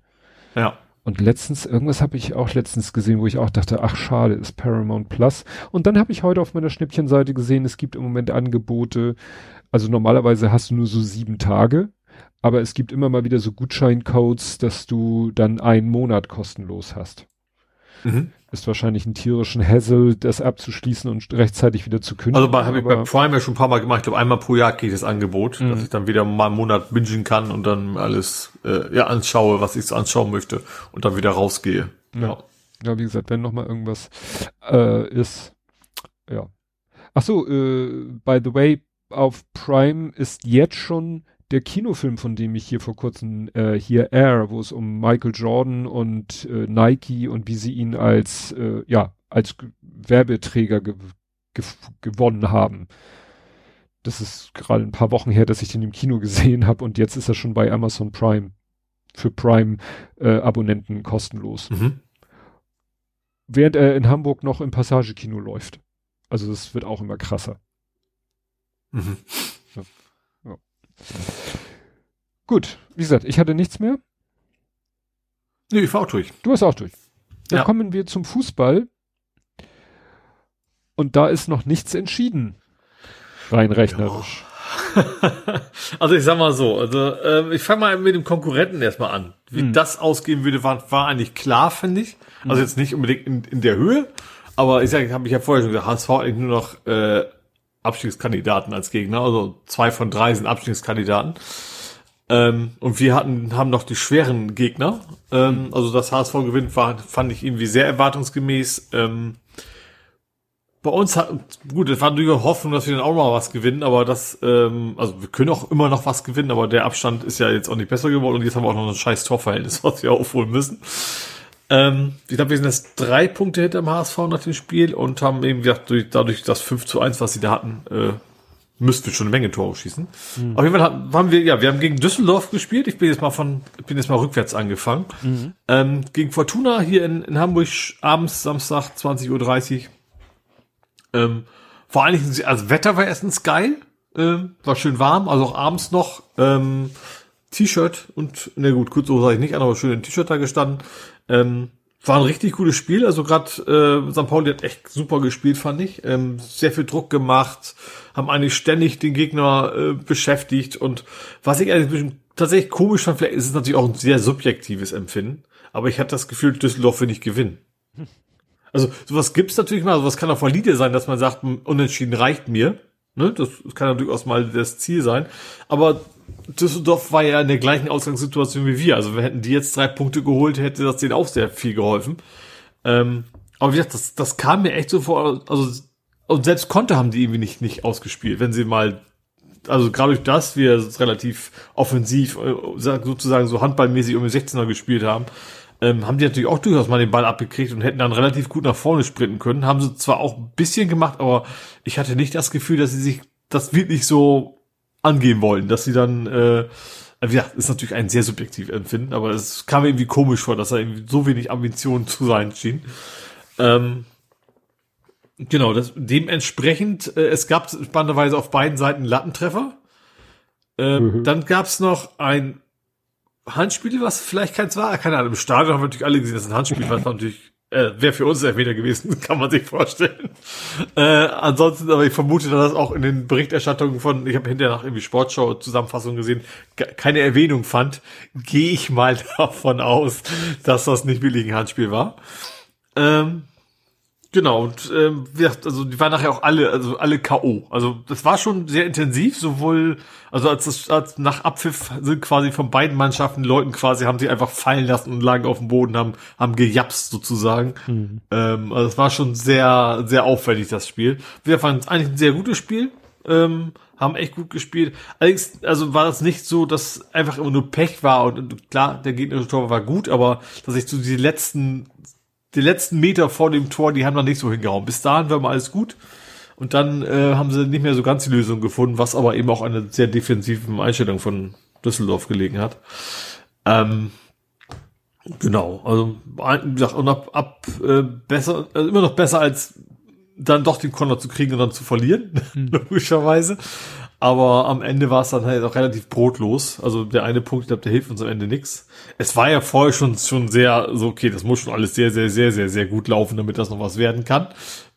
Ja. Und letztens, irgendwas habe ich auch letztens gesehen, wo ich auch dachte, ach schade, ist Paramount Plus. Und dann habe ich heute auf meiner Schnippchenseite gesehen, es gibt im Moment Angebote. Also normalerweise hast du nur so sieben Tage, aber es gibt immer mal wieder so Gutscheincodes, dass du dann einen Monat kostenlos hast. Mhm. Ist wahrscheinlich ein tierischen Hassel, das abzuschließen und rechtzeitig wieder zu kündigen. Also habe ich bei Prime ja schon ein paar Mal gemacht. Ich glaube, einmal pro Jahr geht das Angebot, mhm. dass ich dann wieder mal einen Monat bingen kann und dann alles äh, ja anschaue, was ich so anschauen möchte und dann wieder rausgehe. Ja. Ja, wie gesagt, wenn noch mal irgendwas äh, ist, ja. Ach so, äh, by the way, auf Prime ist jetzt schon der Kinofilm, von dem ich hier vor kurzem äh, hier Air, wo es um Michael Jordan und äh, Nike und wie sie ihn als äh, ja als Werbeträger ge ge gewonnen haben. Das ist gerade ein paar Wochen her, dass ich den im Kino gesehen habe und jetzt ist er schon bei Amazon Prime für Prime äh, Abonnenten kostenlos. Mhm. Während er in Hamburg noch im Passagekino läuft. Also das wird auch immer krasser. Mhm. Gut, wie gesagt, ich hatte nichts mehr. Nee, ich war auch durch. Du hast auch durch. Dann ja. kommen wir zum Fußball. Und da ist noch nichts entschieden. Rein rechnerisch. also ich sag mal so, also äh, ich fange mal mit dem Konkurrenten erstmal an. Wie hm. das ausgehen würde, war, war eigentlich klar, finde ich. Also hm. jetzt nicht unbedingt in, in der Höhe, aber ich sage, habe ich ja vorher schon gesagt, HSV eigentlich nur noch äh, Abstiegskandidaten als Gegner. Also zwei von drei sind Abstiegskandidaten. Ähm, und wir hatten, haben noch die schweren Gegner. Ähm, also das HSV gewinnt war, fand ich irgendwie sehr erwartungsgemäß. Ähm, bei uns hat, gut, es war durchaus Hoffnung, dass wir dann auch mal was gewinnen, aber das, ähm, also wir können auch immer noch was gewinnen, aber der Abstand ist ja jetzt auch nicht besser geworden und jetzt haben wir auch noch ein scheiß Torverhältnis, was wir aufholen müssen. Ähm, ich glaube, wir sind jetzt drei Punkte hinter dem HSV nach dem Spiel und haben eben gesagt, durch, dadurch das 5 zu 1, was sie da hatten, äh, müssten wir schon eine Menge Tore schießen. Mhm. Auf jeden Fall haben, haben wir, ja, wir haben gegen Düsseldorf gespielt. Ich bin jetzt mal von, bin jetzt mal rückwärts angefangen. Mhm. Ähm, gegen Fortuna hier in, in Hamburg abends, Samstag, 20.30 Uhr. Ähm, vor allen Dingen, also Wetter war erstens geil, ähm, war schön warm, also auch abends noch, ähm, T-Shirt und, na gut, kurz so sage ich nicht an, aber schön in T-Shirt da gestanden. Ähm, war ein richtig gutes Spiel. Also gerade äh, St. Pauli hat echt super gespielt, fand ich. Ähm, sehr viel Druck gemacht, haben eigentlich ständig den Gegner äh, beschäftigt. Und was ich eigentlich tatsächlich komisch fand, vielleicht ist es natürlich auch ein sehr subjektives Empfinden. Aber ich hatte das Gefühl, Düsseldorf will nicht gewinnen. Also sowas gibt's natürlich mal, sowas kann auch valide sein, dass man sagt, unentschieden reicht mir. Ne? Das kann ja durchaus mal das Ziel sein. Aber Düsseldorf war ja in der gleichen Ausgangssituation wie wir. Also wir hätten die jetzt drei Punkte geholt, hätte das denen auch sehr viel geholfen. Ähm, aber wie gesagt, das, das kam mir echt so vor, also und selbst Konter haben die irgendwie nicht, nicht ausgespielt, wenn sie mal, also gerade durch das, wir relativ offensiv, äh, sozusagen so handballmäßig um die 16er gespielt haben, ähm, haben die natürlich auch durchaus mal den Ball abgekriegt und hätten dann relativ gut nach vorne sprinten können. Haben sie zwar auch ein bisschen gemacht, aber ich hatte nicht das Gefühl, dass sie sich das wirklich so angehen wollen, dass sie dann, äh, ja, ist natürlich ein sehr subjektives Empfinden, aber es kam mir irgendwie komisch vor, dass er irgendwie so wenig Ambitionen zu sein schien. Ähm, genau, das, dementsprechend, äh, es gab spannenderweise auf beiden Seiten Lattentreffer. Ähm, mhm. Dann gab's noch ein Handspiel, was vielleicht keins war. Keine Ahnung, im Stadion haben wir natürlich alle gesehen, dass ein Handspiel war, natürlich äh, Wäre für uns Elfmeter gewesen, kann man sich vorstellen. Äh, ansonsten, aber ich vermute, dass das auch in den Berichterstattungen von, ich habe hinterher nach irgendwie Sportschau-Zusammenfassung gesehen, keine Erwähnung fand, gehe ich mal davon aus, dass das nicht billig ein Handspiel war. Ähm, Genau, und ähm, also die waren nachher auch alle, also alle K.O. Also das war schon sehr intensiv, sowohl, also als das als nach Abpfiff sind quasi von beiden Mannschaften Leuten quasi, haben sie einfach fallen lassen und lagen auf dem Boden, haben, haben gejapst sozusagen. Mhm. Ähm, also es war schon sehr, sehr aufwendig, das Spiel. Wir fanden es eigentlich ein sehr gutes Spiel. Ähm, haben echt gut gespielt. Allerdings, also war das nicht so, dass einfach immer nur Pech war und, und klar, der gegnerische Tor war gut, aber dass ich so die letzten die letzten Meter vor dem Tor, die haben noch nicht so hingehauen. Bis dahin war mal alles gut. Und dann äh, haben sie nicht mehr so ganz die Lösung gefunden, was aber eben auch eine sehr defensive Einstellung von Düsseldorf gelegen hat. Ähm, genau, also wie gesagt, und ab, ab äh, besser, also immer noch besser als dann doch den Konter zu kriegen und dann zu verlieren, hm. logischerweise. Aber am Ende war es dann halt auch relativ brotlos. Also der eine Punkt, ich glaube, der hilft uns am Ende nix. Es war ja vorher schon, schon sehr so, okay, das muss schon alles sehr, sehr, sehr, sehr, sehr gut laufen, damit das noch was werden kann.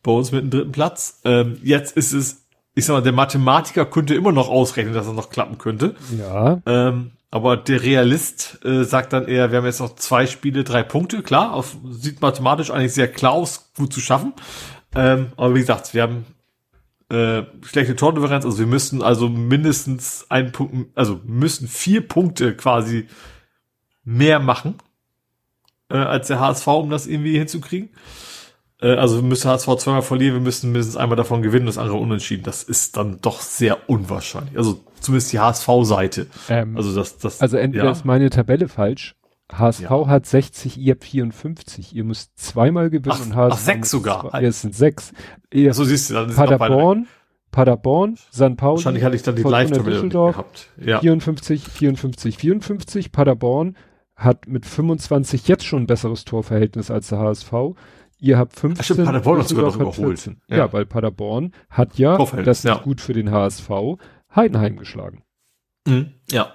Bei uns mit dem dritten Platz. Ähm, jetzt ist es, ich sag mal, der Mathematiker könnte immer noch ausrechnen, dass das noch klappen könnte. Ja. Ähm, aber der Realist äh, sagt dann eher, wir haben jetzt noch zwei Spiele, drei Punkte. Klar, auf, sieht mathematisch eigentlich sehr klar aus, gut zu schaffen. Ähm, aber wie gesagt, wir haben äh, schlechte Tordifferenz. Also wir müssten also mindestens einen Punkt, also müssen vier Punkte quasi mehr machen äh, als der HSV, um das irgendwie hinzukriegen. Äh, also wir müssen HSV zweimal verlieren, wir müssen mindestens einmal davon gewinnen, das andere unentschieden. Das ist dann doch sehr unwahrscheinlich. Also zumindest die HSV-Seite. Ähm, also das, das. Also entweder ja. ist meine Tabelle falsch HSV ja. hat 60, ihr habt 54. Ihr müsst zweimal gewinnen ach, und HSV. Ach, sechs sogar. Zwei, es sind sechs. Ihr, so siehst du, dann Paderborn, Paderborn, St. Pauli. Wahrscheinlich hatte ich dann die Live-Tabelle gehabt. Ja. 54, 54, 54. Paderborn hat mit 25 jetzt schon ein besseres Torverhältnis als der HSV. Ihr habt 15. Ach stimmt, Paderborn hat sogar noch überholt. Ja. ja. weil Paderborn hat ja, das ist ja. gut für den HSV, Heidenheim geschlagen. Mhm, ja.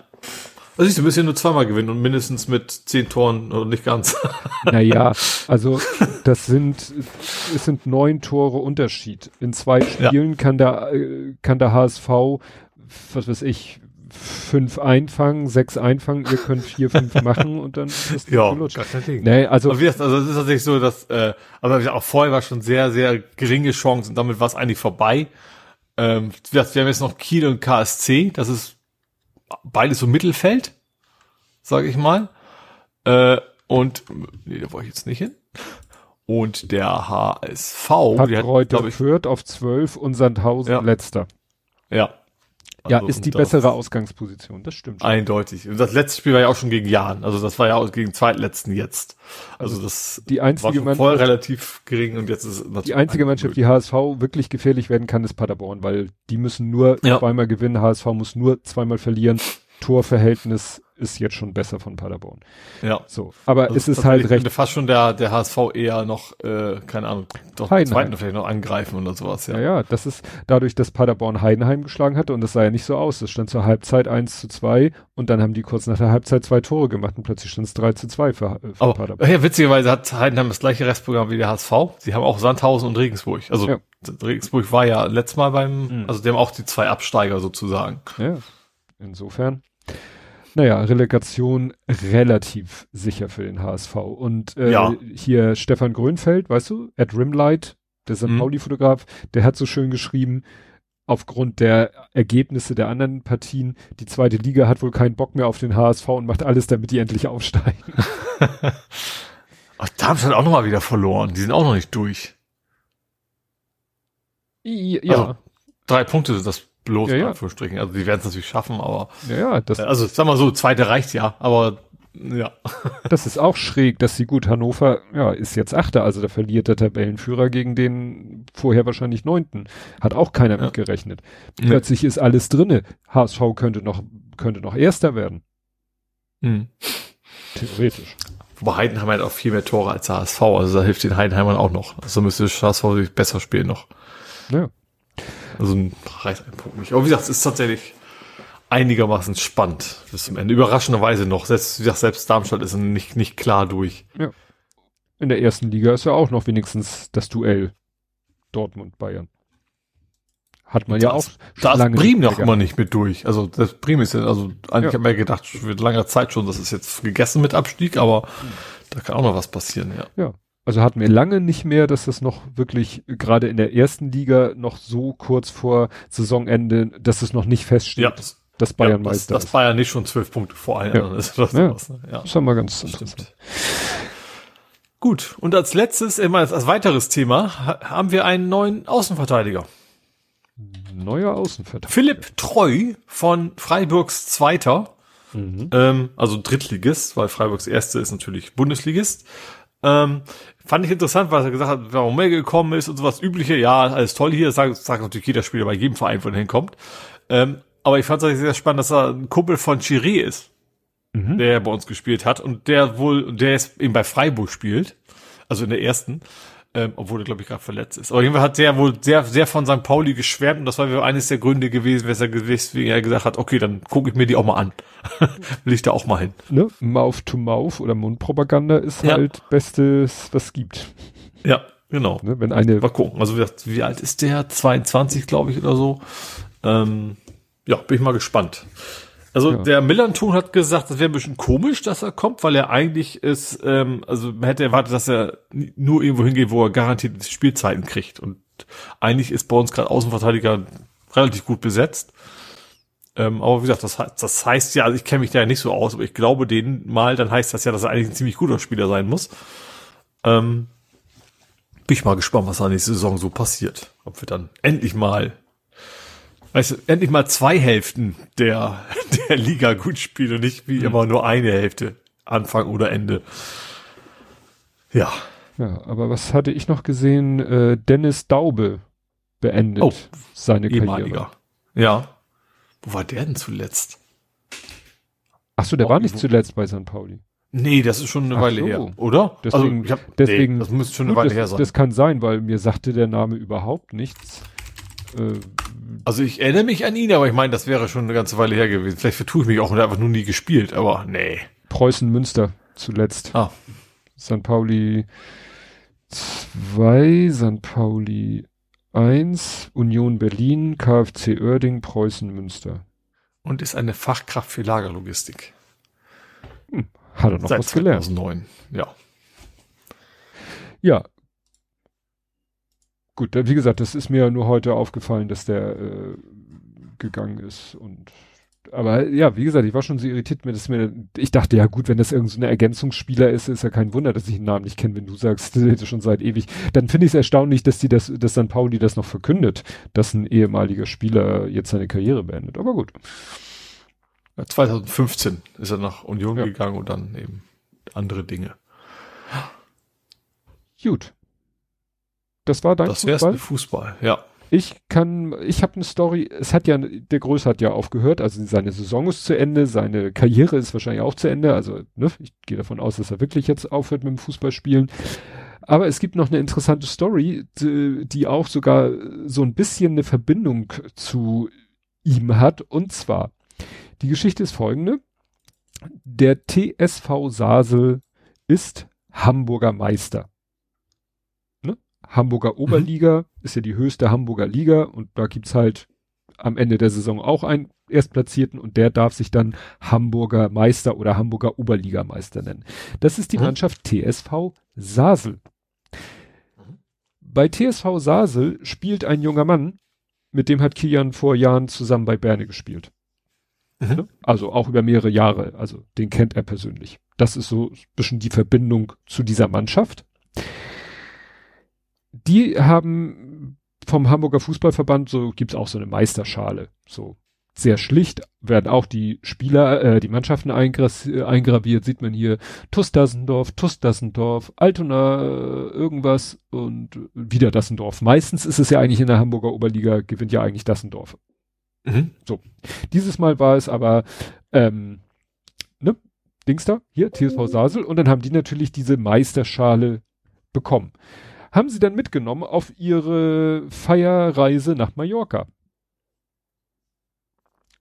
Also du, müssen ja nur zweimal gewinnen und mindestens mit zehn Toren oder nicht ganz. Naja, also das sind, es sind neun Tore Unterschied. In zwei Spielen ja. kann der, kann der HSV, was weiß ich, fünf einfangen, sechs einfangen, ihr könnt vier, fünf machen und dann ist das ja, Ding. Nee, also, also, also es ist tatsächlich so, dass, äh, aber auch vorher war schon sehr, sehr geringe Chance und damit war es eigentlich vorbei. Ähm, wir haben jetzt noch Kiel und KSC, das ist beides so Mittelfeld, sage ich mal. Äh, und nee, da wollte ich jetzt nicht hin. Und der HSV, hat die hat, heute ich, Fürth auf 12 und Sandhausen ja. letzter. Ja. Ja, Also, ist die das- bessere Ausgangsposition, das stimmt. schon. Eindeutig. Und das letzte Spiel war ja auch schon gegen Jahn. Also das war ja auch gegen den zweitletzten jetzt. Also das die war einzige schon Mannschaft, vorher relativ gering und jetzt ist es natürlich die einzige ein- Mannschaft, die HSV wirklich gefährlich werden kann, ist Paderborn, weil die müssen nur Ja. zweimal gewinnen, HSV muss nur zweimal verlieren. Torverhältnis ist jetzt schon besser von Paderborn. Ja. So, aber Also es ist halt recht fast schon der, der HSV eher noch, äh, keine Ahnung, doch Heidenheim. zweiten vielleicht noch angreifen oder sowas, ja. Ja, ja, das ist dadurch, dass Paderborn Heidenheim geschlagen hatte und das sah ja nicht so aus. Es stand zur Halbzeit 1 zu 2 und dann haben die kurz nach der Halbzeit zwei Tore gemacht und plötzlich stand es 3 zu 2 für, äh, für Aber Paderborn. ja, witzigerweise hat Heidenheim das gleiche Restprogramm wie der HSV. Sie haben auch Sandhausen und Regensburg. Also Ja. Regensburg war ja letztes Mal beim, Mhm. also die haben auch die zwei Absteiger sozusagen. Ja, insofern. Naja, Relegation relativ sicher für den HSV. Und äh, Ja. hier Stefan Grönfeld, weißt du, at Rimlight, der St. Mhm. Pauli-Fotograf, der hat so schön geschrieben, aufgrund der Ergebnisse der anderen Partien, die zweite Liga hat wohl keinen Bock mehr auf den HSV und macht alles, damit die endlich aufsteigen. Ach, Darmstadt auch nochmal wieder verloren. Die sind auch noch nicht durch. Ja, Also, Drei Punkte das bloß, Ja, in ja. Anführungsstrichen. Also die werden es natürlich schaffen, aber ja, ja, das, also sag mal so, zweite reicht ja, aber ja. das ist auch schräg, dass sie gut, Hannover, ja, ist jetzt Achter, also da verliert der Tabellenführer gegen den vorher wahrscheinlich Neunten. Hat auch keiner Ja. mit gerechnet. Plötzlich ist alles drinne. HSV könnte noch, könnte noch Erster werden. Hm. Theoretisch. Wobei Heidenheim hat auch viel mehr Tore als der HSV, also da hilft den Heidenheimern auch noch. Also müsste HSV sich besser spielen noch. Ja. Also ein- reicht ein Punkt nicht. Aber wie gesagt, es ist tatsächlich einigermaßen spannend bis zum Ende. Überraschenderweise noch. Selbst, wie gesagt, selbst Darmstadt ist nicht, nicht klar durch. In der ersten Liga ist ja auch noch wenigstens das Duell Dortmund-Bayern. Hat man ja auch. Da ist Bremen noch immer nicht mit durch. Also das Bremen ist ja, also eigentlich Ja. haben wir ja gedacht, für langer Zeit schon, das ist jetzt gegessen mit Abstieg, aber da kann auch noch was passieren, ja. Also hatten wir lange nicht mehr, dass das noch wirklich äh, gerade in der ersten Liga noch so kurz vor Saisonende, dass es noch nicht feststeht, Ja, dass Bayern ja, das, Meister das ist. Bayern nicht schon zwölf Punkte vor allen Ja. anderen ist. Das, Ja. sowas, ne? ja. Das ist ja mal ganz Das interessant. stimmt. Gut, und als letztes, immer als, als weiteres Thema, ha haben wir einen neuen Außenverteidiger. Neuer Außenverteidiger. Philipp Treu von Freiburgs Zweiter, Mhm. ähm, also Drittligist, weil Freiburgs Erste ist natürlich Bundesligist. Ähm, fand ich interessant, weil er gesagt hat, warum er gekommen ist und sowas übliche. Ja, alles toll hier, sagt, sagt natürlich jeder Spieler bei jedem Verein, von dem kommt. Ähm, aber ich fand es sehr spannend, dass er ein Kumpel von Chiré ist, Mhm. der bei uns gespielt hat und der wohl, der jetzt eben bei Freiburg spielt, also in der ersten, ähm, obwohl er glaube ich gerade verletzt ist. Aber jedenfalls hat der wohl sehr, sehr von St. Pauli geschwärmt und das war wohl eines der Gründe gewesen, er, weswegen er gesagt hat, okay, dann gucke ich mir die auch mal an. Will ich da auch mal hin. Ne? Mouth to Mouth oder Mundpropaganda ist Ja. halt Bestes, was es gibt. Ja, genau. Ne? Wenn eine, Mal gucken. Also wie alt ist der? 22, glaube ich, oder so. Ähm, ja, bin ich mal gespannt. Also Ja. der Millanton hat gesagt, das wäre ein bisschen komisch, dass er kommt, weil er eigentlich ist, ähm, also man hätte erwartet, dass er nur irgendwo hingeht, wo er garantiert Spielzeiten kriegt. Und eigentlich ist bei uns gerade Außenverteidiger relativ gut besetzt. Ähm, aber wie gesagt, das, das heißt ja, also ich kenne mich da ja nicht so aus, aber ich glaube denen mal, dann heißt das ja, dass er eigentlich ein ziemlich guter Spieler sein muss. Ähm, bin ich mal gespannt, was da nächste Saison so passiert. Ob wir dann endlich mal, weißt du, endlich mal zwei Hälften der, der Liga gut spielen und nicht wie immer nur eine Hälfte. Anfang oder Ende. Ja. ja, aber was hatte ich noch gesehen? Äh, Dennis Daube beendet Oh, seine Karriere. Ehemaliger. Ja. Wo war der denn zuletzt? Ach so, der Oh, war nicht wo- zuletzt bei St. Pauli. Nee, das ist schon eine Ach Weile so. her, oder? Deswegen- also, hab, deswegen- nee, das müsste schon eine Gut, Weile das, her sein. das kann sein, weil mir sagte der Name überhaupt nichts. Äh, also ich erinnere mich an ihn, aber ich meine, das wäre schon eine ganze Weile her gewesen. Vielleicht vertue ich mich auch und einfach nur nie gespielt, aber nee. Preußen Münster zuletzt. Ah, St. Pauli 2, St. Pauli 1, Union Berlin, KfC Oerding, Preußen Münster. und ist eine Fachkraft für Lagerlogistik. Hat er noch Seit was gelernt. 2009. Ja. Ja. Gut, wie gesagt, das ist mir nur heute aufgefallen, dass der äh, gegangen ist und aber ja, wie gesagt, ich war schon so irritiert mit, dass mir, ich dachte, ja gut, wenn das irgendein so Ergänzungsspieler ist, ist ja kein Wunder, dass ich den Namen nicht kenne, wenn du sagst, das schon seit ewig. Dann finde ich es erstaunlich, dass die das, dass St. Pauli das noch verkündet, dass ein ehemaliger Spieler jetzt seine Karriere beendet. Aber gut. 2015 ist er nach Union ja. gegangen und dann eben andere Dinge. Gut. Das war dein das Fußball? Das Fußball, ja. Ich kann, ich habe eine Story, es hat ja, der Größe hat ja aufgehört, also seine Saison ist zu Ende, seine Karriere ist wahrscheinlich auch zu Ende, also ne, ich gehe davon aus, dass er wirklich jetzt aufhört mit dem Fußballspielen. Aber es gibt noch eine interessante Story, die, die auch sogar so ein bisschen eine Verbindung zu ihm hat, und zwar, die Geschichte ist folgende, der TSV Sasel ist Hamburger Meister. Hamburger mhm. Oberliga mhm. ist ja die höchste Hamburger Liga und da gibt's halt am Ende der Saison auch einen Erstplatzierten und der darf sich dann Hamburger Meister oder Hamburger Oberligameister nennen. Das ist die mhm. Mannschaft TSV Sasel. Mhm. Bei TSV Sasel spielt ein junger Mann, mit dem hat Kian vor Jahren zusammen bei Berne gespielt. Mhm. Ne? Also auch über mehrere Jahre. Also den kennt er persönlich. Das ist so ein bisschen die Verbindung zu dieser Mannschaft die haben vom Hamburger Fußballverband, so gibt's auch so eine Meisterschale. So sehr schlicht werden auch die Spieler, äh, die Mannschaften eingraviert, sieht man hier TuS Dassendorf, TuS Dassendorf, Altona äh, irgendwas und wieder Dassendorf. Meistens ist es ja eigentlich in der Hamburger Oberliga, gewinnt ja eigentlich Dassendorf. Mhm. So. Dieses Mal war es aber, ähm, ne, Dings da, hier, TSV Sasel, und dann haben die natürlich diese Meisterschale bekommen haben sie dann mitgenommen auf ihre Feierreise nach Mallorca.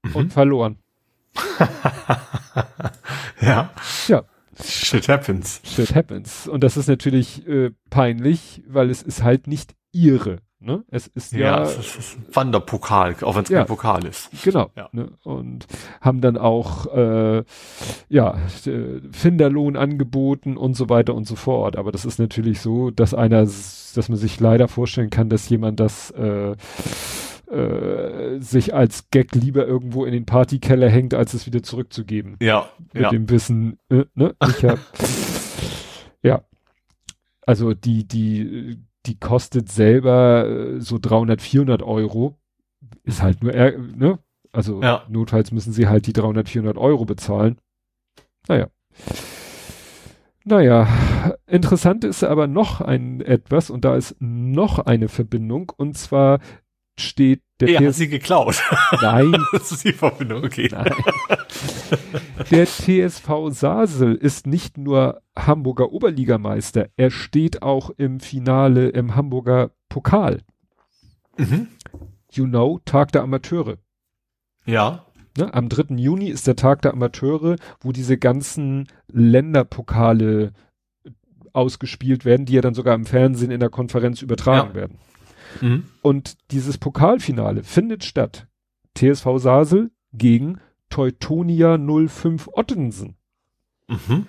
Mhm. Und verloren. ja. Ja. Shit happens. Shit happens. Und das ist natürlich äh, peinlich, weil es ist halt nicht ihre. Ne? Es ist ja, ja es ist ein Wanderpokal, auch wenn es ja, kein Pokal ist. Genau. Ja. Ne? Und haben dann auch äh, ja Finderlohn angeboten und so weiter und so fort. Aber das ist natürlich so, dass einer, dass man sich leider vorstellen kann, dass jemand das äh, äh, sich als Gag lieber irgendwo in den Partykeller hängt, als es wieder zurückzugeben. Ja. Mit ja. dem Wissen, äh, ne? Ich hab, ja. Also die, die die kostet selber äh, so 300, 400 Euro. Ist halt nur, ne? Also ja. notfalls müssen sie halt die 300, 400 Euro bezahlen. Naja. Naja, interessant ist aber noch ein etwas und da ist noch eine Verbindung und zwar steht der Er hat sie geklaut. Nein. das ist die Verbindung, okay. Nein. Der TSV Sasel ist nicht nur Hamburger Oberligameister, er steht auch im Finale im Hamburger Pokal. Mhm. You know, Tag der Amateure. Ja. Ne, am 3. Juni ist der Tag der Amateure, wo diese ganzen Länderpokale ausgespielt werden, die ja dann sogar im Fernsehen in der Konferenz übertragen ja. werden. Mhm. Und dieses Pokalfinale findet statt. TSV Sasel gegen Teutonia 05 Ottensen. Mhm.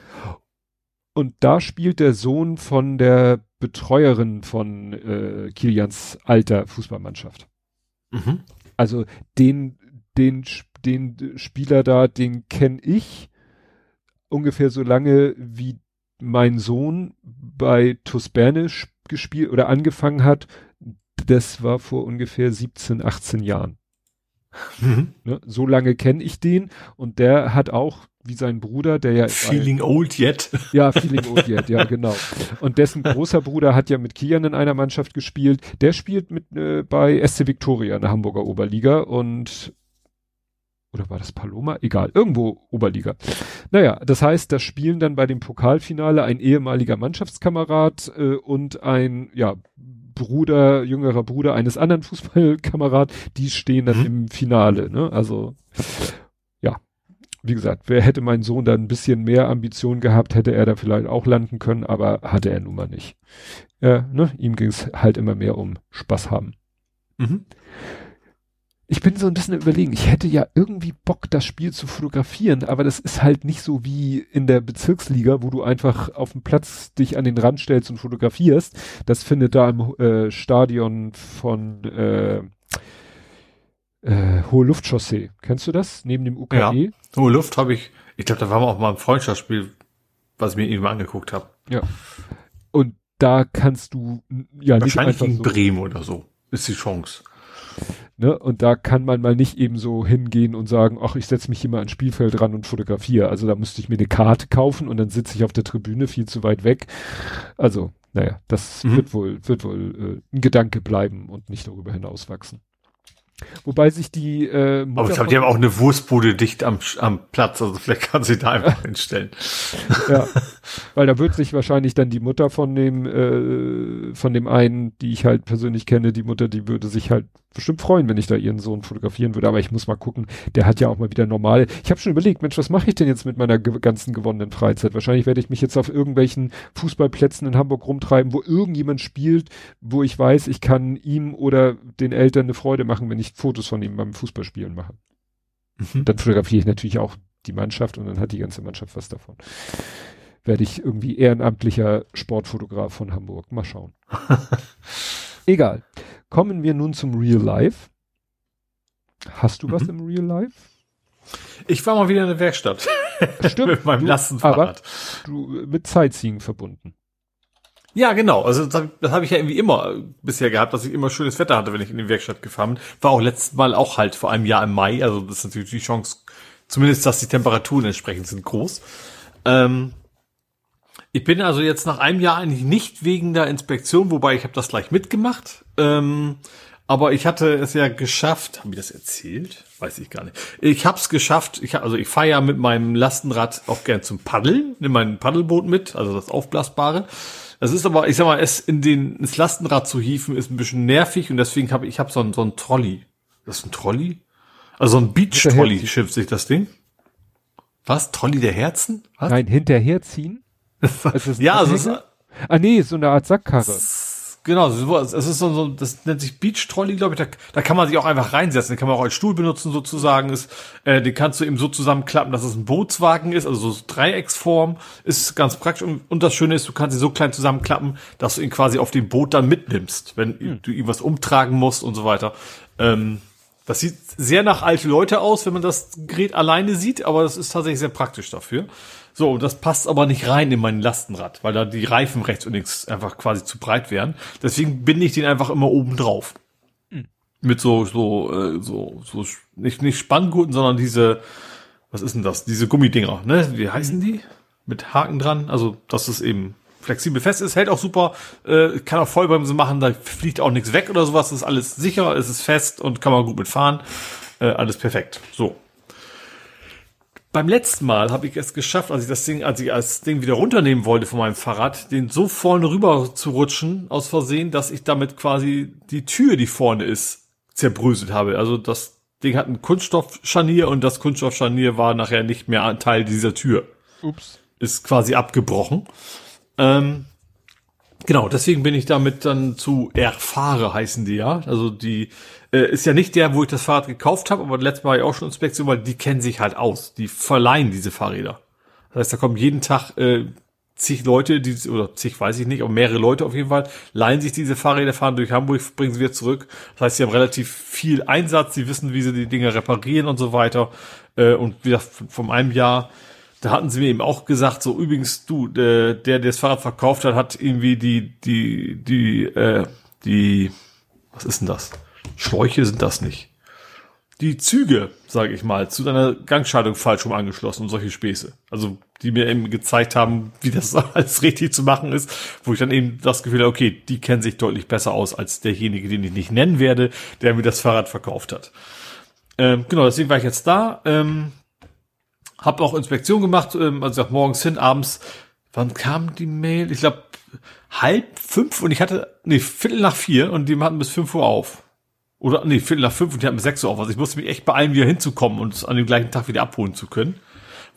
Und da spielt der Sohn von der Betreuerin von äh, Kilians alter Fußballmannschaft. Mhm. Also den, den, den Spieler da, den kenne ich ungefähr so lange wie mein Sohn bei TuS Berne gespielt oder angefangen hat das war vor ungefähr 17, 18 Jahren. Mhm. Ne, so lange kenne ich den und der hat auch wie sein Bruder, der ja Feeling ein, old yet. Ja, feeling old yet, ja genau. Und dessen großer Bruder hat ja mit Kian in einer Mannschaft gespielt. Der spielt mit äh, bei SC Victoria in der Hamburger Oberliga und oder war das Paloma? Egal, irgendwo Oberliga. Naja, das heißt, da spielen dann bei dem Pokalfinale ein ehemaliger Mannschaftskamerad äh, und ein ja Bruder, jüngerer Bruder eines anderen Fußballkamerad, die stehen dann mhm. im Finale, ne? Also, ja. Wie gesagt, wer hätte mein Sohn da ein bisschen mehr Ambition gehabt, hätte er da vielleicht auch landen können, aber hatte er nun mal nicht. Äh, ne? Ihm ging es halt immer mehr um Spaß haben. Mhm ich bin so ein bisschen überlegen, ich hätte ja irgendwie Bock, das Spiel zu fotografieren, aber das ist halt nicht so wie in der Bezirksliga, wo du einfach auf dem Platz dich an den Rand stellst und fotografierst. Das findet da im äh, Stadion von äh, äh, Hohe Luftchaussee. Kennst du das? Neben dem UKE? Ja, Hohe Luft habe ich, ich glaube, da waren wir auch mal im Freundschaftsspiel, was ich mir eben angeguckt habe. Ja. Und da kannst du ja Wahrscheinlich nicht einfach in so, Bremen oder so ist die Chance. Ne? Und da kann man mal nicht eben so hingehen und sagen, ach, ich setze mich hier mal ans Spielfeld ran und fotografiere. Also da müsste ich mir eine Karte kaufen und dann sitze ich auf der Tribüne viel zu weit weg. Also, naja, das mhm. wird wohl, wird wohl äh, ein Gedanke bleiben und nicht darüber hinauswachsen. Wobei sich die äh, Mutter Aber ich glaube, die haben auch eine Wurstbude dicht am, am Platz, also vielleicht kann sie da einfach hinstellen. ja, weil da wird sich wahrscheinlich dann die Mutter von dem äh, von dem einen, die ich halt persönlich kenne, die Mutter, die würde sich halt bestimmt freuen, wenn ich da ihren Sohn fotografieren würde. Aber ich muss mal gucken, der hat ja auch mal wieder normal. Ich habe schon überlegt, Mensch, was mache ich denn jetzt mit meiner ge ganzen gewonnenen Freizeit? Wahrscheinlich werde ich mich jetzt auf irgendwelchen Fußballplätzen in Hamburg rumtreiben, wo irgendjemand spielt, wo ich weiß, ich kann ihm oder den Eltern eine Freude machen, wenn ich Fotos von ihm beim Fußballspielen mache. Mhm. Dann fotografiere ich natürlich auch die Mannschaft und dann hat die ganze Mannschaft was davon. Werde ich irgendwie ehrenamtlicher Sportfotograf von Hamburg. Mal schauen. Egal. Kommen wir nun zum Real Life. Hast du mhm. was im Real Life? Ich war mal wieder in der Werkstatt. Stimmt. mit meinem Lastenfahrrad. du mit Sightseeing verbunden. Ja, genau. Also das habe hab ich ja irgendwie immer bisher gehabt, dass ich immer schönes Wetter hatte, wenn ich in die Werkstatt gefahren bin. War auch letztes Mal auch halt vor einem Jahr im Mai. Also das ist natürlich die Chance, zumindest, dass die Temperaturen entsprechend sind, groß. Ähm, ich bin also jetzt nach einem Jahr eigentlich nicht wegen der Inspektion, wobei ich habe das gleich mitgemacht. Ähm, aber ich hatte es ja geschafft, haben wir das erzählt? Weiß ich gar nicht. Ich habe es geschafft. Ich also ich fahre ja mit meinem Lastenrad auch gern zum Paddeln, nehme mein Paddelboot mit, also das aufblasbare. Das ist aber, ich sag mal, es in den ins Lastenrad zu hieven ist ein bisschen nervig und deswegen habe ich habe so ein so ein Trolley. Das ist ein Trolley? Also so ein Beach Trolley schimpft sich das Ding. Was? Trolley der Herzen? Was? Nein, hinterherziehen? Ja, also es ist, ah nee, so eine Art Sackkarre. Genau, es ist so, so das nennt sich Beach Trolley, glaube ich. Da, da kann man sich auch einfach reinsetzen. Den kann man auch als Stuhl benutzen sozusagen. Ist, äh, den kannst du eben so zusammenklappen, dass es ein Bootswagen ist, also so Dreiecksform. Ist ganz praktisch. Und, und das Schöne ist, du kannst ihn so klein zusammenklappen, dass du ihn quasi auf dem Boot dann mitnimmst, wenn hm. du ihm was umtragen musst und so weiter. Ähm, das sieht sehr nach alte Leute aus, wenn man das Gerät alleine sieht, aber das ist tatsächlich sehr praktisch dafür. So, das passt aber nicht rein in mein Lastenrad, weil da die Reifen rechts und links einfach quasi zu breit wären. Deswegen binde ich den einfach immer oben drauf. Hm. Mit so, so, äh, so, so, nicht, nicht Spanngurten, sondern diese, was ist denn das? Diese Gummidinger, ne? Wie heißen die? Mit Haken dran. Also, dass es eben flexibel fest ist, hält auch super, äh, kann auch Vollbremse machen, da fliegt auch nichts weg oder sowas, ist alles sicher, es ist fest und kann man gut mitfahren. Äh, alles perfekt. So. Beim letzten Mal habe ich es geschafft, als ich das Ding, als ich das Ding wieder runternehmen wollte von meinem Fahrrad, den so vorne rüber zu rutschen, aus Versehen, dass ich damit quasi die Tür, die vorne ist, zerbröselt habe. Also das Ding hat ein Kunststoffscharnier und das Kunststoffscharnier war nachher nicht mehr ein Teil dieser Tür. Ups. Ist quasi abgebrochen. Ähm, genau, deswegen bin ich damit dann zu Erfahre heißen die ja. Also die äh, ist ja nicht der, wo ich das Fahrrad gekauft habe, aber letztes Mal ja auch schon Inspektion, weil die kennen sich halt aus. Die verleihen diese Fahrräder. Das heißt, da kommen jeden Tag äh, zig Leute, die, oder zig weiß ich nicht, aber mehrere Leute auf jeden Fall, leihen sich diese Fahrräder, fahren durch Hamburg, bringen sie wieder zurück. Das heißt, sie haben relativ viel Einsatz, sie wissen, wie sie die Dinge reparieren und so weiter. Äh, und wie gesagt, vom einem Jahr, da hatten sie mir eben auch gesagt, so übrigens, du, der, der das Fahrrad verkauft hat, hat irgendwie die, die, die, äh, die, was ist denn das? Schläuche sind das nicht. Die Züge, sage ich mal, zu deiner Gangschaltung falsch rum angeschlossen und solche Späße. Also die mir eben gezeigt haben, wie das alles richtig zu machen ist, wo ich dann eben das Gefühl habe, okay, die kennen sich deutlich besser aus als derjenige, den ich nicht nennen werde, der mir das Fahrrad verkauft hat. Ähm, genau, deswegen war ich jetzt da. Ähm, hab auch Inspektion gemacht, ähm, also morgens hin, abends. Wann kam die Mail? Ich glaube halb fünf und ich hatte, nee, Viertel nach vier und die hatten bis fünf Uhr auf. Oder, nee, Viertel nach fünf und die hatten sechs Uhr auf. Also ich musste mich echt beeilen, wieder hinzukommen und es an dem gleichen Tag wieder abholen zu können.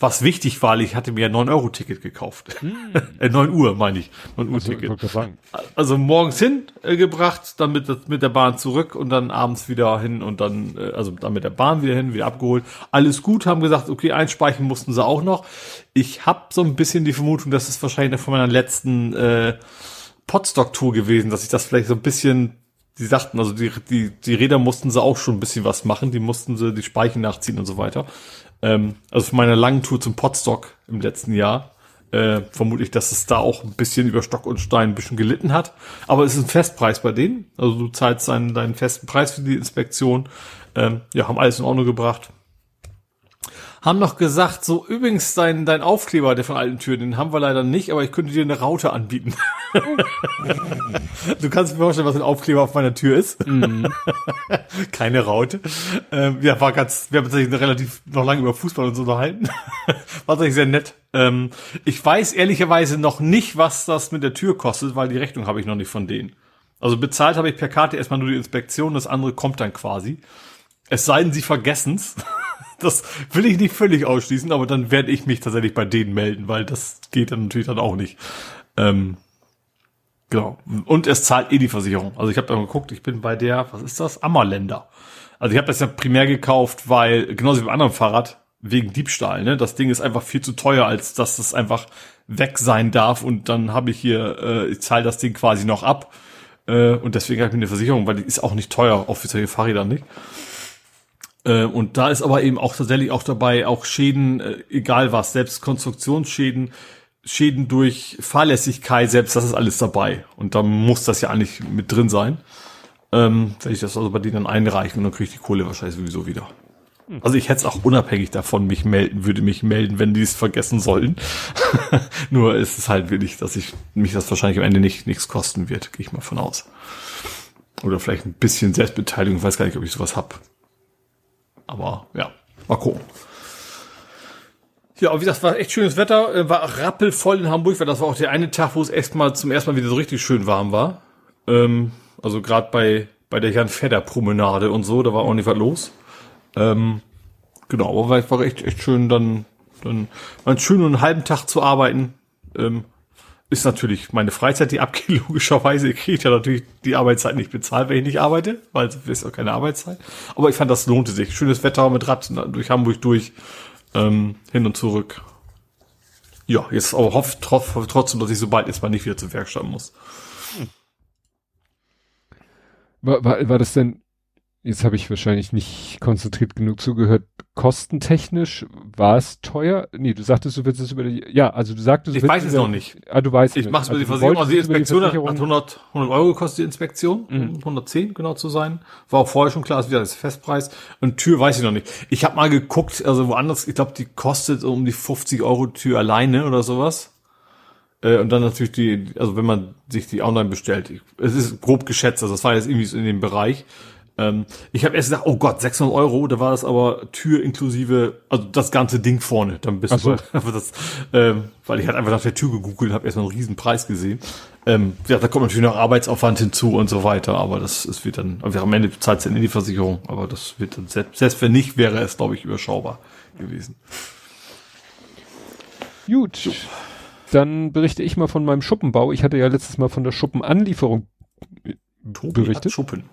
Was wichtig war, ich hatte mir ein 9-Euro-Ticket gekauft. Hm. äh, 9 Uhr, meine ich. 9 Uhr-Ticket. Also, also, morgens hin äh, gebracht, dann mit, mit der Bahn zurück und dann abends wieder hin und dann, äh, also dann mit der Bahn wieder hin, wieder abgeholt. Alles gut, haben gesagt, okay, einspeichen mussten sie auch noch. Ich habe so ein bisschen die Vermutung, dass es wahrscheinlich von meiner letzten äh, Podstock-Tour gewesen, dass ich das vielleicht so ein bisschen die sagten, also die, die, die Räder mussten sie auch schon ein bisschen was machen, die mussten sie die Speichen nachziehen und so weiter. Ähm, also von meiner langen Tour zum Potstock im letzten Jahr, äh, vermute ich, dass es da auch ein bisschen über Stock und Stein ein bisschen gelitten hat. Aber es ist ein Festpreis bei denen. Also du zahlst deinen, deinen festen Preis für die Inspektion. Ähm, ja, haben alles in Ordnung gebracht haben noch gesagt, so übrigens dein, dein Aufkleber, der von alten Türen, den haben wir leider nicht, aber ich könnte dir eine Raute anbieten. du kannst mir vorstellen, was ein Aufkleber auf meiner Tür ist. Mm. Keine Raute. Ähm, ja, war ganz, wir haben tatsächlich relativ noch lange über Fußball und so unterhalten. war tatsächlich sehr nett. Ähm, ich weiß ehrlicherweise noch nicht, was das mit der Tür kostet, weil die Rechnung habe ich noch nicht von denen. Also bezahlt habe ich per Karte erstmal nur die Inspektion, das andere kommt dann quasi. Es sei denn, sie vergessen's das will ich nicht völlig ausschließen, aber dann werde ich mich tatsächlich bei denen melden, weil das geht dann natürlich dann auch nicht. Ähm, genau. Und es zahlt eh die Versicherung. Also ich habe da mal geguckt, ich bin bei der, was ist das? Ammerländer. Also ich habe das ja primär gekauft, weil, genauso wie beim anderen Fahrrad, wegen Diebstahl. Ne? Das Ding ist einfach viel zu teuer, als dass es einfach weg sein darf. Und dann habe ich hier, äh, ich zahle das Ding quasi noch ab. Äh, und deswegen habe ich mir eine Versicherung, weil die ist auch nicht teuer, auch für solche Fahrräder nicht. Äh, und da ist aber eben auch tatsächlich auch dabei, auch Schäden, äh, egal was, selbst Konstruktionsschäden, Schäden durch Fahrlässigkeit, selbst das ist alles dabei. Und da muss das ja eigentlich mit drin sein. Ähm, wenn ich das also bei denen dann einreichen und dann kriege ich die Kohle wahrscheinlich sowieso wieder. Hm. Also ich hätte es auch unabhängig davon mich melden, würde mich melden, wenn die es vergessen sollten. Nur ist es halt wirklich, dass ich mich das wahrscheinlich am Ende nicht nichts kosten wird, gehe ich mal von aus. Oder vielleicht ein bisschen Selbstbeteiligung, ich weiß gar nicht, ob ich sowas hab. Aber ja, mal gucken. Ja, wie gesagt, war echt schönes Wetter, äh, war rappelvoll in Hamburg, weil das war auch der eine Tag, wo es erstmal zum ersten Mal wieder so richtig schön warm war. Ähm, also gerade bei bei der Jan Fedder Promenade und so, da war auch nicht was los. Ähm, genau, aber war, war echt echt schön, dann dann einen halben Tag zu arbeiten. Ähm, ist natürlich meine Freizeit, die abgeht, logischerweise. Ich kriege ja natürlich die Arbeitszeit nicht bezahlt, wenn ich nicht arbeite, weil es ist auch keine Arbeitszeit. Aber ich fand, das lohnte sich. Schönes Wetter mit Rad durch Hamburg durch, ähm, hin und zurück. Ja, jetzt aber hoffe hoff, trotzdem, dass ich sobald jetzt mal nicht wieder zur Werkstatt muss. War, war, war das denn jetzt habe ich wahrscheinlich nicht konzentriert genug zugehört. Kostentechnisch war es teuer? Nee, du sagtest, du willst es über die, ja, also du sagtest, du Ich weiß es noch nicht. Ah, du weißt Ich mach's über also die Versicherung. Also die Inspektion hat 100, 100 Euro gekostet, die Inspektion. Mhm. 110, genau zu sein. War auch vorher schon klar, also wieder das Festpreis. Und Tür weiß ich noch nicht. Ich habe mal geguckt, also woanders, ich glaube, die kostet um die 50 Euro Tür alleine oder sowas. Äh, und dann natürlich die, also wenn man sich die online bestellt. es ist grob geschätzt, also das war jetzt irgendwie so in dem Bereich. Ähm, ich habe erst gedacht, oh Gott, 600 Euro, da war das aber Tür inklusive, also das ganze Ding vorne. Dann bist so. du, das, ähm, weil ich halt einfach nach der Tür gegoogelt, habe erstmal einen riesen Preis gesehen. Ähm, ja, da kommt natürlich noch Arbeitsaufwand hinzu und so weiter, aber das, es wird dann, also am Ende zahlt es dann in die Versicherung, aber das wird dann, selbst, selbst wenn nicht, wäre es, glaube ich, überschaubar gewesen. Gut. So. Dann berichte ich mal von meinem Schuppenbau. Ich hatte ja letztes Mal von der Schuppenanlieferung Tobi berichtet. Schuppen.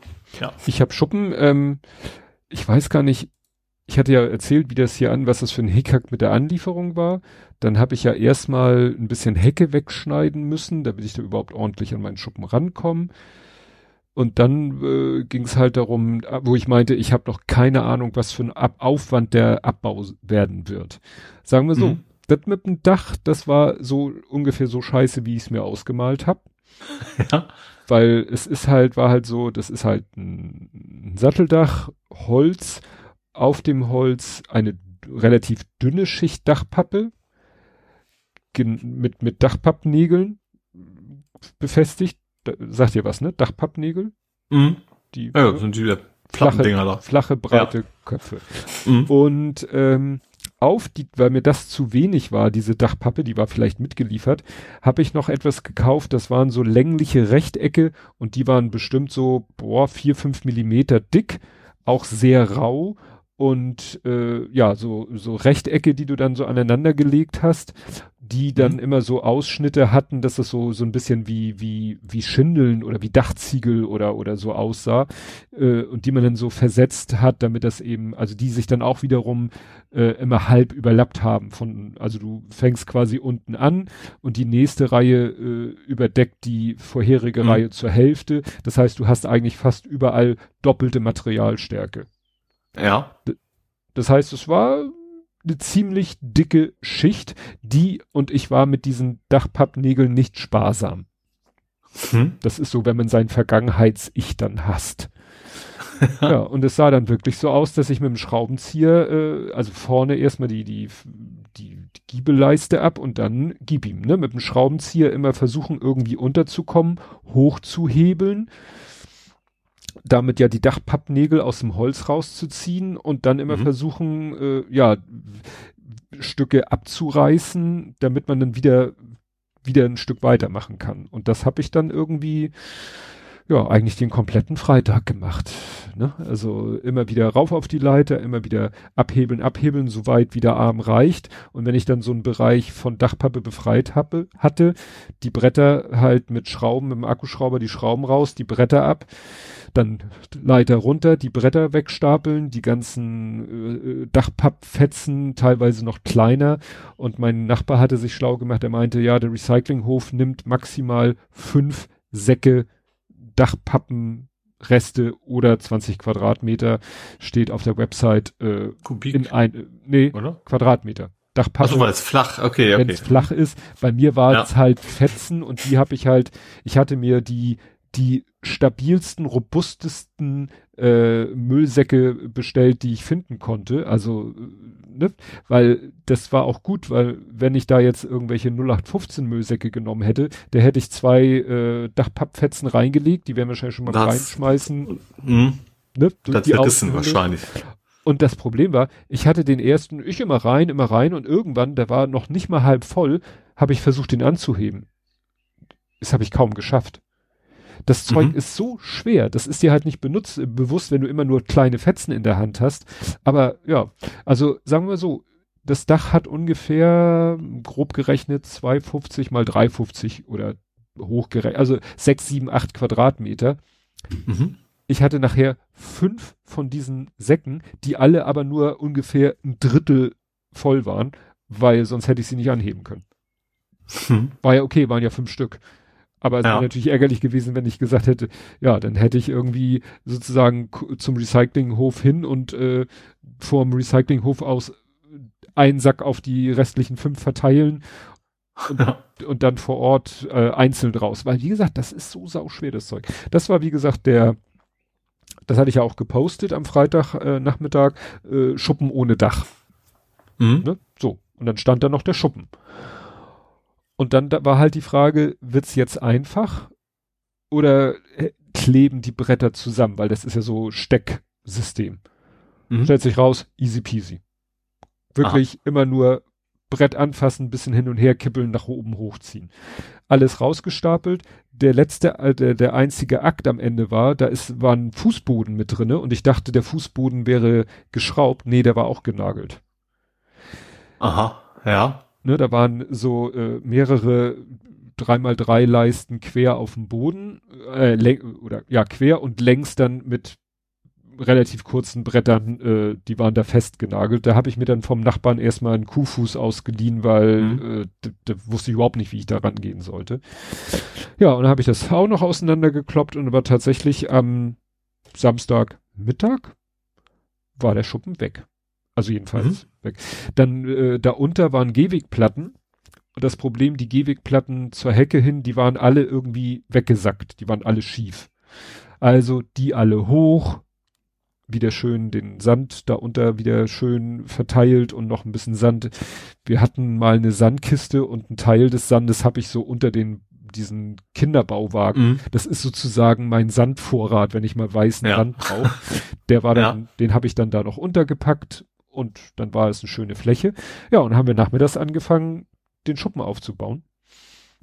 Ja. Ich habe Schuppen, ähm, ich weiß gar nicht, ich hatte ja erzählt, wie das hier an, was das für ein Hickhack mit der Anlieferung war. Dann habe ich ja erstmal ein bisschen Hecke wegschneiden müssen, damit ich da überhaupt ordentlich an meinen Schuppen rankomme. Und dann äh, ging es halt darum, wo ich meinte, ich habe noch keine Ahnung, was für ein Ab Aufwand der Abbau werden wird. Sagen wir so, mhm. das mit dem Dach, das war so ungefähr so scheiße, wie ich es mir ausgemalt habe. Ja weil es ist halt, war halt so, das ist halt ein, Satteldach, Holz, auf dem Holz eine relativ dünne Schicht Dachpappe mit, mit Dachpappnägeln befestigt. Da, sagt ihr was, ne? Dachpappnägel? Mhm. Die, ja, sind die flache, da. flache, breite ja. Köpfe. Mhm. Und ähm, auf, die, weil mir das zu wenig war, diese Dachpappe, die war vielleicht mitgeliefert, habe ich noch etwas gekauft, das waren so längliche Rechtecke und die waren bestimmt so, boah, vier, fünf Millimeter dick, auch sehr rau und äh, ja, so, so Rechtecke, die du dann so aneinander gelegt hast, die dann mhm. immer so Ausschnitte hatten, dass es so so ein bisschen wie wie wie Schindeln oder wie Dachziegel oder oder so aussah äh, und die man dann so versetzt hat, damit das eben also die sich dann auch wiederum äh, immer halb überlappt haben von also du fängst quasi unten an und die nächste Reihe äh, überdeckt die vorherige mhm. Reihe zur Hälfte. Das heißt, du hast eigentlich fast überall doppelte Materialstärke. Ja. Das heißt, es war eine ziemlich dicke Schicht, die und ich war mit diesen Dachpappnägeln nicht sparsam. Hm? Das ist so, wenn man sein Vergangenheits-Ich dann hasst. ja, und es sah dann wirklich so aus, dass ich mit dem Schraubenzieher, äh, also vorne erstmal die, die, die, die Giebeleiste ab und dann gib ihm, ne, mit dem Schraubenzieher immer versuchen, irgendwie unterzukommen, hochzuhebeln damit ja die Dachpappnägel aus dem Holz rauszuziehen und dann immer mhm. versuchen, äh, ja, Stücke abzureißen, damit man dann wieder wieder ein Stück weitermachen kann. Und das habe ich dann irgendwie ja, eigentlich den kompletten Freitag gemacht. Ne? Also immer wieder rauf auf die Leiter, immer wieder abhebeln, abhebeln, soweit wie der Arm reicht. Und wenn ich dann so einen Bereich von Dachpappe befreit habe, hatte, die Bretter halt mit Schrauben, mit dem Akkuschrauber die Schrauben raus, die Bretter ab, dann Leiter runter, die Bretter wegstapeln, die ganzen äh, Dachpappfetzen, teilweise noch kleiner. Und mein Nachbar hatte sich schlau gemacht, er meinte, ja, der Recyclinghof nimmt maximal fünf Säcke Dachpappenreste oder 20 Quadratmeter steht auf der Website äh, Kubik? in ein äh, nee oder? Quadratmeter. Dachpappe. Also weil es flach, okay, okay. Wenn es flach ist. Bei mir war es ja. halt Fetzen und die habe ich halt, ich hatte mir die die stabilsten, robustesten äh, Müllsäcke bestellt, die ich finden konnte. Also, äh, ne? Weil das war auch gut, weil wenn ich da jetzt irgendwelche 0815 Müllsäcke genommen hätte, da hätte ich zwei äh, Dachpappfetzen reingelegt, die werden wahrscheinlich schon mal das, reinschmeißen. Mh. Ne? Das verrissen wahrscheinlich. Und das Problem war, ich hatte den ersten, ich immer rein, immer rein und irgendwann, der war noch nicht mal halb voll, habe ich versucht, den anzuheben. Das habe ich kaum geschafft. Das Zeug mhm. ist so schwer, das ist dir halt nicht benutzt, bewusst, wenn du immer nur kleine Fetzen in der Hand hast. Aber ja, also sagen wir so, das Dach hat ungefähr grob gerechnet 250 mal 350 oder hochgerechnet, also 6, 7, 8 Quadratmeter. Mhm. Ich hatte nachher fünf von diesen Säcken, die alle aber nur ungefähr ein Drittel voll waren, weil sonst hätte ich sie nicht anheben können. Hm. War ja okay, waren ja fünf Stück. Aber es ja. wäre natürlich ärgerlich gewesen, wenn ich gesagt hätte, ja, dann hätte ich irgendwie sozusagen zum Recyclinghof hin und äh, vom Recyclinghof aus einen Sack auf die restlichen fünf verteilen und, ja. und dann vor Ort äh, einzeln draus. Weil, wie gesagt, das ist so sauschwer, das Zeug. Das war, wie gesagt, der, das hatte ich ja auch gepostet am Freitag äh, Nachmittag, äh, Schuppen ohne Dach. Mhm. Ne? So. Und dann stand da noch der Schuppen. Und dann da war halt die Frage, wird's jetzt einfach oder äh, kleben die Bretter zusammen, weil das ist ja so Stecksystem. Mhm. Stellt sich raus, easy peasy. Wirklich Aha. immer nur Brett anfassen, bisschen hin und her kippeln, nach oben hochziehen. Alles rausgestapelt. Der letzte, äh, der, der einzige Akt am Ende war, da ist, war ein Fußboden mit drinne und ich dachte, der Fußboden wäre geschraubt. Nee, der war auch genagelt. Aha, ja. Ne, da waren so äh, mehrere dreimal drei Leisten quer auf dem Boden, äh, oder ja, quer und längs dann mit relativ kurzen Brettern, äh, die waren da festgenagelt. Da habe ich mir dann vom Nachbarn erstmal einen Kuhfuß ausgeliehen, weil mhm. äh, da wusste ich überhaupt nicht, wie ich da rangehen sollte. Ja, und dann habe ich das auch noch auseinandergekloppt und war tatsächlich am Samstagmittag war der Schuppen weg. Also jedenfalls mhm. Weg. Dann äh, da unter waren Gehwegplatten. Und das Problem, die Gehwegplatten zur Hecke hin, die waren alle irgendwie weggesackt. Die waren alle schief. Also die alle hoch, wieder schön den Sand da unter wieder schön verteilt und noch ein bisschen Sand. Wir hatten mal eine Sandkiste und ein Teil des Sandes habe ich so unter den diesen Kinderbauwagen. Mhm. Das ist sozusagen mein Sandvorrat, wenn ich mal weißen ja. Sand brauche. Der war dann, ja. den habe ich dann da noch untergepackt und dann war es eine schöne Fläche. Ja, und haben wir nachmittags angefangen, den Schuppen aufzubauen.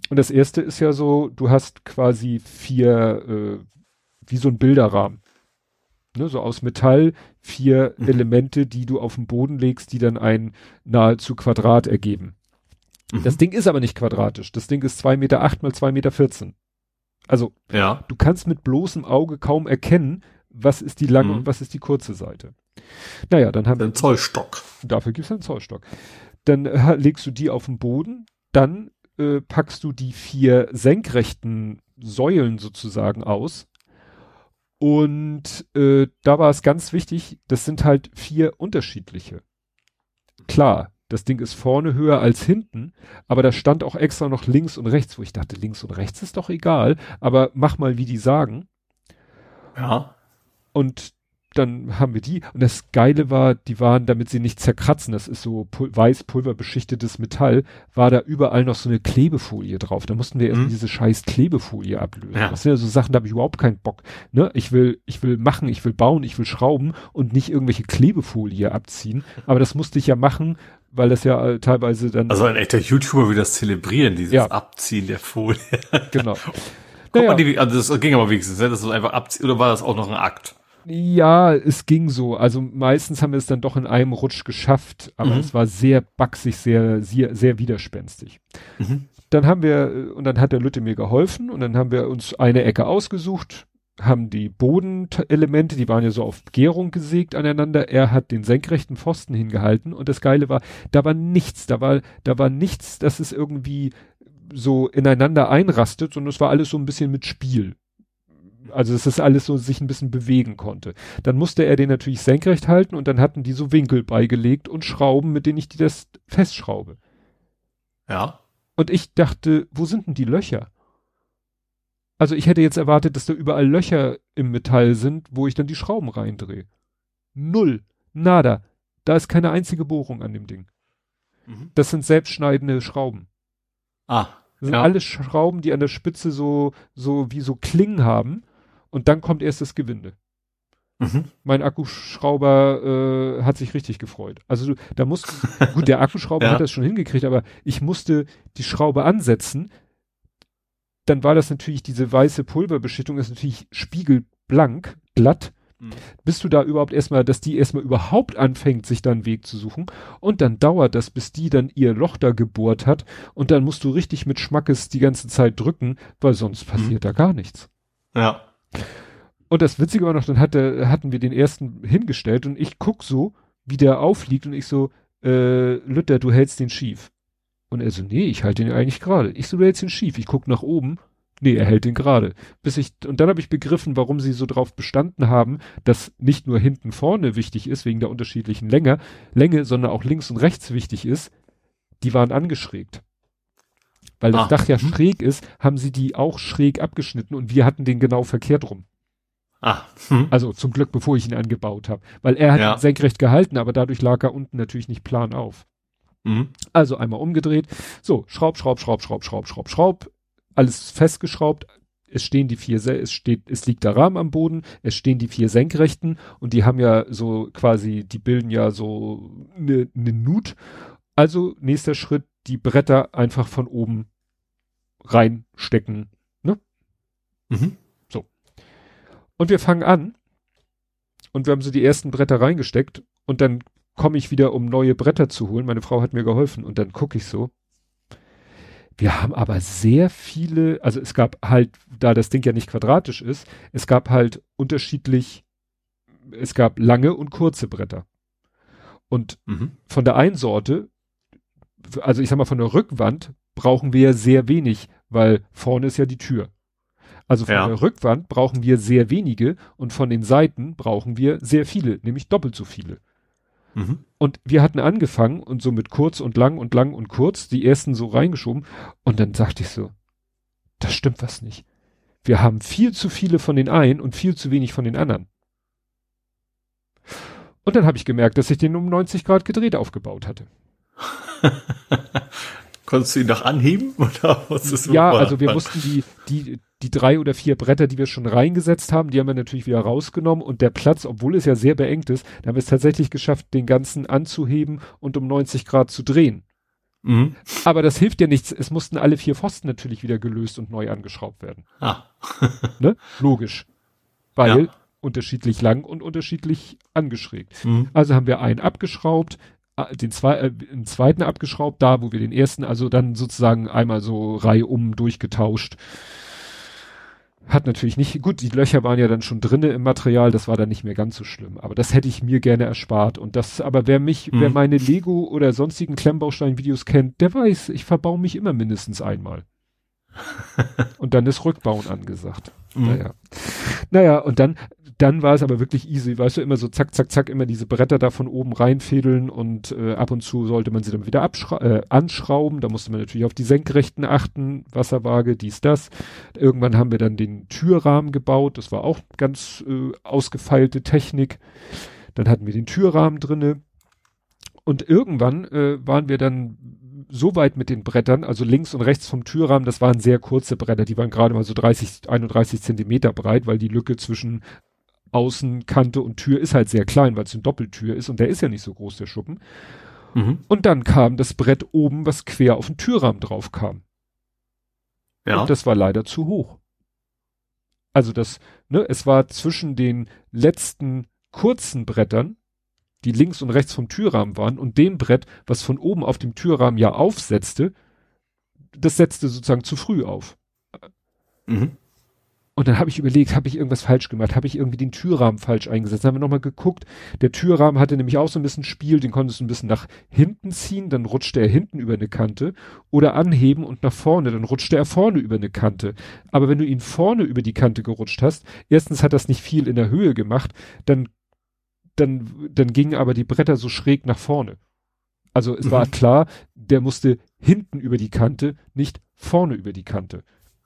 Und das erste ist ja so, du hast quasi vier, äh, wie so ein Bilderrahmen. Ne, so aus Metall, vier mhm. Elemente, die du auf den Boden legst, die dann ein nahezu Quadrat ergeben. Mhm. Das Ding ist aber nicht quadratisch. Das Ding ist zwei Meter acht mal zwei Meter. vierzehn. Also, ja. du kannst mit bloßem Auge kaum erkennen, was ist die lange mhm. und was ist die kurze Seite. Naja, dann haben wir. Ein Zollstock. Dafür gibt's einen Zollstock. Dann äh, legst du die auf den Boden, dann äh, packst du die vier senkrechten Säulen sozusagen aus. Und äh, da war es ganz wichtig, das sind halt vier unterschiedliche. Klar, das Ding ist vorne höher als hinten, aber da stand auch extra noch links und rechts, wo ich dachte, links und rechts ist doch egal, aber mach mal, wie die sagen. Ja. Und dann haben wir die. Und das Geile war, die waren, damit sie nicht zerkratzen, das ist so pul weiß pulverbeschichtetes Metall, war da überall noch so eine Klebefolie drauf. Da mussten wir erst mhm. diese scheiß Klebefolie ablösen. Ja. Das sind ja so Sachen, da habe ich überhaupt keinen Bock. Ne? Ich will, ich will machen, ich will bauen, ich will schrauben und nicht irgendwelche Klebefolie abziehen. Aber das musste ich ja machen, weil das ja äh, teilweise dann. Also ein echter YouTuber will das zelebrieren, dieses ja. Abziehen der Folie. genau. Guck naja. mal, die, also das ging aber wenigstens, ne? das ist einfach abziehen, oder war das auch noch ein Akt? Ja, es ging so. Also meistens haben wir es dann doch in einem Rutsch geschafft, aber mhm. es war sehr baxig, sehr, sehr, sehr widerspenstig. Mhm. Dann haben wir, und dann hat der Lütte mir geholfen und dann haben wir uns eine Ecke ausgesucht, haben die Bodenelemente, die waren ja so auf Gärung gesägt aneinander. Er hat den senkrechten Pfosten hingehalten und das Geile war, da war nichts, da war, da war nichts, dass es irgendwie so ineinander einrastet, sondern es war alles so ein bisschen mit Spiel also dass das alles so sich ein bisschen bewegen konnte. Dann musste er den natürlich senkrecht halten und dann hatten die so Winkel beigelegt und Schrauben, mit denen ich die das festschraube. Ja. Und ich dachte, wo sind denn die Löcher? Also ich hätte jetzt erwartet, dass da überall Löcher im Metall sind, wo ich dann die Schrauben reindrehe. Null. Nada. Da ist keine einzige Bohrung an dem Ding. Mhm. Das sind selbstschneidende Schrauben. Ah. Das sind ja. alles Schrauben, die an der Spitze so, so wie so Klingen haben und dann kommt erst das Gewinde. Mhm. Mein Akkuschrauber äh, hat sich richtig gefreut. Also da musste, gut, der Akkuschrauber ja. hat das schon hingekriegt, aber ich musste die Schraube ansetzen. Dann war das natürlich, diese weiße Pulverbeschichtung ist natürlich spiegelblank, glatt. Mhm. Bis du da überhaupt erstmal, dass die erstmal überhaupt anfängt, sich da einen Weg zu suchen. Und dann dauert das, bis die dann ihr Loch da gebohrt hat. Und dann musst du richtig mit Schmackes die ganze Zeit drücken, weil sonst passiert mhm. da gar nichts. Ja. Und das Witzige war noch, dann hatte, hatten wir den ersten hingestellt und ich guck so, wie der aufliegt und ich so, äh, Lütter, du hältst den schief. Und er so, nee, ich halte den eigentlich gerade. Ich so, du hältst den schief. Ich guck nach oben. Nee, er hält den gerade. Bis ich, und dann habe ich begriffen, warum sie so drauf bestanden haben, dass nicht nur hinten vorne wichtig ist, wegen der unterschiedlichen Länge, Länge, sondern auch links und rechts wichtig ist. Die waren angeschrägt weil das ah. Dach ja hm. schräg ist, haben sie die auch schräg abgeschnitten und wir hatten den genau verkehrt rum. Ah. Hm. Also zum Glück, bevor ich ihn angebaut habe. Weil er hat ja. ihn senkrecht gehalten, aber dadurch lag er unten natürlich nicht plan auf. Mhm. Also einmal umgedreht. So, Schraub, Schraub, Schraub, Schraub, Schraub, Schraub, Schraub. Alles festgeschraubt. Es stehen die vier, es steht, es liegt der Rahmen am Boden, es stehen die vier Senkrechten und die haben ja so quasi, die bilden ja so eine ne Nut. Also nächster Schritt, die Bretter einfach von oben reinstecken. Ne? Mhm. So. Und wir fangen an und wir haben so die ersten Bretter reingesteckt und dann komme ich wieder, um neue Bretter zu holen. Meine Frau hat mir geholfen und dann gucke ich so. Wir haben aber sehr viele, also es gab halt, da das Ding ja nicht quadratisch ist, es gab halt unterschiedlich, es gab lange und kurze Bretter. Und mhm. von der einen Sorte, also ich sag mal von der Rückwand, brauchen wir sehr wenig, weil vorne ist ja die Tür. Also von ja. der Rückwand brauchen wir sehr wenige und von den Seiten brauchen wir sehr viele, nämlich doppelt so viele. Mhm. Und wir hatten angefangen und so mit kurz und lang und lang und kurz die ersten so reingeschoben und dann sagte ich so, das stimmt was nicht. Wir haben viel zu viele von den einen und viel zu wenig von den anderen. Und dann habe ich gemerkt, dass ich den um 90 Grad gedreht aufgebaut hatte. Konntest du ihn noch anheben? Oder was ist ja, also wir mussten die, die, die drei oder vier Bretter, die wir schon reingesetzt haben, die haben wir natürlich wieder rausgenommen und der Platz, obwohl es ja sehr beengt ist, da haben wir es tatsächlich geschafft, den ganzen anzuheben und um 90 Grad zu drehen. Mhm. Aber das hilft ja nichts. Es mussten alle vier Pfosten natürlich wieder gelöst und neu angeschraubt werden. Ah. ne? Logisch. Weil ja. unterschiedlich lang und unterschiedlich angeschrägt. Mhm. Also haben wir einen abgeschraubt, den, zwei, äh, den zweiten abgeschraubt, da wo wir den ersten, also dann sozusagen einmal so Reihe um durchgetauscht. Hat natürlich nicht, gut, die Löcher waren ja dann schon drinne im Material, das war dann nicht mehr ganz so schlimm. Aber das hätte ich mir gerne erspart. Und das, aber wer mich, mhm. wer meine Lego oder sonstigen Klemmbaustein-Videos kennt, der weiß, ich verbau mich immer mindestens einmal. und dann ist Rückbauen angesagt. Mhm. Naja. Naja, und dann, dann war es aber wirklich easy, weißt du, immer so zack, zack, zack, immer diese Bretter da von oben reinfädeln und äh, ab und zu sollte man sie dann wieder äh, anschrauben. Da musste man natürlich auf die Senkrechten achten, Wasserwaage, dies, das. Irgendwann haben wir dann den Türrahmen gebaut, das war auch ganz äh, ausgefeilte Technik. Dann hatten wir den Türrahmen drinne. Und irgendwann äh, waren wir dann so weit mit den Brettern, also links und rechts vom Türrahmen, das waren sehr kurze Bretter, die waren gerade mal so 30, 31 Zentimeter breit, weil die Lücke zwischen Außenkante und Tür ist halt sehr klein, weil es eine Doppeltür ist und der ist ja nicht so groß, der Schuppen. Mhm. Und dann kam das Brett oben, was quer auf den Türrahmen drauf kam. Ja. Und das war leider zu hoch. Also das, ne, es war zwischen den letzten kurzen Brettern, die links und rechts vom Türrahmen waren, und dem Brett, was von oben auf dem Türrahmen ja aufsetzte, das setzte sozusagen zu früh auf. Mhm. Und dann habe ich überlegt, habe ich irgendwas falsch gemacht? Habe ich irgendwie den Türrahmen falsch eingesetzt? Dann haben wir nochmal geguckt. Der Türrahmen hatte nämlich auch so ein bisschen Spiel, den konntest du ein bisschen nach hinten ziehen, dann rutschte er hinten über eine Kante oder anheben und nach vorne, dann rutschte er vorne über eine Kante. Aber wenn du ihn vorne über die Kante gerutscht hast, erstens hat das nicht viel in der Höhe gemacht, dann, dann, dann gingen aber die Bretter so schräg nach vorne. Also es mhm. war klar, der musste hinten über die Kante, nicht vorne über die Kante.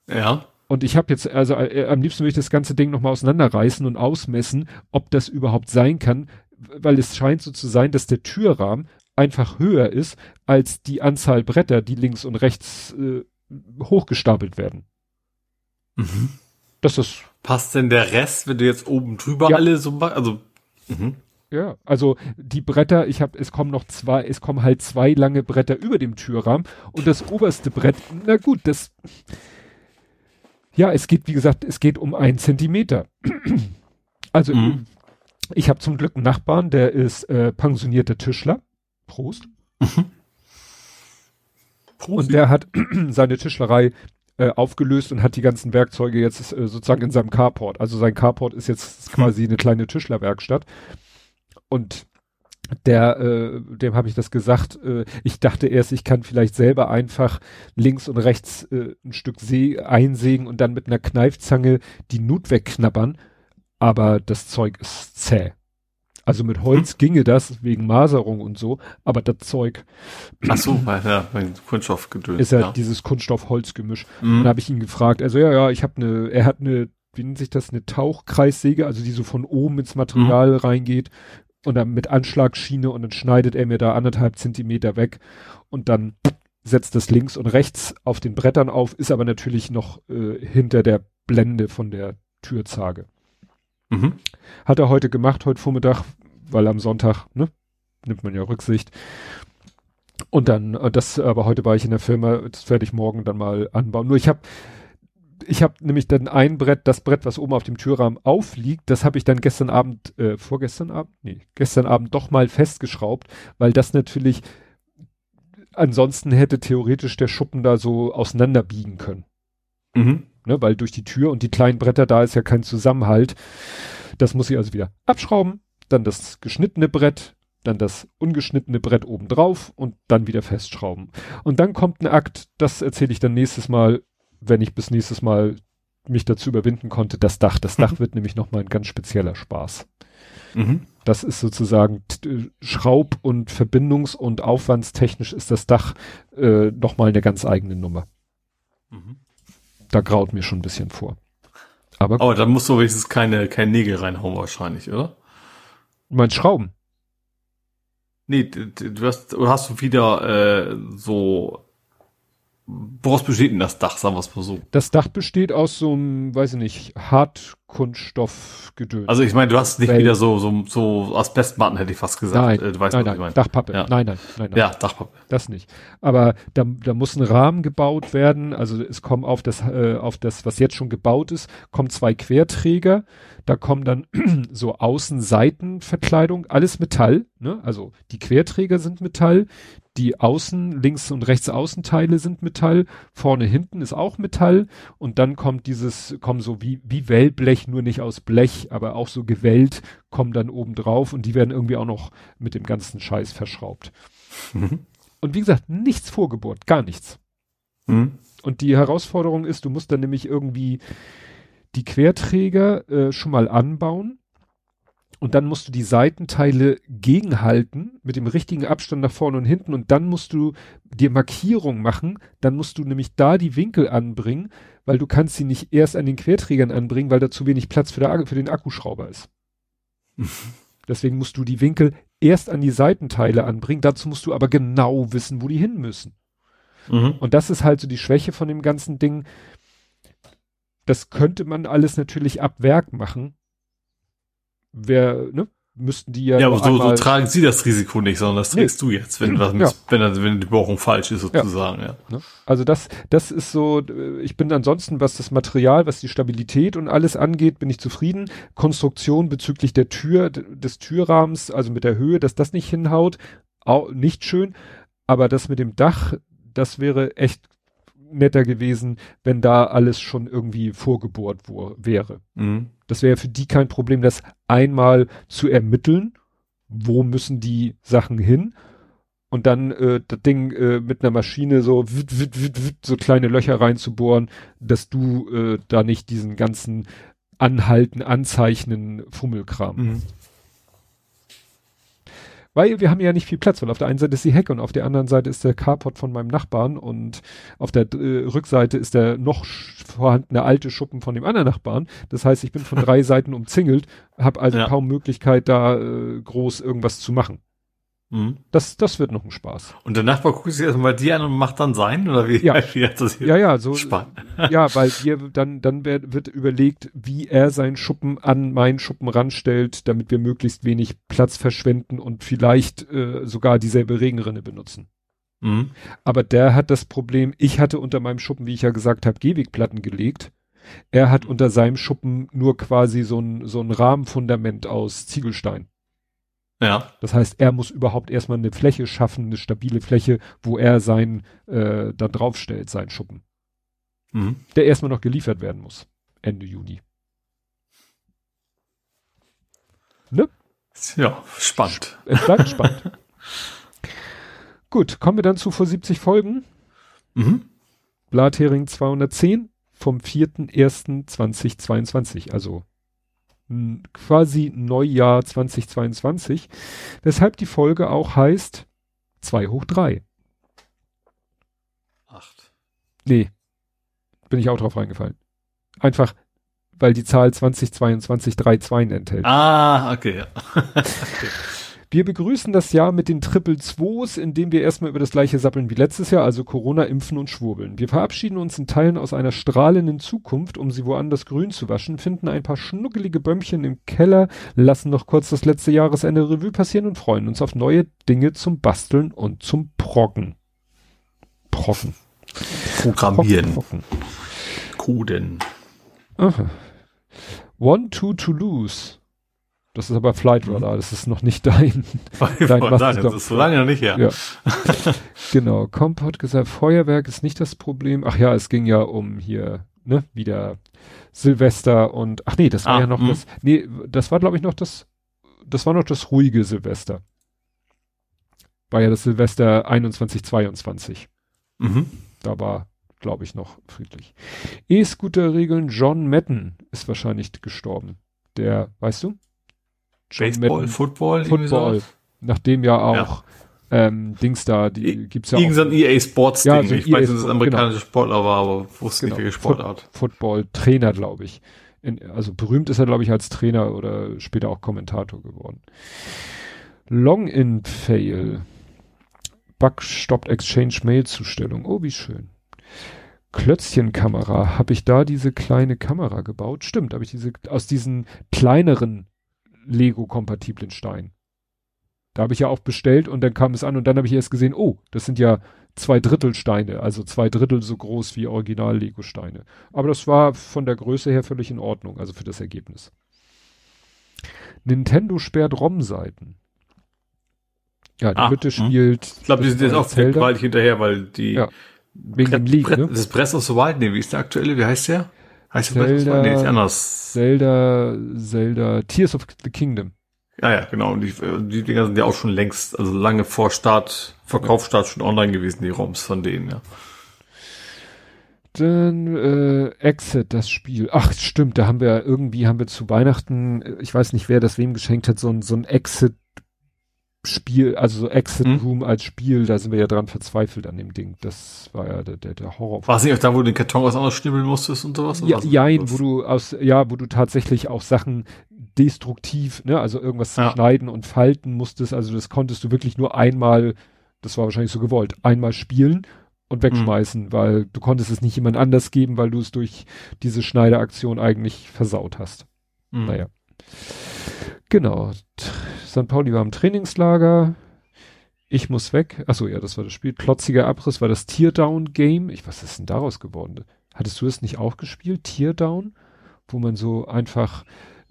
Ja. Und ich habe jetzt, also äh, am liebsten würde ich das ganze Ding nochmal auseinanderreißen und ausmessen, ob das überhaupt sein kann, weil es scheint so zu sein, dass der Türrahmen einfach höher ist als die Anzahl Bretter, die links und rechts äh, hochgestapelt werden. Mhm. Das ist. Passt denn der Rest, wenn du jetzt oben drüber ja. alle so? Also. Mhm. Ja, also die Bretter, ich habe, es kommen noch zwei, es kommen halt zwei lange Bretter über dem Türrahmen und das oberste Brett, na gut, das ja, es geht, wie gesagt, es geht um einen Zentimeter. also mhm. ich habe zum Glück einen Nachbarn, der ist äh, pensionierter Tischler. Prost. Mhm. Prost. Und der hat seine Tischlerei äh, aufgelöst und hat die ganzen Werkzeuge jetzt äh, sozusagen in seinem Carport. Also sein Carport ist jetzt quasi eine kleine Tischlerwerkstatt. Und der, äh, dem habe ich das gesagt. Äh, ich dachte erst, ich kann vielleicht selber einfach links und rechts äh, ein Stück See einsägen und dann mit einer Kneifzange die Nut wegknabbern. Aber das Zeug ist zäh. Also mit Holz hm. ginge das wegen Maserung und so, aber das Zeug. Ach so, weil ja, mein Kunststoffgedöns. Ist ja, ja. dieses Kunststoff-Holzgemisch. Mhm. Dann habe ich ihn gefragt. Also ja, ja, ich habe eine. Er hat eine wie nennt sich das, eine Tauchkreissäge, also die so von oben ins Material mhm. reingeht, und dann mit Anschlagsschiene und dann schneidet er mir da anderthalb Zentimeter weg und dann setzt das links und rechts auf den Brettern auf, ist aber natürlich noch äh, hinter der Blende von der Türzage. Mhm. Hat er heute gemacht, heute Vormittag, weil am Sonntag, ne, nimmt man ja Rücksicht. Und dann, äh, das, aber heute war ich in der Firma, das werde ich morgen dann mal anbauen. Nur ich habe ich habe nämlich dann ein Brett, das Brett, was oben auf dem Türrahmen aufliegt, das habe ich dann gestern Abend, äh, vorgestern Abend, nee, gestern Abend doch mal festgeschraubt, weil das natürlich, ansonsten hätte theoretisch der Schuppen da so auseinanderbiegen können. Mhm. Ne, weil durch die Tür und die kleinen Bretter, da ist ja kein Zusammenhalt. Das muss ich also wieder abschrauben, dann das geschnittene Brett, dann das ungeschnittene Brett oben drauf und dann wieder festschrauben. Und dann kommt ein Akt, das erzähle ich dann nächstes Mal, wenn ich bis nächstes Mal mich dazu überwinden konnte, das Dach. Das Dach mhm. wird nämlich nochmal ein ganz spezieller Spaß. Mhm. Das ist sozusagen Schraub- und Verbindungs- und Aufwandstechnisch ist das Dach äh, nochmal eine ganz eigene Nummer. Mhm. Da graut mir schon ein bisschen vor. Aber, Aber da musst du wenigstens keine, keine Nägel reinhauen wahrscheinlich, oder? Du meinst Schrauben? Nee, du hast, du hast wieder äh, so woraus besteht denn das Dach, sagen wir es mal so? Das Dach besteht aus so einem, weiß ich nicht, Hartkunststoffgedöns. Also ich meine, du hast nicht Weil, wieder so, so, so Asbestmatten, hätte ich fast gesagt. Nein, äh, du weißt, nein, nein, ich Dachpappe. Ja. Nein, nein, nein, nein. Ja, Dachpappe. Das nicht. Aber da, da muss ein Rahmen gebaut werden. Also es kommen auf das, äh, auf das, was jetzt schon gebaut ist, kommen zwei Querträger. Da kommen dann so Außenseitenverkleidung, alles Metall. Ne? Also die Querträger sind Metall, die Außen, links und rechts Außenteile sind Metall, vorne hinten ist auch Metall und dann kommt dieses, kommen so wie, wie Wellblech, nur nicht aus Blech, aber auch so gewellt, kommen dann oben drauf und die werden irgendwie auch noch mit dem ganzen Scheiß verschraubt. Mhm. Und wie gesagt, nichts vorgebohrt, gar nichts. Mhm. Und die Herausforderung ist, du musst dann nämlich irgendwie die Querträger äh, schon mal anbauen und dann musst du die Seitenteile gegenhalten mit dem richtigen Abstand nach vorne und hinten und dann musst du dir Markierung machen, dann musst du nämlich da die Winkel anbringen, weil du kannst sie nicht erst an den Querträgern anbringen, weil da zu wenig Platz für, der, für den Akkuschrauber ist. Deswegen musst du die Winkel erst an die Seitenteile anbringen, dazu musst du aber genau wissen, wo die hin müssen. Mhm. Und das ist halt so die Schwäche von dem ganzen Ding. Das könnte man alles natürlich ab Werk machen, wer, ne, müssten die ja. Ja, aber so, so tragen sie das Risiko nicht, sondern das trägst nee. du jetzt, wenn was ja. wenn, wenn die Bohrung falsch ist, sozusagen, ja. ja. Ne? Also das, das ist so, ich bin ansonsten, was das Material, was die Stabilität und alles angeht, bin ich zufrieden. Konstruktion bezüglich der Tür, des Türrahmens, also mit der Höhe, dass das nicht hinhaut, auch nicht schön. Aber das mit dem Dach, das wäre echt netter gewesen, wenn da alles schon irgendwie vorgebohrt wäre. Mhm. Das wäre für die kein Problem, das einmal zu ermitteln, wo müssen die Sachen hin und dann äh, das Ding äh, mit einer Maschine so wit, wit, wit, wit, so kleine Löcher reinzubohren, dass du äh, da nicht diesen ganzen Anhalten, Anzeichnen, Fummelkram. Mhm. Weil wir haben ja nicht viel Platz, weil auf der einen Seite ist die Hecke und auf der anderen Seite ist der Carport von meinem Nachbarn und auf der äh, Rückseite ist der noch vorhandene alte Schuppen von dem anderen Nachbarn. Das heißt, ich bin von drei Seiten umzingelt, habe also ja. kaum Möglichkeit, da äh, groß irgendwas zu machen. Mhm. Das, das wird noch ein Spaß. Und der Nachbar guckt sich erstmal die an und macht dann sein oder wie? Ja, wie das ja, ja, so. Spannend. Ja, weil wir dann, dann wird, wird überlegt, wie er seinen Schuppen an meinen Schuppen ranstellt, damit wir möglichst wenig Platz verschwenden und vielleicht äh, sogar dieselbe Regenrinne benutzen. Mhm. Aber der hat das Problem, ich hatte unter meinem Schuppen, wie ich ja gesagt habe, Gehwegplatten gelegt. Er hat unter seinem Schuppen nur quasi so ein, so ein Rahmenfundament aus Ziegelstein. Ja. Das heißt, er muss überhaupt erstmal eine Fläche schaffen, eine stabile Fläche, wo er sein äh, da draufstellt, sein Schuppen. Mhm. Der erstmal noch geliefert werden muss. Ende Juni. Ne? Ja, spannend. Es bleibt spannend. Gut, kommen wir dann zu vor 70 Folgen. Mhm. Blathering 210 vom 4.1.2022, also quasi Neujahr 2022, weshalb die Folge auch heißt 2 hoch 3. 8. Nee, bin ich auch drauf reingefallen. Einfach, weil die Zahl 2022 3 2 enthält. Ah, okay. okay. Wir begrüßen das Jahr mit den Triple Zwos, indem wir erstmal über das gleiche sappeln wie letztes Jahr, also Corona, Impfen und Schwurbeln. Wir verabschieden uns in Teilen aus einer strahlenden Zukunft, um sie woanders grün zu waschen, finden ein paar schnuckelige Bömmchen im Keller, lassen noch kurz das letzte Jahresende Revue passieren und freuen uns auf neue Dinge zum Basteln und zum Proggen. Proggen. Programmieren. Proggen. Coden. Aha. One, two to lose. Das ist aber Flight mhm. Radar, das ist noch nicht dein. dein sagen, das ist so lange noch nicht her. Ja. genau. Comp hat gesagt, Feuerwerk ist nicht das Problem. Ach ja, es ging ja um hier, ne, wieder Silvester und, ach nee, das war ah, ja noch mh. das, nee, das war glaube ich noch das, das war noch das ruhige Silvester. War ja das Silvester 21, 22. Mhm. Da war, glaube ich, noch friedlich. E-Scooter-Regeln, John Madden ist wahrscheinlich gestorben. Der, weißt du? Baseball, mit, Football, Football. Nachdem ja auch ja. Ähm, Dings da, die gibt's ja Irgend auch. Irgendein EA Sports Ding. Ja, so ich EA weiß, dass es ein amerikanischer genau. Sportler war, aber wusste genau. nicht, welche Sportart. Foot Football Trainer, glaube ich. In, also berühmt ist er, glaube ich, als Trainer oder später auch Kommentator geworden. Long-in-Fail. Bug stoppt Exchange Mail Zustellung. Oh, wie schön. Klötzchenkamera. Habe ich da diese kleine Kamera gebaut? Stimmt, habe ich diese aus diesen kleineren Lego-kompatiblen Steinen. Da habe ich ja auch bestellt und dann kam es an und dann habe ich erst gesehen, oh, das sind ja zwei Drittel Steine, also zwei Drittel so groß wie Original-Lego-Steine. Aber das war von der Größe her völlig in Ordnung, also für das Ergebnis. Nintendo sperrt ROM-Seiten. Ja, die ah, Mitte hm. spielt. Ich glaube, die sind jetzt auch gewaltig hinterher, weil die ja, wegen dem League, ne? Das Breath of the Wild, nee, wie ist der aktuelle? Wie heißt der? Heißt Zelda, der Nee, anders. Zelda, Zelda, Tears of the Kingdom. Ja, ja, genau. Und die, die Dinger sind ja auch schon längst, also lange vor Start, Verkaufsstart schon online gewesen, die ROMs von denen, ja. Dann äh, Exit, das Spiel. Ach, stimmt, da haben wir irgendwie, haben wir zu Weihnachten, ich weiß nicht, wer das wem geschenkt hat, so ein, so ein Exit Spiel, also so Exit hm? Room als Spiel, da sind wir ja dran verzweifelt an dem Ding. Das war ja der, der, der Horror. War es nicht auch da, wo du den Karton aus anders schnibbeln musstest und sowas? Ja, ja, wo du aus, ja, wo du tatsächlich auch Sachen destruktiv, ne, also irgendwas ja. schneiden und falten musstest. Also das konntest du wirklich nur einmal, das war wahrscheinlich so gewollt, einmal spielen und wegschmeißen, mhm. weil du konntest es nicht jemand anders geben, weil du es durch diese Schneideaktion eigentlich versaut hast. Mhm. Naja. Genau. St. Pauli war im Trainingslager. Ich muss weg. Achso, ja, das war das Spiel. Klotziger Abriss war das Teardown-Game. Ich, was ist denn daraus geworden? Hattest du es nicht auch gespielt? Teardown? Wo man so einfach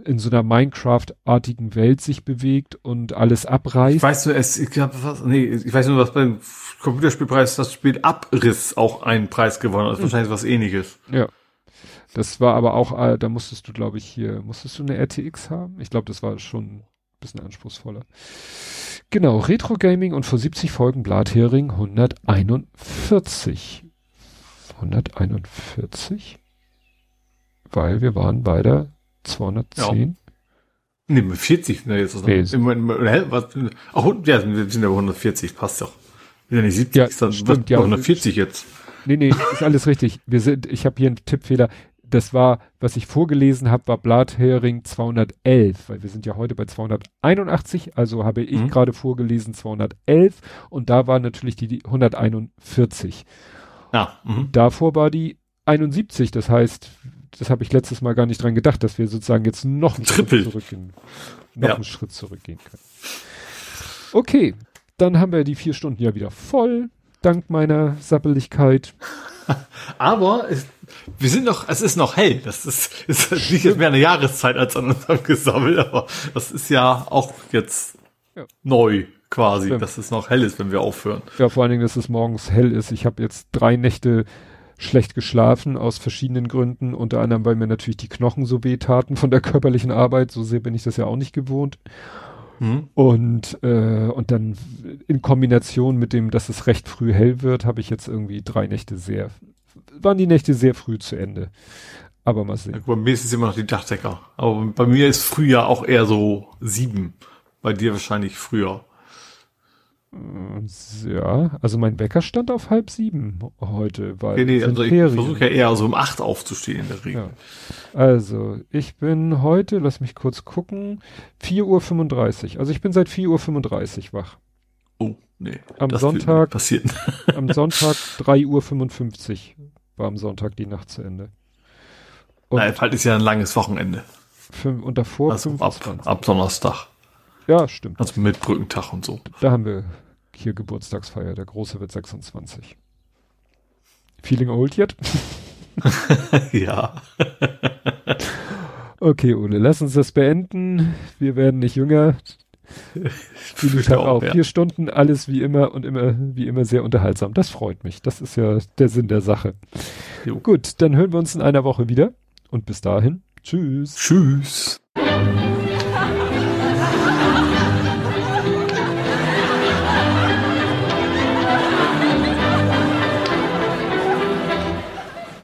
in so einer Minecraft-artigen Welt sich bewegt und alles abreißt. Ich weiß nur, es, ich glaub, was, nee, ich weiß nur, was beim Computerspielpreis das Spiel Abriss auch einen Preis gewonnen hat. Hm. Wahrscheinlich was ähnliches. Ja. Das war aber auch, äh, da musstest du, glaube ich, hier, musstest du eine RTX haben? Ich glaube, das war schon ein bisschen anspruchsvoller. Genau, Retro Gaming und vor 70 Folgen Blathering 141. 141? Weil wir waren bei der 210. Ja. Mit 40 ne, jetzt. Nee, im, im, im, was, ach, ja, wir sind ja bei 140, passt doch. Wenn ja nicht 70, ja, ist dann stimmt, ja, 140 jetzt. Nee, nee, ist alles richtig. Wir sind, ich habe hier einen Tippfehler. Das war, was ich vorgelesen habe, war Blathering 211, weil wir sind ja heute bei 281, also habe ich mhm. gerade vorgelesen 211 und da war natürlich die, die 141. Ja. Mhm. Davor war die 71, das heißt, das habe ich letztes Mal gar nicht dran gedacht, dass wir sozusagen jetzt noch einen Triple. Schritt zurückgehen, noch ja. einen Schritt zurückgehen können. Okay, dann haben wir die vier Stunden ja wieder voll, dank meiner Sappeligkeit. Aber es, wir sind noch, es ist noch hell. Das ist, ist nicht jetzt mehr eine Jahreszeit als an unserem Gesammel, aber das ist ja auch jetzt ja. neu quasi, ja. dass es noch hell ist, wenn wir aufhören. Ja, vor allen Dingen, dass es morgens hell ist. Ich habe jetzt drei Nächte schlecht geschlafen aus verschiedenen Gründen, unter anderem, weil mir natürlich die Knochen so weh taten von der körperlichen Arbeit, so sehr bin ich das ja auch nicht gewohnt. Mhm. Und, äh, und dann in Kombination mit dem, dass es recht früh hell wird, habe ich jetzt irgendwie drei Nächte sehr, waren die Nächte sehr früh zu Ende. Aber mal sehen. Bei mir ist es immer noch die Dachdecker. Aber bei mir ist Frühjahr auch eher so sieben. Bei dir wahrscheinlich früher. Ja, also mein Wecker stand auf halb sieben heute, weil nee, nee, also ich versuche ja eher so um acht aufzustehen in der Regel. Ja. Also, ich bin heute, lass mich kurz gucken, 4.35 Uhr. Also ich bin seit 4.35 Uhr wach. Oh, nee. Am Sonntag, passieren. am Sonntag 3.55 Uhr war am Sonntag die Nacht zu Ende. Und Na, bald ist ja ein langes Wochenende. Fünf, und davor also 25. Ab, ab Donnerstag. Ja, stimmt. Also mit Brückentag und so. Da haben wir hier Geburtstagsfeier. Der Große wird 26. Feeling old yet? ja. okay, Ole, lass uns das beenden. Wir werden nicht jünger. Viele Tag auch. Ja. Vier Stunden, alles wie immer und immer, wie immer sehr unterhaltsam. Das freut mich. Das ist ja der Sinn der Sache. Jo. Gut, dann hören wir uns in einer Woche wieder. Und bis dahin, tschüss. Tschüss.